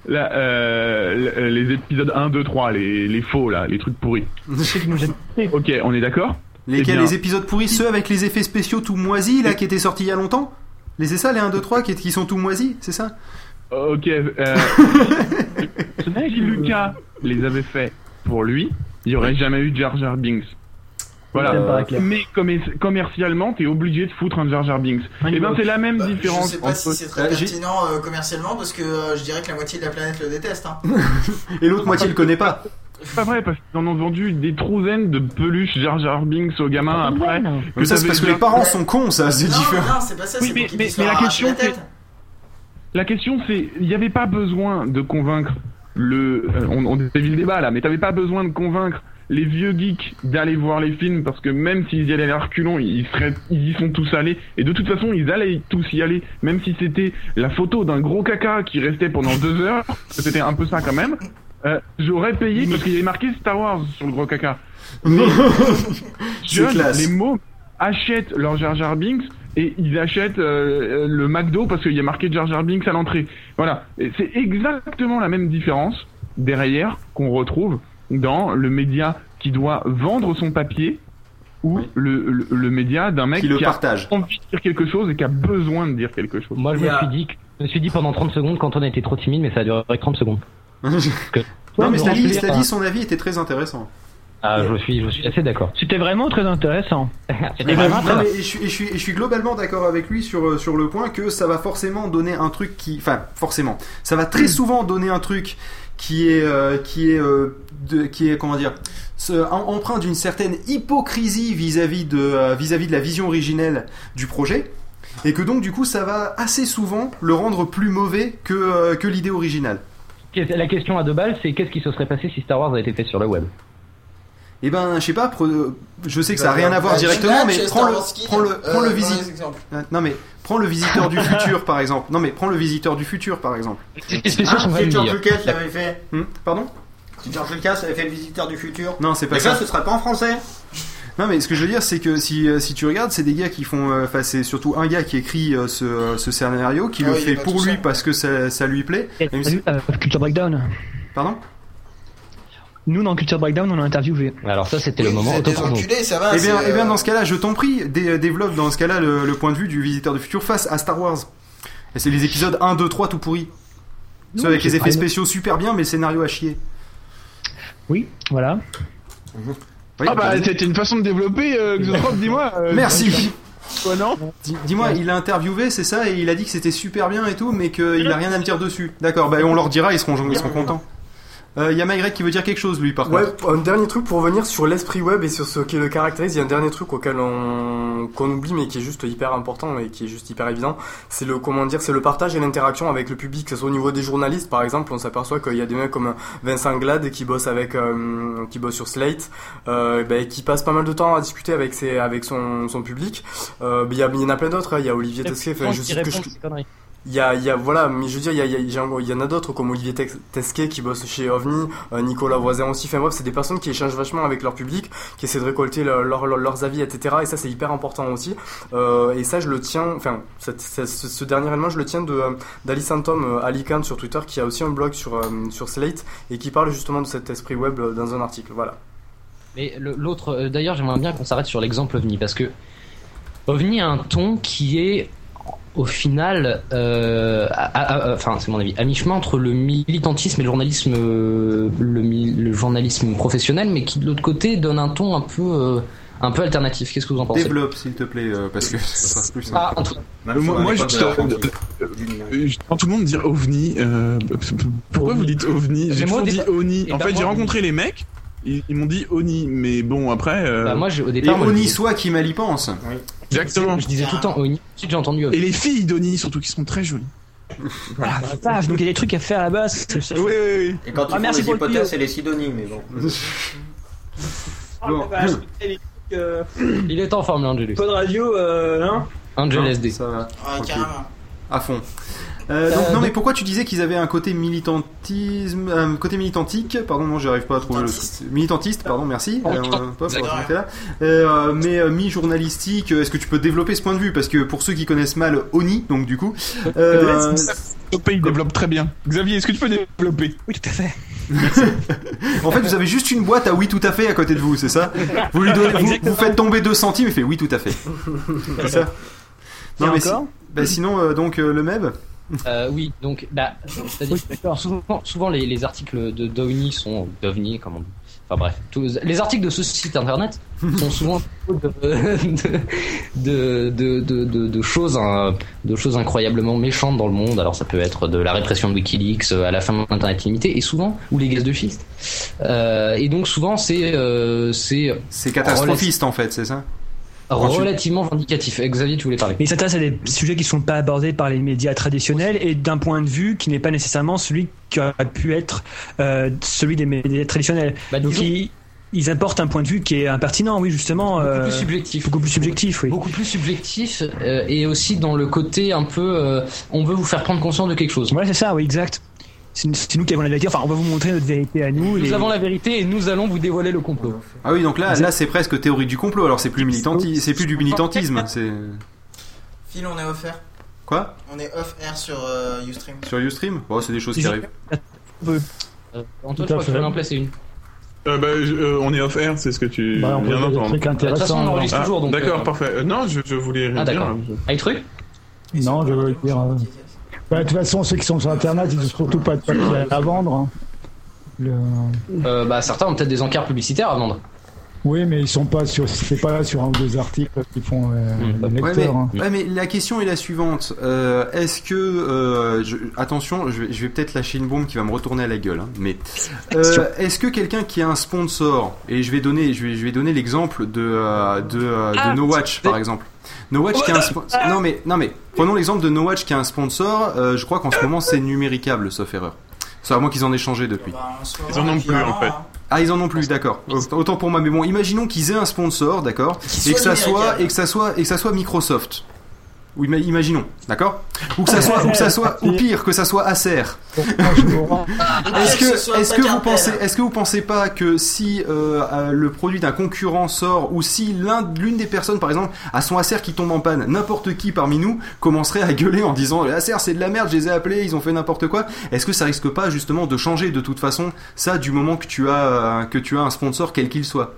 Speaker 21: La- euh, le- les épisodes 1, 2, 3, les, les faux là, les trucs pourris. ok, on est d'accord?
Speaker 1: Lesquels
Speaker 21: Eh bien,
Speaker 1: les épisodes pourris, ceux avec les effets spéciaux tout moisis là qui étaient sortis il y a longtemps? Les c'est ça les 1 2 3 qui, qui sont tout moisis, c'est ça?
Speaker 21: Ok. Euh, si Lucas les avait fait pour lui, il n'y aurait jamais eu Jar Jar Binks. Voilà. Mais commer- commercialement, t'es obligé de foutre un Jar Jar Binks. Et ben c'est la même
Speaker 3: Bah,
Speaker 21: différence.
Speaker 3: Je sais pas si c'est très pertinent euh, commercialement parce que euh, je dirais que la moitié de la planète le déteste. Hein.
Speaker 1: Et l'autre moitié le connaît pas.
Speaker 21: C'est pas vrai parce qu'ils en ont vendu des trouzaines de peluches Jar Jar Binks aux gamins après.
Speaker 1: Mais ça c'est parce que les parents sont cons, ça c'est différent.
Speaker 3: non, c'est pas ça,
Speaker 21: Oui,
Speaker 3: c'est
Speaker 21: mais, mais- mais la question
Speaker 3: la
Speaker 21: c'est
Speaker 3: tête.
Speaker 21: La question c'est il n'y avait pas besoin de convaincre le euh, on, on dévie le débat là mais t'avais pas besoin de convaincre les vieux geeks d'aller voir les films parce que même s'ils y allaient à reculons ils seraient ils y sont tous allés. Et de toute façon ils allaient tous y aller même si c'était la photo d'un gros caca qui restait pendant deux heures. C'était un peu ça quand même. Euh, j'aurais payé parce qu'il y avait marqué Star Wars sur le gros caca. Mais
Speaker 1: classe.
Speaker 21: les mots achètent leur Jar Jar Binks et ils achètent euh, euh, le McDo parce qu'il y a marqué Jar Jar Binks à l'entrée. Voilà, c'est exactement la même différence derrière qu'on retrouve dans le média qui doit vendre son papier ou le, le, le média d'un mec
Speaker 1: Qui le
Speaker 21: a
Speaker 1: partage.
Speaker 21: envie de dire quelque chose et qui a besoin de dire quelque chose.
Speaker 16: Moi, je me suis dit, que- je me suis dit pendant 30 secondes quand on était trop timide, mais ça a duré 30 secondes. Que-
Speaker 1: Non mais dit, son avis était très intéressant.
Speaker 16: Ah, je suis, je suis assez d'accord.
Speaker 17: C'était vraiment très intéressant.
Speaker 16: C'était
Speaker 1: Non,
Speaker 16: vraiment très
Speaker 1: mais je, suis, et je, suis, et je suis globalement d'accord avec lui sur, euh, sur le point que ça va forcément donner un truc qui... Enfin, forcément. Ça va très souvent donner un truc qui est... euh, qui est... euh, de, qui est comment dire ce- empreint d'une certaine hypocrisie vis-à-vis de, euh, vis-à-vis de la vision originelle du projet. Et que donc du coup ça va assez souvent le rendre plus mauvais que, que l'idée originale.
Speaker 16: La question à deux balles, c'est qu'est-ce qui se serait passé si Star Wars avait été fait sur le web?
Speaker 1: Eh ben, je sais pas, pre- je sais que ça n'a
Speaker 3: Bah,
Speaker 1: rien à voir
Speaker 3: bah,
Speaker 1: directement, mais prends le, prends le,
Speaker 3: euh,
Speaker 1: prends le. Euh, Non mais, prends le visiteur du futur par exemple. Non mais, prends le visiteur du futur par exemple.
Speaker 4: Ah, c'est George Lucas qui l'avait fait.
Speaker 1: Hmm, Pardon?
Speaker 4: Si George Lucas avait fait le visiteur du futur.
Speaker 1: Non, c'est pas
Speaker 4: Mais
Speaker 1: ça.
Speaker 4: ça, ce serait pas en français.
Speaker 1: Non mais ce que je veux dire c'est que si, euh, si tu regardes c'est des gars qui font euh, enfin c'est surtout un gars qui écrit euh, ce, euh, ce scénario qui
Speaker 17: Ah
Speaker 1: le
Speaker 17: oui,
Speaker 1: fait pour lui parce que ça, ça lui plaît.
Speaker 17: Euh, Culture Breakdown.
Speaker 1: Pardon?
Speaker 17: Nous, dans Culture Breakdown, on a interviewé.
Speaker 16: Alors ça, c'était le moment
Speaker 3: des enculés, ça va.
Speaker 1: Eh bien,
Speaker 3: c'est,
Speaker 1: eh bien
Speaker 3: euh,
Speaker 1: dans ce cas-là je t'en prie dé- développe dans ce cas-là le, le point de vue du visiteur du futur face à Star Wars. Et c'est les épisodes 1, 2, 3 tout pourris. Ceux avec les effets spéciaux super bien mais le scénario à chier.
Speaker 17: Oui, voilà.
Speaker 1: Oui,
Speaker 21: ah bah c'était une façon de développer, euh, dis-moi. euh,
Speaker 1: Merci.
Speaker 21: Quoi non
Speaker 1: Dis- Dis-moi, il a interviewé, c'est ça, et il a dit que c'était super bien et tout, mais qu'il a rien à me dire dessus. D'accord, bah on leur dira, ils seront, ils seront contents. Il y a Magrec qui veut dire quelque chose, lui, par
Speaker 5: Ouais,
Speaker 1: contre.
Speaker 5: un dernier truc pour revenir sur l'esprit web et sur ce qui le caractérise. Il y a un dernier truc auquel on qu'on oublie mais qui est juste hyper important et qui est juste hyper évident. C'est le comment dire, c'est le partage et l'interaction avec le public. Que ce soit au niveau des journalistes, par exemple, on s'aperçoit qu'il y a des mecs comme Vincent Glad qui bosse avec, euh, qui bosse sur Slate, euh, ben, qui passe pas mal de temps à discuter avec ses, avec son, son public. Euh, ben, il y, y en a plein d'autres. hein. Il y a Olivier Tesquet. Enfin, je cite que je- il y a, voilà, mais je veux dire, il y, a, y, y en a d'autres comme Olivier Tesquet qui bosse chez OVNI, euh, Nicolas Voisin aussi. Enfin bref, c'est des personnes qui échangent vachement avec leur public, qui essaient de récolter leur- leur- leur- leurs avis, etc. Et ça, c'est hyper important aussi. Euh, et ça, je le tiens, enfin, ce, dernier élément, je le tiens de d'Alice Antom, euh, Ali Khan sur Twitter, qui a aussi un blog sur, sur Slate et qui parle justement de cet esprit web dans un article. Voilà.
Speaker 18: Mais l'autre, d'ailleurs, j'aimerais bien qu'on s'arrête sur l'exemple OVNI parce que OVNI a un ton qui est au final, euh, à- à- à- enfin c'est mon avis, à mi-chemin entre le militantisme et le journalisme, euh, le, journalisme professionnel, mais qui de l'autre côté donne un ton un peu, euh, un peu alternatif. Qu'est-ce que vous en pensez?
Speaker 1: Développe, s'il te plaît, euh, parce que ça sera plus simple.
Speaker 18: Ah,
Speaker 15: moi, moi, je, j'entends tout le monde dire ovni. euh, pourquoi vous dites ovni? J'ai toujours dit oni. En fait, j'ai rencontré les mecs. Ils, ils m'ont dit oni, mais bon après. euh,
Speaker 18: Bah, moi, au
Speaker 1: Et
Speaker 18: départ,
Speaker 1: Oni soit qui mal y pense.
Speaker 15: Exactement.
Speaker 18: Je disais tout le temps. Ensuite, j'ai entendu OVNI.
Speaker 15: Et les filles d'Oni, surtout, qui sont très jolies.
Speaker 17: Ah, vache, donc il y a des trucs à faire à la base.
Speaker 15: Oui, oui, oui.
Speaker 4: Et quand
Speaker 17: Ah,
Speaker 4: ils
Speaker 17: merci
Speaker 4: les
Speaker 17: le
Speaker 4: hypothèses,
Speaker 17: tuyau.
Speaker 4: c'est les Sidonies, mais bon.
Speaker 1: Bon.
Speaker 17: Ah, trucs, euh,
Speaker 18: Il est en forme, Angelus.
Speaker 17: Pas de radio, euh, hein
Speaker 18: Angel
Speaker 1: Non,
Speaker 18: SD.
Speaker 1: Ça va.
Speaker 3: Ouais,
Speaker 1: Tranquille.
Speaker 3: carrément.
Speaker 1: À fond. Euh, donc,
Speaker 18: Euh,
Speaker 1: non, mais pourquoi tu disais qu'ils avaient un côté militantisme, un côté militantique? Pardon, non, j'arrive pas à trouver
Speaker 3: Militantiste.
Speaker 1: le militantiste. Pardon, merci.
Speaker 18: Oh,
Speaker 1: Euh, là. Euh, mais euh, mi-journalistique. euh, Est-ce que tu peux développer ce point de vue? Parce que pour ceux qui connaissent mal Oni, donc du coup, euh,
Speaker 15: il développe très bien. Xavier, est-ce que tu peux développer?
Speaker 17: Oui, tout à fait.
Speaker 1: en fait, vous avez juste une boîte à oui tout à fait à côté de vous, c'est ça? Vous lui donnez, vous, faites tomber 2 centimes et fait oui tout à fait. C'est ça?
Speaker 17: Et
Speaker 1: Non mais si- bah, sinon euh, donc euh, le MEB?
Speaker 18: Euh, oui, donc, bah, souvent, souvent les, les articles de d'OVNI sont d'OVNI, comme on dit. Enfin bref, tous- les articles de ce site internet sont souvent de, de, de, de, de- de choses, hein, de choses incroyablement méchantes dans le monde. Alors ça peut être de la répression de WikiLeaks euh, à la fin de l'internet limité, et souvent ou les gaz de schiste. Euh, et donc souvent c'est euh, c'est
Speaker 1: C'est catastrophiste en fait, c'est ça? Tu-
Speaker 18: relativement vindicatif. Xavier, tu voulais parler
Speaker 17: Mais il s'intéresse à des sujets qui ne sont pas abordés par les médias traditionnels et d'un point de vue qui n'est pas nécessairement celui qui aurait pu être euh, celui des médias traditionnels.
Speaker 18: Bah,
Speaker 17: Donc ils, ils apportent un point de vue qui est impertinent, oui, justement.
Speaker 18: beaucoup
Speaker 17: euh,
Speaker 18: plus subjectif.
Speaker 17: Beaucoup plus subjectif, oui.
Speaker 18: beaucoup plus subjectif euh, et aussi dans le côté un peu euh, on veut vous faire prendre conscience de quelque chose.
Speaker 17: Voilà, c'est ça, oui, exact. C'est nous qui avons la vérité. Enfin, on va vous montrer notre vérité à nous.
Speaker 18: Nous
Speaker 17: et-
Speaker 18: avons la vérité et nous allons vous dévoiler le complot.
Speaker 1: Ah oui donc là là c'est presque théorie du complot. Alors c'est plus militanti, c'est plus du militantisme. C'est
Speaker 3: Phil, on est off-air.
Speaker 1: quoi?
Speaker 3: On est off-air sur euh, Ustream.
Speaker 1: sur Ustream? Bon c'est des choses qui arrivent.
Speaker 18: Euh, Antoine, je crois vas en placer une.
Speaker 15: Euh, bah, je- euh, on est off-air, c'est ce que tu
Speaker 22: Bah, on
Speaker 15: viens d'entendre.
Speaker 22: trucs
Speaker 18: De toute façon, on enregistre
Speaker 15: Ah,
Speaker 18: toujours.
Speaker 15: D'accord,
Speaker 18: euh,
Speaker 15: parfait. Euh, non, je, je voulais rien
Speaker 18: Ah
Speaker 15: dire.
Speaker 18: d'accord. Avec truc?
Speaker 22: Non, je veux dire. Bah, de toute façon, ceux qui sont sur Internet, ils ont surtout pas de papier à vendre. hein. Le-
Speaker 18: Euh, Bah certains ont peut-être des encarts publicitaires à vendre.
Speaker 22: Oui, mais ils sont pas sur. C'est pas sur un ou deux articles qui font euh, le
Speaker 1: Ouais mais,
Speaker 22: lecteur. hein.
Speaker 1: ouais, mais la question est la suivante. Euh, Est-ce que euh, je- attention, je vais, je vais peut-être lâcher une bombe qui va me retourner à la gueule. hein, mais euh, est-ce que quelqu'un qui a un sponsor et je vais donner, je vais, je vais donner l'exemple de euh, de, euh, de
Speaker 18: Ah,
Speaker 1: No Watch par exemple. No Watch qui a un sponsor. Non mais non mais prenons l'exemple de No Watch qui a un sponsor. euh, je crois qu'en ce moment c'est numéricable sauf erreur. C'est à moi qu'ils en aient changé depuis.
Speaker 3: Bah,
Speaker 15: Ils en ont plus, en fait.
Speaker 3: hein.
Speaker 1: Ah, ils en ont plus, d'accord. Autant pour moi, mais bon, imaginons qu'ils aient un sponsor, d'accord, et que ça soit et que ça soit et que ça soit Microsoft. Ou ima- imaginons, d'accord? Ou que ça soit ou que ça soit ou pire que ça soit Acer. Est-ce
Speaker 3: que soit
Speaker 1: est-ce que vous pensez est-ce que vous pensez pas que si euh, euh, le produit d'un concurrent sort ou si l'un l'une des personnes par exemple a son Acer qui tombe en panne, n'importe qui parmi nous commencerait à gueuler en disant Acer c'est de la merde, je les ai appelés, ils ont fait n'importe quoi. Est-ce que ça risque pas justement de changer de toute façon ça du moment que tu as euh, que tu as un sponsor quel qu'il soit?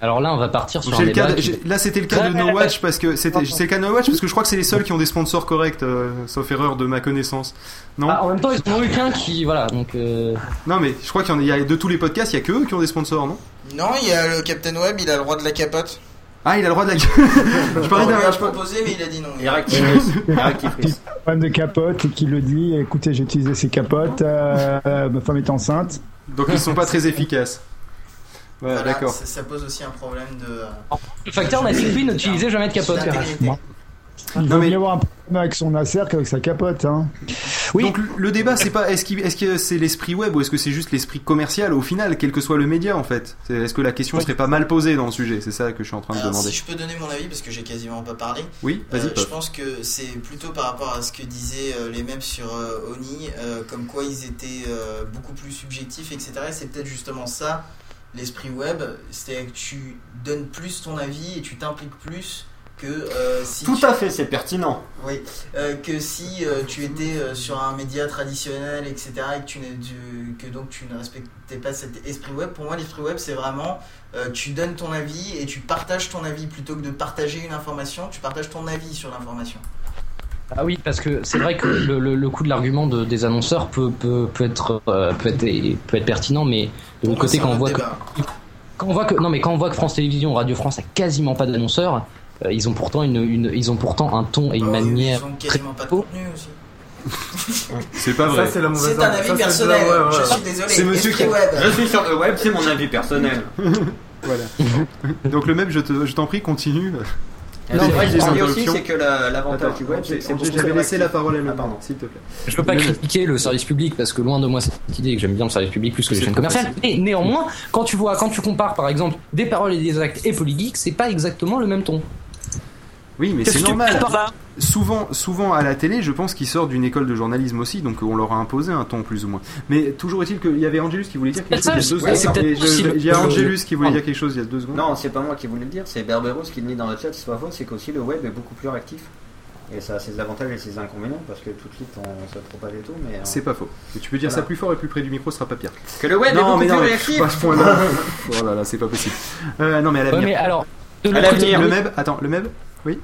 Speaker 18: Alors là, on va partir sur un
Speaker 1: le cas de-
Speaker 18: qui-
Speaker 1: là c'était le cas de No Watch parce que c'était c'est le cas de No Watch parce que je crois que c'est les seuls qui ont des sponsors corrects euh, sauf erreur de ma connaissance. Non
Speaker 18: Ah, en même temps, ils ont eu qu'un qui, voilà, donc. euh,
Speaker 1: Non mais je crois qu'il y a, il y a- de tous les podcasts, il y a que eux qui ont des sponsors, non?
Speaker 3: Non, il y a le Captain Web, il a le droit de la capote.
Speaker 1: Ah, il a le droit de la Je parlais d'un
Speaker 3: proposé, mais il a dit non.
Speaker 4: Et rectifrice.
Speaker 22: Fan de capote et qui le dit écoutez, j'ai utilisé ces capotes, euh, ma femme est enceinte.
Speaker 1: Donc ils sont pas très efficaces. Ouais,
Speaker 3: Voilà,
Speaker 1: d'accord.
Speaker 3: Ça, ça pose aussi un problème de. euh,
Speaker 18: Le facteur n'a suffi n'utilisez jamais de capote.
Speaker 22: Il
Speaker 1: Non,
Speaker 22: vaut
Speaker 1: mais-
Speaker 22: mieux avoir un problème avec son acer qu'avec sa capote. Hein.
Speaker 1: Donc le- débat c'est pas est-ce que c'est l'esprit web ou est-ce que c'est juste l'esprit commercial au final, quel que soit le média en fait? C'est- Est-ce que la question serait pas mal posée dans le sujet? C'est ça que je suis en train de demander.
Speaker 3: si je peux donner mon avis, parce que j'ai quasiment pas parlé.
Speaker 1: Oui, vas-y,
Speaker 3: Euh,
Speaker 1: Pop.
Speaker 3: je pense que c'est plutôt par rapport à ce que disaient euh, les mêmes sur euh, Oni, euh, comme quoi ils étaient euh, beaucoup plus subjectifs, etc. Et c'est peut-être justement ça, l'esprit web, c'est que tu donnes plus ton avis et tu t'impliques plus que euh, si
Speaker 4: Tout
Speaker 3: tu-
Speaker 4: à fait, c'est pertinent.
Speaker 3: Oui, euh, que si euh, tu étais euh, sur un média traditionnel, etc., et que, tu n'es- tu- que donc tu ne respectais pas cet esprit web, pour moi l'esprit web c'est vraiment euh, tu donnes ton avis et tu partages ton avis plutôt que de partager une information, tu partages ton avis sur l'information.
Speaker 18: Ah oui, parce que c'est vrai que le, le, le coup de l'argument de- des annonceurs peut, peut, peut, être, euh, peut, être, peut être pertinent, mais de l'autre côté, quand on, voit que, quand on voit que non, mais quand on voit que France Télévisions, Radio France a quasiment pas d'annonceurs, euh, ils ont pourtant une, une, ils ont pourtant un ton et une manière.
Speaker 3: Ils ont quasiment pas de contenu aussi.
Speaker 1: C'est pas vrai.
Speaker 5: C'est la mauvaise
Speaker 3: C'est un avis
Speaker 5: ça,
Speaker 3: personnel,
Speaker 5: la- ouais, ouais,
Speaker 3: je suis désolé.
Speaker 4: C'est monsieur qui-
Speaker 3: web.
Speaker 4: Je suis sur le web, c'est mon avis personnel.
Speaker 1: Voilà. Donc le même, je te- je t'en prie, continue.
Speaker 4: Non, dis aussi, c'est que la- l'avantage du web, c'est que c'est
Speaker 1: J'avais laissé la parole à
Speaker 4: Ah, pardon.
Speaker 1: s'il te plaît.
Speaker 18: Je veux pas
Speaker 1: Mais-
Speaker 18: critiquer le service public parce que loin de moi cette idée que j'aime bien le service public plus que les
Speaker 1: C'est
Speaker 18: chaînes commerciales. Mais néanmoins, quand tu vois, quand tu compares par exemple des paroles et des actes et Polygeek, c'est pas exactement le même ton.
Speaker 1: Oui, mais c'est normal. Souvent, souvent à la télé, je pense qu'ils sortent d'une école de journalisme aussi, donc on leur a imposé un ton plus ou moins. Mais toujours est-il qu'il y avait Angelus qui voulait dire quelque chose il y a deux secondes.
Speaker 4: peut-être
Speaker 1: Et je-
Speaker 4: possible.
Speaker 1: Il y a Angelus qui voulait
Speaker 4: Pardon.
Speaker 1: dire quelque chose il y a deux secondes.
Speaker 4: Non, c'est pas moi qui voulais le dire, c'est Berberos qui le dit dans le chat, c'est pas faux, c'est qu'aussi le web est beaucoup plus réactif. Et ça a ses avantages et ses inconvénients parce que tout de suite on se propage et tout, mais. euh,
Speaker 1: C'est pas faux. Et tu peux dire
Speaker 4: Voilà.
Speaker 1: ça plus fort et plus près du micro, ce sera pas pire.
Speaker 4: Que le web est
Speaker 1: non,
Speaker 4: beaucoup
Speaker 1: mais
Speaker 4: plus
Speaker 1: non, pas ce point-là. oh là là, c'est pas possible. Euh, non, mais à l'avenir.
Speaker 18: Ouais, mais alors, de
Speaker 1: à
Speaker 18: l'autre
Speaker 1: l'avenir,
Speaker 18: côté-
Speaker 1: le MEB. Attends, le MEB. Oui.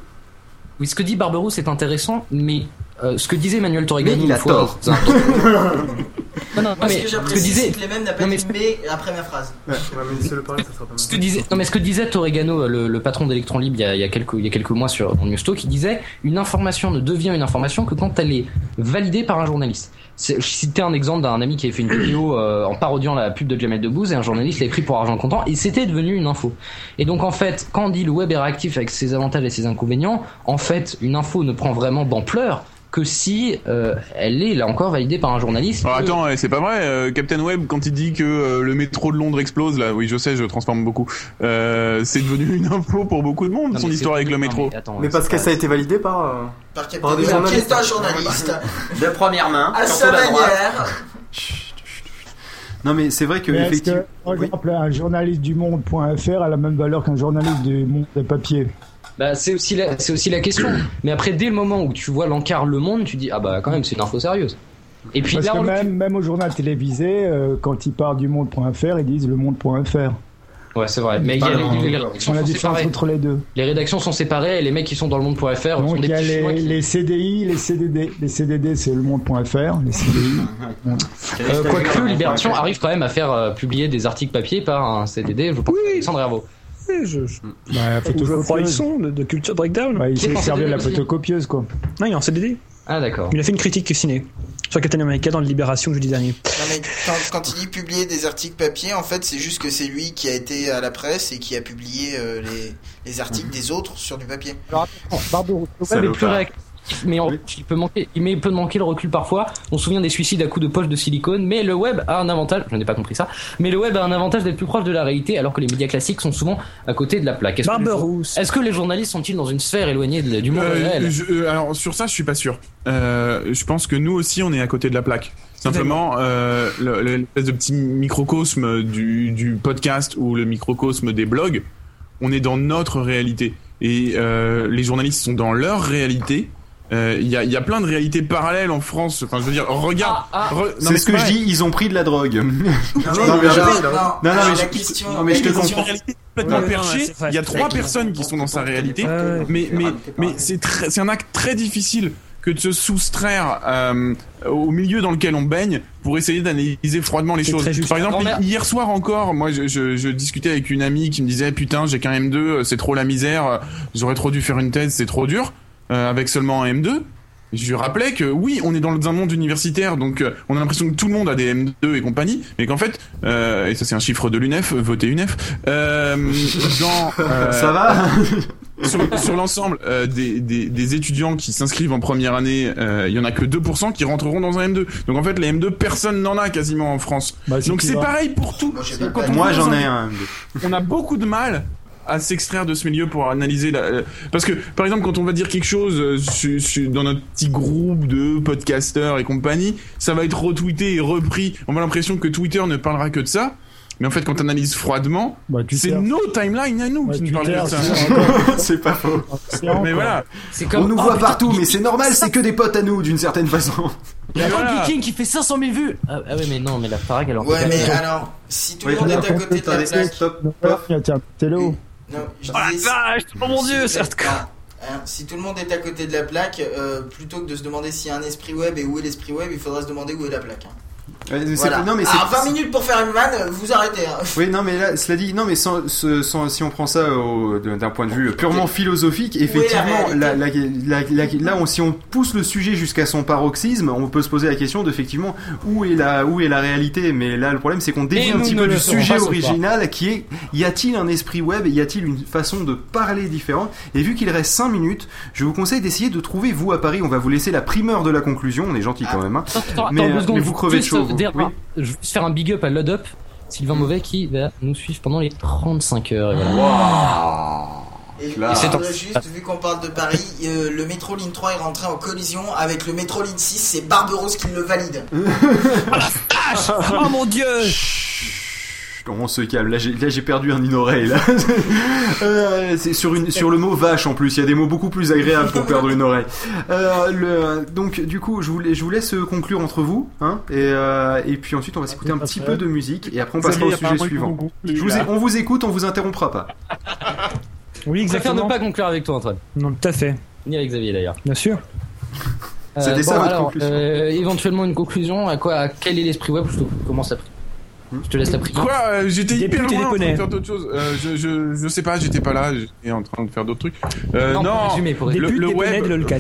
Speaker 18: Oui, ce que dit Barberousse est intéressant, mais euh, ce que disait Emmanuel Torregano
Speaker 1: Mais il a
Speaker 18: fois-
Speaker 1: tort.
Speaker 18: non, non,
Speaker 3: Moi,
Speaker 18: mais
Speaker 3: ce que
Speaker 18: ce que
Speaker 3: j'apprécie,
Speaker 18: disait,
Speaker 3: c'est que les mêmes
Speaker 18: mais-
Speaker 3: après ma phrase.
Speaker 5: Ouais, mais laissez-le parler, ça sera pas mal.
Speaker 18: ce que disait, non mais ce que disait Torregano, le, le patron d'Electron Libre, il y, a, il y a quelques, il y a quelques mois sur Newstalk, il disait une information ne devient une information que quand elle est validée par un journaliste. C'est- Je citais un exemple d'un ami qui avait fait une vidéo euh, en parodiant la pub de Jamel Debbouze et un journaliste l'a pris pour argent comptant et c'était devenu une info. Et donc en fait, quand on dit le web est réactif avec ses avantages et ses inconvénients, en fait, une info ne prend vraiment d'ampleur que si euh, elle est là encore validée par un journaliste.
Speaker 21: Alors
Speaker 18: Et-
Speaker 21: attends, eh, c'est pas vrai. euh, Captain Web, quand il dit que euh, le métro de Londres explose, là, oui, je sais, je transforme beaucoup. Euh, c'est devenu une info pour beaucoup de monde,
Speaker 18: Non,
Speaker 21: son histoire avec le
Speaker 18: non,
Speaker 21: métro.
Speaker 18: mais attends,
Speaker 5: Mais parce que ça a été validé par. euh,
Speaker 3: Par Captain
Speaker 5: par
Speaker 3: Web, qui est un journaliste,
Speaker 4: De première main,
Speaker 3: à sa manière.
Speaker 1: Non, mais c'est vrai que
Speaker 22: Mais
Speaker 1: effectivement.
Speaker 22: que, par exemple, un journaliste du monde.fr a la même valeur qu'un journaliste du monde de papier
Speaker 18: Bah, c'est aussi la, c'est aussi la question. Mais après, dès le moment où tu vois l'encart Le Monde, tu dis ah bah quand même c'est une info sérieuse. Et puis
Speaker 22: Parce
Speaker 18: là,
Speaker 22: que
Speaker 18: on
Speaker 22: même, même au journal télévisé, euh, quand ils parlent du monde.fr, ils disent le monde.fr.
Speaker 18: ouais c'est vrai. Mais il y a les, les- les
Speaker 22: On
Speaker 18: rédactions
Speaker 22: a la
Speaker 18: sont
Speaker 22: différence
Speaker 18: séparées.
Speaker 22: entre les deux.
Speaker 18: Les rédactions sont séparées et les mecs qui sont dans le monde.fr sont
Speaker 22: Donc
Speaker 18: des
Speaker 22: il y a les,
Speaker 18: qui-
Speaker 22: les CDI, les CDD. Les CDD, c'est le monde.fr. Les CDI.
Speaker 18: Euh, Quoique Libération arrive quand même à faire euh, publier des articles papier par un CDD, je pense. Alexandre Herveau.
Speaker 17: Oui, je, je...
Speaker 22: Bah, la photocopieuse.
Speaker 17: Ils sont de, de Culture Breakdown.
Speaker 22: Ouais, il s'est servi de la photocopieuse, quoi.
Speaker 17: Non, il est en CDD.
Speaker 18: Ah d'accord.
Speaker 17: Il a fait une critique ciné sur Captain America dans Libération jeudi dernier.
Speaker 3: Non, mais quand, quand il dit publier des articles papier, en fait, c'est juste que c'est lui qui a été à la presse et qui a publié euh, les, les articles des autres sur du papier.
Speaker 22: Alors,
Speaker 18: Le web est plus réactif, mais en- il peut manquer, mais il peut manquer le recul parfois. On se souvient des suicides à coups de poche de silicone, mais le web a un avantage. Je n'ai pas compris ça, mais le web a un avantage d'être plus proche de la réalité, alors que les médias classiques sont souvent à côté de la plaque. Est-ce que les-
Speaker 17: Barberousse.
Speaker 18: Est-ce que les journalistes sont-ils dans une sphère éloignée de- du monde
Speaker 21: Euh,
Speaker 18: réel
Speaker 21: je- euh, alors sur ça, je suis pas sûr. Euh, je pense que nous aussi, on est à côté de la plaque. Simplement, euh, le- le- l'espèce de petit microcosme du, du podcast ou le microcosme des blogs, on est dans notre réalité. Et euh, les journalistes sont dans leur réalité. Euh, Il y, a, y a plein de réalités parallèles en France. Enfin, je veux dire, regarde.
Speaker 18: Ah,
Speaker 21: re- non,
Speaker 1: C'est ce que je dis, ils ont pris de la drogue. non,
Speaker 3: mais
Speaker 1: mais
Speaker 3: non,
Speaker 1: non, non, mais
Speaker 3: la
Speaker 1: je-
Speaker 3: question-
Speaker 1: non, mais je te
Speaker 17: vrai.
Speaker 21: Il y a trois personnes qui sont dans sa réalité, mais mais mais c'est très- c'est un acte très difficile que de se soustraire euh, au milieu dans lequel on baigne pour essayer d'analyser froidement les choses. Par exemple, hier soir encore, moi je, je, je discutais avec une amie qui me disait putain j'ai qu'un M2, c'est trop la misère, euh, j'aurais trop dû faire une thèse, c'est trop dur euh, avec seulement un M2. Je lui rappelais que oui, on est dans un monde universitaire, donc euh, on a l'impression que tout le monde a des M2 et compagnie, mais qu'en fait, euh, et ça c'est un chiffre de l'UNEF, votez UNEF, euh, dans, euh,
Speaker 1: Ça va
Speaker 21: sur, sur l'ensemble euh, des, des, des étudiants qui s'inscrivent en première année, euh, il y en a que 2% qui rentreront dans un M2. Donc en fait, les M2, personne n'en a quasiment en France.
Speaker 22: Bah,
Speaker 21: Donc c'est pareil pour tout.
Speaker 3: Moi,
Speaker 1: j'en ai un.
Speaker 21: on a beaucoup de mal à s'extraire de ce milieu pour analyser la... euh, parce que par exemple quand on va dire quelque chose euh, su- su- dans notre petit groupe de podcasters et compagnie ça va être retweeté et repris on a l'impression que Twitter ne parlera que de ça Mais en fait, quand t'analyses froidement, c'est
Speaker 22: Twitter.
Speaker 21: nos timelines à nous qui nous parlent de ça.
Speaker 22: c'est
Speaker 1: c'est pas faux.
Speaker 21: Mais voilà.
Speaker 1: On nous voit partout, mais c'est normal, c'est que des potes à nous d'une certaine façon.
Speaker 18: Il y a
Speaker 21: voilà.
Speaker 18: King qui fait 500 000 vues. Ah, ah ouais, mais non, mais la Farag, en
Speaker 3: Ouais, mais alors, si tout le monde est à côté de la
Speaker 1: t'as
Speaker 3: plaque.
Speaker 1: Stop.
Speaker 22: Tiens, tiens, télo.
Speaker 3: Non,
Speaker 18: Oh la
Speaker 3: disais,
Speaker 18: vache, oh mon
Speaker 3: si
Speaker 18: dieu, c'est hardcore.
Speaker 3: Hein, si tout le monde est à côté de la plaque, euh, plutôt que de se demander s'il y a un esprit web et où est l'esprit web, il faudrait se demander où est la plaque. hein.
Speaker 1: Ouais,
Speaker 3: Voilà.
Speaker 1: Non, mais
Speaker 3: Ah,
Speaker 1: c'est-
Speaker 3: 20 minutes pour faire une vanne, vous arrêtez. hein.
Speaker 1: Oui, non, mais là, cela dit, non, mais sans, si on prend ça de- d'un point de vue purement philosophique, effectivement,
Speaker 3: la
Speaker 1: la, la- la- la- là, on, si on pousse le sujet jusqu'à son paroxysme, on peut se poser la question d'effectivement où est la, où est la réalité? Mais là, le problème, c'est qu'on dévie un petit peu
Speaker 18: le
Speaker 1: du sujet original, qui est y a-t-il un esprit web, y a-t-il une façon de parler différente? Et vu qu'il reste 5 minutes, je vous conseille d'essayer de trouver vous à Paris. On va vous laisser la primeur de la conclusion. On est gentil quand même, hein.
Speaker 18: Attends,
Speaker 1: mais,
Speaker 18: attends,
Speaker 1: euh, mais vous crevez de chaud. Oui.
Speaker 18: Je vais juste faire un big up à Load Up, Sylvain Mauvais qui va nous suivre pendant les 35 heures. Et voilà.
Speaker 3: Et, et juste, vu qu'on parle de Paris, euh, le métro ligne 3 est rentré en collision avec le métro ligne 6, c'est Barberousse qui le valide.
Speaker 18: oh mon dieu
Speaker 1: On se calme. Là, j'ai, là, j'ai perdu un une oreille. Là, Euh, c'est sur une, sur le mot vache en plus. Il y a des mots beaucoup plus agréables pour perdre une oreille. Euh, le, donc, du coup, je vous, je vous laisse conclure entre vous, hein, et, euh, et puis ensuite, on va s'écouter un petit peu de musique, et après, on passera au sujet suivant. Je vous on vous écoute, on vous interrompra pas.
Speaker 17: Oui,
Speaker 18: Je préfère ne
Speaker 17: exactement.
Speaker 18: pas conclure avec toi, Antoine.
Speaker 17: Non, tout à fait.
Speaker 18: Ni avec Xavier d'ailleurs.
Speaker 17: Bien sûr.
Speaker 1: C'était
Speaker 18: Euh,
Speaker 1: ça
Speaker 18: bon,
Speaker 1: votre
Speaker 18: alors,
Speaker 1: conclusion.
Speaker 18: euh, éventuellement une conclusion. À quoi à Quel est l'esprit web Je commence à Je te laisse la prise.
Speaker 21: Quoi euh, J'étais hyper loin en train
Speaker 17: poneys.
Speaker 21: de faire d'autres choses. Euh, je, je, je sais pas, j'étais pas là, j'étais en train de faire d'autres trucs. Euh,
Speaker 18: Non,
Speaker 21: non,
Speaker 18: pour résumer, pour
Speaker 21: le, le web,
Speaker 17: de lolcats.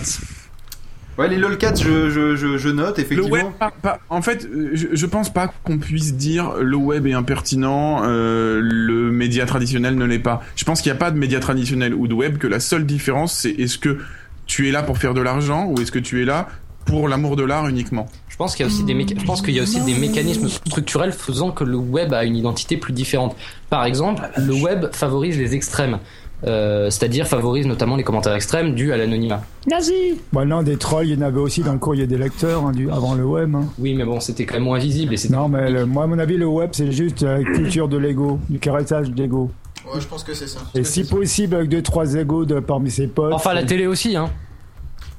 Speaker 1: Ouais, les lolcats, je, je, je, je note,
Speaker 21: le
Speaker 1: effectivement.
Speaker 21: web, pas- pas- en fait, je, je pense pas qu'on puisse dire le web est impertinent, euh, le média traditionnel ne l'est pas. Je pense qu'il n'y a pas de média traditionnel ou de web, que la seule différence c'est est-ce que tu es là pour faire de l'argent ou est-ce que tu es là pour l'amour de l'art uniquement.
Speaker 18: Je pense qu'il y a aussi des méca- je pense qu'il y a aussi des mécanismes structurels faisant que le web a une identité plus différente. Par exemple, le web favorise les extrêmes. Euh, c'est-à-dire favorise notamment les commentaires extrêmes dus à l'anonymat.
Speaker 22: Nazi Bon, non, des trolls, il y en avait aussi dans le courrier des lecteurs hein, du, avant le web. hein.
Speaker 18: Oui, mais bon, c'était quand même moins visible et c'était
Speaker 22: Non, mais le- moi, à mon avis, le web, c'est juste la culture de l'ego, du caressage d'ego.
Speaker 3: Ouais, je pense que c'est ça.
Speaker 22: Et si possible, avec deux, trois égos de, parmi ses potes.
Speaker 18: Enfin, la télé aussi, hein.
Speaker 3: De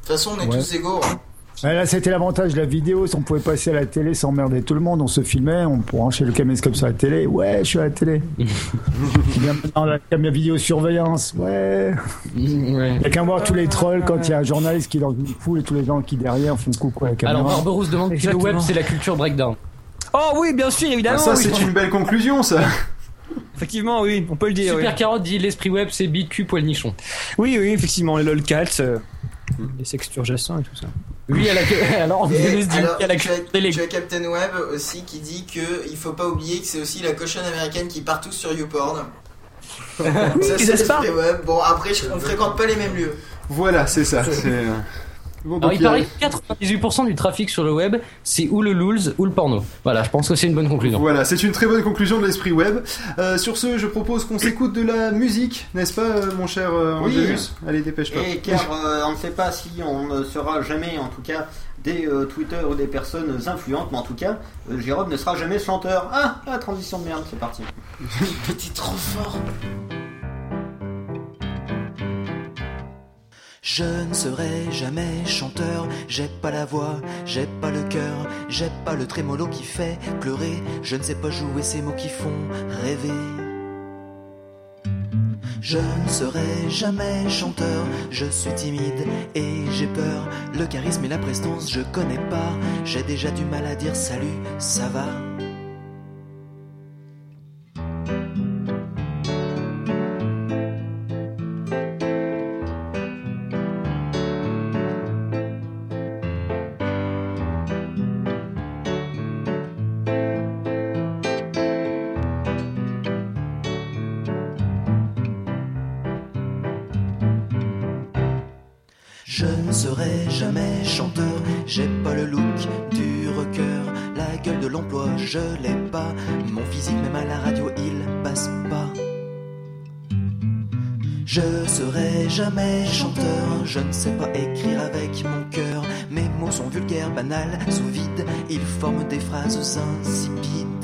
Speaker 3: toute façon, on est
Speaker 22: Ouais.
Speaker 3: tous égaux. hein.
Speaker 22: Ouais, là, c'était l'avantage de la vidéo. Si on pouvait passer à la télé sans emmerder tout le monde, on se filmait, on branchait le caméscope sur la télé. Ouais, je suis à la télé. Bien maintenant, la caméra vidéosurveillance. Ouais. Il y a qu'à voir tous les trolls quand il y a un journaliste qui est dans une foule et tous les gens qui derrière font coucou à la caméra.
Speaker 18: Alors, Barberousse demande si le
Speaker 17: Exactement.
Speaker 18: web c'est la culture breakdown.
Speaker 17: Oh oui, bien sûr, évidemment.
Speaker 1: Ah, ça,
Speaker 17: oui.
Speaker 1: c'est une belle conclusion, ça.
Speaker 17: Effectivement, oui, on peut le dire.
Speaker 18: Super
Speaker 17: oui.
Speaker 18: Carotte dit l'esprit web c'est big cul poil nichon.
Speaker 17: Oui, oui, effectivement, les lolcats, euh, les sexturgescents et tout ça.
Speaker 18: Oui, à la alors
Speaker 3: alors,
Speaker 18: à la
Speaker 3: tu, as,
Speaker 18: télé.
Speaker 3: tu as Captain Web aussi qui dit que il faut pas oublier que c'est aussi la cochonne américaine qui part tous sur YouPorn. ça c'est l'esprit web. Bon après je- on fréquente pas les mêmes lieux.
Speaker 1: Voilà, c'est ça. Euh, Bon,
Speaker 18: Alors il paraît
Speaker 1: a-
Speaker 18: que 98% du trafic sur le web c'est ou le lulz ou le porno. Voilà, je pense que c'est une bonne conclusion.
Speaker 1: Voilà, c'est une très bonne conclusion de l'esprit web. Euh, sur ce, je propose qu'on s'écoute de la musique, n'est-ce pas, euh, mon cher euh,
Speaker 4: Oui.
Speaker 1: Allez, dépêche-toi.
Speaker 4: Et car euh, on ne sait pas si on ne sera jamais, en tout cas, des euh, Twitter ou des personnes influentes, mais en tout cas, euh, Jérôme ne sera jamais chanteur. Ah, ah, transition de merde, c'est parti.
Speaker 3: T'es trop fort.
Speaker 12: Je ne serai jamais chanteur, j'ai pas la voix, j'ai pas le cœur, j'ai pas le trémolo qui fait pleurer, je ne sais pas jouer ces mots qui font rêver. Je ne serai jamais chanteur, je suis timide et j'ai peur, le charisme et la prestance je connais pas, j'ai déjà du mal à dire salut, ça va. Je l'ai pas, mon physique même à la radio il passe pas. Je serai jamais chanteur, je ne sais pas écrire avec mon cœur, mes mots sont vulgaires, banals, sous vide, ils forment des phrases insipides.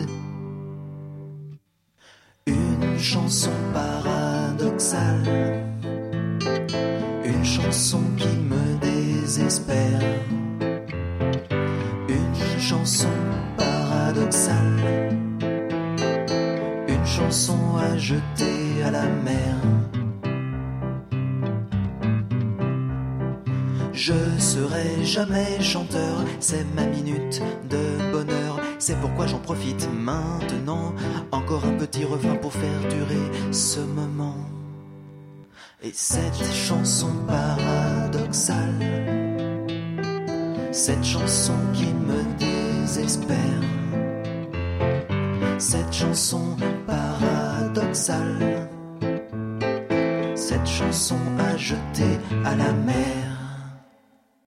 Speaker 12: Jamais chanteur, c'est ma minute de bonheur. C'est pourquoi j'en profite maintenant. Encore un petit refrain pour faire durer ce moment. Et cette chanson paradoxale, cette chanson qui me désespère, cette chanson paradoxale, cette chanson à jeter à la mer.